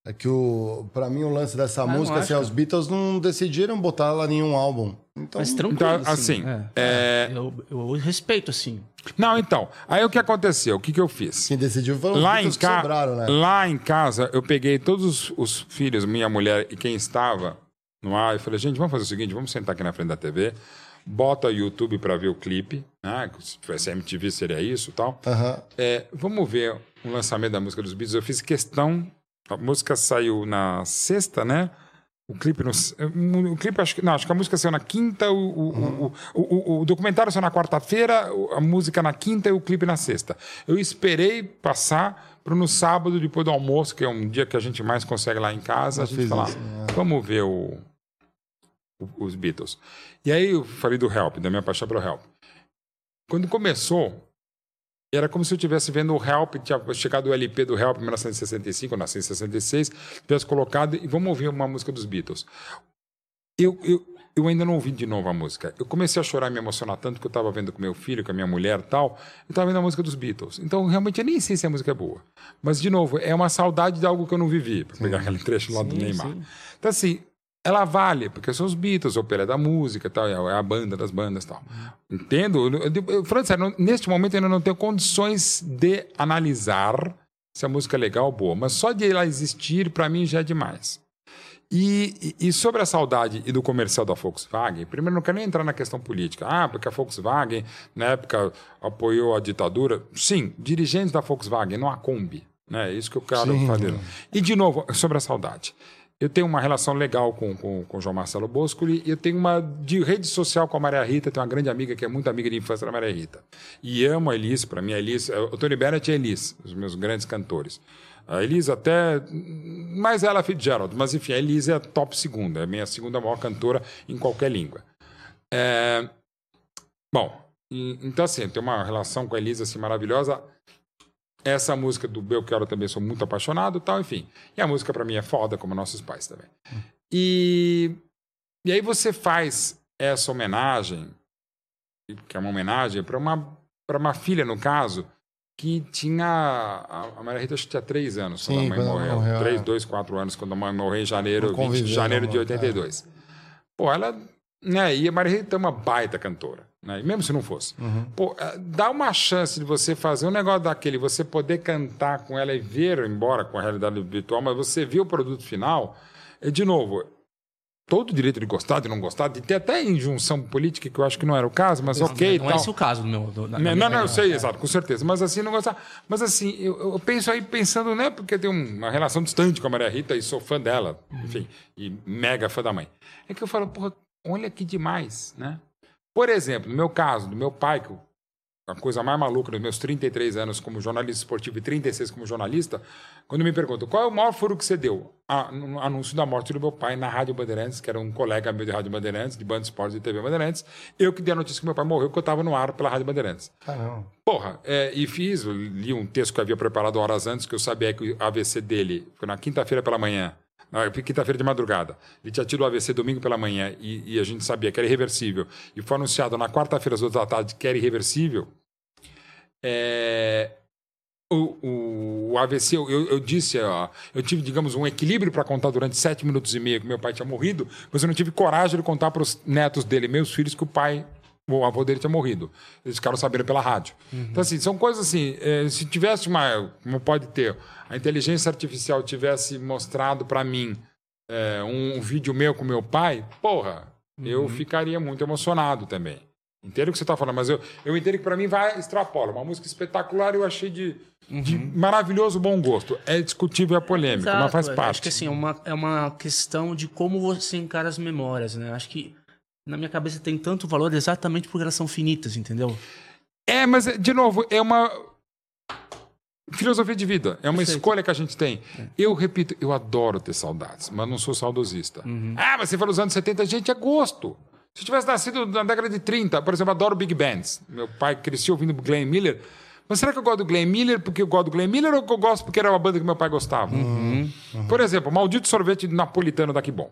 é que o, pra mim o lance dessa não música, assim, os Beatles não decidiram botar ela em nenhum álbum. Então, Mas tranquilo. Então, assim, é- Eu, eu respeito, assim. Não, então, aí o que aconteceu? O que, que eu fiz? quem decidiu foram lá em, ca... sobraram, né? lá em casa, eu peguei todos os, os filhos, minha mulher e quem estava no ar, e falei, gente, vamos fazer o seguinte, vamos sentar aqui na frente da TV, bota o YouTube para ver o clipe, né? Se tivesse MTV seria isso e tal. Aham. É, vamos ver o lançamento da música dos Beatles. Eu fiz questão, a música saiu na sexta, né? O clipe, no, o clipe acho que não, acho que a música saiu na quinta, o, o, o, o, o- o documentário saiu na quarta-feira, a música na quinta e o clipe na sexta. Eu esperei passar para no sábado depois do almoço, que é um dia que a gente mais consegue lá em casa, a gente falar, isso, vamos ver o, o- os Beatles. E aí eu falei do Help, da minha paixão pelo Help. Quando começou, era como se eu estivesse vendo o Help, tinha chegado o LP do Help em 1965, eu nasci em 66, tivesse colocado e vamos ouvir uma música dos Beatles. Eu, eu, eu ainda não ouvi de novo a música. Eu comecei a chorar e me emocionar tanto que eu estava vendo com meu filho, com a minha mulher tal. Eu estava vendo a música dos Beatles. Então, realmente, eu nem sei se a música é boa. Mas, de novo, é uma saudade de algo que eu não vivi, para pegar aquele trecho lá do Neymar. Então, assim, ela vale, porque são os Beatles, a opera da música, tal, é a banda das bandas tal. Entendo? Eu, falando sério, neste momento eu ainda não tenho condições de analisar se a música é legal ou boa, mas só de ela existir, para mim, já é demais. E, e, sobre a saudade e do comercial da Volkswagen, primeiro não quero nem entrar na questão política. Ah, porque a Volkswagen, na época, apoiou a ditadura. Sim, dirigentes da Volkswagen, não a Kombi. Né? É isso que eu quero Sim. fazer. E, de novo, sobre a saudade. Eu tenho uma relação legal com, com, com o João Marcelo Boscoli e eu tenho uma de rede social com a Maria Rita. Tenho uma grande amiga que é muito amiga de infância da Maria Rita. E amo a Elis, para mim a Elis... O Tony Bennett e a Elis, os meus grandes cantores. A Elisa até. Mais ela Fitzgerald, mas enfim, a Elisa é a top segunda, é a minha segunda maior cantora em qualquer língua. É... Bom, então assim, eu tenho uma relação com a Elisa assim, maravilhosa. Essa música do Belchior eu também sou muito apaixonado tal, enfim. E a música para mim é foda, como nossos pais também. E, e aí você faz essa homenagem, que é uma homenagem para uma, uma filha, no caso, que tinha. A Maria Rita acho que tinha três anos quando Sim, a mãe quando morreu. morreu. Três, é. dois, quatro anos, quando a mãe morreu em janeiro, 20 de janeiro de 82. É. Pô, ela. Né, e a Maria Rita é uma baita cantora. Né? mesmo se não fosse. Uhum. Pô, é, dá uma chance de você fazer um negócio daquele, você poder cantar com ela e ver, embora com a realidade virtual, mas você vê o produto final. E, de novo, todo o direito de gostar, de não gostar, de ter até injunção política, que eu acho que não era o caso, mas não, ok. Não é tal. é esse o caso do meu. Do, não, não, não, eu sei, é. exato, com certeza. Mas assim, não gostar. Mas assim, eu, eu penso aí pensando, né, porque tem uma relação distante com a Maria Rita e sou fã dela, enfim, e mega fã da mãe. É que eu falo, porra, olha que demais, né? Por exemplo, no meu caso, do meu pai, que a coisa mais maluca nos meus 33 anos como jornalista esportivo e 36 como jornalista, quando me perguntam qual é o maior furo que você deu? Ah, no anúncio da morte do meu pai na Rádio Bandeirantes, que era um colega meu de Rádio Bandeirantes, de Band Esportes e TV Bandeirantes, eu que dei a notícia que meu pai morreu, porque eu estava no ar pela Rádio Bandeirantes. Caramba. Porra, é, e fiz, li um texto que eu havia preparado horas antes, que eu sabia que o AVC dele foi na quinta-feira pela manhã, quinta-feira de madrugada. Ele tinha tido o AVC domingo pela manhã e, e, a gente sabia que era irreversível. E foi anunciado na quarta-feira, às duas da tarde, que era irreversível. É, o, o, o, AVC, eu, eu disse, ó, eu tive, digamos, um equilíbrio para contar durante sete minutos e meio que meu pai tinha morrido, mas eu não tive coragem de contar para os netos dele, meus filhos, que o pai o avô dele tinha morrido. Eles ficaram sabendo pela rádio. Uhum. Então, assim, são coisas assim. É, se tivesse uma. Como pode ter, a inteligência artificial tivesse mostrado para mim é, um, vídeo meu com meu pai, porra, uhum. eu ficaria muito emocionado também. Entendo o que você está falando, mas eu, eu entendo que para mim vai extrapola. Uma música espetacular eu achei de, uhum. de maravilhoso bom gosto. É discutível, é polêmico, Exato, mas faz parte. Acho que assim, é uma, é uma questão de como você encara as memórias, né? Acho que na minha cabeça tem tanto valor exatamente porque elas são finitas, entendeu? É, mas, de novo, é uma filosofia de vida. É uma Perfeito. escolha que a gente tem. É. Eu repito, eu adoro ter saudades, mas não sou saudosista. Uhum. Ah, mas você fala os anos 70, gente, é gosto. Se eu tivesse nascido na década de 30, por exemplo, adoro big bands. Meu pai cresceu ouvindo Glenn Miller. Mas será que eu gosto do Glenn Miller porque eu gosto do Glenn Miller ou que eu gosto porque era uma banda que meu pai gostava? Uhum. Uhum. Por exemplo, Maldito Sorvete Napolitano daqui bom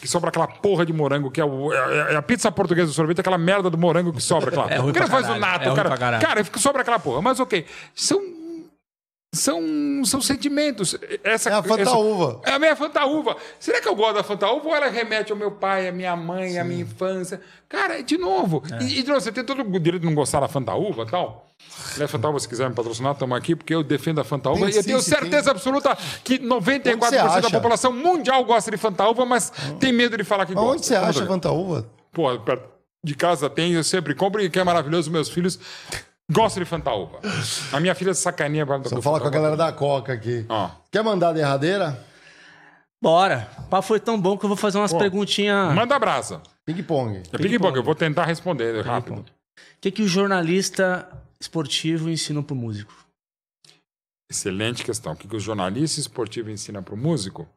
que sobra aquela porra de morango, que é, o, é, é, a pizza portuguesa do sorvete, aquela merda do morango que sobra, aquela. É Porque não faz o nato, é cara. Cara, sobra aquela porra. Mas ok. São são, são sentimentos. Essa, é a fantaúva. é a minha fantaúva. Será que eu gosto da fantaúva ou ela remete ao meu pai, à minha mãe, Sim. à minha infância? Cara, de novo. É. E, e, de novo, você tem todo o direito de não gostar da fantaúva e tal. Né, Fantaúva, se quiser me patrocinar, estamos aqui, porque eu defendo a Fantaúva. Tem, e eu tenho certeza tem... absoluta que 94% da população mundial gosta de Fantaúva, mas tem medo de falar que mas gosta. Onde você acha Fantaúva? Pô, perto de casa tem, eu sempre compro e que é maravilhoso. Meus filhos gostam de Fantaúva. A minha filha sacaninha. Só fala com a galera da Coca aqui. Ó. Quer mandar a derradeira? Bora. O papo foi tão bom que eu vou fazer umas perguntinhas. Manda abraça. Ping-pong. É ping-pong, eu vou tentar responder rápido. O que, que o jornalista esportivo ensina para o músico? Excelente questão. O que, que o jornalista esportivo ensina para o músico?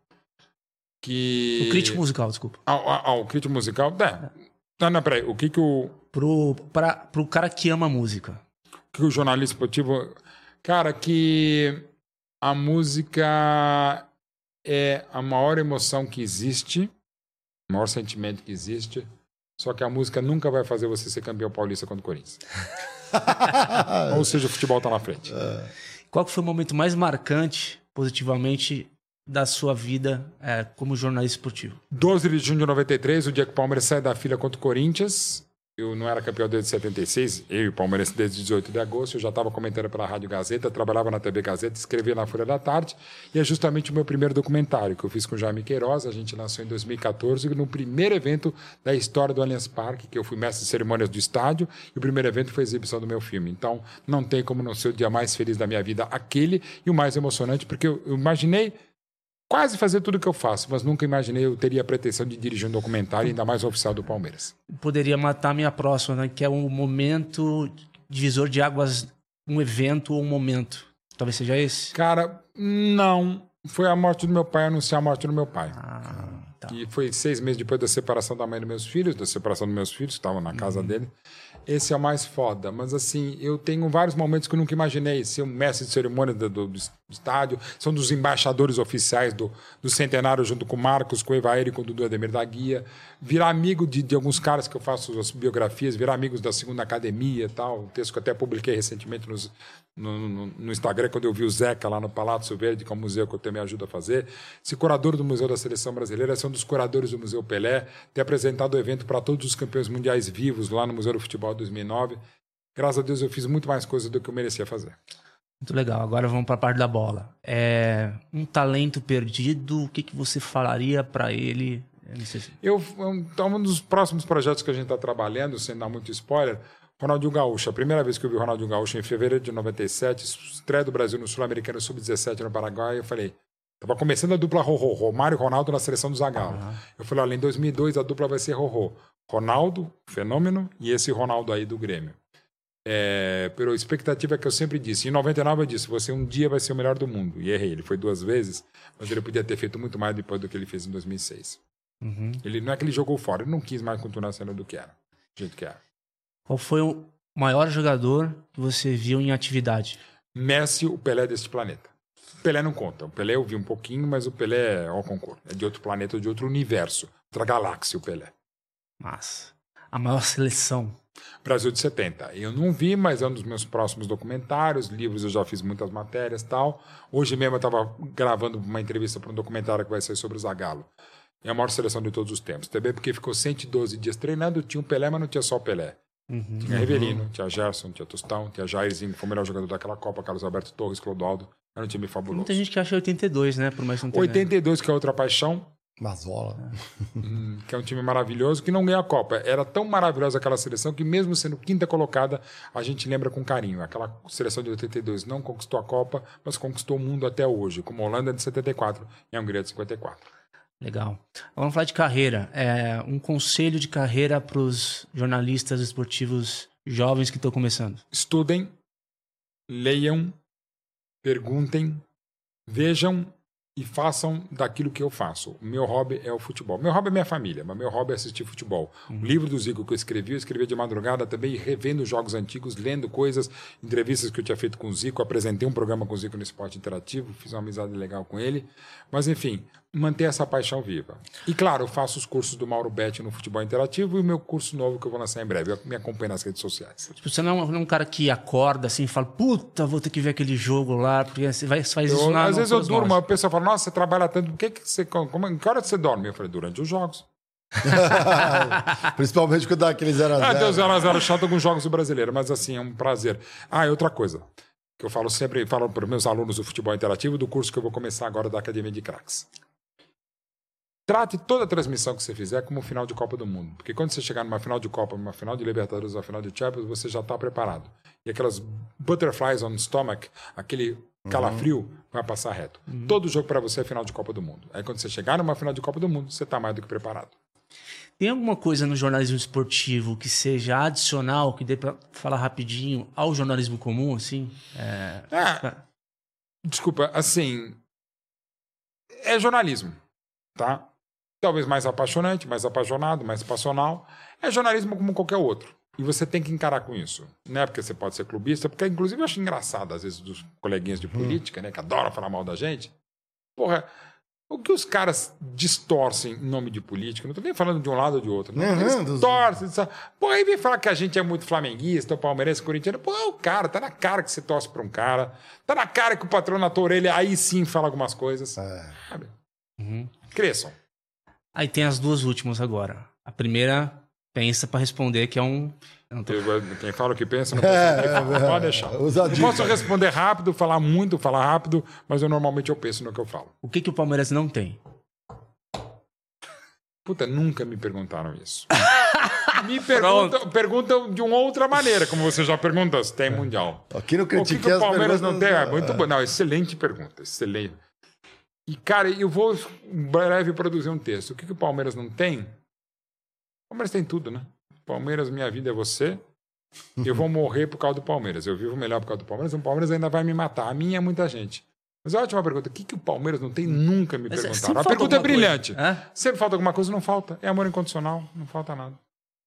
Que... O crítico musical, desculpa. Ah, ah, ah o crítico musical? É. Não, não, peraí. O que, que o. Pro, pra, pro cara que ama música. O que o jornalista esportivo. Cara, que a música é a maior emoção que existe, O maior sentimento que existe. Só que a música nunca vai fazer você ser campeão paulista contra o Corinthians. [laughs] Ou seja, o futebol está na frente. Qual que foi o momento mais marcante, positivamente, da sua vida é, como jornalista esportivo? 12 de junho de 93, o dia que o Palmeiras sai da fila contra o Corinthians. Eu não era campeão desde 76, eu e o Palmeiras desde 18 de agosto. Eu já estava comentando pela Rádio Gazeta, trabalhava na TV Gazeta, escrevia na Folha da Tarde. E é justamente o meu primeiro documentário que eu fiz com o Jaime Queiroz. A gente lançou em 2014, no primeiro evento da história do Allianz Parque, que eu fui mestre de cerimônias do estádio. E o primeiro evento foi a exibição do meu filme. Então, não tem como não ser o dia mais feliz da minha vida aquele e o mais emocionante, porque eu, eu imaginei quase fazer tudo o que eu faço, mas nunca imaginei eu teria a pretensão de dirigir um documentário, ainda mais oficial do Palmeiras. Poderia matar a minha próxima, né? que é um momento divisor de águas, um evento ou um momento. Talvez seja esse? Cara, não. Foi a morte do meu pai, anunciar a morte do meu pai. Ah, tá. E foi seis meses depois da separação da mãe dos meus filhos, da separação dos meus filhos, que estavam na casa dele. Esse é o mais foda. Mas, assim, eu tenho vários momentos que eu nunca imaginei. Ser um mestre de cerimônia do, do, do estádio, são dos embaixadores oficiais do, do centenário, junto com o Marcos, com o Evair e com o Dudu Ademir da Guia. Virar amigo de, de alguns caras que eu faço as biografias, virar amigos da segunda academia e tal. Um texto que eu até publiquei recentemente nos, no, no, no, Instagram, quando eu vi o Zeca lá no Palácio Verde, que é um museu que eu tenho me ajuda a fazer. Ser curador do Museu da Seleção Brasileira, ser um dos curadores do Museu Pelé, ter apresentado o evento para todos os campeões mundiais vivos lá no Museu do Futebol 2009. Graças a Deus eu fiz muito mais coisas do que eu merecia fazer. Muito legal. Agora vamos para a parte da bola. É um talento perdido. O que, que você falaria para ele? Eu. Eu, então, um dos próximos projetos que a gente está trabalhando, sem dar muito spoiler, Ronaldinho Gaúcho. A primeira vez que eu vi o Ronaldinho Gaúcho em fevereiro de 97, estreia do Brasil no Sul-Americano Sub-17 no Paraguai, eu falei, Tava começando a dupla Rorô, Romário e Ronaldo na seleção do Zagallo. Uhum. Eu falei, olha, em 2002 a dupla vai ser Rorô. Ronaldo, fenômeno, e esse Ronaldo aí do Grêmio. É, pela expectativa que eu sempre disse. Em 99 eu disse, você um dia vai ser o melhor do mundo. E errei, ele foi duas vezes, mas ele podia ter feito muito mais depois do que ele fez em 2006. Uhum. Ele não é que ele jogou fora, ele não quis mais continuar sendo do que era, do jeito que era. Qual foi o maior jogador que você viu em atividade? Messi, o Pelé deste planeta. O Pelé não conta. O Pelé eu vi um pouquinho, mas o Pelé é ao concurso. É de outro planeta, de outro universo. Outra galáxia, o Pelé. Massa. A maior seleção. Brasil de 70. Eu não vi, mas é um dos meus próximos documentários, livros eu já fiz muitas matérias tal. Hoje mesmo eu estava gravando uma entrevista para um documentário que vai sair sobre o Zagallo. É a maior seleção de todos os tempos. Também porque ficou 112 dias treinando, tinha o Pelé, mas não tinha só o Pelé. Uhum. Tinha Reverino, tinha Gerson, tinha Tostão, tinha Jairzinho, que foi o melhor jogador daquela Copa, Carlos Alberto Torres, Clodoaldo. Era um time fabuloso. Muita gente que acha 82, né? Por mais não 82, que é outra paixão. Mazola. Hum, que é um time maravilhoso, que não ganha a Copa. Era tão maravilhosa aquela seleção que, mesmo sendo quinta colocada, a gente lembra com carinho. Aquela seleção de 82 não conquistou a Copa, mas conquistou o mundo até hoje, como a Holanda de 74 e a Hungria de 54. Legal. Vamos falar de carreira. É, um conselho de carreira para os jornalistas esportivos jovens que estão começando. Estudem, leiam, perguntem, vejam e façam daquilo que eu faço. O meu hobby é o futebol. Meu hobby é minha família, mas meu hobby é assistir futebol. Uhum. O livro do Zico que eu escrevi, eu escrevi de madrugada também, revendo jogos antigos, lendo coisas, entrevistas que eu tinha feito com o Zico, apresentei um programa com o Zico no Esporte Interativo, fiz uma amizade legal com ele. Mas enfim, manter essa paixão viva. E claro, eu faço os cursos do Mauro Betti no futebol interativo e o meu curso novo que eu vou lançar em breve. Eu me acompanho nas redes sociais. Tipo, você não é um cara que acorda assim e fala, puta, vou ter que ver aquele jogo lá, porque você vai, faz isso eu, na Às vezes eu durmo, a pessoa fala, nossa, você trabalha tanto, por que, que você. Como, que hora você dorme? Eu falei, durante os jogos. [laughs] Principalmente quando dá aquele 0x0. Ah, deu 0x0 chato alguns jogos do brasileiro, mas assim, é um prazer. Ah, e outra coisa, que eu falo sempre, falo para os meus alunos do futebol interativo, do curso que eu vou começar agora da Academia de Cracks. Trate toda a transmissão que você fizer como final de Copa do Mundo. Porque quando você chegar numa final de Copa, numa final de Libertadores, uma final de Champions, você já está preparado. E aquelas butterflies on stomach, aquele calafrio, uhum. vai passar reto. Uhum. Todo jogo para você é final de Copa do Mundo. Aí quando você chegar numa final de Copa do Mundo, você está mais do que preparado. Tem alguma coisa no jornalismo esportivo que seja adicional, que dê para falar rapidinho ao jornalismo comum, assim? É... É, desculpa, assim. É jornalismo, tá? Talvez mais apaixonante, mais apaixonado, mais passional. É jornalismo como qualquer outro. E você tem que encarar com isso. Não é porque você pode ser clubista, porque inclusive eu acho engraçado, às vezes, dos coleguinhas de política, né, que adoram falar mal da gente. Porra, O que os caras distorcem em nome de política, não tô nem falando de um lado ou de outro. Não. Uhum, Eles dos- distorcem. distorcem. Pô, aí vem falar que a gente é muito flamenguista, ou palmeirense, corintiano. Pô, o cara, tá na cara que você torce pra um cara. Tá na cara que o patrão na tua orelha aí sim fala algumas coisas. É. Sabe? Uhum. Cresçam. Aí tem as duas últimas agora. A primeira, pensa pra responder, que é um. tô- Quem fala o que pensa não [laughs] É, é, Pode deixar. Eu posso responder rápido, falar muito, falar rápido, mas eu normalmente eu penso no que eu falo. O que, que o Palmeiras não tem? Puta, nunca me perguntaram isso. [laughs] me perguntam, perguntam de uma outra maneira, como você já perguntou, se tem mundial. Aqui no O que, que o as Palmeiras não tem? É muito bom. Não, excelente pergunta, excelente. E, cara, eu vou em breve produzir um texto. O que, que o Palmeiras não tem? O Palmeiras tem tudo, né? Palmeiras, minha vida é você. Eu vou morrer por causa do Palmeiras. Eu vivo melhor por causa do Palmeiras. O Palmeiras ainda vai me matar. A minha é muita gente. Mas é uma ótima pergunta. O que, que o Palmeiras não tem? Nunca me Mas sempre perguntaram. A pergunta é brilhante. Sempre falta alguma coisa, não falta. É amor incondicional, não falta nada.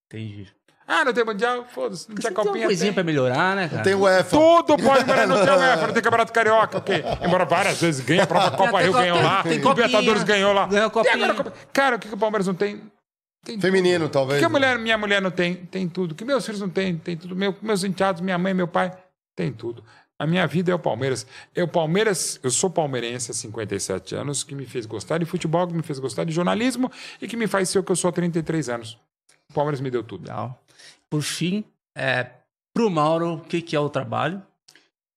Entendi. Ah, não tem mundial? Foda-se. Não tinha Sempre tem uma copinha? coisinha Tem. pra melhorar, né, cara? Tem o EFA. Tudo pode, mas [laughs] não tem UEFA, não tem Campeonato Carioca, ok. Embora várias vezes ganha a própria Copa Rio, ganhou lá. tem Libertadores copinha. ganhou lá. Ganhou Tem copinha. agora Cara, o que, que o Palmeiras não tem? Tem Feminino, O talvez. que a mulher, minha mulher não tem? Tem tudo. O que meus filhos não têm? Tem tudo. Meu, meus enteados, minha mãe, meu pai, tem tudo. A minha vida é o Palmeiras. Eu, Palmeiras, eu sou palmeirense há 57 anos, que me fez gostar de futebol, que me fez gostar de jornalismo e que me faz ser o que eu sou há 33 anos. O Palmeiras me deu tudo. Legal. Por fim, é, pro Mauro, o que, que é o trabalho?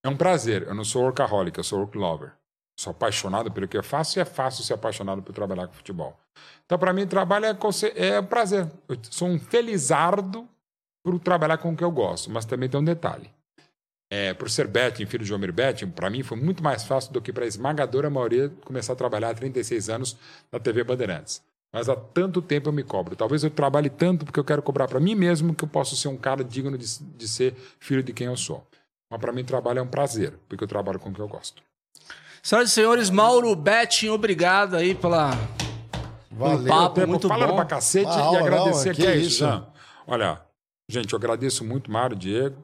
É um prazer. Eu não sou workaholic, eu sou work lover. Sou apaixonado pelo que eu faço e é fácil ser apaixonado por trabalhar com futebol. Então, para mim, trabalho é, é prazer. Eu sou um felizardo por trabalhar com o que eu gosto, mas também tem um detalhe. É, por ser Betting, filho de Homer Betting, para mim foi muito mais fácil do que para a esmagadora maioria começar a trabalhar há 36 anos na TV Bandeirantes. Mas há tanto tempo eu me cobro. Talvez eu trabalhe tanto porque eu quero cobrar para mim mesmo que eu posso ser um cara digno de, de ser filho de quem eu sou. Mas para mim, trabalho é um prazer, porque eu trabalho com o que eu gosto. Senhoras e senhores, Mauro Betting, obrigado aí pela. Valeu. papo. tempo muito falando bom. pra cacete Ah, e agradecer não, que que é isso. Jean. Olha, gente, eu agradeço muito Mário, Diego,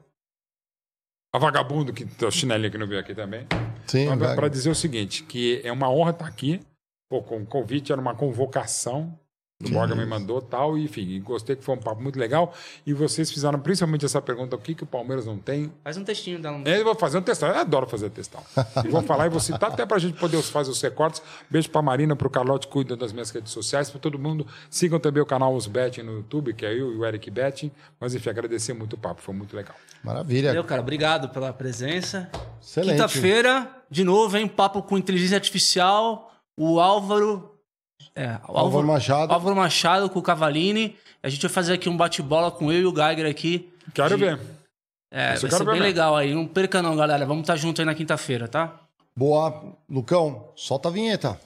a vagabundo que tá chinelinha que não veio aqui também. Sim. Para dizer o seguinte, que é uma honra estar aqui. Pô, com o convite era uma convocação. O Borga me mandou tal, e enfim, gostei que foi um papo muito legal. E vocês fizeram principalmente essa pergunta: o que, que o Palmeiras não tem? Faz um textinho, dá um. Eu vou fazer um testão. Eu adoro fazer testão. E [laughs] vou falar e vou citar até pra gente poder fazer os recortes. Beijo pra Marina, pro Carlote, cuida das minhas redes sociais, pra todo mundo. Sigam também o canal Os Betting no YouTube, que é eu e o Eric Betting. Mas enfim, agradecer muito o papo, foi muito legal. Maravilha. Valeu, cara. Obrigado pela presença. Excelente. Quinta-feira, de novo, hein? Papo com inteligência artificial. O Álvaro. É, o Álvaro Machado. Álvaro Machado com o Cavalini. A gente vai fazer aqui um bate-bola com eu e o Geiger aqui. Quero De- ver. É, Isso vai ser bem mesmo. legal aí. Não perca não, galera. Vamos estar junto aí na quinta-feira, tá? Boa. Lucão, solta a vinheta.